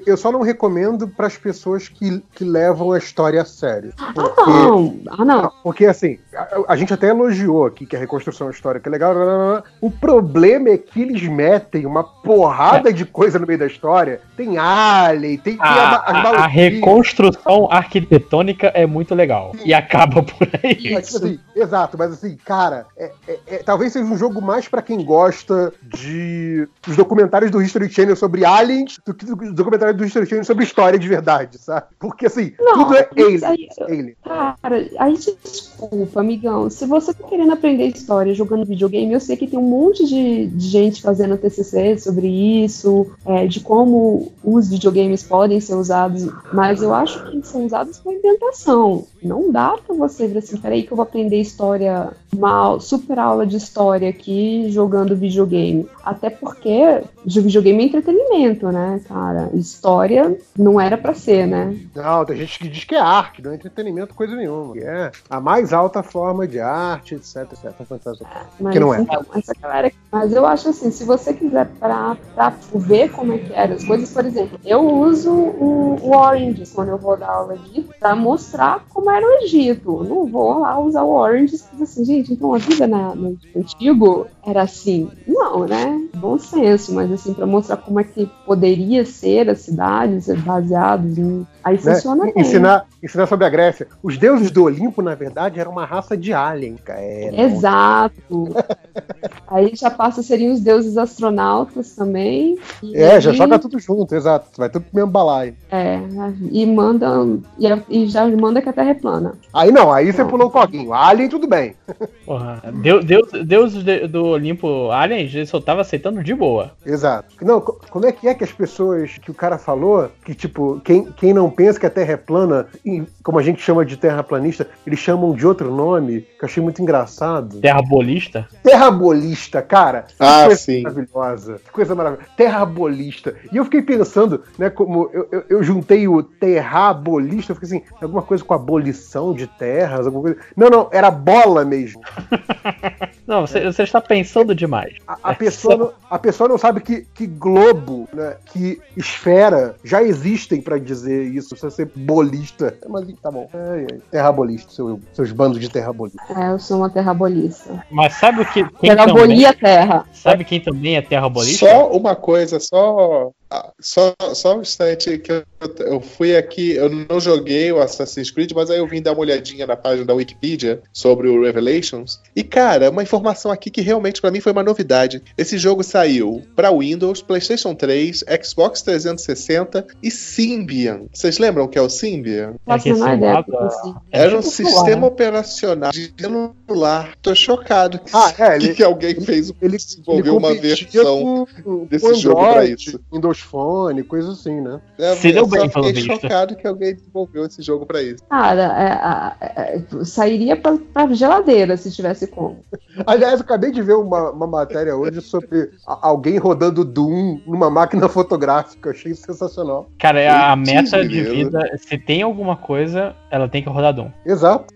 Speaker 12: eu- só não recomendo para as pessoas que, que levam a história a sério.
Speaker 10: Ah, não! Ah, não.
Speaker 12: Porque, assim, a, a gente até elogiou aqui que a reconstrução histórica é legal. blá, blá, blá. O problema é que eles metem uma porrada de coisa no meio da história. Tem alien, tem, tem
Speaker 9: A,
Speaker 12: a- as
Speaker 9: a- a
Speaker 12: maluquices.
Speaker 9: reconstrução arquitetônica é muito legal. E acaba por aí.
Speaker 12: Mas, tipo assim, exato, mas assim, cara, é- é- é- talvez seja um jogo mais pra quem gosta de os documentários do History Channel sobre aliens do que os documentários do History Channel sobre história de verdade, sabe? Porque assim,
Speaker 10: Não,
Speaker 12: tudo é alien.
Speaker 10: aí-
Speaker 12: alien.
Speaker 10: Cara, aí desculpa, amigão. Se você tá querendo aprender história jogando videogame, eu sei que tem um monte de, de gente fazendo TCC sobre isso, é, de como os videogames podem ser usados, mas eu acho que são usados para ambientação. Não dá pra você ver assim, peraí que eu vou aprender história, uma super aula de história aqui jogando videogame. Até porque videogame é entretenimento, né, cara? História não era pra ser, né?
Speaker 12: Não, tem gente que diz que é arte, não é entretenimento, coisa nenhuma. É a mais alta forma de arte, etc, etc.
Speaker 10: Mas,
Speaker 12: Que não é.
Speaker 10: então, galera- mas eu acho assim, se você quiser pra, pra ver como é que eram as coisas, por exemplo, eu uso o, o Orange quando eu vou dar aula de pra mostrar como era o Egito. Eu não vou lá usar o Orange e dizer assim, gente, então a vida na, no antigo era assim. Não, né? Bom senso, mas assim, pra mostrar como é que poderia ser as cidades baseados em. Aí
Speaker 12: Né?
Speaker 10: funciona bem.
Speaker 12: Ensinar, ensinar sobre a Grécia. Os deuses do Olimpo, na verdade, eram uma raça raça de alien, cara. É.
Speaker 10: Exato. Aí já passa, seriam os deuses astronautas também. E
Speaker 12: É, já
Speaker 10: aí-
Speaker 12: joga tudo junto, exato. Vai tudo pro mesmo balaio.
Speaker 10: É, e manda. E, e já manda que a Terra é plana.
Speaker 12: Aí não, aí você pulou o coguinho. Alien, tudo bem. (laughs)
Speaker 9: Porra, Deus, Deus, Deus de- do Olimpo Aliens, ele só tava aceitando de boa.
Speaker 12: Exato. Não, co- como é que é que as pessoas que o cara falou, que tipo, quem, quem não pensa que a Terra é plana, como a gente chama de terraplanista, eles chamam de outro nome, que eu achei muito engraçado.
Speaker 9: Terrabolista?
Speaker 12: Terrabolista, cara. Que
Speaker 11: Ah,
Speaker 12: coisa
Speaker 11: sim.
Speaker 12: maravilhosa. Que coisa maravilhosa. Terrabolista. E eu fiquei pensando, né, como eu, eu, eu juntei o terrabolista, eu fiquei assim, alguma coisa com abolição de terras, alguma coisa. Não, não, era bola mesmo. (laughs)
Speaker 9: Não, você, você está pensando demais.
Speaker 12: A, a pessoa, não, a pessoa não sabe que, que globo, né, que esfera já existem pra dizer isso. Precisa ser bolista. Mas tá bom. Ai, ai. Terrabolista, seu, seus bandos de terrabolistas.
Speaker 10: É, eu sou uma terrabolista.
Speaker 9: Mas sabe o que.
Speaker 10: Terrabolia a terra.
Speaker 9: sabe quem também é terrabolista?
Speaker 11: Só uma coisa, só, ah, só, só um instante que eu, eu fui aqui, eu não joguei o Assassin's Creed, mas aí eu vim dar uma olhadinha na página da Wikipedia sobre o Revelations. E cara, uma informação aqui que realmente pra mim foi uma novidade. Esse jogo saiu pra Windows, PlayStation 3, Xbox 360 e Symbian. Vocês lembram o que é o Symbian?
Speaker 10: Faço a menor ideia. do que assim.
Speaker 11: Era um
Speaker 10: tipo
Speaker 11: sistema
Speaker 10: celular.
Speaker 11: operacional de celular. Tô chocado que,
Speaker 12: Ah, é,
Speaker 11: que,
Speaker 12: ele- (laughs)
Speaker 11: que alguém fez
Speaker 12: Ele,
Speaker 11: desenvolveu uma versão
Speaker 12: com-
Speaker 11: desse
Speaker 12: com
Speaker 11: jogo pra
Speaker 12: Android,
Speaker 11: isso.
Speaker 12: Windows Phone, coisa assim, né?
Speaker 11: É,
Speaker 9: Se deu
Speaker 11: eu só
Speaker 9: bem, pelo
Speaker 11: fiquei
Speaker 9: visto.
Speaker 11: chocado que alguém desenvolveu esse jogo pra isso.
Speaker 10: Cara, é, é, é, sairia pra geladeira se tivesse como. (laughs)
Speaker 12: Aliás, eu acabei de ver uma, uma matéria hoje sobre a- alguém rodando Doom numa máquina fotográfica. Eu achei sensacional.
Speaker 9: Cara, a
Speaker 11: Putz,
Speaker 9: meta de vida, se tem alguma coisa, ela tem que rodar Doom.
Speaker 12: Exato.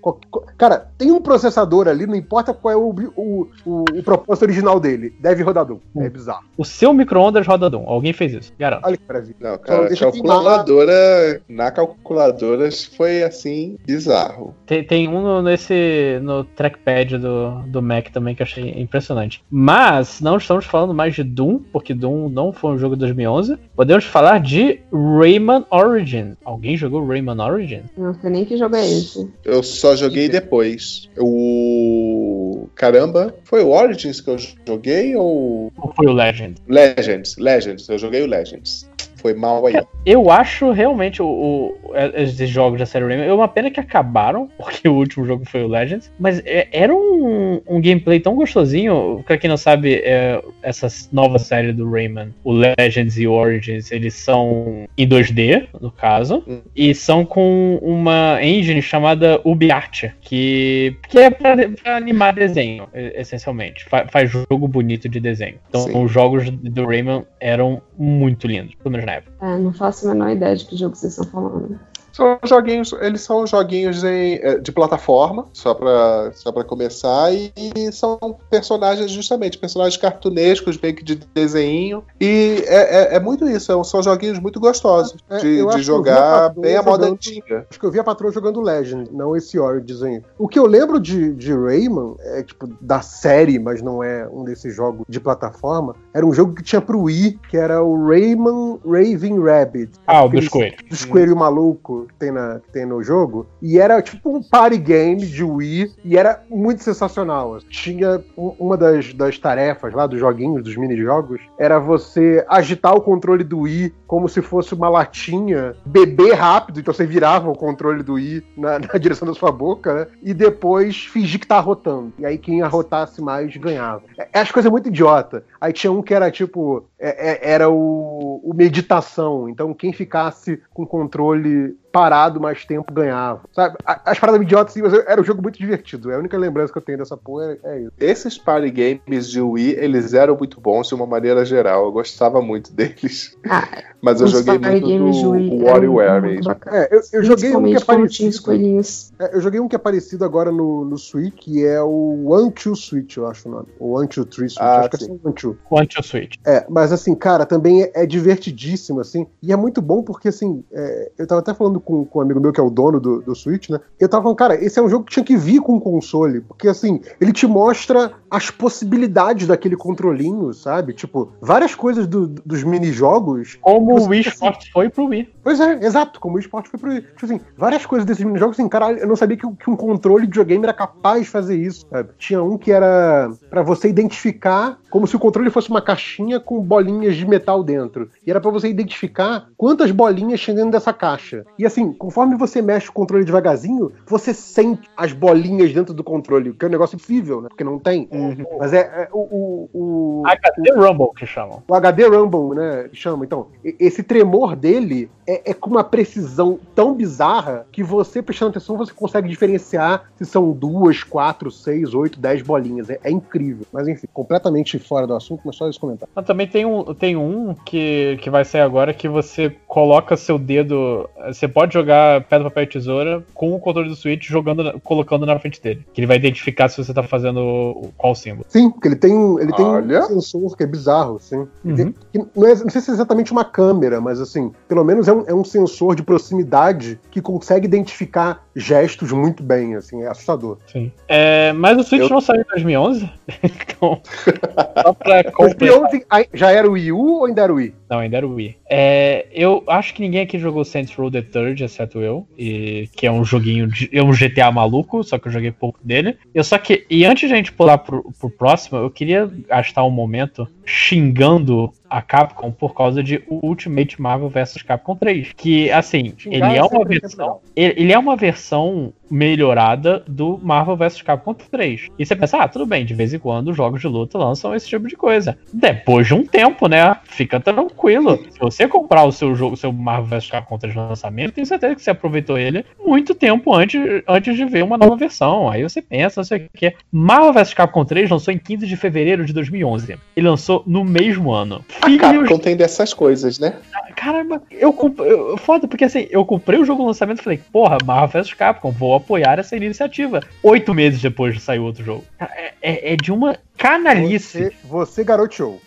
Speaker 12: Cara, tem um processador ali, não importa qual é o, o, o, o propósito original dele. Deve rodar Doom. É bizarro.
Speaker 9: O seu micro-ondas roda Doom. Alguém fez isso, garanto.
Speaker 12: Olha que maravilha.
Speaker 11: Não,
Speaker 12: Só
Speaker 11: cara,
Speaker 12: deixa
Speaker 11: calculadora. Na calculadora foi assim, bizarro.
Speaker 9: Tem, tem um nesse no trackpad do, do Mac também que eu achei impressionante. Mas não estamos falando mais de Doom, porque Doom não foi um jogo de 2011. Podemos falar de Rayman Origin. Alguém jogou Rayman Origin?
Speaker 10: Não sei nem que jogo é esse.
Speaker 11: Eu só joguei depois. O. Caramba, foi o Origins que eu joguei ou.
Speaker 9: Ou foi o Legend?
Speaker 11: Legends, Legends, eu joguei o Legends. Foi mal aí.
Speaker 9: Eu acho realmente o, o- esses jogos da série Rayman. É uma pena que acabaram, (laughs) porque o último jogo foi o Legends. Mas é- era um, um gameplay tão gostosinho. Pra quem não sabe, é, essa nova série do Rayman, o Legends e o Origins, eles são em 2D, no caso. E são com uma engine chamada UbiArt, que, que é pra, pra animar desenho, essencialmente. Fa- faz jogo bonito de desenho. Então
Speaker 11: Sim.
Speaker 9: os jogos do Rayman eram muito lindos, pelo menos na época.
Speaker 10: É, não faço a menor ideia de que jogo vocês estão falando.
Speaker 11: São joguinhos, eles são joguinhos em, eh, de plataforma, só pra, só pra começar, e, e são personagens, justamente, personagens cartunescos, meio que de desenho. E é, é- é muito isso, são- são joguinhos muito gostosos
Speaker 12: É,
Speaker 11: de, de
Speaker 12: a
Speaker 11: jogar
Speaker 12: patroa
Speaker 11: bem a moda
Speaker 12: jogando-
Speaker 11: antiga.
Speaker 12: Acho que eu vi a patroa jogando Legend, não esse Origins aí. O que eu lembro de, de Rayman, é tipo, da série, mas não é um desses jogos de plataforma, era um jogo que tinha pro Wii, que era o Rayman Raving Rabbit.
Speaker 9: Ah, o dos coelhos.
Speaker 12: Dos coelhos maluco que tem, na, que tem no jogo. E era tipo um party game de Wii, e era muito sensacional. Tinha um- uma das, das tarefas lá, dos joguinhos, dos minijogos, era você agitar o controle do Wii como se fosse uma latinha, beber rápido, então você virava o controle do Wii na, (laughs) na direção da sua boca, né? E depois fingir que tá arrotando. E aí quem arrotasse mais ganhava. É, é as coisas muito idiota. Aí tinha um que era tipo, é- é- era o, o meditação. Então quem ficasse com controle parado mais tempo ganhava. Sabe? As paradas idiotas, assim, mas era um jogo muito divertido. É a única lembrança que eu tenho dessa porra é, é isso.
Speaker 11: Esses party games de Wii, eles eram muito bons de uma maneira geral. Eu gostava muito deles. Mas eu joguei muito
Speaker 10: games de Wii
Speaker 11: do
Speaker 10: eram
Speaker 11: WarioWare mesmo.
Speaker 12: É, eu, eu joguei um que é parecido. É, eu joguei um que é parecido agora no, no Switch, que é o One Two Switch, eu acho o nome. O One Two Three Switch.
Speaker 11: Ah,
Speaker 12: acho que é
Speaker 11: sim.
Speaker 12: só o One Two.
Speaker 9: Quanto Switch.
Speaker 12: É, mas assim, cara, também é, é divertidíssimo, assim, e é muito bom porque, assim, é, eu tava até falando com, com um amigo meu que é o dono do, do Switch, né? Eu tava falando, cara, esse é um jogo que tinha que vir com console, porque assim, ele te mostra as possibilidades daquele controlinho, sabe? Tipo, várias coisas do- dos minijogos.
Speaker 9: Como o Wii
Speaker 12: fica assim,
Speaker 9: Sport foi pro Wii.
Speaker 12: Pois é, exato, como o esporte foi pro Wii. Tipo assim, várias coisas desses minijogos, assim, caralho, eu não sabia que, que um controle de videogame era capaz de fazer isso, sabe? Tinha um que era pra você identificar como se o controle fosse uma caixinha com bolinhas de metal dentro. E era pra você identificar quantas bolinhas tinha dentro dessa caixa. E assim, conforme você mexe o controle devagarzinho, você sente as bolinhas dentro do controle, que é um negócio impossível, né? Porque não tem. Mas é, é o, o, o,
Speaker 9: HD Rumble que chamam.
Speaker 12: o HD Rumble, né? que Chama. Então, esse tremor dele é, é com uma precisão tão bizarra que você, prestando atenção, você consegue diferenciar se são duas, quatro, seis, oito, dez bolinhas. É, é incrível. Mas enfim, completamente fora do assunto, mas só esse comentário.
Speaker 9: Mas também tem um, tem um que, que vai sair agora que você coloca seu dedo. Você pode jogar pedra, papel e tesoura com o controle do Switch jogando, colocando na frente dele. Que ele vai identificar se você tá fazendo qual símbolo.
Speaker 12: Sim, porque ele tem, um- ele tem um sensor que é bizarro, sim.
Speaker 9: Uhum.
Speaker 12: Não, é- não sei se é exatamente uma câmera, mas assim, pelo menos é um, é um sensor de proximidade que consegue identificar gestos muito bem, assim, é assustador.
Speaker 9: Sim. É, mas o Switch
Speaker 11: Eu-
Speaker 9: não saiu em 2011. (laughs) então, só pra (laughs)
Speaker 12: O
Speaker 9: completar.
Speaker 12: P11 ai- já era o Wii U ou ainda era o Wii?
Speaker 9: Não, ainda era o Wii. É, eu acho que ninguém aqui jogou Saints Row the Third, exceto eu. E, que é um joguinho, de, é um GTA maluco, só que eu joguei pouco dele. Eu só que, e antes de a gente pular pro, pro próximo, eu queria gastar um momento xingando a Capcom por causa de Ultimate Marvel vs Capcom 3. Que, assim,
Speaker 12: Xingar
Speaker 9: ele
Speaker 12: é
Speaker 9: é uma versão. Ele, é uma versão melhorada do Marvel vs Capcom 3. E você pensa, ah, tudo bem, de vez em quando os jogos de luta lançam esse tipo de coisa. Depois de um tempo, né? Fica tranquilo. Se você comprar o seu jogo, o seu Marvel vs Capcom 3 no lançamento, tenho certeza que você aproveitou ele muito tempo antes, antes de ver uma nova versão. Aí você pensa, não sei o que. Marvel vs Capcom 3 lançou em 15 de fevereiro de 2011. Ele lançou no mesmo ano.
Speaker 11: A
Speaker 9: Filhos
Speaker 11: Capcom tem dessas coisas, né?
Speaker 9: Caramba, eu comprei. Foda, porque assim, eu comprei o jogo no lançamento e falei, porra, Marvel vs Capcom, vou apoiar essa iniciativa. Oito meses depois saiu outro jogo. É, é- é de uma canalice.
Speaker 12: Você, você garoteou.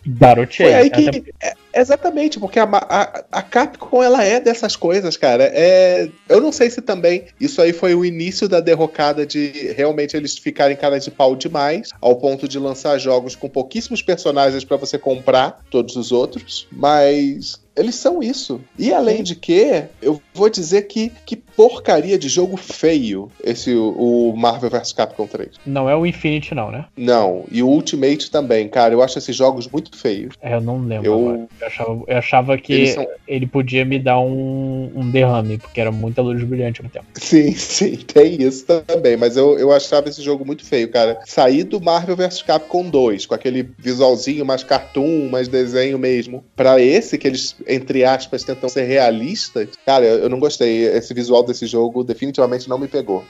Speaker 11: Foi aí que. é, exatamente, porque a, a, a Capcom ela é dessas coisas, cara. É, eu não sei se também isso aí foi o início da derrocada de realmente eles ficarem cara de pau demais, ao ponto de lançar jogos com pouquíssimos personagens pra você comprar todos os outros, mas. Eles são isso. E além de que, eu vou dizer que que porcaria de jogo feio esse o, Marvel vs Capcom 3.
Speaker 9: Não é o Infinity, não, né?
Speaker 11: Não, e o Ultimate também, cara. Eu acho esses jogos muito feios.
Speaker 9: É, eu não lembro
Speaker 11: Eu-.
Speaker 9: Eu achava, eu achava que
Speaker 11: são-
Speaker 9: ele podia me dar um, um derrame, porque era muita luz brilhante no tempo.
Speaker 11: Sim, (laughs) sim, tem isso também. Mas eu, eu achava esse jogo muito feio, cara. Sair do Marvel vs Capcom 2, com aquele visualzinho mais cartoon, mais desenho mesmo, pra esse que eles, entre aspas, tentam ser realistas, cara, eu, eu não gostei. Esse visual desse jogo definitivamente não me pegou.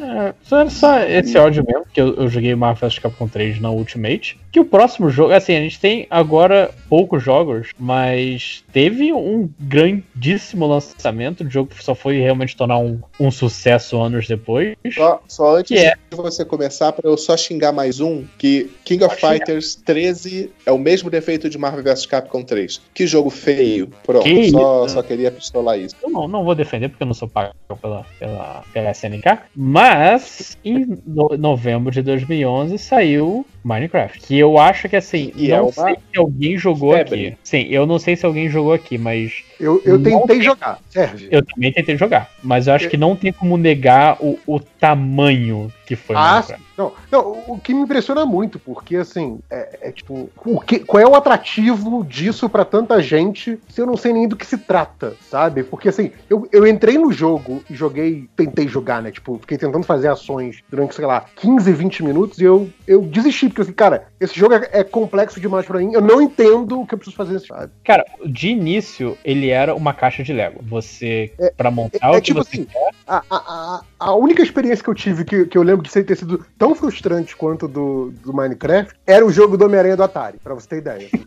Speaker 9: É, só só esse ódio mesmo, que eu, eu joguei Marvel vs Capcom 3 na Ultimate. Que o próximo jogo, assim, a gente tem agora poucos jogos, mas teve um grandíssimo lançamento. O jogo só foi realmente tornar um, um sucesso anos depois.
Speaker 11: Só, só antes
Speaker 9: Que é?
Speaker 11: de você começar, pra eu só xingar mais um, que King of. Fighters 13 é o mesmo defeito de Marvel vs Capcom 3. Que jogo feio. Pronto,
Speaker 9: Que
Speaker 11: só, só queria pistolar isso.
Speaker 9: Eu não, não vou defender porque eu não sou pago pela, pela, pela SNK, mas em no- novembro de 2011 saiu Minecraft. Que eu acho que assim,
Speaker 11: E
Speaker 9: não
Speaker 11: é uma
Speaker 9: sei se alguém jogou
Speaker 11: febre.
Speaker 9: aqui. Sim, eu não sei se alguém jogou aqui, mas
Speaker 12: Eu, eu
Speaker 9: Não
Speaker 12: tentei
Speaker 9: tem-
Speaker 12: jogar, serve.
Speaker 9: eu também tentei jogar. Mas eu acho que não tem como negar o, o tamanho que foi
Speaker 12: Ah,
Speaker 9: Minecraft.
Speaker 12: Não, não, o que me impressiona muito, porque assim, é, é tipo, o que, qual é o atrativo disso pra tanta gente se eu não sei nem do que se trata, sabe? Porque assim, eu, eu entrei no jogo e joguei, tentei jogar, né? Tipo, fiquei tentando fazer ações durante, sei lá, 15, 20 minutos e eu, eu desisti, porque assim, cara, esse jogo é, é complexo demais pra mim, eu não entendo o que eu preciso fazer nesse sabe?
Speaker 9: Cara, de início, ele era uma caixa de Lego. Você, pra montar
Speaker 12: é
Speaker 9: o que
Speaker 12: tipo
Speaker 9: você
Speaker 12: assim, A, a, a, a única experiência que eu tive, que, que eu lembro de ser- ter sido tão frustrante quanto do, do Minecraft, era o jogo do Homem-Aranha do Atari, pra você ter ideia. (laughs)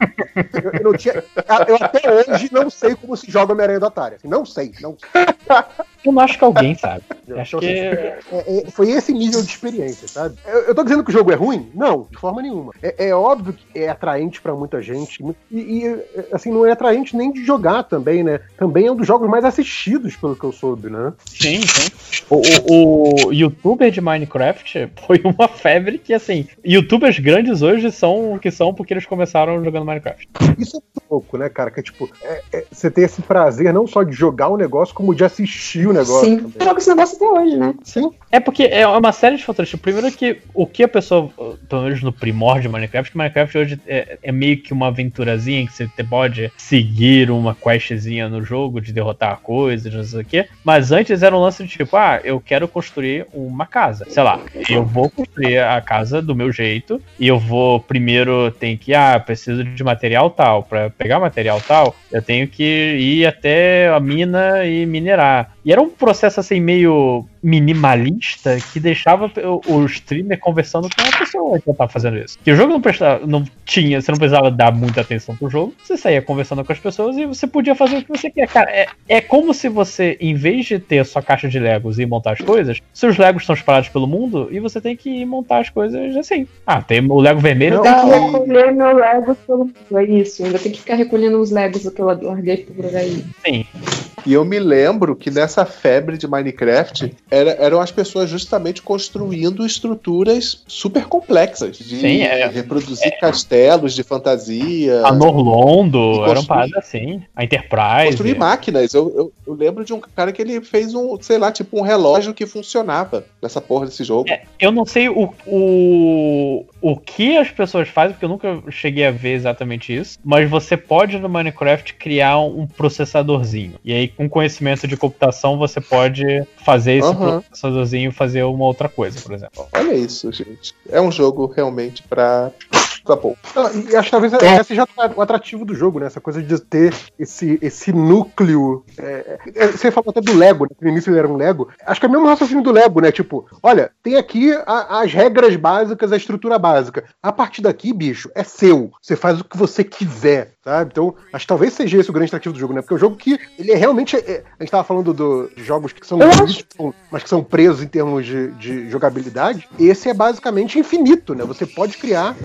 Speaker 12: Eu, eu não tinha, eu até hoje não sei como se joga Homem-Aranha do Atari. assim, não sei, não sei. (laughs)
Speaker 9: Eu não acho que alguém sabe. Acho que.
Speaker 12: é- é- foi esse nível de experiência, sabe? Eu, eu tô dizendo que o jogo é ruim? Não, de forma nenhuma. É, é óbvio que é atraente pra muita gente. E, e, assim, não é atraente nem de jogar também, né? Também é um dos jogos mais assistidos, pelo que eu soube, né?
Speaker 9: Sim, sim. O, o, o youtuber de Minecraft foi uma febre que, assim, youtubers grandes hoje são o que são porque eles começaram jogando Minecraft.
Speaker 12: Isso é louco, né, cara? Que é tipo, é- é- você tem esse prazer não só de jogar o negócio, como de assistir o negócio.
Speaker 10: Sim,
Speaker 12: também.
Speaker 10: eu jogo esse negócio até hoje, né?
Speaker 12: Sim.
Speaker 9: É porque é uma série de fatores. Primeiro que o que a pessoa, pelo menos no primórdio de Minecraft, que Minecraft hoje é, é meio que uma aventurazinha que você pode seguir uma questzinha no jogo de derrotar coisas, não sei o quê. Mas antes era um lance de tipo, ah, eu quero construir uma casa. Sei lá, eu vou construir a casa do meu jeito e eu vou primeiro tem que, ah, preciso de material tal. Pra pegar material tal, eu tenho que ir até a mina e minerar. E era um processo assim meio minimalista que deixava o, streamer conversando com a pessoa que tava fazendo isso. Que o jogo não prestava, não tinha, você não precisava dar muita atenção pro jogo, você saía conversando com as pessoas e você podia fazer o que você quer. Cara, é, é como se você, em vez de ter a sua caixa de Legos e montar as coisas, seus Legos estão espalhados pelo mundo e você tem que ir montar as coisas assim. Ah, tem o Lego vermelho,
Speaker 10: Eu
Speaker 9: tem
Speaker 10: tenho
Speaker 9: que
Speaker 10: recolher meu Lego pelo mundo. É isso. Ainda tem que ficar recolhendo os Legos que eu larguei por aí.
Speaker 9: Sim.
Speaker 11: E eu me lembro que nessa febre de Minecraft era- eram as pessoas justamente construindo estruturas super complexas de
Speaker 9: Sim, é.
Speaker 11: reproduzir castelos de fantasia.
Speaker 9: A Norlondo,
Speaker 11: E
Speaker 9: era um
Speaker 11: construir-
Speaker 9: parada assim. A Enterprise.
Speaker 11: Construir máquinas. Eu, eu, eu lembro de um cara que ele fez um, sei lá, tipo um relógio que funcionava nessa porra desse jogo.
Speaker 9: Eu não sei o, o, o que as pessoas fazem, porque eu nunca cheguei a ver exatamente isso. Mas você pode no Minecraft criar um processadorzinho. E aí, com conhecimento de computação, você pode fazer esse
Speaker 11: Aham.
Speaker 9: processadorzinho fazer uma outra coisa, por exemplo.
Speaker 11: Olha isso, gente. É um jogo realmente pra. Pô.
Speaker 12: Ah, E acho que talvez esse seja o atrativo do jogo, né? Essa coisa de ter esse, esse núcleo. é, é, você falou até do Lego, né? No início ele era um Lego. Acho que é o mesmo raciocínio do Lego, né? Tipo, olha, tem aqui a- as regras básicas, a estrutura básica. A partir daqui, bicho, é seu. Você faz o que você quiser, sabe? Então, acho que talvez seja esse o grande atrativo do jogo, né? Porque é um jogo que ele é realmente. é- a gente tava falando do- de jogos que são bonitos, mas que são presos em termos de, de jogabilidade. Esse é basicamente infinito, né? Você pode criar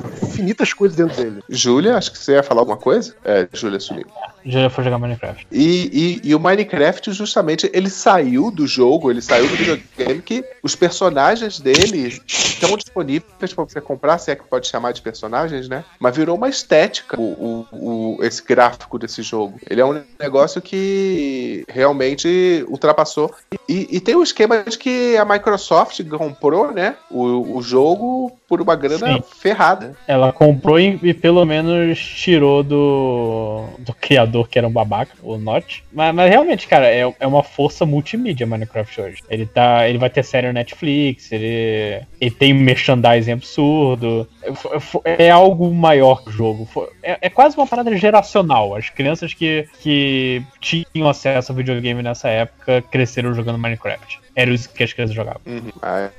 Speaker 12: infinitas coisas dentro dele.
Speaker 11: Júlia, acho que você ia falar alguma coisa? É, Júlia sumiu.
Speaker 9: Já foi jogar Minecraft.
Speaker 11: E, e- e o Minecraft, justamente, ele saiu do jogo, ele saiu do videogame, que os personagens dele estão disponíveis pra você comprar, se é que pode chamar de personagens, né? Mas virou uma estética o, o- o- esse gráfico desse jogo. Ele é um negócio que realmente ultrapassou. E, e tem o esquema de que a Microsoft comprou, né? O, o jogo por uma grana
Speaker 9: Sim.
Speaker 11: ferrada.
Speaker 9: Ela comprou e, e pelo menos tirou do, do criador, que era um babaca, o Notch. Mas, mas realmente, cara, é, é uma força multimídia Minecraft hoje. Ele, tá, ele vai ter série no Netflix, ele, ele tem merchandising absurdo. É, é algo maior que o jogo. É, é quase uma parada geracional. As crianças que, que tinham acesso a videogame nessa época cresceram jogando Minecraft. Era isso que as crianças jogavam.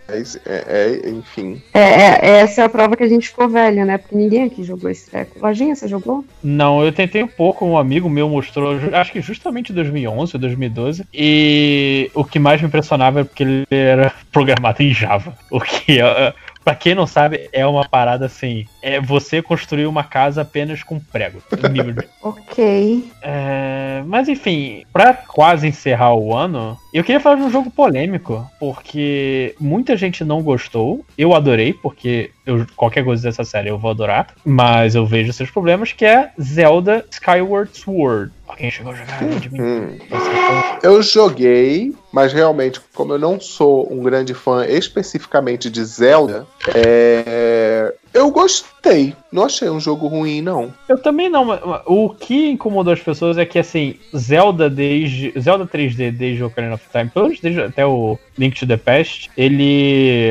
Speaker 11: Mas, é, é, enfim.
Speaker 10: É, é- essa é a prova que a gente ficou velha, né? Porque ninguém aqui jogou esse treco. Lojinha, você jogou?
Speaker 9: Não, eu tentei um pouco, um amigo meu mostrou, acho que justamente em 2011 ou 2012, e o que mais me impressionava é porque ele era programado em Java, (laughs) o que é, Pra quem não sabe, é uma parada assim. É você construir uma casa apenas com prego. (laughs)
Speaker 10: Ok.
Speaker 9: É, mas enfim, pra quase encerrar o ano, eu queria falar de um jogo polêmico, porque muita gente não gostou. Eu adorei, porque eu- qualquer coisa dessa série eu vou adorar, mas eu vejo seus problemas, que é Zelda Skyward Sword. Alguém chegou a jogar?
Speaker 11: Hum. Eu joguei, mas realmente, como eu não sou um grande fã especificamente de Zelda, é, eu gostei. Não achei um jogo ruim, não.
Speaker 9: Eu também não. O que incomodou as pessoas é que, assim, Zelda desde. Zelda 3D desde o Ocarina of Time, pelo menos desde até o Link to the Past, ele.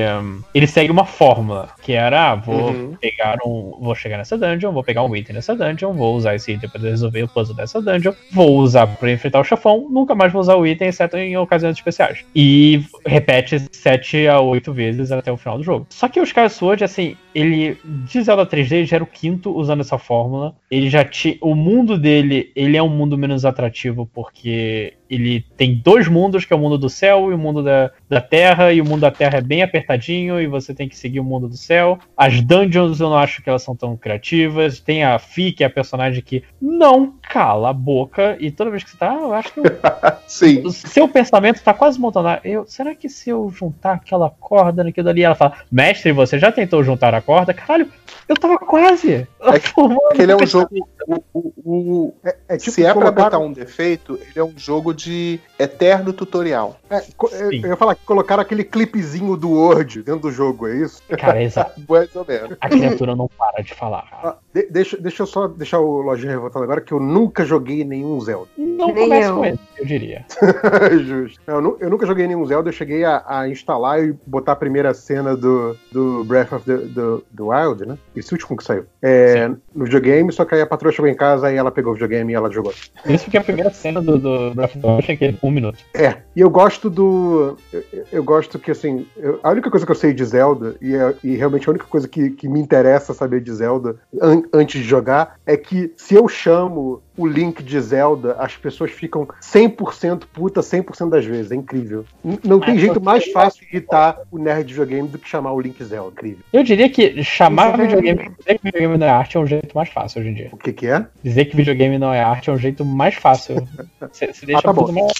Speaker 9: Ele segue uma fórmula. Que era, ah, vou
Speaker 11: Uhum.
Speaker 9: pegar um. Vou chegar nessa dungeon, vou pegar um item nessa dungeon, vou usar esse item pra resolver o puzzle dessa dungeon, vou usar pra enfrentar o chefão, nunca mais vou usar o item, exceto em ocasiões especiais. E repete 7 a 8 vezes até o final do jogo. Só que o Sky Sword, assim, ele de Zelda 3D já era o quinto usando essa fórmula. Ele já tinha. O mundo dele, ele é um mundo menos atrativo porque ele tem dois mundos, que é o mundo do céu e o mundo da, da terra, e o mundo da terra é bem apertadinho e você tem que seguir o mundo do céu. As dungeons eu não acho que elas são tão criativas. Tem a Fi, que é a personagem que não cala a boca, e toda vez que você tá, eu acho que eu (laughs)
Speaker 11: Sim.
Speaker 9: o seu pensamento tá quase montando. ah, Eu, será que se eu juntar aquela corda naquilo ali? Ela fala, mestre, você já tentou juntar a corda? Caralho, eu tava quase.
Speaker 11: É que, (laughs) que ele é um jogo. o- o- o-
Speaker 12: É, é tipo
Speaker 11: se é pra
Speaker 12: colocar-
Speaker 11: botar um defeito, ele é um jogo de eterno tutorial.
Speaker 12: É, co- é,
Speaker 9: Sim.
Speaker 12: eu ia falar que colocaram aquele clipezinho do Word dentro do jogo, é isso?
Speaker 9: Cara, exato. (laughs)
Speaker 11: Mais ou menos.
Speaker 9: A criatura não para de falar.
Speaker 12: Ah, de- deixa, deixa eu só deixar o Lojinha revoltado agora, que eu nunca joguei nenhum Zelda.
Speaker 9: Não
Speaker 10: Nem
Speaker 9: começa
Speaker 10: eu.
Speaker 9: com ele, eu diria. (laughs)
Speaker 12: Justo. Eu, eu nunca joguei nenhum Zelda, eu cheguei a, a instalar e botar a primeira cena do, do Breath of the, the- the Wild, né? Esse último que saiu. É, no videogame, só que aí a patroa chegou em casa e ela pegou o videogame e ela jogou.
Speaker 9: Isso que é a primeira cena do, do Breath of the Wild, que é um minuto.
Speaker 12: É, e eu gosto do. Eu, eu gosto que, assim, eu- a única coisa que eu sei de Zelda, e, é- e realmente a única coisa que, que me interessa saber de Zelda an- antes de jogar, é que se eu chamo o Link de Zelda, as pessoas ficam 100% puta 100% das vezes. É incrível. Não tem
Speaker 9: Mas
Speaker 12: jeito mais fácil de irritar o nerd de videogame do que chamar o Link Zelda. Incrível.
Speaker 9: Eu diria que chamar
Speaker 12: é-
Speaker 9: videogame, dizer que videogame não é arte é um jeito mais fácil hoje em dia.
Speaker 12: O que que é?
Speaker 9: Dizer que videogame não é arte é um jeito mais fácil. (laughs) Você deixa
Speaker 12: Ah, tá
Speaker 9: tudo
Speaker 12: bom.
Speaker 9: mais.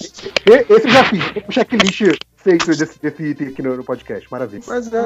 Speaker 12: E- Esse eu já fiz. Um checklist feito desse, desse item aqui no, no podcast. Maravilha.
Speaker 11: Mas é,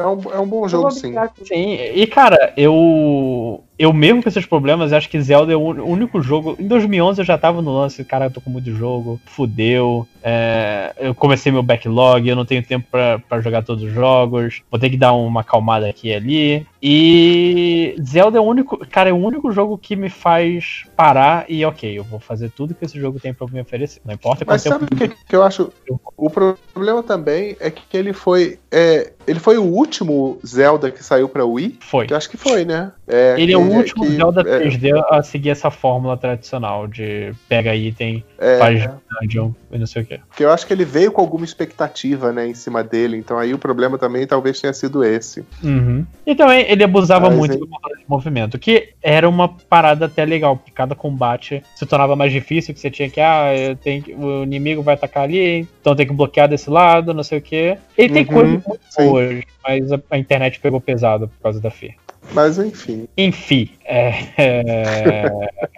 Speaker 11: é, um, é um bom jogo, sim.
Speaker 9: Sim, e cara, eu. Eu mesmo com esses problemas, acho que Zelda é o ún- o único jogo. Em 2011 eu já tava no lance, cara, eu tô com muito jogo, fudeu. é, eu comecei meu backlog, eu não tenho tempo pra, pra jogar todos os jogos, vou ter que dar uma acalmada aqui e ali. E Zelda é o único. Cara, é o único jogo que me faz parar e, ok, eu vou fazer tudo que esse jogo tem pra me oferecer. Não importa quanto
Speaker 11: Mas sabe o que, que eu acho? O problema também é que ele foi. é, ele foi o último Zelda que saiu pra Wii?
Speaker 9: Foi.
Speaker 11: Eu acho que foi, né? É,
Speaker 9: Ele é o
Speaker 11: que-
Speaker 9: último
Speaker 11: que-
Speaker 9: Zelda
Speaker 11: é,
Speaker 9: 3D a seguir essa fórmula tradicional de pega item,
Speaker 11: É,
Speaker 9: faz dungeon e não sei o que.
Speaker 11: Porque eu acho que ele veio com alguma expectativa, né, em cima dele. Então aí o problema também talvez tenha sido esse.
Speaker 9: Uhum. E também ele abusava
Speaker 11: Mas
Speaker 9: muito
Speaker 11: aí-
Speaker 9: do controle de movimento, que era uma parada até legal, porque cada combate se tornava mais difícil, que você tinha que, ah, eu tenho que- o inimigo vai atacar ali, então tem que bloquear desse lado, não sei o que. Ele tem
Speaker 11: Uhum,
Speaker 9: coisas muito
Speaker 11: sim.
Speaker 9: boas, mas a, a internet pegou pesado por causa da FI.
Speaker 11: Mas enfim.
Speaker 9: Enfim, é, é,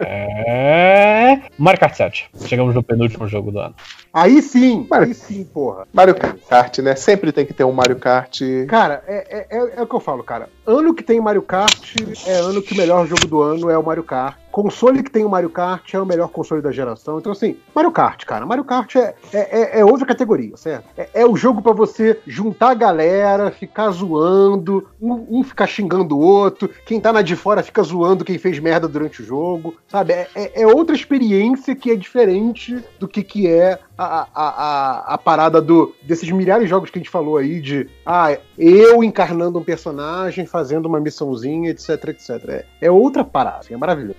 Speaker 9: é, Mario Kart 7. Chegamos no penúltimo jogo do ano.
Speaker 12: Aí sim, aí sim, porra.
Speaker 11: Mario Kart, né? Sempre tem que ter um Mario Kart.
Speaker 12: Cara, é, é, é, é o que eu falo, cara. Ano que tem Mario Kart é ano que o melhor jogo do ano é o Mario Kart. Console que tem o Mario Kart é o melhor console da geração. Então, assim, Mario Kart, cara. Mario Kart é, é, é- é outra categoria, certo? É, é o jogo pra você juntar a galera, ficar zoando, um, um ficar xingando o outro, quem tá na de fora fica zoando quem fez merda durante o jogo, sabe? É, é- é outra experiência que é diferente do que, que é a, a, a, a parada do, desses milhares de jogos que a gente falou aí de ah, eu encarnando um personagem, fazendo uma missãozinha, etc, etc. É, é outra parada, assim, é maravilhoso.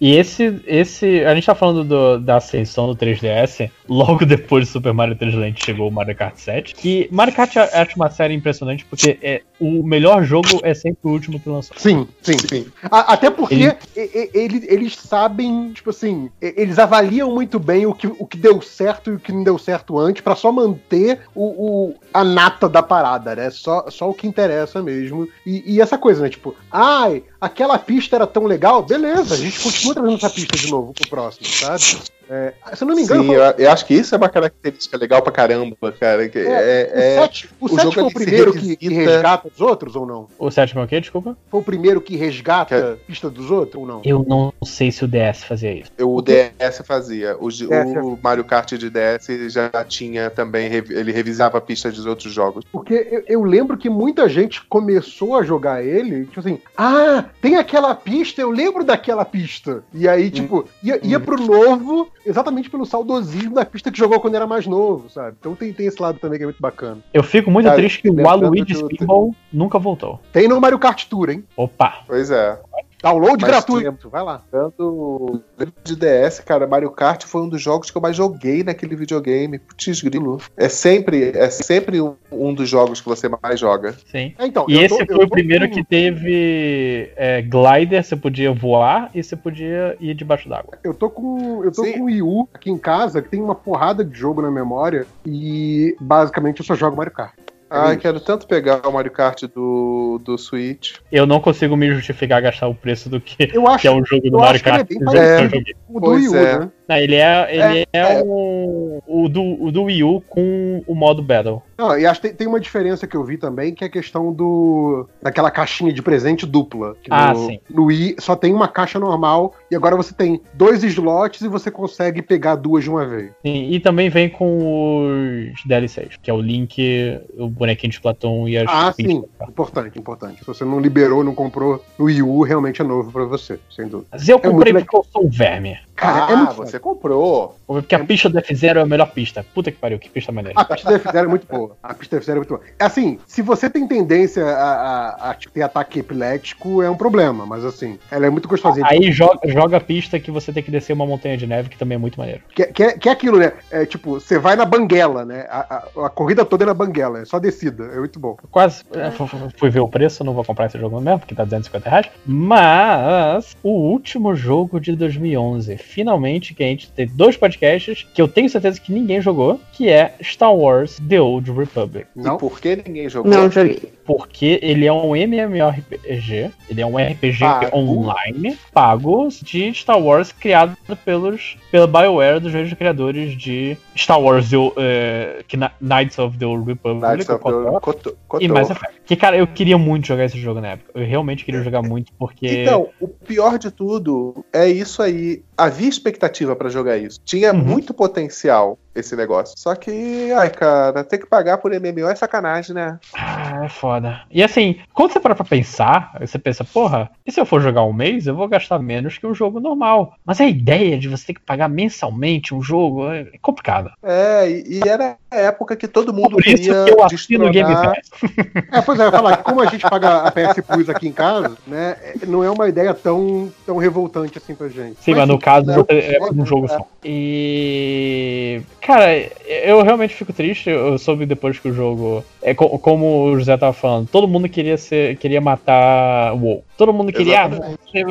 Speaker 9: E esse, esse. A gente tá falando do- da ascensão do 3DS. Logo (laughs) depois do Super Mario 3D Land chegou o Mario Kart 7. Que Mario Kart eu acho uma série impressionante porque é, o melhor jogo é sempre o último que lançou.
Speaker 12: Sim, sim, sim. A- até porque
Speaker 9: Ele-
Speaker 12: ele- eles sabem, tipo assim, eles avaliam muito bem o que, o que deu certo e o que não deu certo antes, pra só manter o, o- a nata da parada, né? Só, só o que interessa mesmo. E, e essa coisa, né? Tipo, ai, aquela pista era tão legal, beleza, a gente continua trazendo essa pista de novo pro próximo, sabe? É, se eu não me engano,
Speaker 11: Sim,
Speaker 12: foi-
Speaker 11: eu, eu acho que isso é uma característica legal pra caramba, cara. que É, é-
Speaker 12: o 7 o
Speaker 11: o
Speaker 12: sete
Speaker 11: jogo
Speaker 12: foi o primeiro que, resgata os outros ou não?
Speaker 9: O sétimo é o quê? Desculpa?
Speaker 12: Foi o primeiro que resgata a pista dos outros ou não?
Speaker 9: Eu não sei se o DS fazia isso.
Speaker 11: O DS fazia. O,
Speaker 12: É,
Speaker 11: o Mario Kart de DS já tinha também. Ele revisava a pista dos outros jogos.
Speaker 12: Porque eu, eu lembro que muita gente começou a jogar ele, tipo assim, ah, tem aquela pista, eu lembro daquela pista. E aí, tipo, ia, ia pro novo exatamente pelo saudosismo da pista que jogou quando era mais novo, sabe? Então tem, tem esse lado também que é muito bacana.
Speaker 9: Eu fico muito
Speaker 12: Cara,
Speaker 9: triste que o Waluigi Spinball nunca voltou.
Speaker 12: Tem no Mario Kart Tour, hein?
Speaker 9: Opa!
Speaker 11: Pois é.
Speaker 12: Download
Speaker 11: Mas
Speaker 12: gratuito, vai lá.
Speaker 11: Tanto de DS, cara, Mario Kart foi um dos jogos que eu mais joguei naquele videogame. Putz, grilo. É sempre, é sempre um, dos jogos que você mais joga.
Speaker 9: Sim.
Speaker 12: É, então,
Speaker 9: E
Speaker 12: eu
Speaker 9: esse
Speaker 12: tô- eu
Speaker 9: foi o
Speaker 12: tô
Speaker 9: primeiro
Speaker 12: com-
Speaker 9: que teve é, glider, você podia voar e você podia ir debaixo d'água.
Speaker 12: Eu tô com. Eu tô
Speaker 11: Sim.
Speaker 12: com o Wii U aqui em casa, que tem uma porrada de jogo na memória, e basicamente eu só jogo Mario Kart. Isso.
Speaker 11: quero tanto pegar o Mario Kart do, do Switch.
Speaker 9: Eu não consigo me justificar gastar o preço do que,
Speaker 12: Eu acho
Speaker 9: que é um jogo do
Speaker 12: eu
Speaker 9: Mario
Speaker 12: acho que ele é
Speaker 9: Kart.
Speaker 12: bem
Speaker 11: parecido.
Speaker 9: joguei.
Speaker 12: o do
Speaker 11: Pois
Speaker 12: Wii U,
Speaker 11: é.
Speaker 12: né?
Speaker 9: Não, ele é, ele é,
Speaker 11: É,
Speaker 9: um. O do, o do Wii U com o modo Battle.
Speaker 12: Não, e acho que tem, tem uma diferença que eu vi também, que é a questão do daquela caixinha de presente dupla.
Speaker 9: Ah,
Speaker 12: no,
Speaker 9: sim.
Speaker 12: No Wii só tem uma caixa normal, e agora você tem dois slots e você consegue pegar duas de uma vez.
Speaker 9: Sim, e também vem com os DLCs, que é o Link, o bonequinho de Platão e as
Speaker 12: Ah, sim. Importante, importante. Se você não liberou, não comprou no Wii U, realmente é novo pra você, sem dúvida.
Speaker 9: Mas eu
Speaker 12: É
Speaker 9: comprei
Speaker 12: legal.
Speaker 9: porque eu sou um verme.
Speaker 12: Cara,
Speaker 11: ah,
Speaker 12: é muito foda.
Speaker 11: você comprou.
Speaker 9: Porque a pista do F0 é a melhor pista. Puta que pariu, que pista maneira.
Speaker 12: A pista da F0 é muito boa. A pista da F0 é muito boa. Assim, se você tem tendência a, a- a ter ataque epilético, é um problema, mas assim, ela é muito gostosinha. de
Speaker 9: Aí joga, joga a pista que você tem que descer uma montanha de neve, que também é muito maneiro.
Speaker 12: Que, que, é, que é aquilo, né? É tipo, você vai na banguela, né? A, a- a corrida toda é na banguela, é só descida. É muito bom.
Speaker 9: Quase é, fu- fu- fui ver o preço, não vou comprar esse jogo mesmo, porque tá 250 reais. Mas o último jogo de 2011, finalmente, que a gente tem dois podcasts que eu tenho certeza que ninguém jogou, que é Star Wars The Old Republic.
Speaker 12: Não?
Speaker 11: E por que ninguém jogou?
Speaker 10: Não joguei.
Speaker 9: Porque ele é um MMORPG, ele é um RPG
Speaker 11: Pago.
Speaker 9: online, pago, de Star Wars, criado pelos, pela BioWare, dos mesmos criadores de Star Wars The, que na- Knights of the Old Republic,
Speaker 11: Knights of the
Speaker 9: KOTOR,
Speaker 11: Kotor.
Speaker 9: e Mass Effect. Que, cara, eu queria muito jogar esse jogo na época. Eu realmente queria jogar muito, porque.
Speaker 11: Então, o pior de tudo é isso aí. Havia expectativa pra jogar isso. Tinha
Speaker 9: Uhum.
Speaker 11: muito potencial esse negócio. Só que, ai, cara, ter que pagar por MMO é sacanagem, né?
Speaker 9: Ah, é foda. E assim, quando você para pra pensar, você pensa, porra, e se eu for jogar um mês, eu vou gastar menos que um jogo normal. Mas a ideia de você ter que pagar mensalmente um jogo é complicado.
Speaker 11: É, e, e era época que todo mundo
Speaker 9: Por isso
Speaker 11: queria
Speaker 9: que eu o Game
Speaker 11: destronar.
Speaker 9: Pass. (laughs)
Speaker 12: É, pois é, eu falar que como a gente paga a PS Plus aqui em casa, né? é- Não é uma ideia tão, tão revoltante assim pra gente.
Speaker 9: Sim, mas no caso
Speaker 11: não,
Speaker 9: você- é um jogo só. E. Cara, eu realmente fico triste. Eu soube depois que o jogo. É co- como o José tava falando, todo mundo queria ser. queria matar o WoW. Todo mundo queria ah,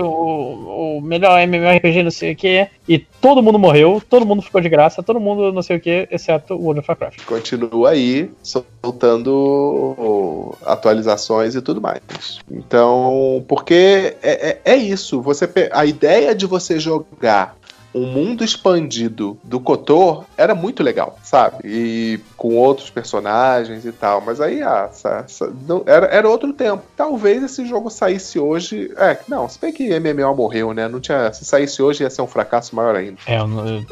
Speaker 9: o, o melhor MMORPG, não sei o que. E todo mundo morreu, todo mundo ficou de graça, todo mundo não sei o que, exceto o World of Warcraft.
Speaker 11: Continua aí soltando atualizações e tudo mais. Então, porque é, é, é isso. Você a ideia de você jogar um mundo expandido do Kotor era muito legal, sabe? E com outros personagens e tal. Mas aí, ah, sa- sa- não- era, era outro tempo. Talvez esse jogo saísse hoje. É, não, se bem que MMO morreu, né? Não tinha, se saísse hoje ia ser um fracasso maior ainda.
Speaker 9: É, eu eu-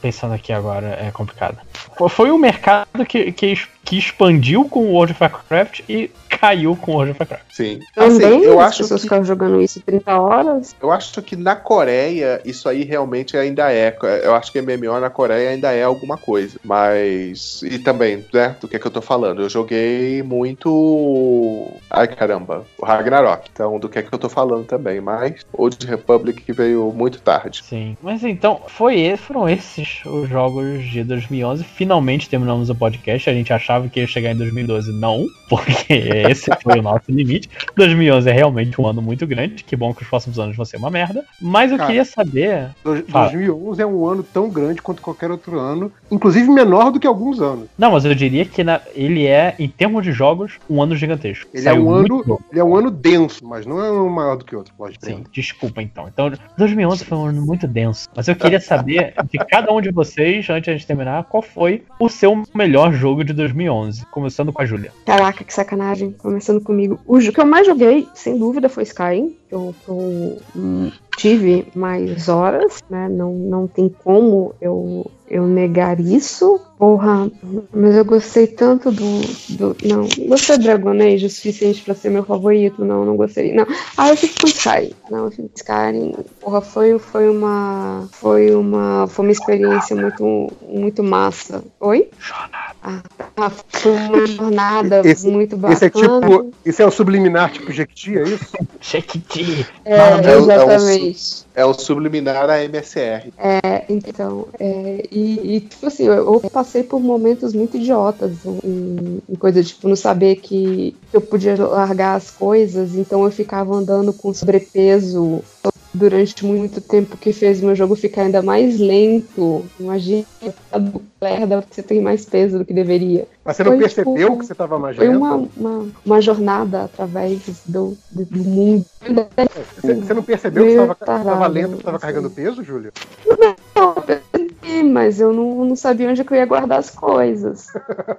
Speaker 9: pensando aqui agora, é complicado. Foi- um mercado que, que, que expandiu com o World of Warcraft e caiu com o World of Warcraft.
Speaker 11: Sim. Assim,
Speaker 10: Também
Speaker 11: eu
Speaker 10: as
Speaker 11: acho
Speaker 10: pessoas
Speaker 11: que
Speaker 10: ficaram jogando isso 30 horas.
Speaker 11: Eu acho que na Coreia isso aí realmente ainda é. Eu acho que MMO na Coreia ainda é alguma coisa. Mas. E também, né? Do que é que eu tô falando? Eu joguei muito. Ai caramba, o Ragnarok. Então, do que é que eu tô falando também. Mas Old Republic que veio muito tarde.
Speaker 9: Sim. Mas então, foi, foram esses os jogos de 2011. Finalmente terminamos o podcast. A gente achava que ia chegar em 2012. Não, (laughs) porque esse foi o nosso limite. 2011 é realmente um ano muito grande. Que bom que os próximos anos vão ser uma merda. Mas eu
Speaker 12: Cara,
Speaker 9: queria saber. Fala.
Speaker 12: 2011 é um ano tão grande quanto qualquer outro ano, inclusive menor do que alguns anos.
Speaker 9: Não, mas eu diria que na- ele é, em termos de jogos, um ano gigantesco.
Speaker 12: Ele
Speaker 9: Saiu
Speaker 12: é um ano, ele é um ano denso, mas não é um maior do que outro, lógico.
Speaker 9: Sim, desculpa então. Então, 2011 foi um ano muito denso. Mas eu queria saber de cada um de vocês, antes de terminar, qual foi o seu melhor jogo de 2011? Começando com a Júlia.
Speaker 10: Caraca, que sacanagem. Começando comigo. O que eu mais joguei, sem dúvida, foi Skyrim. Eu, eu, hum, tive mais horas, né? Não, não tem como eu, eu negar isso. Porra, mas eu gostei tanto do. do não, gostei do Dragon Age o suficiente pra ser meu favorito. Não, não gostei. Não. Ah, eu fico com Skyrim. Não, eu fico com Skyrim. Porra, foi, foi uma. Foi uma. Foi uma experiência muito, muito massa. Oi? Ah, tá. Foi uma jornada
Speaker 12: Esse-
Speaker 10: muito bacana.
Speaker 12: Esse é tipo. Esse é o subliminar tipo Jequiti, é isso?
Speaker 9: Jequiti.
Speaker 10: É,
Speaker 11: É o- é o
Speaker 10: exatamente.
Speaker 11: É o subliminar a MSR.
Speaker 10: É, então, é, e, e, tipo assim, eu, eu passei por momentos muito idiotas em, em coisa, tipo, não saber que eu podia largar as coisas, então eu ficava andando com sobrepeso durante muito tempo, que fez meu jogo ficar ainda mais lento. Imagina, porque você tem mais peso do que deveria.
Speaker 12: Mas você não
Speaker 10: Foi,
Speaker 12: percebeu
Speaker 10: tipo,
Speaker 12: que você tava mais
Speaker 10: Foi
Speaker 12: lento?
Speaker 10: uma, uma, uma jornada através do, do, do mundo.
Speaker 12: Você, você não percebeu que
Speaker 10: Meio
Speaker 12: você tava, tava
Speaker 10: tarado,
Speaker 12: lento, que tava
Speaker 10: assim.
Speaker 12: carregando peso, Júlio?
Speaker 10: Não, mas eu não, não sabia onde que eu ia guardar as coisas.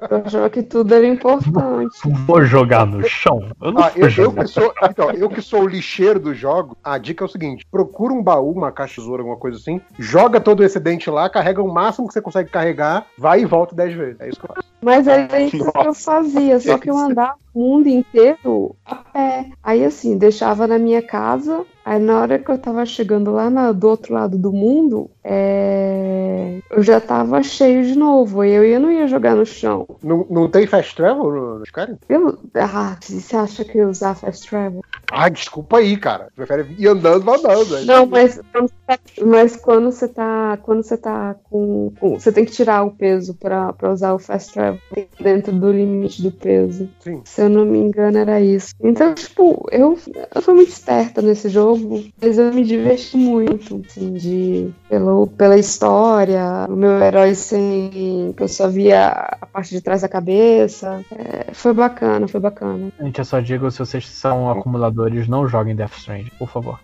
Speaker 10: Eu achava que tudo era importante.
Speaker 9: Vou jogar no chão? Eu não
Speaker 12: Ah, eu, eu que sou, então, eu que sou o lixeiro do jogo, a dica é o seguinte: procura um baú, uma caixa de tesoura, alguma coisa assim, joga todo o excedente lá, carrega o máximo que você consegue carregar, vai e volta 10 vezes. É isso que eu faço.
Speaker 10: Mas era isso que eu fazia, só que eu andava o mundo inteiro a pé. Aí assim, deixava na minha casa, aí na hora que eu tava chegando lá na- do outro lado do mundo, é, eu já tava cheio de novo, aí eu ia- não ia jogar no chão.
Speaker 12: Não, não tem fast travel no, no Skyrim?
Speaker 10: Eu, ah, você acha que eu ia usar fast travel?
Speaker 12: Ah, desculpa aí, cara. Prefere ir andando, vai andando. aí.
Speaker 10: Não, mas, quando você tá- mas quando você tá. Quando você tá com. com- você tem que tirar o peso pra, pra usar o fast travel dentro do limite do peso.
Speaker 12: Sim.
Speaker 10: Se eu não me engano, era isso. Então, tipo, eu, eu fui muito esperta nesse jogo, mas eu me diverti muito, assim, de, pelo, pela história, o meu herói sem. que eu só via a parte de trás da cabeça. É, foi bacana, foi bacana.
Speaker 9: Gente, eu só digo, se vocês são acumuladores, não joguem Death Strand, por favor.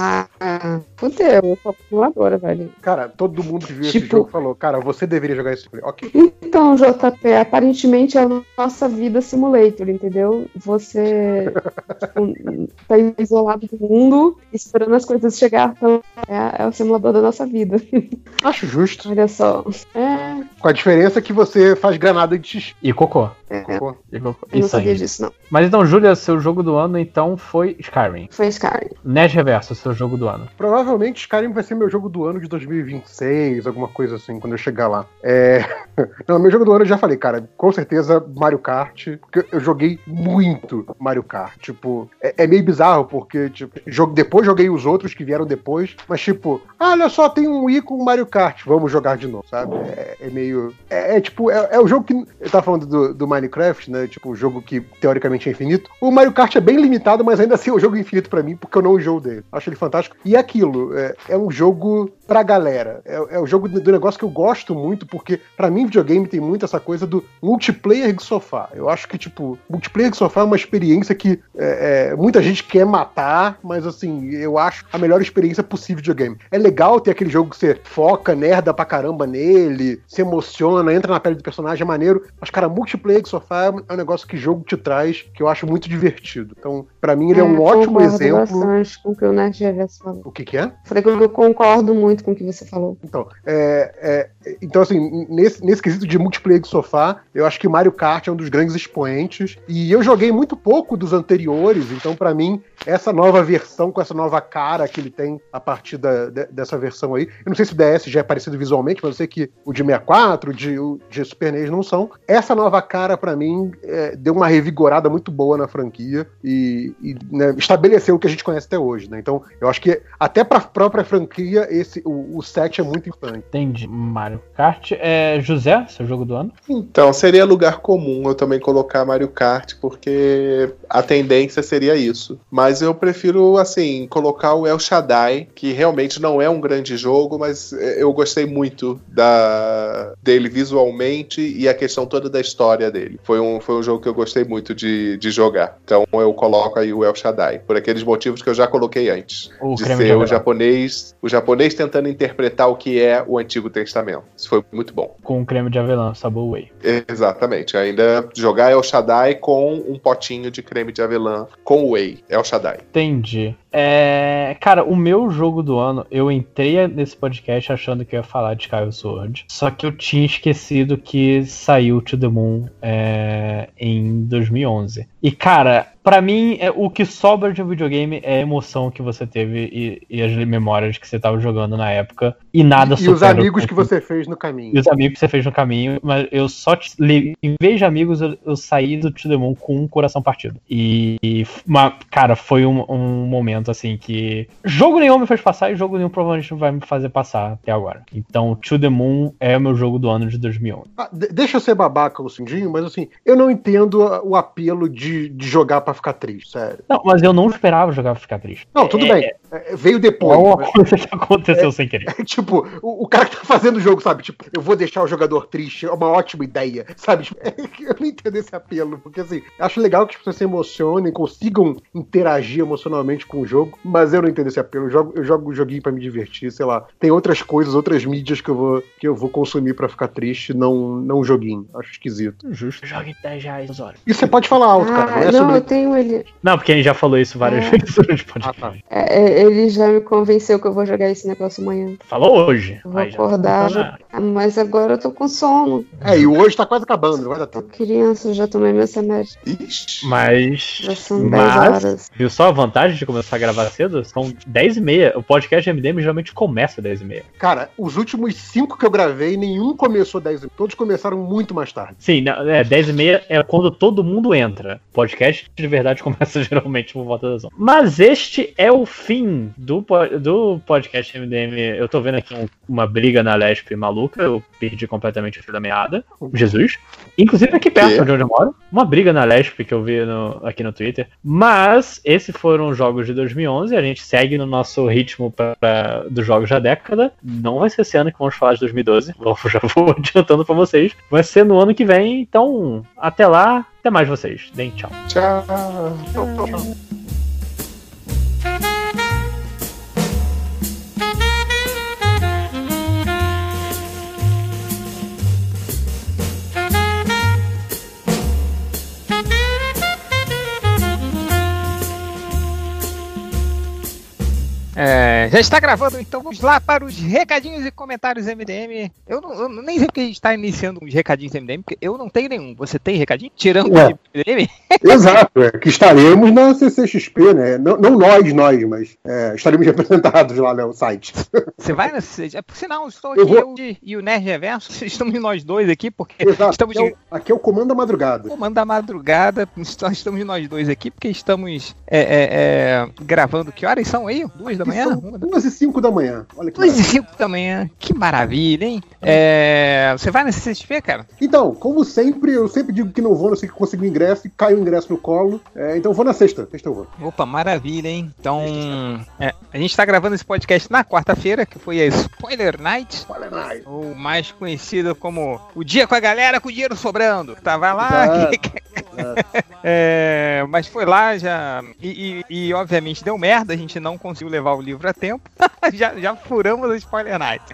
Speaker 10: Ah, fudeu, eu sou acumuladora, velho.
Speaker 12: Cara, todo mundo que viu esse
Speaker 10: Tipo-
Speaker 12: jogo falou, cara, você deveria jogar esse jogo. Ok.
Speaker 10: Então, JP, aparentemente é a nossa vida simulator, entendeu? Você tipo, tá isolado do mundo, esperando as coisas chegar. Então, é, é o simulador da nossa vida.
Speaker 12: Acho justo.
Speaker 10: Olha só. É,
Speaker 12: Com a diferença que você faz granada de xixi.
Speaker 9: E cocô.
Speaker 10: é,
Speaker 12: Cocô.
Speaker 9: E cocô.
Speaker 10: eu não
Speaker 9: Isso
Speaker 10: sabia
Speaker 9: aí.
Speaker 10: disso, não.
Speaker 9: Mas então, Júlia, seu jogo do ano então foi Skyrim.
Speaker 10: Foi Skyrim.
Speaker 9: Nerd Reverso, seu jogo do ano.
Speaker 12: Provavelmente Skyrim vai ser meu jogo do ano de 2026, alguma coisa assim, quando eu chegar lá. É... (laughs) Não, meu jogo do ano eu já falei, cara, com certeza Mario Kart, porque eu joguei muito Mario Kart. Tipo, é, é meio bizarro, porque, tipo, jogo, depois joguei os outros que vieram depois, mas tipo, ah, olha só, tem um i com Mario Kart, vamos jogar de novo, sabe? É, é meio. É, é tipo, é, é o jogo que. Eu tava falando do, do Minecraft, né? Tipo, o jogo que teoricamente é infinito. O Mario Kart é bem limitado, mas ainda assim é um jogo infinito pra mim, porque eu não enjoo dele. Acho ele fantástico. E aquilo, é, é um jogo pra galera. É, é o jogo do, do negócio que eu gosto muito, porque pra mim videogame tem muito essa coisa do multiplayer de sofá. Eu acho que, tipo, multiplayer de sofá é uma experiência que é, é, muita gente quer matar, mas assim, eu acho a melhor experiência possível de videogame. É legal ter aquele jogo que você foca, nerda pra caramba nele, se emociona, entra na pele do personagem, é maneiro. Mas, cara, multiplayer de sofá é um negócio que jogo te traz, que eu acho muito divertido. Então, pra mim, ele é, um ótimo exemplo.
Speaker 10: com o que o Nerd.
Speaker 12: O que, que é?
Speaker 10: Falei que eu concordo muito com o que você falou.
Speaker 12: Então, é, é, então assim, nesse, nesse quesito de multiplayer de sofá, eu acho que Mario Kart é um dos grandes expoentes. E eu joguei muito pouco dos anteriores, então pra mim, essa nova versão, com essa nova cara que ele tem a partir da- de- dessa versão aí, eu não sei se o DS já é parecido visualmente, mas eu sei que o de 64, o de, o de Super NES não são. Essa nova cara, pra mim, é, deu uma revigorada muito boa na franquia e, e, né, estabeleceu o que a gente conhece até hoje, né? Então, eu acho que até pra própria franquia, esse, o, o set é muito importante.
Speaker 9: Entendi. Mario Kart. É, José, seu jogo do ano?
Speaker 11: Então, seria lugar comum eu também colocar Mario Kart, porque a tendência seria isso. Mas eu prefiro, assim, colocar o El Shaddai, que realmente não é um grande jogo, mas eh, eu gostei muito da dele visualmente e a questão toda da história dele. Foi um, foi um jogo que eu gostei muito de, de jogar. Então eu coloco aí o El Shaddai, por aqueles motivos que eu já coloquei antes.
Speaker 9: O
Speaker 11: de
Speaker 9: creme de
Speaker 11: ser o japonês, o japonês tentando interpretar o que é o Antigo Testamento. Isso foi muito bom.
Speaker 9: Com creme de avelã, sabor whey.
Speaker 11: Exatamente. Ainda jogar El Shaddai com um potinho de creme de avelã com whey. El Shaddai.
Speaker 9: Entendi. É, cara, o meu jogo do ano, eu entrei nesse podcast achando que eu ia falar de Skyward Sword. Só que eu tinha esquecido que saiu To The Moon é, em 2011. E, cara, pra mim, é, o que sobra de um videogame é a emoção que você teve e, e as memórias que você tava jogando na época. E nada
Speaker 12: E os
Speaker 9: supera
Speaker 12: amigos que você fez no caminho.
Speaker 9: e os amigos que você fez no caminho, mas eu só, te- em vez de amigos, eu, eu saí do To The Moon com um coração partido. E, e uma, cara, foi um, um momento assim que jogo nenhum me fez passar e jogo nenhum provavelmente vai me fazer passar até agora. Então, To The Moon é o meu jogo do ano de 2011.
Speaker 12: Ah, de- deixa eu ser babaca, Lucindinho, mas assim, eu não entendo o apelo de, de jogar pra ficar triste, sério.
Speaker 9: Não, mas eu não esperava jogar pra ficar triste.
Speaker 12: Não, tudo
Speaker 9: É-
Speaker 12: bem. é, veio
Speaker 9: É
Speaker 12: depois.
Speaker 9: uma
Speaker 12: mas-
Speaker 9: coisa que aconteceu sem querer.
Speaker 12: É, tipo, o, o cara que tá fazendo o jogo, sabe? Tipo, eu vou deixar o jogador triste, é uma ótima ideia, sabe? Tipo, (laughs) eu não entendo esse apelo, porque assim, acho legal que as pessoas se emocionem, consigam interagir emocionalmente com o jogo, mas eu não entendo esse apelo. Eu jogo, eu jogo o joguinho pra me divertir, sei lá. Tem outras coisas, outras mídias que eu vou, que eu vou consumir pra ficar triste, não, não um joguinho. Acho esquisito.
Speaker 9: Justo. Joga em 10 reais horas.
Speaker 12: E você pode falar alto, cara. Não
Speaker 10: Ah,
Speaker 12: é
Speaker 10: não,
Speaker 12: sobre.
Speaker 10: eu tenho ele.
Speaker 9: Não, porque a gente já falou isso várias
Speaker 10: É.
Speaker 9: vezes durante o podcast.
Speaker 12: Ah, tá.
Speaker 10: é, é, ele já me convenceu que eu vou jogar esse negócio amanhã.
Speaker 9: Falou hoje.
Speaker 10: Eu vou
Speaker 9: já
Speaker 10: acordar.
Speaker 9: não tá
Speaker 10: Ah, Mas agora eu tô com sono.
Speaker 12: É, e o hoje tá quase acabando, não vai dar tempo.
Speaker 10: Criança, eu já tomei meu remédio.
Speaker 11: Ixi.
Speaker 9: Mas.
Speaker 10: Já são 10
Speaker 9: Mas,
Speaker 10: horas.
Speaker 9: viu só a vantagem de começar a gravar cedo? São 10 e meia. O podcast MDM geralmente começa às 10 e meia.
Speaker 12: Cara, os últimos cinco que eu gravei, nenhum começou 10 e Todos começaram muito mais tarde.
Speaker 9: Sim, não, é, 10 e meia é quando todo mundo entra. O podcast de verdade (laughs) começa geralmente por volta das 11. Mas este é o fim do, do podcast MDM. Eu tô vendo aqui um- uma briga na Lesp maluca. Eu perdi completamente o fio da meada. Jesus. Inclusive aqui perto de onde eu moro. Uma briga na Lesp que eu vi no- aqui no Twitter. Mas esses foram os jogos de 2011. A gente segue no nosso ritmo pra, pra- dos jogos da década. Não vai ser esse ano que vamos falar de 2012. Eu (laughs) já vou (laughs) adiantando pra vocês. Vai ser no ano que vem. Então, até lá. Até mais vocês. Deem tchau.
Speaker 11: Tchau.
Speaker 13: É, já está gravando, então vamos lá para os recadinhos e comentários MDM. Eu, não, eu nem sei porque a gente está iniciando os recadinhos MDM, porque eu não tenho nenhum. Você tem recadinho? Tirando
Speaker 12: É.
Speaker 13: o MDM? (laughs)
Speaker 12: Exato, é, que estaremos na CCXP, né? Não, não nós, nós, mas é, estaremos (laughs) representados lá no site. (laughs)
Speaker 13: Você vai nessa. É, por sinal, estou
Speaker 12: Eu
Speaker 13: aqui
Speaker 12: vou-
Speaker 13: eu e- o Nerd Reverso. Estamos nós dois aqui, porque
Speaker 12: Exato,
Speaker 13: estamos
Speaker 12: aqui, é o, aqui é o Comando da Madrugada.
Speaker 13: comando da madrugada. Estamos nós dois aqui, porque estamos é, é, gravando. Que horas são aí? Duas da manhã?
Speaker 12: São
Speaker 13: Uma da-
Speaker 12: duas e cinco da manhã. Olha que
Speaker 13: Duas e cinco da manhã. Que maravilha, hein? É, você vai nessa CXP, cara?
Speaker 12: Então, como sempre, eu sempre digo que não vou, não sei que consigo ingresso e cai o ingresso no colo. É, então vou na sexta. Sexta eu vou.
Speaker 13: Opa, maravilha, hein? Então, é, a gente tá gravando esse podcast na quarta-feira, que foi a Spoiler Night,
Speaker 12: Olha mais.
Speaker 13: ou mais conhecido como o dia com a galera com o dinheiro sobrando. Tava lá, (laughs) é, mas foi lá já. E, e- e, obviamente deu merda, a gente não conseguiu levar o livro a tempo. (laughs) já, já furamos a Spoiler Night.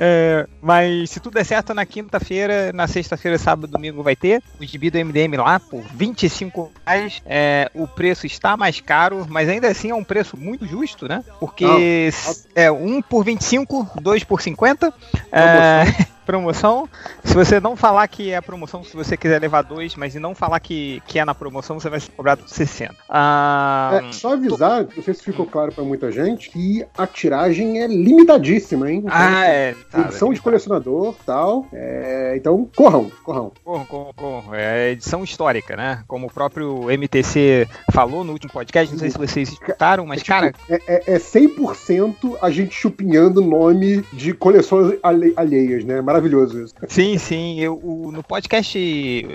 Speaker 13: É, mas se tudo der certo na quinta-feira, na sexta-feira, sábado, domingo vai ter o gibi do MDM lá por 25 reais. É, o preço está mais caro, mas ainda assim é um preço muito justo, né? Porque é um por 25, dois por 50. É, (laughs) promoção. Se você não falar que é promoção, se você quiser levar dois, mas e não falar que, que é na promoção, você vai ser cobrado 60. Ah,
Speaker 12: É, só avisar, não sei se ficou claro pra muita gente, que a tiragem é limitadíssima, hein? Então,
Speaker 13: ah, é. tá,
Speaker 12: edição
Speaker 13: é,
Speaker 12: de colecionador tal. É, então, corram, corram.
Speaker 13: Corro, corro, corro. É edição histórica, né? Como o próprio MTC falou no último podcast, não sei se vocês escutaram, mas, cara,
Speaker 12: É, é, é 100% a gente chupinhando nome de coleções alhe- alheias, né? Maravilhoso isso.
Speaker 13: sim, sim. Eu, o- no podcast.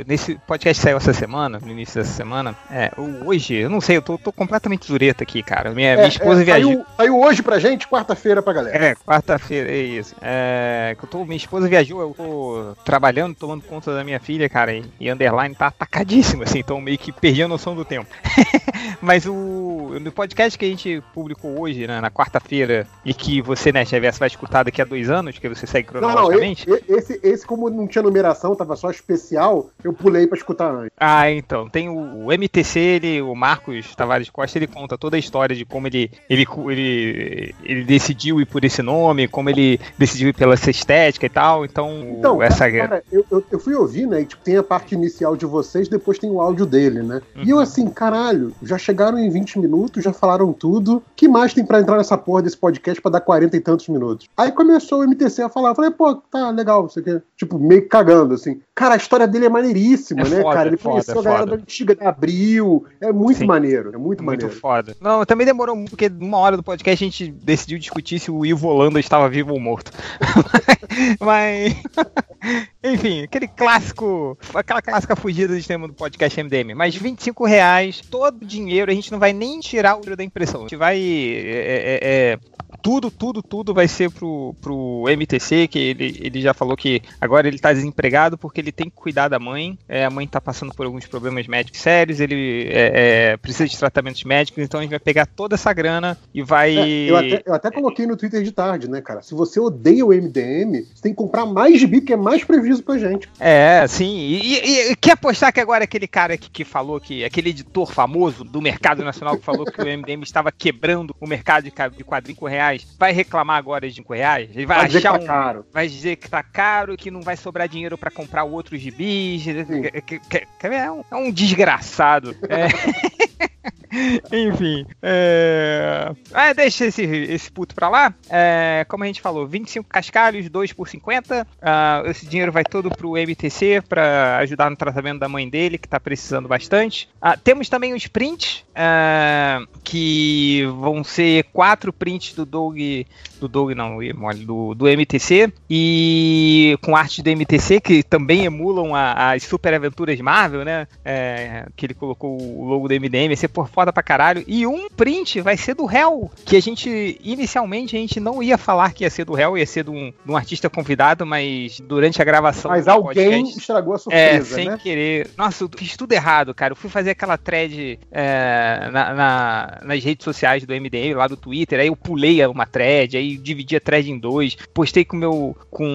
Speaker 13: Nesse podcast que saiu essa semana, no início dessa semana, é, hoje, eu não sei, eu tô, tô completamente zureta aqui, cara. Minha, minha
Speaker 12: É,
Speaker 13: esposa
Speaker 12: é,
Speaker 13: viajou.
Speaker 12: Saiu, saiu hoje pra gente, quarta-feira pra galera.
Speaker 13: É, quarta-feira, é isso. É, eu tô, minha esposa viajou, eu tô trabalhando, tomando conta da minha filha, cara, e, e underline tá atacadíssimo, assim, então meio que perdi a noção do tempo. (laughs) Mas o. no, podcast que a gente publicou hoje, né, na quarta-feira, e que você, né, você vai escutar daqui a dois anos, que você segue
Speaker 12: Não, não,
Speaker 13: cronologicamente.
Speaker 12: Esse, esse, como não tinha numeração, tava só especial, eu pulei pra escutar antes.
Speaker 13: Ah, então. Tem o, o MTC, ele, o Marcos Tavares Costa, ele conta toda a história de como ele, ele, ele, ele decidiu ir por esse nome, como ele decidiu ir pela essa estética e tal. Então,
Speaker 12: Então,
Speaker 13: essa
Speaker 12: cara, eu, eu, eu fui ouvir, né? E tipo, tem a parte inicial de vocês, depois tem o áudio dele, né? E eu assim, caralho, já chegaram em 20 minutos, já falaram tudo. que mais tem pra entrar nessa porra desse podcast pra dar 40 e tantos minutos? Aí começou o MTC a falar, eu falei, pô, tá legal, você quer. Tipo, meio cagando, assim. Cara, a história dele é maneiríssima,
Speaker 13: É
Speaker 12: né,
Speaker 13: foda,
Speaker 12: cara? Ele
Speaker 13: é foda,
Speaker 12: conheceu
Speaker 13: é
Speaker 12: a galera
Speaker 13: foda.
Speaker 12: da antiga da Abril. É muito
Speaker 13: Sim.
Speaker 12: maneiro, é muito,
Speaker 13: Muito
Speaker 12: maneiro.
Speaker 13: foda. Não, também demorou muito, porque numa hora do podcast a gente decidiu discutir se o Ivo Holanda estava vivo ou morto. (laughs) Mas. Enfim, aquele clássico. Aquela clássica fugida de tema do podcast MDM. Mas 25 reais, todo o dinheiro, a gente não vai nem tirar o dinheiro da impressão. A gente vai. é, é, é, tudo, tudo, tudo vai ser pro, pro MTC, que ele, ele já falou que agora ele tá desempregado porque ele tem que cuidar da mãe. É, a mãe tá passando por alguns problemas médicos sérios, ele é, é, precisa de tratamentos médicos, então a gente vai pegar toda essa grana e vai.
Speaker 12: Eu, até, eu até coloquei no Twitter de tarde, né, cara? Se você odeia o MDM, você tem que comprar mais gibi, que é mais prejuízo pra gente.
Speaker 13: É, sim. E, e- e quer apostar que agora aquele cara que, que falou que. aquele editor famoso do mercado nacional que falou que o MDM estava quebrando o mercado de, de com reais, vai reclamar agora de 5 reais? Ele vai,
Speaker 12: Vai dizer
Speaker 13: achar
Speaker 12: que
Speaker 13: um.
Speaker 12: tá caro.
Speaker 13: Vai dizer que tá caro, que não vai sobrar dinheiro pra comprar outros gibis. Que- que- que- que- É um, é um desgraçado. É. (laughs) (laughs) Enfim. É... Ah, deixa esse, esse puto pra lá. É, como a gente falou, 25 cascalhos, 2 por 50. Ah, esse dinheiro vai todo pro MTC pra ajudar no tratamento da mãe dele, que tá precisando bastante. Ah, temos também os prints, ah, que vão ser quatro prints do Doug. Do Doug, não, do, do MTC. E com arte do MTC, que também emulam as super aventuras Marvel, né? É, que ele colocou o logo do MDM, por foda pra caralho. E um print vai ser do Hell, que a gente, inicialmente, a gente não ia falar que ia ser do Hell, ia ser de um, de um artista convidado, mas durante a gravação.
Speaker 12: Mas alguém
Speaker 13: podcast-
Speaker 12: estragou a
Speaker 13: é,
Speaker 12: surpresa,
Speaker 13: sem
Speaker 12: né?
Speaker 13: querer. Nossa, eu fiz tudo errado, cara. Eu fui fazer aquela thread é, na- na- nas redes sociais do MDM, lá do Twitter. Aí eu pulei uma thread, aí dividi a thread em dois. Postei com meu, com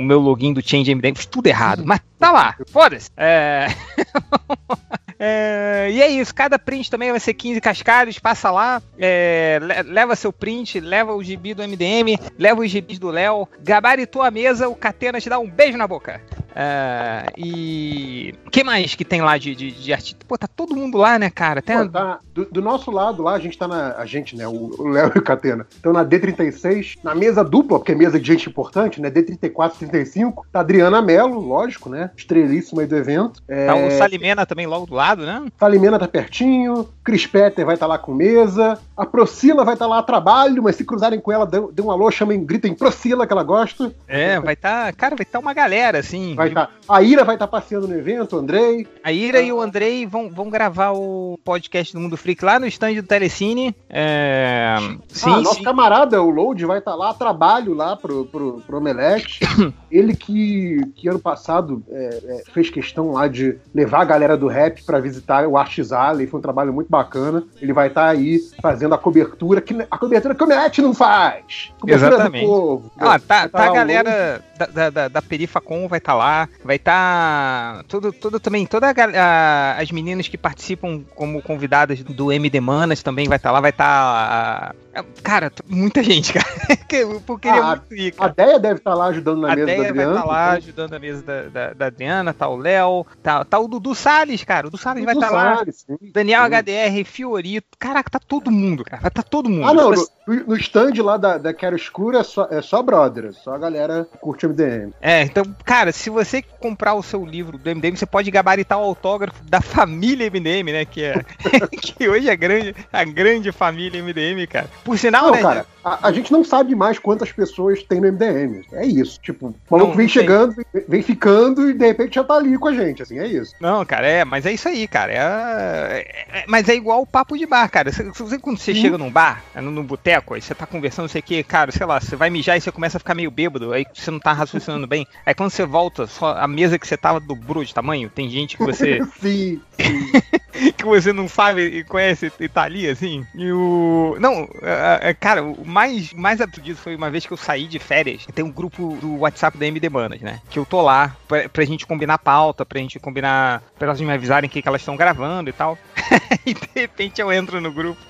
Speaker 13: o meu login do Change MDM. Fiz tudo errado. Mas tá lá, foda-se. É... (laughs) É, e é isso, cada print também vai ser 15 cascalhos, passa lá, é, le- leva seu print, leva o gibi do MDM, leva os gibis do Léo, gabaritou a mesa, o Catena te dá um beijo na boca. É, e. O que mais que tem lá de, de, de artista? Pô, tá todo mundo lá, né, cara? Tem
Speaker 12: Pô, tá- do, do nosso lado lá, a gente tá na. A gente, né? O Léo e o Catena. Estão na D36, na mesa dupla, porque é mesa de gente importante, né? D34, 35. Tá a Adriana Mello, lógico, né? Estrelíssima aí do evento. É,
Speaker 13: Tá o Salimena também logo do lado, né?
Speaker 12: Salimena tá pertinho, Chris Petter vai estar lá com mesa, a Procila vai estar lá a trabalho, mas se cruzarem com ela, dê um alô, chamem, gritem Procila, que ela gosta.
Speaker 13: É, vai tá. Cara, vai estar uma galera, assim.
Speaker 12: Vai tá, a Ira vai estar passeando no evento, o Andrei.
Speaker 13: A Ira e o Andrei vão, vão gravar o podcast do Mundo Freak lá no stand do Telecine. É... Sim,
Speaker 12: ah, nosso
Speaker 13: sim.
Speaker 12: camarada, o Load, vai estar lá a trabalho lá pro, pro, pro Omelete. (coughs) Ele que, que ano passado é, é, fez questão lá de levar a galera do rap pra visitar o Arts Alley, foi um trabalho muito bacana. Ele vai estar aí fazendo a cobertura, que a cobertura que o Omelete não faz. Cobertura
Speaker 13: Exatamente.
Speaker 12: do povo.
Speaker 13: Ah, tá, tá
Speaker 12: lá
Speaker 13: a
Speaker 12: o
Speaker 13: galera da, da, da, da Perifacom vai estar lá, vai estar tudo, tudo também, toda a, gal- a- as meninas que participam como convidadas do MD Manas também vai estar lá, vai estar cara, t- muita gente, (laughs) cara, Que eu eu queria
Speaker 12: Ah,
Speaker 13: muito ir,
Speaker 12: A
Speaker 13: cara.
Speaker 12: Deia deve estar lá ajudando na
Speaker 13: A
Speaker 12: mesa da
Speaker 13: Deia vai
Speaker 12: Adriana.
Speaker 13: estar lá ajudando a mesa da, da, da Adriana, tá o Léo, tá, tá o Dudu Salles, cara. O Dudu Salles vai estar lá.
Speaker 12: Salles, sim,
Speaker 13: Daniel
Speaker 12: sim.
Speaker 13: HDR, Fiorito. Caraca, tá todo mundo, cara. Vai estar todo mundo.
Speaker 12: Ah, não,
Speaker 13: Tipo
Speaker 12: no, no stand lá da, da Quero Escuro é só, é só brother, é só a galera curte MDM.
Speaker 13: É, então, cara, se você comprar o seu livro do MDM, você pode gabaritar o autógrafo da família MDM, né? Que, é, (laughs) que hoje é grande, a grande família MDM, cara. Por sinal,
Speaker 12: Não,
Speaker 13: né?
Speaker 12: cara, a, a gente não sabe mais quantas pessoas tem no MDM. É isso. Tipo, o maluco
Speaker 13: Não,
Speaker 12: vem chegando, vem, vem ficando e de repente já tá ali com a gente, assim, é isso.
Speaker 13: Não, cara, é, mas é isso aí, cara. É, é- mas é igual o papo de bar, cara. Você, você- quando você chega num bar, é, num, num boteco, aí você tá conversando, não sei o que, cara, sei lá, você vai mijar e você começa a ficar meio bêbado, aí você não tá raciocinando bem. Aí quando você volta, só a mesa que você tava dobrou de tamanho, tem gente que você. (laughs)
Speaker 12: Sim, (laughs)
Speaker 13: que você não sabe e conhece e tá ali, assim. E o. Não, é, é, cara, o mais, mais absurdo disso foi uma vez que eu saí de férias. Tem um grupo do WhatsApp da MD Manas, né? Que eu tô lá pra, pra gente combinar pauta, pra gente combinar. pra elas me avisarem o que, que elas estão gravando e tal. (laughs) e de repente eu entro no grupo.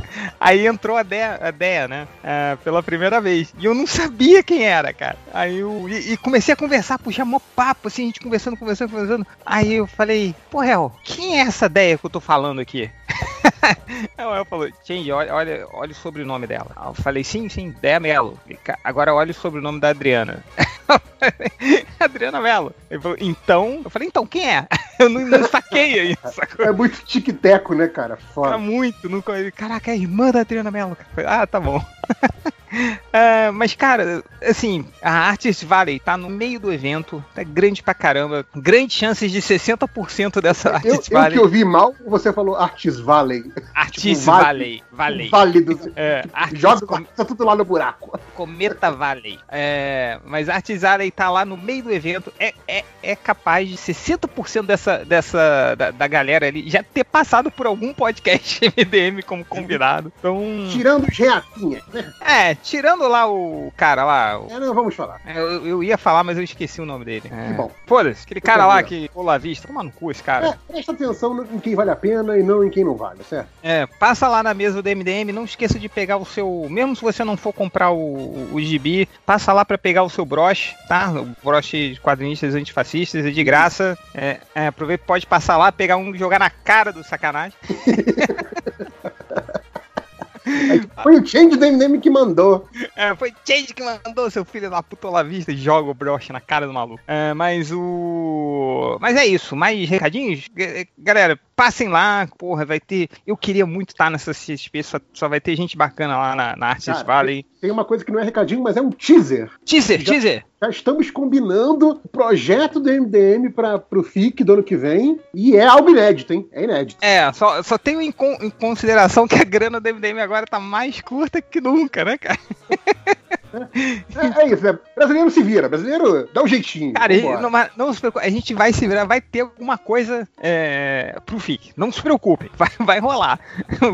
Speaker 13: Aí entrou a Dea, a Dea né? É, pela primeira vez. E eu não sabia quem era, cara. Aí eu. E, e comecei a conversar, puxar mó papo, assim, a gente conversando, conversando, conversando. Aí eu falei, Hel, quem é essa Deia que eu tô falando aqui? (laughs) (laughs) Aí o El falou, Change, olha, olha, olha o sobrenome dela. Eu falei, sim, sim. Falei, "Ca- Agora olha o sobrenome da Adriana. (laughs) Adriana Mello. Ele falou, então. Eu falei, então, quem é? (laughs) Eu não, não saquei aí. sacou?
Speaker 12: É muito tic-teco, né, cara? Foda.
Speaker 13: muito. Nunca... Caraca, é a irmã da Adriana Mello. Falei, Ah, tá bom. É, (laughs) mas, cara, assim, a Artist Valley tá no meio do evento, tá grande pra caramba. Grandes chances de 60% dessa
Speaker 12: Eu,
Speaker 13: Artist
Speaker 12: eu
Speaker 13: Valley.
Speaker 12: que ouvi mal, você falou Artis Valley.
Speaker 13: Artist
Speaker 12: Tipo,
Speaker 13: Valley. Valley.
Speaker 12: Vale do.
Speaker 13: É, Artist
Speaker 12: Joga
Speaker 13: Com-
Speaker 12: tá tudo lá no buraco.
Speaker 13: Cometa Valley. É, mas a Artist Valley tá lá no meio do evento. É, é, é capaz de 60% dessa, dessa da, da galera ali já ter passado por algum podcast (laughs) MDM como convidado. Então.
Speaker 12: Tirando os reatinhas, né?
Speaker 13: É, tirando lá o cara lá. o-
Speaker 12: É, não vamos falar.
Speaker 13: é, Eu, eu ia falar, mas eu esqueci o nome dele. É.
Speaker 12: Que bom.
Speaker 13: Foda-se, aquele cara lá que pula a vista. Toma no cu esse cara.
Speaker 12: É, presta atenção em quem vale a pena e não em quem não vale, certo?
Speaker 13: É, passa lá na mesa do MDM, não esqueça de pegar o seu. Mesmo se você não for comprar o, o gibi, passa lá pra pegar o seu broche, tá? O broche de quadrinistas antifascistas é de graça. É, é, aproveita, pode passar lá, pegar um e jogar na cara do sacanagem. (laughs)
Speaker 12: Foi o Change do MDM que mandou.
Speaker 13: É, foi Change que mandou seu filho da puta lá vista joga o broche na cara do maluco. É, mas o. Mas é isso, mais recadinhos? G- Galera, passem lá, porra, vai ter. Eu queria muito estar nessa CSP, só, só vai ter gente bacana lá na, na Artist
Speaker 12: Cara,
Speaker 13: Valley.
Speaker 12: Tem uma coisa que não é recadinho, mas é um teaser.
Speaker 13: Teaser,
Speaker 12: Já-
Speaker 13: teaser!
Speaker 12: Já estamos combinando o projeto do MDM para o FIC do ano que vem. E é algo inédito, hein? É inédito.
Speaker 13: É, só, só tenho em, con- em consideração que a grana do MDM agora tá mais curta que nunca, né, cara? (laughs)
Speaker 12: É, é isso, né? Brasileiro se vira, brasileiro dá um jeitinho.
Speaker 13: Cara, não, não se preocupe, a gente vai se virar, vai ter alguma coisa é, pro FIC. Não se preocupe, (laughs) vai, vai rolar.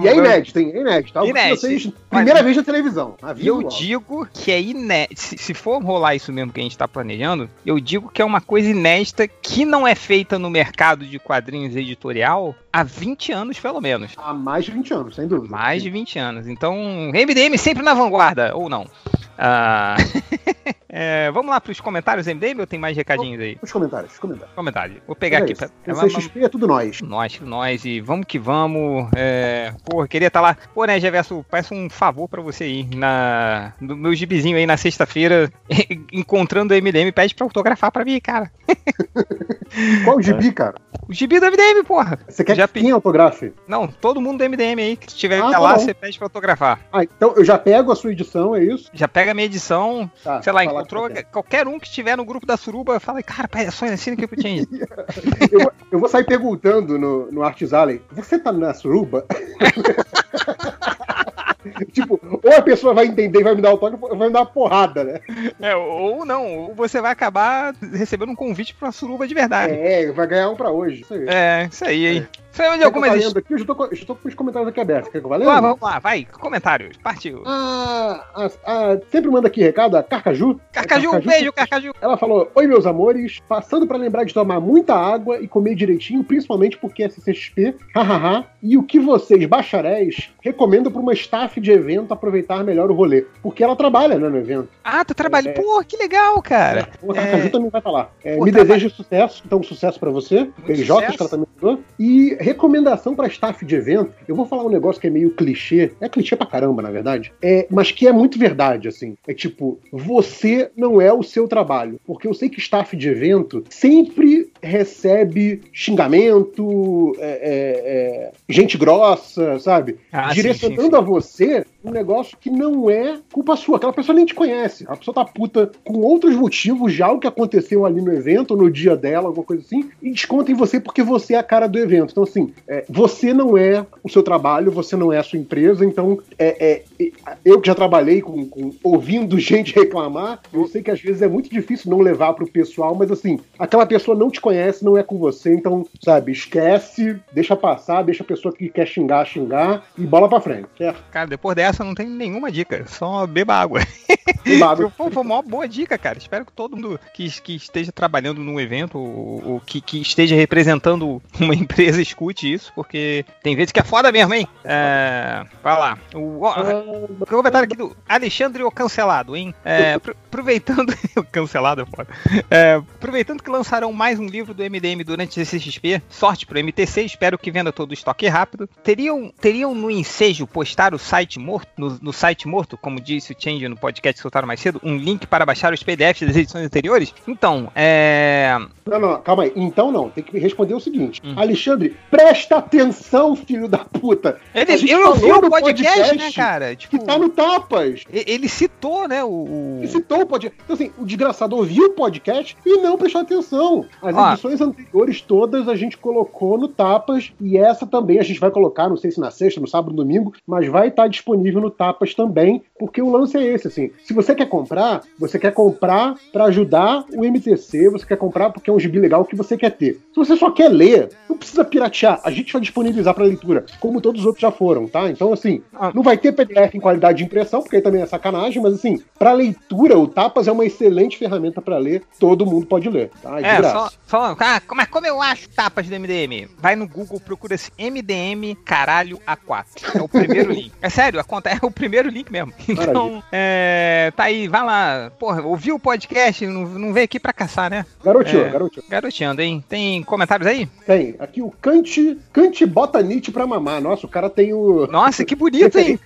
Speaker 12: E é (laughs) inédito, hein? É inédito. Que
Speaker 13: Inédito.
Speaker 12: vocês. Primeira vez na televisão.
Speaker 13: E eu
Speaker 12: logo.
Speaker 13: digo que é inédito. Se, se for rolar isso mesmo que a gente tá planejando, eu digo que é uma coisa inédita que não é feita no mercado de quadrinhos editorial há 20 anos, pelo menos.
Speaker 12: Há mais de 20 anos, sem dúvida.
Speaker 13: Mais de 20 anos. Então, MDM sempre na vanguarda, ou não. Ah, (laughs) é, vamos lá pros comentários, MDM, ou tem mais recadinhos aí?
Speaker 12: Os comentários, os comentários.
Speaker 13: Comentário. Vou pegar
Speaker 12: Olha
Speaker 13: aqui. Pra,
Speaker 12: O CXP é tudo nós.
Speaker 13: nós, nós, e vamos que vamos. É, porra, queria estar lá. Pô, né, Geverso, parece um favor pra você aí. Na, no meu gibizinho aí na sexta-feira, (laughs) encontrando o MDM, pede pra autografar pra mim, cara. (laughs)
Speaker 12: Qual o gibi, cara?
Speaker 13: O gibi do MDM, porra.
Speaker 12: Você quer
Speaker 13: Já
Speaker 12: que quem autografe?
Speaker 13: Não, todo mundo do MDM aí, que estiver
Speaker 12: Ah, tá
Speaker 13: lá,
Speaker 12: bom.
Speaker 13: você pede pra autografar.
Speaker 12: Ah, então eu já pego a sua edição, é isso?
Speaker 13: Já pega minha edição,
Speaker 12: Tá,
Speaker 13: sei lá, encontrou
Speaker 12: que
Speaker 13: qualquer um que estiver no grupo da Suruba, fala, cara, pera, só assina aqui pro Change.
Speaker 12: eu, vou, eu vou sair perguntando no, no Artis Alley, você tá na suruba? (laughs) (laughs) tipo, ou a pessoa vai entender e vai me dar o toque, ou vai me dar uma porrada, né?
Speaker 13: É, ou não, ou você vai acabar recebendo um convite pra uma Suruba de verdade.
Speaker 12: É, vai ganhar um pra hoje. Isso aí.
Speaker 13: É, isso aí, hein? É
Speaker 12: que eu
Speaker 13: algumas
Speaker 12: vá lendo aqui? Eu já tô, tô com os comentários aqui abertos. Quer que eu vá lendo?
Speaker 13: Vamos lá, vamos lá, vai, comentários, partiu.
Speaker 12: Ah, sempre manda aqui recado, a Carcaju.
Speaker 13: Carcaju, um beijo, Carcaju.
Speaker 12: Ela falou: Oi, meus amores, passando pra lembrar de tomar muita água e comer direitinho, principalmente porque é CCXP, hahaha. E o que vocês, bacharéis, recomendam pra uma staff de evento aproveitar melhor o rolê? Porque ela trabalha né, no evento.
Speaker 13: Ah, tu trabalha.
Speaker 12: É.
Speaker 13: Pô, que legal, cara.
Speaker 12: O Carcaju também vai falar. É,
Speaker 13: Pô,
Speaker 12: me
Speaker 13: trabalha-
Speaker 12: desejo sucesso, então sucesso pra você. Beijocas
Speaker 13: sucesso.
Speaker 12: que ela também mandou. E recomendação pra staff de evento. Eu vou falar um negócio que é meio clichê. É clichê pra caramba, na verdade. É, mas que é muito verdade, assim. É tipo, você não é o seu trabalho. Porque eu sei que staff de evento sempre recebe xingamento, é, é, é, gente grossa, sabe?
Speaker 13: Ah, sim,
Speaker 12: Direcionando
Speaker 13: sim, sim.
Speaker 12: a você um negócio que não é culpa sua. Aquela pessoa nem te conhece. A pessoa tá puta com outros motivos de algo que aconteceu ali no evento, no dia dela, alguma coisa assim, e desconta em você porque você é a cara do evento. Então, assim, é, você não é o seu trabalho, você não é a sua empresa, então é, é, é, eu que já trabalhei com, com- ouvindo (laughs) gente reclamar, eu sei que às vezes é muito difícil não levar pro pessoal, mas assim, aquela pessoa não te conhece, não é com você, então, sabe, esquece, deixa passar, deixa a pessoa que quer xingar, xingar e bola pra frente, certo?
Speaker 13: Cara, depois dessa não tem nenhuma dica. Só beba água. (laughs)
Speaker 12: Beba água. (laughs)
Speaker 13: Foi, foi uma boa dica, cara. Espero que todo mundo que, que esteja trabalhando num evento ou, ou que, que esteja representando uma (laughs) empresa escute isso, porque tem vezes que é foda mesmo, hein? É, vai lá. O, ó, o comentário aqui do Alexandre o Cancelado, hein? É, apro- aproveitando. o cancelado é foda. É, aproveitando que lançarão mais um livro do MDM durante esse CXP, sorte pro MTC, espero que venda todo o estoque rápido. Teriam, teriam no ensejo postar o site morto, no, no site morto, como disse o Change no podcast que soltaram mais cedo, um link para baixar os PDFs das edições anteriores? Então, é.
Speaker 12: Não, não, calma aí. Então não, tem que responder o seguinte.
Speaker 13: Hum.
Speaker 12: Alexandre, presta atenção, filho da puta.
Speaker 13: Ele, eu
Speaker 12: falou
Speaker 13: o
Speaker 12: no
Speaker 13: podcast, né, cara? Tipo,
Speaker 12: Que tá no Tapas.
Speaker 13: ele citou, né, o-
Speaker 12: Ele citou o podcast. Então, assim, o desgraçado ouviu o podcast e não prestou atenção. As
Speaker 13: Ó.
Speaker 12: edições anteriores todas a gente colocou no Tapas e essa também a gente vai colocar, não sei se na sexta, no sábado, no domingo, mas vai estar disponível no Tapas também, porque o lance é esse, assim. Se você quer comprar, você quer comprar pra ajudar o MTC, você quer comprar porque é um gibi legal que você quer ter. Se você só quer ler, não precisa piratear. A gente vai disponibilizar pra leitura, como todos os outros já foram, tá? Então, assim, não vai ter PDF em qualidade de impressão, porque aí também é sacanagem, mas assim, pra leitura, o Tapas é uma excelente ferramenta pra ler, todo mundo pode ler, tá?
Speaker 13: É, só, só ah, como, é- como eu acho tapas do MDM? Vai no Google, procura esse MDM caralho A4. É o primeiro (laughs) link. É sério, a (laughs) é o primeiro link mesmo. Então, é, tá aí, vai lá. Porra, ouviu o podcast, não, não veio aqui pra caçar, né?
Speaker 12: Garoteou,
Speaker 13: É. Garoteando, hein? Tem comentários aí?
Speaker 12: Tem. Aqui o Kant, Kant bota Nietzsche pra mamar. Nossa, o cara tem o.
Speaker 13: Nossa, que bonito, hein?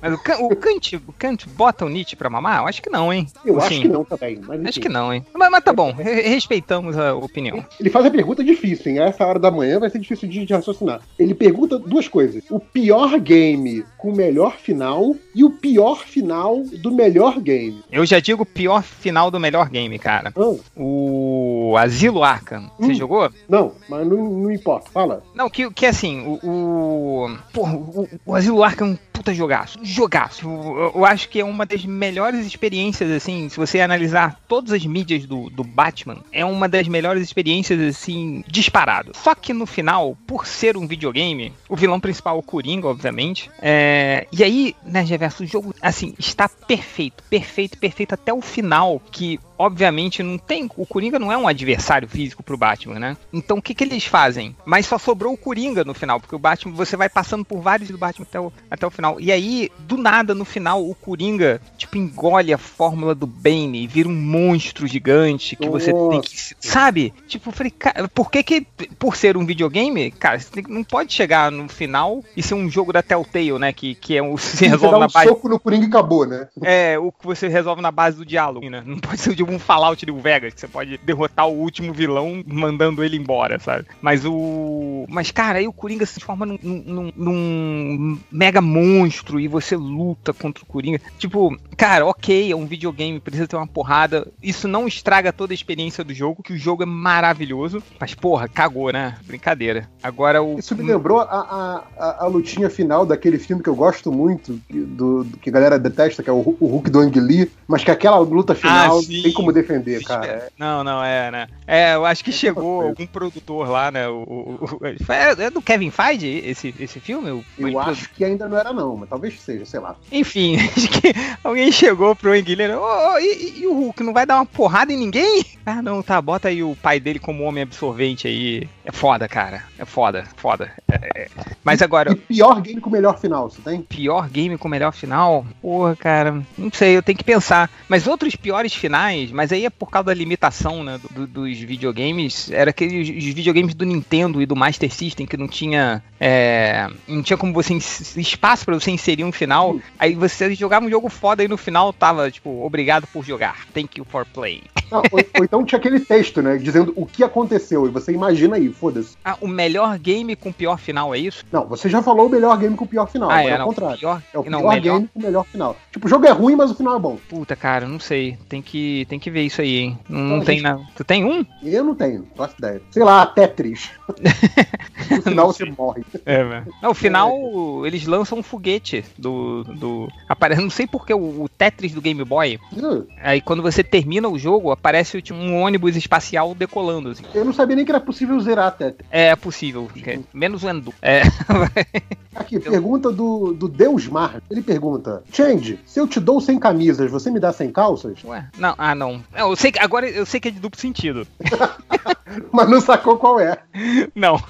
Speaker 13: Mas o, o Kant, o Kant bota o Nietzsche pra mamar? Eu acho que não, hein?
Speaker 12: Eu
Speaker 13: Assim,
Speaker 12: acho que não também. Mas.
Speaker 13: Acho que não, hein? Mas, mas tá bom, re- respeitamos a opinião.
Speaker 12: Ele faz a pergunta difícil, hein? A essa hora da manhã vai ser difícil de, de raciocinar. Ele pergunta duas coisas: o pior game com o melhor final e o pior final do melhor game.
Speaker 13: Eu já digo o pior final do melhor game, cara.
Speaker 12: Ah,
Speaker 13: O Asilo Arkham. Você
Speaker 12: Hum.
Speaker 13: jogou?
Speaker 12: não, mas não, não importa. Fala.
Speaker 13: Não, que, que assim, o. o porra, o, o Asilo Arkham puta jogaço. Jogaço. Eu, eu acho que é uma das melhores experiências, assim, se você analisar todas as mídias do, do Batman, é uma das melhores experiências, assim, disparado. Só que no final, por ser um videogame, o vilão principal o Coringa, obviamente. É, e aí, né, Geverso, o jogo, assim, está perfeito, perfeito, perfeito até o final, que obviamente não tem. O Coringa não é um adversário físico pro Batman, né? Então o que, que eles fazem? Mas só sobrou o Coringa no final, porque o Batman, você vai passando por vários do Batman até o, até o final. E aí, do nada, no final, o Coringa, tipo, engole a fórmula do Bane e vira um monstro gigante que você tem que. Sabe? Tipo, eu falei, cara, por que que, por ser um videogame, cara, você tem não pode chegar no final e ser um jogo da Telltale, né? Que, que é se
Speaker 12: Você
Speaker 13: resolve
Speaker 12: dá
Speaker 13: na
Speaker 12: um
Speaker 13: base.
Speaker 12: soco no Coringa e acabou, né?
Speaker 13: É, o que você resolve na base do diálogo, né? Não pode ser um Fallout do Vegas, que você pode derrotar o último vilão mandando ele embora, sabe? Mas o. Mas, cara, aí o Coringa se transforma num, num- num mega monstro e você luta contra o Coringa. Tipo, cara, ok, é um videogame, precisa ter uma porrada. Isso não estraga toda a experiência do jogo, que o jogo é maravilhoso. Mas, porra, cagou, né? Brincadeira. Agora o.
Speaker 12: Isso me lembrou a, a, a, lutinha final daquele filme que eu gosto muito, que- do, do- que a galera detesta, que é o, o Hulk do Ang Lee, mas que aquela luta final
Speaker 13: Ah, sim.
Speaker 12: tem como defender, cara.
Speaker 13: Não, não, é, né? É, eu acho que chegou algum produtor lá, né? O, o- o- é, é do Kevin Feige esse, esse filme? O-
Speaker 12: Eu acho que ainda não era, não, mas talvez seja, sei lá.
Speaker 13: Enfim, (laughs) acho que alguém chegou pro Enguilheiro. Ô, ô, e, e o Hulk não vai dar uma porrada em ninguém? Ah, não, tá, bota aí o pai dele como homem absorvente aí. É foda, cara. É foda, foda. É, é. Mas agora.
Speaker 12: E pior game com o melhor final, você tem?
Speaker 13: Pior game com melhor final? Porra, cara, não sei, eu tenho que pensar. Mas outros piores finais, mas aí é por causa da limitação, né, do- dos videogames, era aqueles videogames do Nintendo e do Master System que não tinha, é, não tinha como você espaço pra você inserir um final. Aí você jogava um jogo foda e no final tava tipo, obrigado por jogar, thank you for playing.
Speaker 12: Não, ou, ou então tinha aquele texto, né, dizendo o que aconteceu, e você imagina aí, foda-se.
Speaker 13: Ah, o melhor game com pior final é isso?
Speaker 12: Não, você já falou o melhor game com o pior final.
Speaker 13: Ah, é,
Speaker 12: é o
Speaker 13: não.
Speaker 12: contrário.
Speaker 13: Pior,
Speaker 12: É o
Speaker 13: não,
Speaker 12: pior
Speaker 13: melhor.
Speaker 12: game com o melhor final. Tipo, o jogo é ruim, mas o final é bom.
Speaker 13: Puta, cara, não sei. Tem que, tem que ver isso aí, hein? Não, não tem
Speaker 12: gente-
Speaker 13: nada. Tu tem um?
Speaker 12: Eu não tenho, faço ideia. Sei lá, Tetris. (laughs) no final você morre.
Speaker 13: É, velho. Não, o final, eles lançam um foguete do. do apare- Não sei porque o, o Tetris do Game Boy.
Speaker 12: Hum,
Speaker 13: Aí quando você termina o jogo, aparece um ônibus espacial decolando. Assim.
Speaker 12: Eu não sabia nem que era possível zerar
Speaker 13: É possível. que- Menos o Endo. É. (laughs)
Speaker 12: Aqui, pergunta do, do Deus Mar. Ele pergunta: Change, se eu te dou sem camisas, você me dá sem calças?
Speaker 13: Ué, não, ah, não. Não, Eu sei que, agora eu sei que é de duplo sentido. (laughs)
Speaker 12: Mas não sacou qual é. (laughs)
Speaker 13: Não.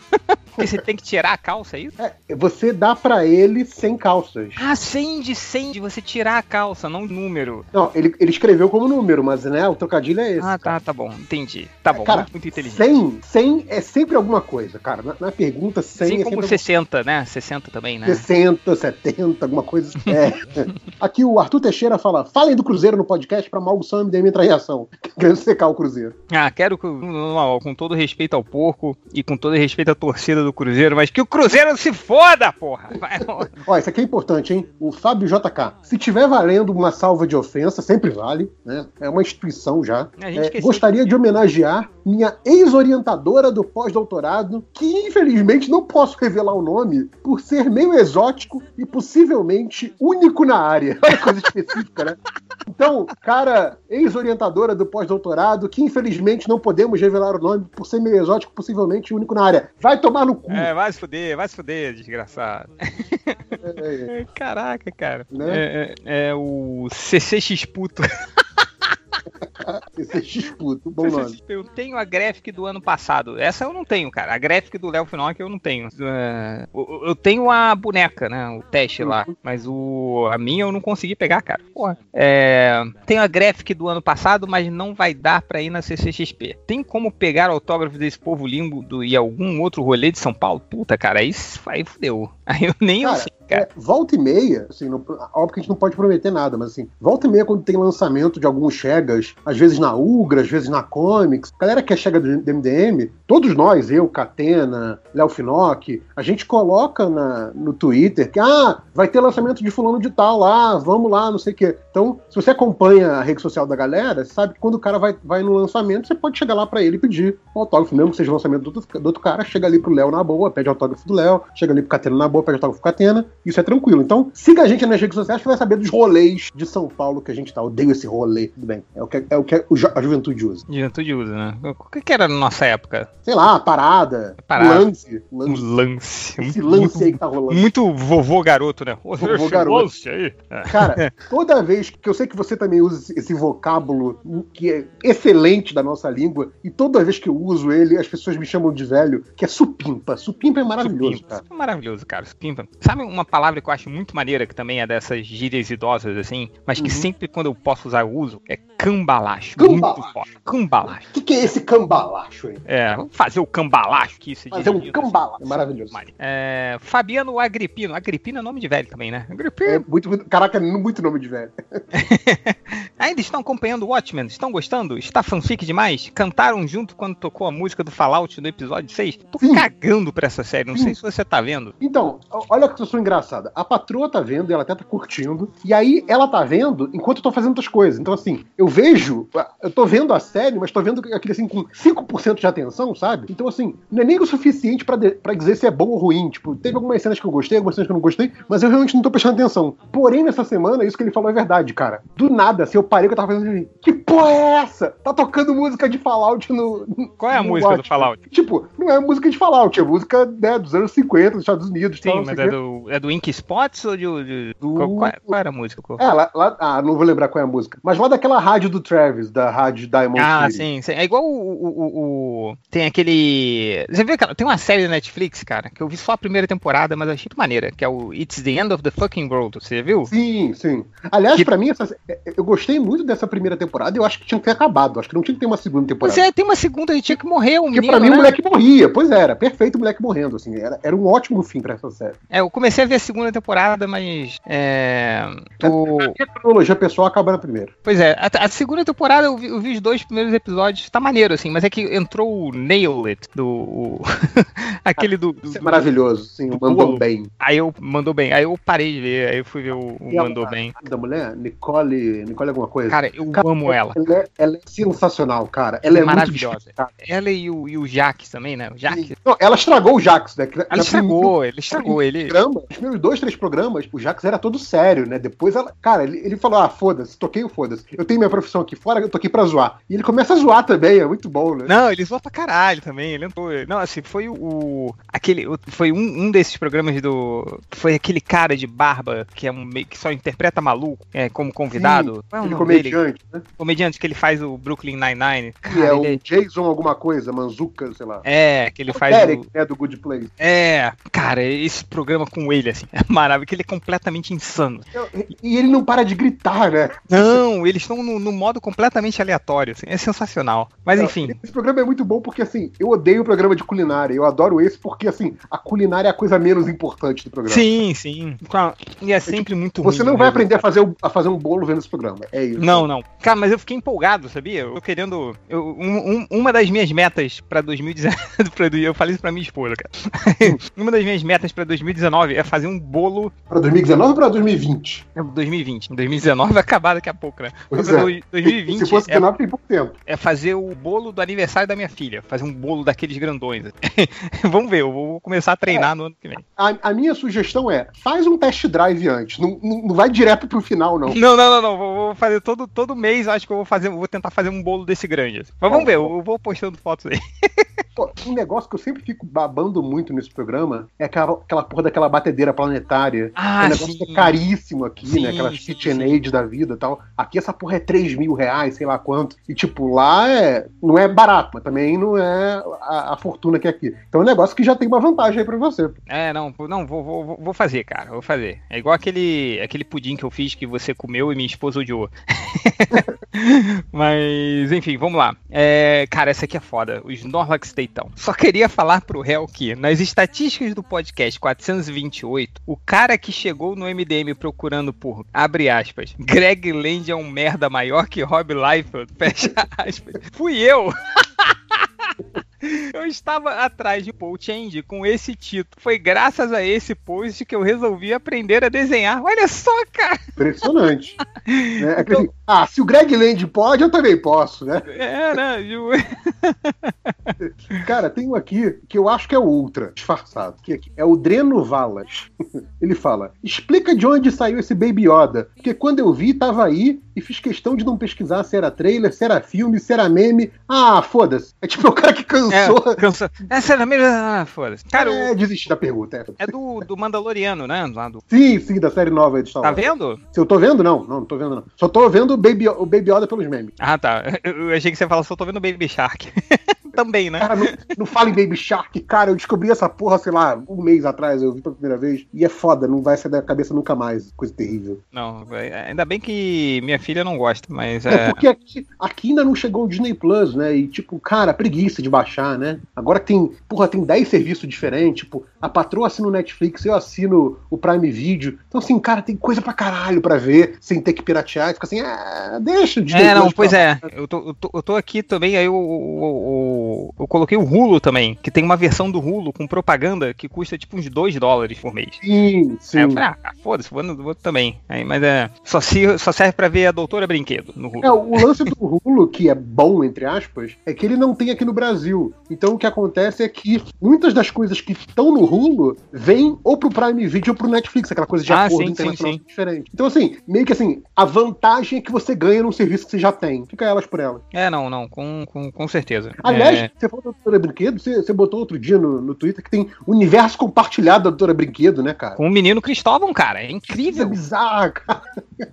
Speaker 13: Porque você tem que tirar a calça, é isso?
Speaker 12: É, você dá pra ele sem calças.
Speaker 13: Ah, 100 de 100 de você tirar a calça, não o número.
Speaker 12: Não, ele, ele escreveu como número, mas né, o trocadilho é esse.
Speaker 13: Ah, tá, tá bom. Entendi. Tá bom,
Speaker 12: Cara,
Speaker 13: muito, muito inteligente.
Speaker 12: 100, 100 é sempre alguma coisa, cara. Na, na pergunta, 100
Speaker 13: Assim
Speaker 12: é
Speaker 13: como
Speaker 12: sempre
Speaker 13: 60, né? 60 também, né?
Speaker 12: 60, 70, alguma coisa. É. (laughs) Aqui o Arthur Teixeira fala: falem do Cruzeiro no podcast pra maldição MDM entrar em ação. (laughs) Querendo secar o Cruzeiro.
Speaker 13: Ah, quero que, com todo respeito ao porco e com todo respeito à torcida do Cruzeiro, mas que o Cruzeiro se foda, porra! Vai, (laughs)
Speaker 12: Ó, isso aqui é importante, hein? O Fábio JK. Se tiver valendo uma salva de ofensa, sempre vale, né? É uma instituição já. É, gostaria de homenagear minha ex-orientadora do pós-doutorado, que infelizmente não posso revelar o nome por ser meio exótico e possivelmente único na área. (laughs) Olha coisa específica, né? Então, cara, ex-orientadora do pós-doutorado, que infelizmente não podemos revelar o nome por ser meio exótico, possivelmente único na área. Vai tomar no cu.
Speaker 13: É, vai se fuder, vai se fuder, desgraçado.
Speaker 12: É, (laughs)
Speaker 13: Caraca, cara.
Speaker 12: Né?
Speaker 13: É, é- é o CCX puto. (laughs) (laughs)
Speaker 12: É bom nome.
Speaker 13: Eu tenho a graphic do ano passado. Essa eu não tenho, cara. A graphic do Léo Finock eu não tenho. É, eu- Eu tenho a boneca, né? O teste lá. Mas o a minha eu não consegui pegar, cara. Porra. É, tenho a graphic do ano passado, mas não vai dar pra ir na CCXP. Tem como pegar autógrafo desse povo limbo do, e algum outro rolê de São Paulo? Puta, cara, aí, aí fudeu. (laughs) Aí eu nem eu
Speaker 12: Cara,
Speaker 13: sei, cara.
Speaker 12: É, volta e meia, assim, óbvio que a gente não pode prometer nada, mas assim, volta e meia quando tem lançamento de alguns Chegas, às vezes na Ugra, às vezes na Comics, a galera que é Chega do do MDM, todos nós, eu, Catena, Léo Finock, a gente coloca na- no Twitter que, ah, vai ter lançamento de fulano de tal lá, vamos lá, não sei o quê. Então, se você acompanha a rede social da galera, você sabe que quando o cara vai, vai no lançamento, você pode chegar lá pra ele e pedir um autógrafo, mesmo que seja o lançamento do outro, do outro cara, chega ali pro Léo na boa, pede autógrafo do Léo, chega ali pro Catena na boa, pede autógrafo pro Catena, isso é tranquilo. Então, siga a gente nas redes sociais que vai saber dos rolês de São Paulo que a gente tá. Odeio esse rolê, tudo bem. É o que, é o que a juventude usa.
Speaker 13: Juventude usa, né? O que, que era na nossa época?
Speaker 12: Sei lá, parada,
Speaker 13: Parada.
Speaker 12: lance.
Speaker 13: Um
Speaker 12: lance.
Speaker 13: lance.
Speaker 12: Esse lance aí que tá rolando.
Speaker 13: Muito vovô garoto, né?
Speaker 12: Vovô garoto.
Speaker 13: lance aí. É.
Speaker 12: Cara, toda vez que eu sei que você também usa esse, esse vocábulo que é excelente da nossa língua, e toda vez que eu uso ele, as pessoas me chamam de velho, que é supimpa. Supimpa é maravilhoso,
Speaker 13: Supimpa.
Speaker 12: cara.
Speaker 13: Supimpa é maravilhoso, cara. Supimpa. Sabe uma palavra que eu acho muito maneira, que também é dessas gírias idosas, assim, mas que
Speaker 12: Uhum.
Speaker 13: sempre quando eu posso usar eu uso? É cambalacho.
Speaker 12: Cambalacho.
Speaker 13: Cambalacho.
Speaker 12: O que, que é esse cambalacho aí?
Speaker 13: É, vamos fazer o cambalacho que isso
Speaker 12: Fazer um
Speaker 13: diz-
Speaker 12: cambalacho. É maravilhoso.
Speaker 13: É, Fabiano Agripino. Agripino é nome de velho também, né? Agripino.
Speaker 12: É muito, muito, caraca, muito nome de velho. (laughs)
Speaker 13: Ainda estão acompanhando o Watchmen? Estão gostando? Está fanfic demais? Cantaram junto quando tocou a música do Fallout no episódio 6? Tô cagando pra essa série, não sei se você tá vendo.
Speaker 12: Então, olha que situação engraçada. A patroa tá vendo, ela até tá curtindo, e aí ela tá vendo enquanto eu tô fazendo outras coisas. Então, assim, eu vejo, eu tô vendo a série, mas tô vendo aquele assim com 5% de atenção, sabe? Então, assim, não é nem o suficiente pra dizer se é bom ou ruim. Tipo, teve algumas cenas que eu gostei, algumas cenas que eu não gostei, mas eu realmente não tô prestando atenção. Porém, nessa semana, isso que ele falou é verdade, cara. Do nada, assim, eu parei que eu tava fazendo assim, que porra é essa? Tá tocando música de Fallout no.
Speaker 13: Qual é a música do
Speaker 12: Watchmen.
Speaker 13: Fallout?
Speaker 12: Tipo, não é música de Fallout, é música né, dos anos 50, dos Estados Unidos.
Speaker 13: Sim, mas é do, é do Ink Spots ou de. de- Qual, qual- qual era a música? Qual?
Speaker 12: É, lá, lá- ah, não vou lembrar qual é a música. Mas lá daquela rádio do Travis, da rádio Diamond
Speaker 13: Ah, sim, sim. É igual o, o- o- Tem aquele. Você viu, cara? Tem uma série da Netflix, cara, que eu vi só a primeira temporada, mas achei muito maneira, que é o It's the End of the Fucking World. Você viu?
Speaker 12: Sim, sim. Aliás,
Speaker 13: Que-
Speaker 12: pra mim, essa- eu gostei muito dessa primeira temporada. Eu eu acho que tinha que ter acabado. Acho que não tinha que ter uma segunda temporada.
Speaker 13: Pois é, tem uma segunda, ele tinha que morrer o
Speaker 12: Porque
Speaker 13: menino,
Speaker 12: pra mim
Speaker 13: né?
Speaker 12: o moleque morria. Pois é, era, perfeito o moleque morrendo, assim. Era, era um ótimo fim pra essa série.
Speaker 13: É, eu comecei a ver a segunda temporada, mas. É. O...
Speaker 12: A cronologia pessoal acaba na primeira.
Speaker 13: Pois é, a, a segunda temporada eu vi, eu vi os dois primeiros episódios, tá maneiro, assim, mas é que entrou o Nail It, do. o- (laughs) aquele do. do
Speaker 12: Isso é maravilhoso, sim, o mandou bem.
Speaker 13: Aí eu mandou bem, aí eu parei de ver, aí eu fui ver o, o
Speaker 12: E a-
Speaker 13: mandou bem.
Speaker 12: Da mulher, Nicole. Nicole alguma coisa.
Speaker 13: Cara, eu amo ela.
Speaker 12: Ela é, ela é sensacional, cara. Ela é
Speaker 13: Maravilhosa.
Speaker 12: muito destacada.
Speaker 13: Ela e o, e o Jax também, né? O Jax.
Speaker 12: Não, ela estragou o Jax, né?
Speaker 13: Ela estragou, ele estragou ele.
Speaker 12: Programa, os primeiros dois, três programas, o Jax era todo sério, né? Depois ela. Cara, ele, ele falou: ah, foda-se, toquei o foda-se. Eu tenho minha profissão aqui fora, eu tô aqui pra zoar. E ele começa a zoar também, é muito bom, né?
Speaker 13: Não, ele zoou pra caralho também. Ele entrou. Não, assim, foi o. aquele. Foi um, um desses programas do. Foi aquele cara de barba que é um meio que só interpreta maluco é, como convidado.
Speaker 12: Sim,
Speaker 13: é o
Speaker 12: aquele
Speaker 13: nome dele?
Speaker 12: comediante, né?
Speaker 13: Comediante que ele faz o Brooklyn Nine-Nine.
Speaker 12: Que é o
Speaker 13: ele
Speaker 12: Jason alguma coisa, Manzuka, sei lá.
Speaker 13: é... é, que ele
Speaker 12: o
Speaker 13: faz
Speaker 12: Derek,
Speaker 13: o.
Speaker 12: né, do Good Place.
Speaker 13: É, cara, esse programa com ele, assim, é maravilhoso, que ele é completamente insano.
Speaker 12: E ele não para de gritar, né?
Speaker 13: Não, eles estão no, no modo completamente aleatório, assim, é sensacional. Mas enfim,
Speaker 12: Esse programa é muito bom porque, assim, eu odeio o programa de culinária. Eu adoro esse porque, assim, a culinária é a coisa menos importante do programa.
Speaker 13: sim, sim. E é sempre muito ruim.
Speaker 12: Você não vai
Speaker 13: mesmo.
Speaker 12: aprender a fazer, o- a fazer um bolo vendo esse programa. É isso.
Speaker 13: Não, não. Cara, mas eu fiquei empolgado, sabia? Eu tô querendo. eu- um- um- uma das minhas metas pra 2019. (laughs) pra- eu falei isso pra minha esposa, cara. (laughs) uma das minhas metas pra 2019 é fazer um bolo.
Speaker 12: Pra 2019 ou pra 2020?
Speaker 13: É 2020. 2019 vai acabar daqui a pouco, né?
Speaker 12: Pois é.
Speaker 13: do- 2020 (laughs)
Speaker 12: Se fosse
Speaker 13: é,
Speaker 12: 19, tem pouco tempo.
Speaker 13: é fazer o bolo do aniversário da minha filha. Fazer um bolo daqueles grandões. Vamos ver, eu vou começar a treinar no ano que vem.
Speaker 12: A, a minha sugestão é, faz um test drive antes. Não, não, vai direto pro final, não.
Speaker 13: Não, não, não, não. Vou, vou fazer todo, todo mês, acho que eu vou fazer. Vou tentar fazer um bolo desse grande. Mas vamos ver, eu, eu vou postando fotos aí.
Speaker 12: Um negócio que eu sempre fico babando muito nesse programa é aquela, aquela porra daquela batedeira planetária.
Speaker 13: Ah,
Speaker 12: é um negócio
Speaker 13: sim.
Speaker 12: que é caríssimo aqui,
Speaker 13: Sim,
Speaker 12: né? Aquelas
Speaker 13: sim,
Speaker 12: KitchenAid da vida e tal. Aqui essa porra é 3 mil reais, sei lá quanto. E tipo, lá é, não é barato, mas também não é a, a fortuna que é aqui. Então é um negócio que já tem uma vantagem aí pra você.
Speaker 13: É, não, não, vou, vou, vou- vou fazer, cara, vou fazer. É igual aquele, aquele pudim que eu fiz que você comeu e minha esposa odiou. (laughs) Mas, enfim, vamos lá. É, cara, essa aqui é foda. Os Snorlax deitão. Só queria falar pro réu que, nas estatísticas do podcast 428, o cara que chegou no MDM procurando por, abre aspas, Greg Land é um merda maior que Rob Liefeld, (laughs) fecha aspas. Fui eu! (laughs) (laughs) Eu estava atrás de Paul Change com esse título. Foi graças a esse post que eu resolvi aprender a desenhar. Olha só, cara!
Speaker 12: Impressionante. (laughs) né? É assim, ah, se o Greg Land pode, eu também posso, né?
Speaker 13: É, né? Ju?
Speaker 12: Cara, tem um aqui que eu acho que é o Ultra, disfarçado. Que aqui é o Dreno Valas. (laughs) Ele fala: explica de onde saiu esse Baby Yoda. Porque quando eu vi, tava aí e fiz questão de não pesquisar se era trailer, se era filme, se era meme. Ah, foda-se. É tipo o cara que cansou.
Speaker 13: É, cansou. Essa era mesmo. Ah, foda-se. Cara, o-
Speaker 12: é, desisti da pergunta. É.
Speaker 13: é do, do Mandaloriano, né? Do...
Speaker 12: Sim, sim, da série nova de Star
Speaker 13: Tá
Speaker 12: Wars.
Speaker 13: vendo?
Speaker 12: Se eu tô vendo, não. Não, não tô vendo, não. Só tô vendo o Baby, o Baby Yoda pelos memes.
Speaker 13: Ah, tá. Eu (laughs) eu achei que você falava, só tô vendo Baby Shark. (laughs) (laughs) Também, né?
Speaker 12: Cara, não, não fala em Baby Shark, cara. Eu descobri essa porra, sei lá, um mês atrás. Eu vi pela primeira vez. E é foda, não vai sair da cabeça nunca mais. Coisa terrível.
Speaker 13: Não, é- ainda bem que minha filha não gosta, mas
Speaker 12: É,
Speaker 13: é.
Speaker 12: porque aqui, aqui ainda não chegou o Disney Plus, né? E, tipo, cara, preguiça de baixar, né? Agora tem, porra, tem 10 serviços diferentes. Tipo, a patroa assina o Netflix, eu assino o Prime Video. Então, assim, cara, tem coisa pra caralho pra ver, sem ter que piratear. E fica assim, ah, deixa o Disney
Speaker 13: É, não,
Speaker 12: Plus
Speaker 13: pois
Speaker 12: pra
Speaker 13: é. Eu tô, eu, tô, eu tô aqui também, aí eu, eu, eu, eu coloquei o Hulu também, que tem uma versão do Hulu com propaganda que custa tipo uns 2 dólares por mês.
Speaker 12: Sim, sim.
Speaker 13: Aí eu falei, ah, foda-se, vou, no- também. Aí, mas é. Só, se, só serve pra ver a Doutora Brinquedo no Hulu.
Speaker 12: É, o lance do Hulu, que é bom, entre aspas, é que ele não tem aqui no Brasil. Então o que acontece é que muitas das coisas que estão no Hulu vêm ou pro Prime Video ou pro Netflix, aquela coisa de
Speaker 13: Ah,
Speaker 12: acordo
Speaker 13: sim,
Speaker 12: internacional
Speaker 13: sim, sim.
Speaker 12: diferente. Então, assim, meio que assim, a vantagem é que você ganha num serviço que você já tem. Fica elas por elas.
Speaker 13: É, não, não, com, com, com certeza.
Speaker 12: Aliás,
Speaker 13: É,
Speaker 12: você falou da Doutora Brinquedo, você, você botou outro dia no, no Twitter que tem universo compartilhado da Doutora Brinquedo, né, cara?
Speaker 13: com o menino Cristóvão, cara, é
Speaker 12: Isso é
Speaker 13: incrível.
Speaker 12: bizarro, cara.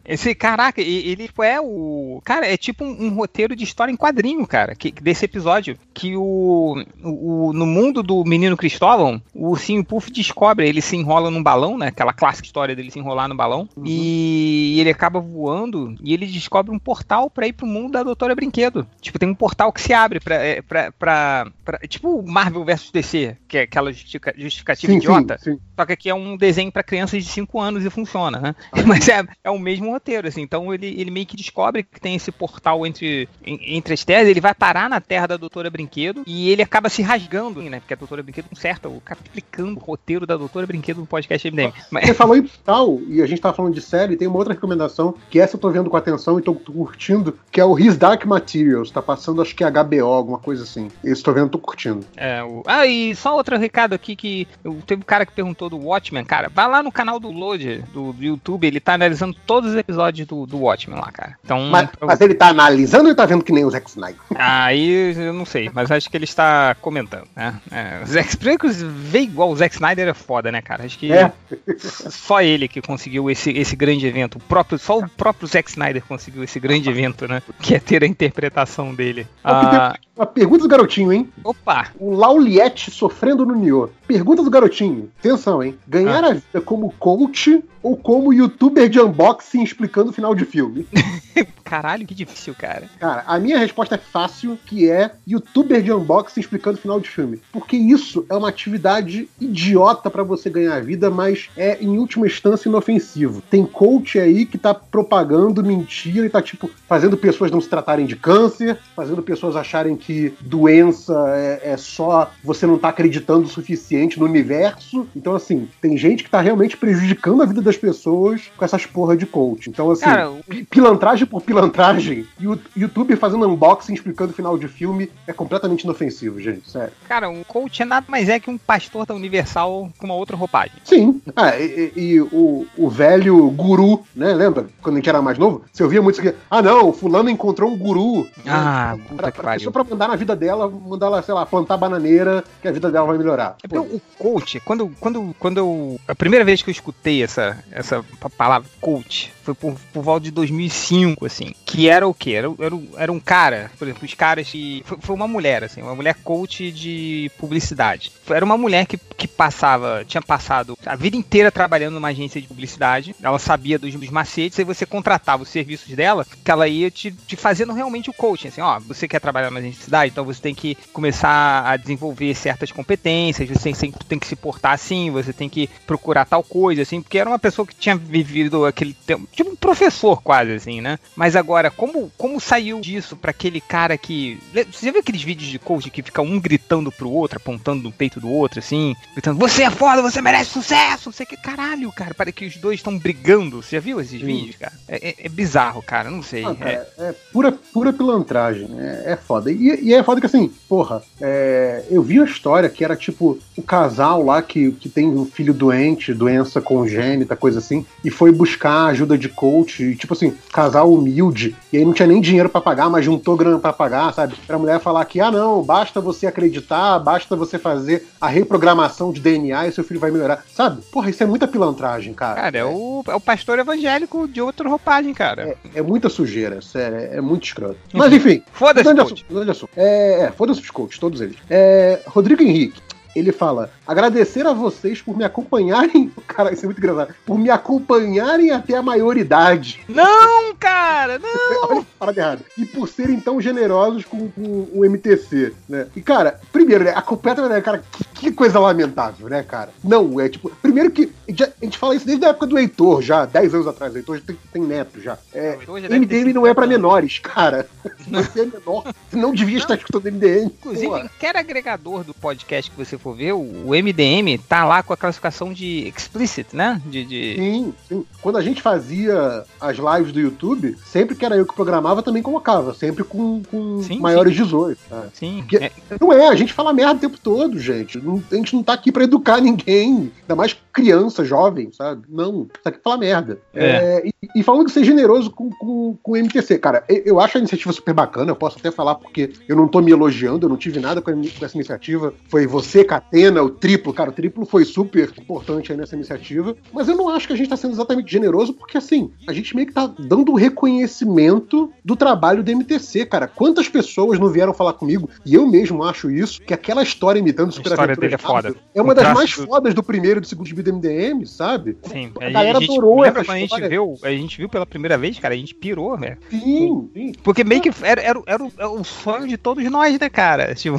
Speaker 13: Esse, caraca, ele é o. Cara, é tipo um, um roteiro de história em quadrinho, cara, que, desse episódio. Que o, o- No mundo do menino Cristóvão, o Ursinho Puff descobre, ele se enrola num balão, né? Aquela clássica história dele se enrolar no balão. E ele acaba voando e ele descobre um portal pra ir pro mundo da Doutora Brinquedo. Tipo, tem um portal que se abre pra. é, pra, pra, pra- tipo Marvel vs DC, que é aquela justica- justificativa
Speaker 12: Sim,
Speaker 13: idiota.
Speaker 12: sim, sim.
Speaker 13: Só que aqui é um desenho pra crianças de 5 anos e funciona, né? (laughs) Mas é, é o mesmo roteiro, assim. Então ele, ele meio que descobre que tem esse portal entre, entre as terras, ele vai parar na terra da Doutora Brinquedo e ele acaba se rasgando, né? Porque a Doutora Brinquedo conserta, o cara explicando o roteiro da Doutora Brinquedo no podcast MDM. Mas,
Speaker 12: Você falou em tal, e a gente tava falando de série, tem uma outra recomendação, que essa eu tô vendo com atenção e tô, tô curtindo, que é o His Dark Materials. Tá passando, acho que é HBO, alguma coisa assim. Esse tô vendo, tô curtindo.
Speaker 13: É, o... Ah, e só outro recado aqui que eu, teve um cara que perguntou do Watchmen, cara. Vai lá no canal do Load, do, do YouTube, ele tá analisando todos os episódios do, do Watchmen lá, cara. Então,
Speaker 12: Mas, mas ele tá analisando ou ele tá vendo que nem o Zack Snyder?
Speaker 13: Aí eu não sei, mas acho que ele está comentando, né? É, o Zack (laughs) Snyder ver igual o Zack Snyder é foda, né, cara? Acho que
Speaker 12: É. (laughs)
Speaker 13: só ele que conseguiu esse, esse grande evento. O próprio, só o próprio Zack Snyder conseguiu esse grande evento, né? Que é ter a interpretação dele. Ah,
Speaker 12: Uma pergunta garotinho, hein?
Speaker 13: opa!
Speaker 12: O Lauliette sofrendo no Nioh. Pergunta do garotinho. Atenção, hein? Ganhar a vida como coach ou como youtuber de unboxing explicando o final de filme? (laughs)
Speaker 13: Caralho, que difícil, cara.
Speaker 12: Cara, a minha resposta é fácil, que é youtuber de unboxing explicando o final de filme. Porque isso é uma atividade idiota pra você ganhar vida, mas é, em última instância, inofensivo. Tem coach aí que tá propagando mentira e tá, tipo, fazendo pessoas não se tratarem de câncer, fazendo pessoas acharem que doença é, é só você não tá acreditando o suficiente no universo. Então, assim, tem gente que tá realmente prejudicando a vida das pessoas com essas porra de coach. Então, assim,
Speaker 13: Cara,
Speaker 12: pilantragem por pilantragem, e o YouTube fazendo unboxing explicando o final de filme é completamente inofensivo, gente. Sério.
Speaker 13: Cara, um coach é nada mais é que um pastor da Universal com uma outra roupagem.
Speaker 12: Sim. Ah, e, e- e o, o velho guru, né? Lembra? Quando a gente era mais novo, você ouvia muito isso aqui. Ah, não, fulano encontrou um guru.
Speaker 13: Ah,
Speaker 12: Pra-
Speaker 13: puta
Speaker 12: pra,
Speaker 13: que
Speaker 12: pra
Speaker 13: pariu.
Speaker 12: pra mandar na vida dela, mandar ela, sei lá, plantar bananeira, que a vida dela vai melhorar.
Speaker 13: É porque o coach, quando, quando, quando eu. A primeira vez que eu escutei essa, essa pa- palavra coach foi por, por volta de 2005, assim. Que era o quê? Era, era, era um cara, por exemplo, os caras que. Foi, foi uma mulher, assim, uma mulher coach de publicidade. Era uma mulher que, que passava, tinha passado a vida inteira trabalhando numa agência de publicidade. Ela sabia dos, dos macetes, e você contratava os serviços dela, que ela ia te, te fazendo realmente o coaching. Assim, ó, você quer trabalhar numa agência de publicidade, então você tem que começar a desenvolver certas competências, você tem, tem que se portar assim, você tem que procurar tal coisa, assim, porque era uma pessoa que tinha vivido aquele tempo, tipo um professor quase, assim, né? Mas agora, como, como saiu disso pra aquele cara que. Você já viu aqueles vídeos de coach que fica um gritando pro outro, apontando no peito do outro, assim, gritando, você é foda, você merece sucesso, o que, caralho, cara, parece que os dois estão brigando. Você já viu esses vídeos, cara? É, é- é bizarro, cara, não sei.
Speaker 12: Ah,
Speaker 13: é-
Speaker 12: cara, é pura, pura pilantragem. É, é foda. E, e é foda que assim, porra, é, eu vi uma história que era tipo o casal lá que, que tem um filho doente, doença congênita, coisa assim, e foi buscar ajuda de coach, e, tipo assim, casal humilde, e aí não tinha nem dinheiro pra pagar, mas juntou grana pra pagar, sabe? Pra mulher falar que, ah, não, basta você acreditar, basta você fazer a reprogramação de DNA e seu filho vai melhorar. Sabe? Porra, isso é muita pilantragem, cara.
Speaker 13: Cara, é o, é o pastor evangélico de outra roupagem, cara.
Speaker 12: É muita sujeira, sério, é, é muito escroto. Mas enfim.
Speaker 13: Foda-se, coach.
Speaker 12: assunto, assunto. É, é foda-se os coaches, todos eles. É, Rodrigo Henrique. Ele fala: agradecer a vocês por me acompanharem. (laughs) Cara, isso é muito engraçado. Por me acompanharem até a maioridade.
Speaker 13: Não, (laughs) cara, não! (laughs)
Speaker 12: Olha parada errada. E por serem tão generosos com, com o MTC, né? E, cara, primeiro, né? A completa, né, cara, que, que coisa lamentável, né, cara? Não, é tipo. Primeiro que. A gente, fala isso desde a época do Heitor, já, 10 anos atrás. O Heitor já tem, tem neto já. É,
Speaker 13: Heitor já
Speaker 12: MDM não é pra menores, cara. Se você é menor, você não devia estar escutando MDM.
Speaker 13: Inclusive, qualquer agregador do podcast que você for ver, o, MDM tá lá com a classificação de explicit, né? De, de...
Speaker 12: Sim, sim. Quando a gente fazia as lives do YouTube, sempre que era eu que programava, também colocava. Sempre com, com
Speaker 13: Sim,
Speaker 12: maiores 18. tá?
Speaker 13: Sim.
Speaker 12: Porque Não é, a gente fala merda o tempo todo, gente. Não- a gente não tá aqui pra educar (laughs) ninguém. Ainda mais criança, jovem, sabe? Não. Tá aqui pra falar merda.
Speaker 13: É.
Speaker 12: É, e, e falando que ser generoso com, com, com o MTC, cara, eu, eu acho a iniciativa super bacana, eu posso até falar porque eu não tô me elogiando, eu não tive nada com, a- com essa iniciativa. Foi você, Catena, o triplo, cara, o triplo foi super importante aí nessa iniciativa. Mas eu não acho que a gente tá sendo exatamente generoso, porque assim, a gente meio que tá dando reconhecimento do trabalho do MTC, cara. Quantas pessoas não vieram falar comigo, e eu mesmo acho isso, que aquela história imitando Super
Speaker 13: história dele é foda.
Speaker 12: É uma
Speaker 13: O
Speaker 12: das mais
Speaker 13: do-
Speaker 12: fodas do primeiro e do segundo gibi do MDM, sabe?
Speaker 13: Sim,
Speaker 12: A galera
Speaker 13: gente,
Speaker 12: adorou essa
Speaker 13: quando a gente
Speaker 12: história.
Speaker 13: viu, a gente viu pela primeira vez, cara, a gente pirou, né?
Speaker 12: Sim, sim.
Speaker 13: Porque meio que era, era, era, o, era o sonho de todos nós, né, cara? Tipo,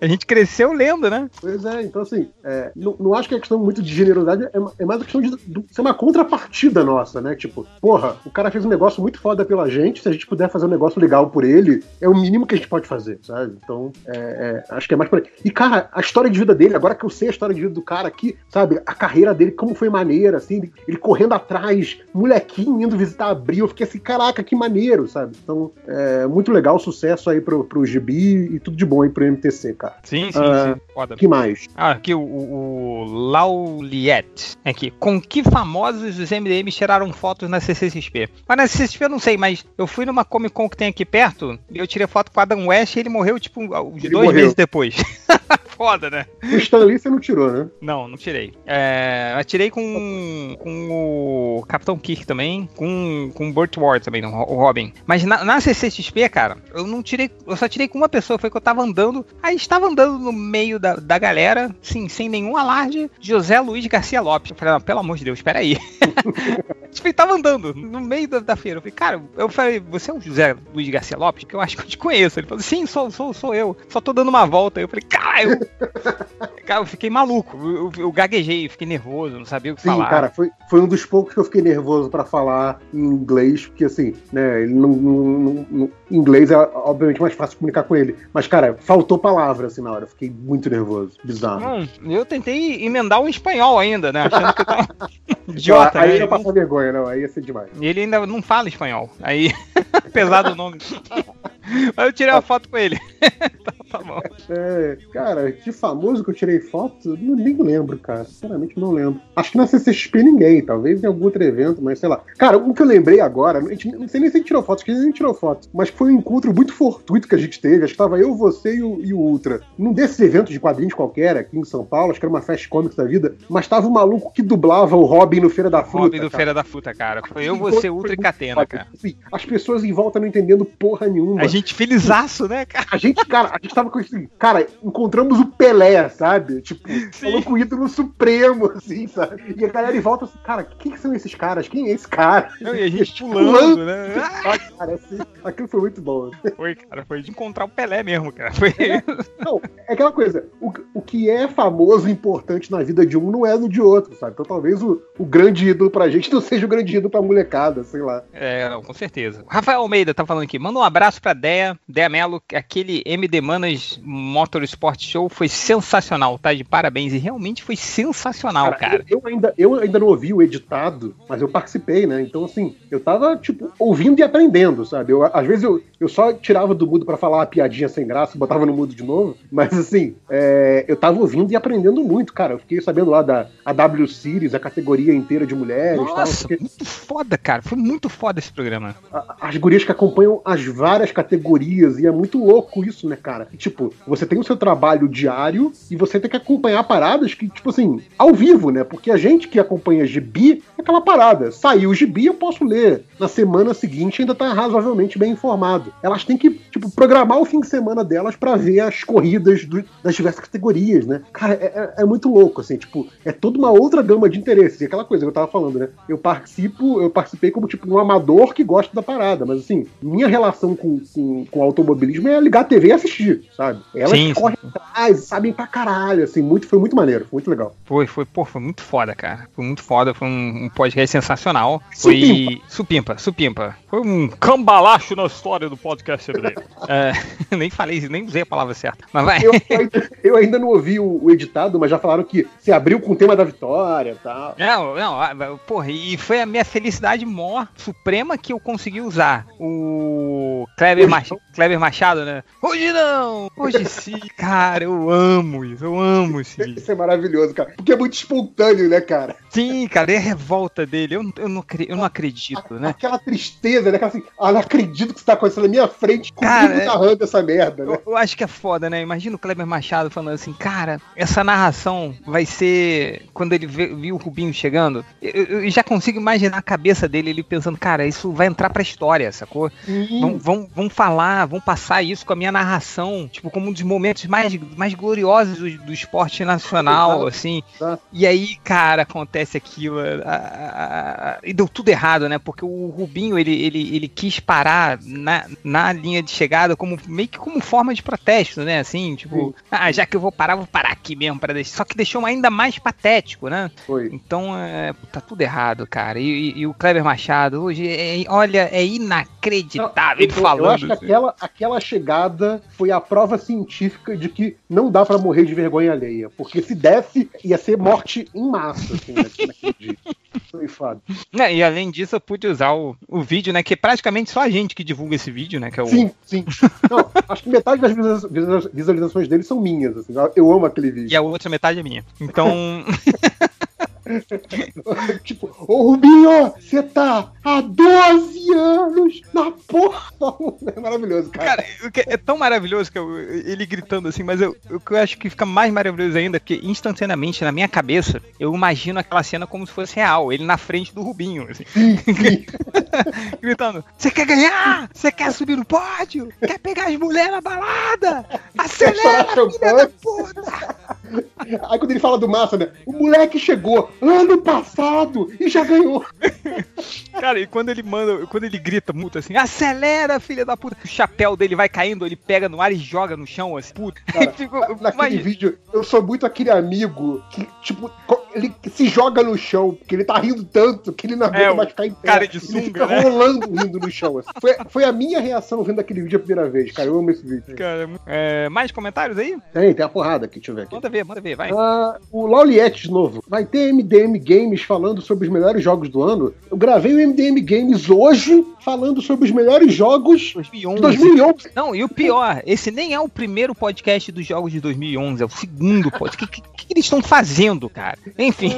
Speaker 13: a gente cresceu lendo, né?
Speaker 12: Pois é, então assim, é, não, não acho que é questão muito de generosidade, é, é mais a questão de, de ser uma contrapartida nossa, né? Tipo, porra, o cara fez um negócio muito foda pela gente, se a gente puder fazer um negócio legal por ele, é o mínimo que a gente pode fazer, sabe? Então, é, é, acho que é mais por aí. E, cara, a história de vida dele, agora que eu sei a história de vida do cara aqui, sabe? A carreira dele, como foi maneira, assim, ele, ele correndo atrás, molequinho indo visitar Abril, eu fiquei assim, caraca, que maneiro, sabe? Então, é muito legal, sucesso aí pro, pro Gibi e tudo de bom aí pro MTC, cara.
Speaker 13: Sim, sim,
Speaker 12: Ah,
Speaker 13: sim. Foda.
Speaker 12: que mais?
Speaker 13: Ah, aqui o, o, o Lauliet. Aqui. Com que famosos os MDMs tiraram fotos na CCXP? Mas na CCXP eu não sei, mas eu fui numa Comic Con que tem aqui perto e eu tirei foto com o Adam West e ele morreu, tipo, uns
Speaker 12: Ele
Speaker 13: dois
Speaker 12: morreu.
Speaker 13: meses depois. (laughs) (laughs) Foda, né?
Speaker 12: O Stanley você não tirou, né?
Speaker 13: Não, não tirei. É, mas tirei com, com o Capitão Kirk também, com, com o Burt Ward também, não, o Robin. Mas na, na CCXP, cara, eu não tirei, eu só tirei com uma pessoa, foi que eu tava andando, aí estava andando no meio da, da galera, sim, sem nenhum alarde, José Luiz Garcia Lopes. Eu falei, não, pelo amor de Deus, espera aí. (laughs) tipo, ele tava andando no meio da, da feira. Eu falei, cara, eu falei, você é o José Luiz Garcia Lopes? Que eu acho que eu te conheço. Ele falou, sim, sou, sou, sou eu. Só tô dando uma volta. Eu falei, caralho. (laughs) cara, eu fiquei maluco. Eu, eu, eu gaguejei, fiquei nervoso, não sabia o que
Speaker 12: Sim,
Speaker 13: falar.
Speaker 12: cara, foi, foi um dos poucos que eu fiquei nervoso pra falar em inglês, porque assim, né, ele não, não- não- inglês é obviamente mais fácil comunicar com ele. Mas, cara, faltou palavra assim na hora, eu fiquei muito nervoso, bizarro.
Speaker 13: Não, eu tentei emendar o espanhol ainda, né? Achando que eu tava (laughs) idiota,
Speaker 12: aí
Speaker 13: né?
Speaker 12: eu ia passar vergonha, não, aí ia ser demais.
Speaker 13: E ele ainda não fala espanhol. Aí, (laughs) pesado o nome. Mas eu tirei uma foto com ele. (laughs) tá, tá bom.
Speaker 12: É, cara, de famoso que eu tirei foto, não, nem lembro, cara. Sinceramente, não lembro. Acho que na CCXP ninguém, talvez em algum outro evento, mas sei lá. Cara, um que eu lembrei agora, a gente, não sei nem se a gente tirou foto, acho que a gente nem tirou foto, mas foi um encontro muito fortuito que a gente teve. Acho que tava eu, você e o, e o Ultra. Num desses eventos de quadrinhos qualquer, aqui em São Paulo, acho que era uma Fast Comics da vida, mas tava o maluco que dublava o Robin no Feira da Fruta.
Speaker 13: Robin do
Speaker 12: cara.
Speaker 13: Feira da Fruta, cara. Foi eu, você, Ultra e Catena, cara.
Speaker 12: Assim, as pessoas em volta não entendendo porra nenhuma.
Speaker 13: A gente felizaço, né, cara?
Speaker 12: A gente, cara, a gente tava com assim, cara, encontramos o Pelé, sabe? Tipo, falou com o ídolo supremo, assim, sabe? E a galera em volta assim, cara, quem que são esses caras? Quem é esse cara?
Speaker 13: Não, e a gente pulando, né? (laughs)
Speaker 12: Ah, cara, assim, aquilo foi muito bom.
Speaker 13: Foi, cara, foi de encontrar o Pelé mesmo, cara. Foi.
Speaker 12: Não, é aquela coisa, o, o que é famoso e importante na vida de um não é no de outro, sabe? Então talvez o, o grande ídolo pra gente não (laughs) seja o grande ídolo pra molecada, sei lá.
Speaker 13: É, não, com certeza. Rafael Almeida tá falando aqui. Manda um abraço pra Dea, Dea Mello. que Aquele MD Manas Motorsport Show foi sensacional, tá? De parabéns. E realmente foi sensacional, cara.
Speaker 12: Eu, eu ainda, eu ainda não ouvi o editado, mas eu participei, né? Então, assim, eu tava, tipo, ouvindo e aprendendo, sabe? Eu, às vezes eu, eu só tirava do mudo pra falar uma piadinha sem graça, botava no mudo de novo, mas, assim, é, eu tava ouvindo e aprendendo muito, cara. Eu fiquei sabendo lá da a W Series, a categoria inteira de mulheres tal,
Speaker 13: Nossa,
Speaker 12: porque
Speaker 13: muito foda, cara. Foi muito foda esse programa.
Speaker 12: a- as gurias que acompanham as várias categorias, e é muito louco isso, né, cara? Tipo, você tem o seu trabalho diário e você tem que acompanhar paradas que, tipo assim, ao vivo, né? Porque a gente que acompanha gibi é aquela parada. Saiu o gibi, eu posso ler. Na semana seguinte ainda tá razoavelmente bem informado. Elas têm que, tipo, programar o fim de semana delas pra ver as corridas do- das diversas categorias, né? Cara, é, é- é muito louco, assim, tipo, é toda uma outra gama de interesses. E aquela coisa que eu tava falando, né? Eu participo, eu participei como, tipo, um amador que gosta da parada, mas assim, minha relação com, com, com o automobilismo é ligar a TV e assistir, sabe? Elas
Speaker 13: Sim,
Speaker 12: correm atrás, sabem pra caralho, assim, muito, foi muito maneiro, foi muito legal.
Speaker 13: Foi, foi, pô, foi muito foda, cara. Foi muito foda, foi um, um podcast sensacional. Foi.
Speaker 12: Supimpa.
Speaker 13: Supimpa, supimpa. Foi um cambalacho na história do podcast (laughs) MD. é, (laughs) nem falei, nem usei a palavra certa. Mas vai.
Speaker 12: Eu, eu ainda, eu ainda não ouvi o, o editado, mas já falaram que se abriu com o tema da vitória e tal.
Speaker 13: Não, não, ah, porra, e foi a minha felicidade maior, suprema, que eu consegui usar o Kleber, Mach- Kleber Machado, né? Hoje não, hoje sim. (laughs) Cara, eu amo isso, eu amo isso.
Speaker 12: Isso é maravilhoso, cara. Porque é muito espontâneo, né, cara?
Speaker 13: Sim, cara, e a revolta dele, eu, eu, não, eu não acredito, né?
Speaker 12: Aquela tristeza né? Aquela assim, ah, não acredito que isso tá acontecendo na minha frente,
Speaker 13: Cara,
Speaker 12: comigo
Speaker 13: é-
Speaker 12: narrando essa merda, né?
Speaker 13: Eu, eu acho que é foda, né? Imagina o Kleber Machado falando assim, cara, essa narração vai ser quando ele viu o Rubinho chegando. Eu, eu- já consigo imaginar a cabeça dele, ele pensando, cara, isso vai entrar pra história, sacou? Vão, vão, vão falar, vão passar isso com a minha narração, tipo, como um dos momentos mais, mais gloriosos do, do esporte nacional, assim. E aí, cara, acontece aquilo. a- a- a- e deu tudo errado, né? Porque o Rubinho, ele, ele, ele quis parar na, na linha de chegada como meio que como forma de protesto, né? Assim, tipo, (laughs) ah, já que eu vou parar, vou parar aqui mesmo para deixar. Só que deixou ainda mais patético, né?
Speaker 12: Foi.
Speaker 13: Então, é, tá tudo errado, cara. E, e- e o Kleber Machado, hoje, é- olha, é inacreditável ele falando.
Speaker 12: Que aquela, aquela chegada foi a prova científica de que não dá pra morrer de vergonha alheia. Porque se desse, ia ser morte em massa, assim, naquele naquele dia. Foi foda.
Speaker 13: É, e além disso, eu pude usar o, o vídeo, né? Que é praticamente só a gente que divulga esse vídeo, né? Que é o,
Speaker 12: Sim, sim. Não, acho que metade das visualiza- visualiza- visualizações dele são minhas. Assim, eu amo aquele vídeo.
Speaker 13: E a outra metade é minha. Então. (laughs) (laughs)
Speaker 12: tipo, ô Rubinho, você tá há 12 anos na porra. É maravilhoso, cara.
Speaker 13: Cara, é tão maravilhoso que eu- ele gritando assim, mas eu, o que eu acho que fica mais maravilhoso ainda é que instantaneamente na minha cabeça eu imagino aquela cena como se fosse real, ele na frente do Rubinho, assim. (laughs) gritando: Você quer ganhar? Você quer subir no pódio? Quer pegar as mulheres na balada? Acelera, filha da puta! (laughs)
Speaker 12: Aí quando ele fala do Massa, né? O moleque chegou ano passado e já ganhou. (laughs)
Speaker 13: Cara, e quando ele manda, quando ele grita muito assim, acelera, filha da puta, o chapéu dele vai caindo, ele pega no ar e joga no chão, assim, puta.
Speaker 12: Cara, (laughs)
Speaker 13: Fico-
Speaker 12: naquele
Speaker 13: imagina-
Speaker 12: vídeo, eu sou muito aquele amigo que, tipo, ele se joga no chão, porque ele tá rindo tanto que ele não aguenta
Speaker 13: É,
Speaker 12: mais ficar em pé.
Speaker 13: cara de
Speaker 12: ele
Speaker 13: sunga,
Speaker 12: fica
Speaker 13: né?
Speaker 12: rolando rindo no chão. assim. Foi, foi a minha reação vendo aquele vídeo a primeira vez, cara. Eu amo esse vídeo.
Speaker 13: Cara, é, mais comentários aí?
Speaker 12: Tem, tem a porrada aqui, deixa eu ver aqui.
Speaker 13: Manda ver, manda ver, vai.
Speaker 12: Ah, o Lauliette de novo. Vai ter MDM Games falando sobre os melhores jogos do ano. Eu gravei o MDM Games hoje falando sobre os melhores jogos
Speaker 13: 2011.
Speaker 12: de 2011.
Speaker 13: Não, e o pior, esse nem é o primeiro podcast dos jogos de 2011, é o segundo podcast. O que, que- que eles estão fazendo, cara? Enfim.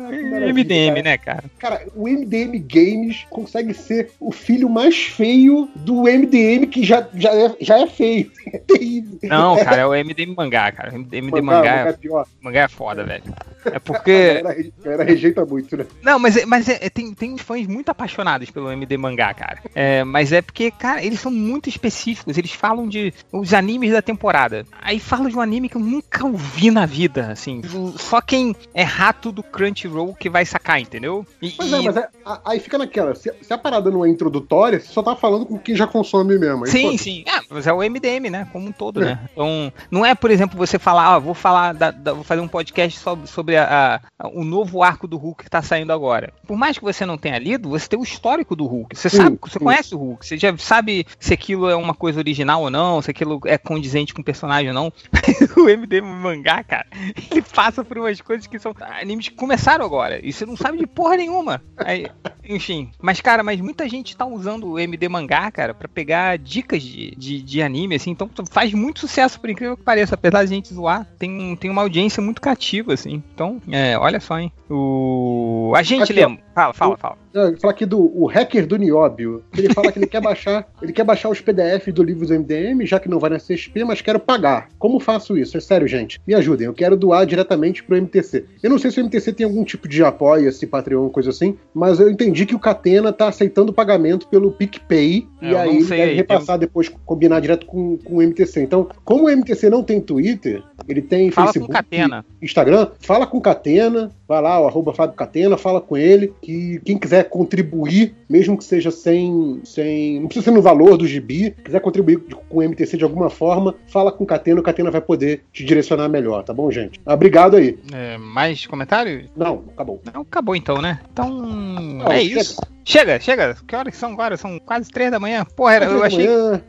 Speaker 13: MDM, né, cara?
Speaker 12: Cara, o MDM Games consegue ser o filho mais feio do MDM que já, já, é, já é feio. (laughs) É terrível.
Speaker 13: Não, cara, é o MDM mangá, cara. O MDM
Speaker 12: Mangá,
Speaker 13: mangá,
Speaker 12: mangá é
Speaker 13: mangá é foda, velho. É
Speaker 12: A
Speaker 13: porque.
Speaker 12: galera, a galera rejeita muito, né?
Speaker 13: Não, mas, é- mas é- é- tem, tem fãs muito apaixonados pelo MD mangá, cara. É, mas é porque, cara, eles são muito específicos. Eles falam de os animes da temporada. Aí falam de um anime que eu nunca ouvi na vida, assim. Só quem é rato do Crunchyroll que vai sacar, entendeu? E,
Speaker 12: Mas
Speaker 13: e-
Speaker 12: é, mas é, aí fica naquela. Se, se a parada não é introdutória, você só tá falando com quem já consome mesmo. Aí,
Speaker 13: Sim,
Speaker 12: pô,
Speaker 13: sim. Ah, mas é o MDM, né? Como um todo, né? Então, não é, por exemplo, você falar, ó, vou falar, da- da- vou fazer um podcast sobre, sobre a- a- o novo arco do Hulk que tá saindo agora. Por mais que você não tenha lido, você tem o histórico do Hulk. Você sabe, você conhece o Hulk. Você já sabe se aquilo é uma coisa original ou não, se aquilo é condizente com o personagem ou não. (laughs) o MDM mangá, cara, ele passa por umas coisas que são animes que começaram agora. E você não sabe de porra nenhuma. Aí, enfim. Mas, cara, mas muita gente tá usando o MD mangá, cara, pra pegar dicas de, de, de anime, assim. Então faz muito sucesso, por incrível que pareça. Apesar de a gente zoar, tem, tem uma audiência muito cativa, assim. Então, é, olha só, hein. O. A gente lembra. Fala, fala, fala.
Speaker 12: Não, fala aqui do o hacker do Nióbio. Ele fala que ele quer baixar, (laughs) ele quer baixar os PDFs do livro do MDM, já que não vai na CSP, mas quero pagar. Como faço isso? É sério, gente. Me ajudem. Eu quero doar diretamente pro MTC. Eu não sei se o MTC tem algum tipo de apoio, se Patreon, coisa assim, mas eu entendi que o Catena tá aceitando pagamento pelo PicPay
Speaker 13: É,
Speaker 12: e aí
Speaker 13: sei
Speaker 12: deve repassar depois, combinar direto com, com o MTC. Então, como o MTC não tem Twitter, ele tem
Speaker 13: Fala com
Speaker 12: Facebook,
Speaker 13: Catena.
Speaker 12: Instagram, fala com o Catena, vai lá, o arroba Fábio Catena, fala com ele, que quem quiser contribuir, mesmo que seja sem, sem. Não precisa ser no valor do gibi, quiser contribuir com o MTC de alguma forma, fala com o Catena, o Catena vai poder te direcionar melhor, tá bom, gente? Obrigado aí.
Speaker 13: É, mais comentários?
Speaker 12: Não, acabou.
Speaker 13: Não, acabou então, né? Então.
Speaker 12: Não,
Speaker 13: é isso. Chega, chega. Que horas são agora? São quase três da manhã. Porra, era, eu achei.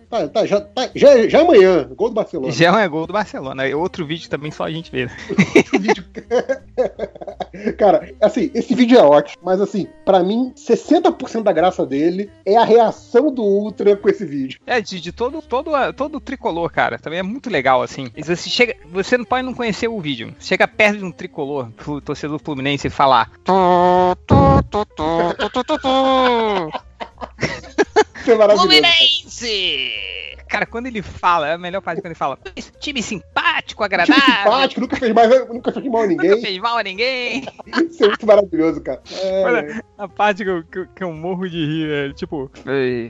Speaker 12: Tá, tá, já, tá, já, já é amanhã, gol do Barcelona.
Speaker 13: Já é gol do Barcelona. É outro vídeo também só a gente vê.
Speaker 12: Cara, assim, esse vídeo é ótimo, mas assim, pra mim, 60% da graça dele é a reação do Ultra com esse vídeo.
Speaker 13: É, de, de todo, todo, todo o tricolor, cara. Também é muito legal, assim. E Você, chega, você não pode não conhecer o vídeo. Chega perto de um tricolor, torcedor fluminense, e falar. "Tó, tó, tó, tó, tó, tó, tó, não! (laughs)
Speaker 12: Isso é maravilhoso.
Speaker 13: Fluminense! Cara, quando ele fala, é a melhor parte quando ele fala. "Esse time simpático, agradável.
Speaker 12: Time simpático, nunca fez, mais, nunca fez mal a
Speaker 13: Nunca
Speaker 12: ninguém.
Speaker 13: fez mal a ninguém.
Speaker 12: Isso é muito maravilhoso, cara. É,
Speaker 13: Olha, a parte que eu, que eu- que eu morro de rir é tipo,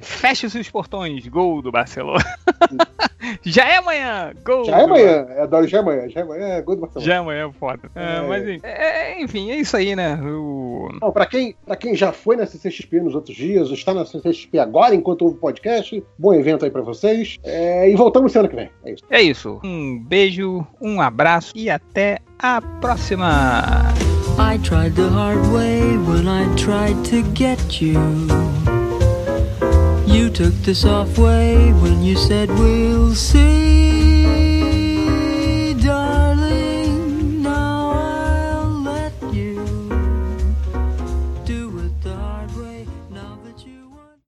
Speaker 13: feche os seus portões, gol do Barcelona. (laughs) Já é amanhã, gol.
Speaker 12: já é
Speaker 13: do-
Speaker 12: amanhã. Eu adoro já é amanhã. Já é amanhã. É gol do Barcelona.
Speaker 13: Já é amanhã, foda. É,
Speaker 12: É.
Speaker 13: Mas enfim, é, enfim, é isso aí, né? O...
Speaker 12: Bom, pra quem, pra quem já foi na CCXP nos outros dias, ou está na CCXP agora enquanto ouve o podcast, bom evento aí pra vocês. É, e voltamos semana que vem. É isso.
Speaker 13: É isso. Um beijo, um abraço e até a próxima.
Speaker 14: I tried the hard way when I tried to get you. You took the soft way when you said we'll see.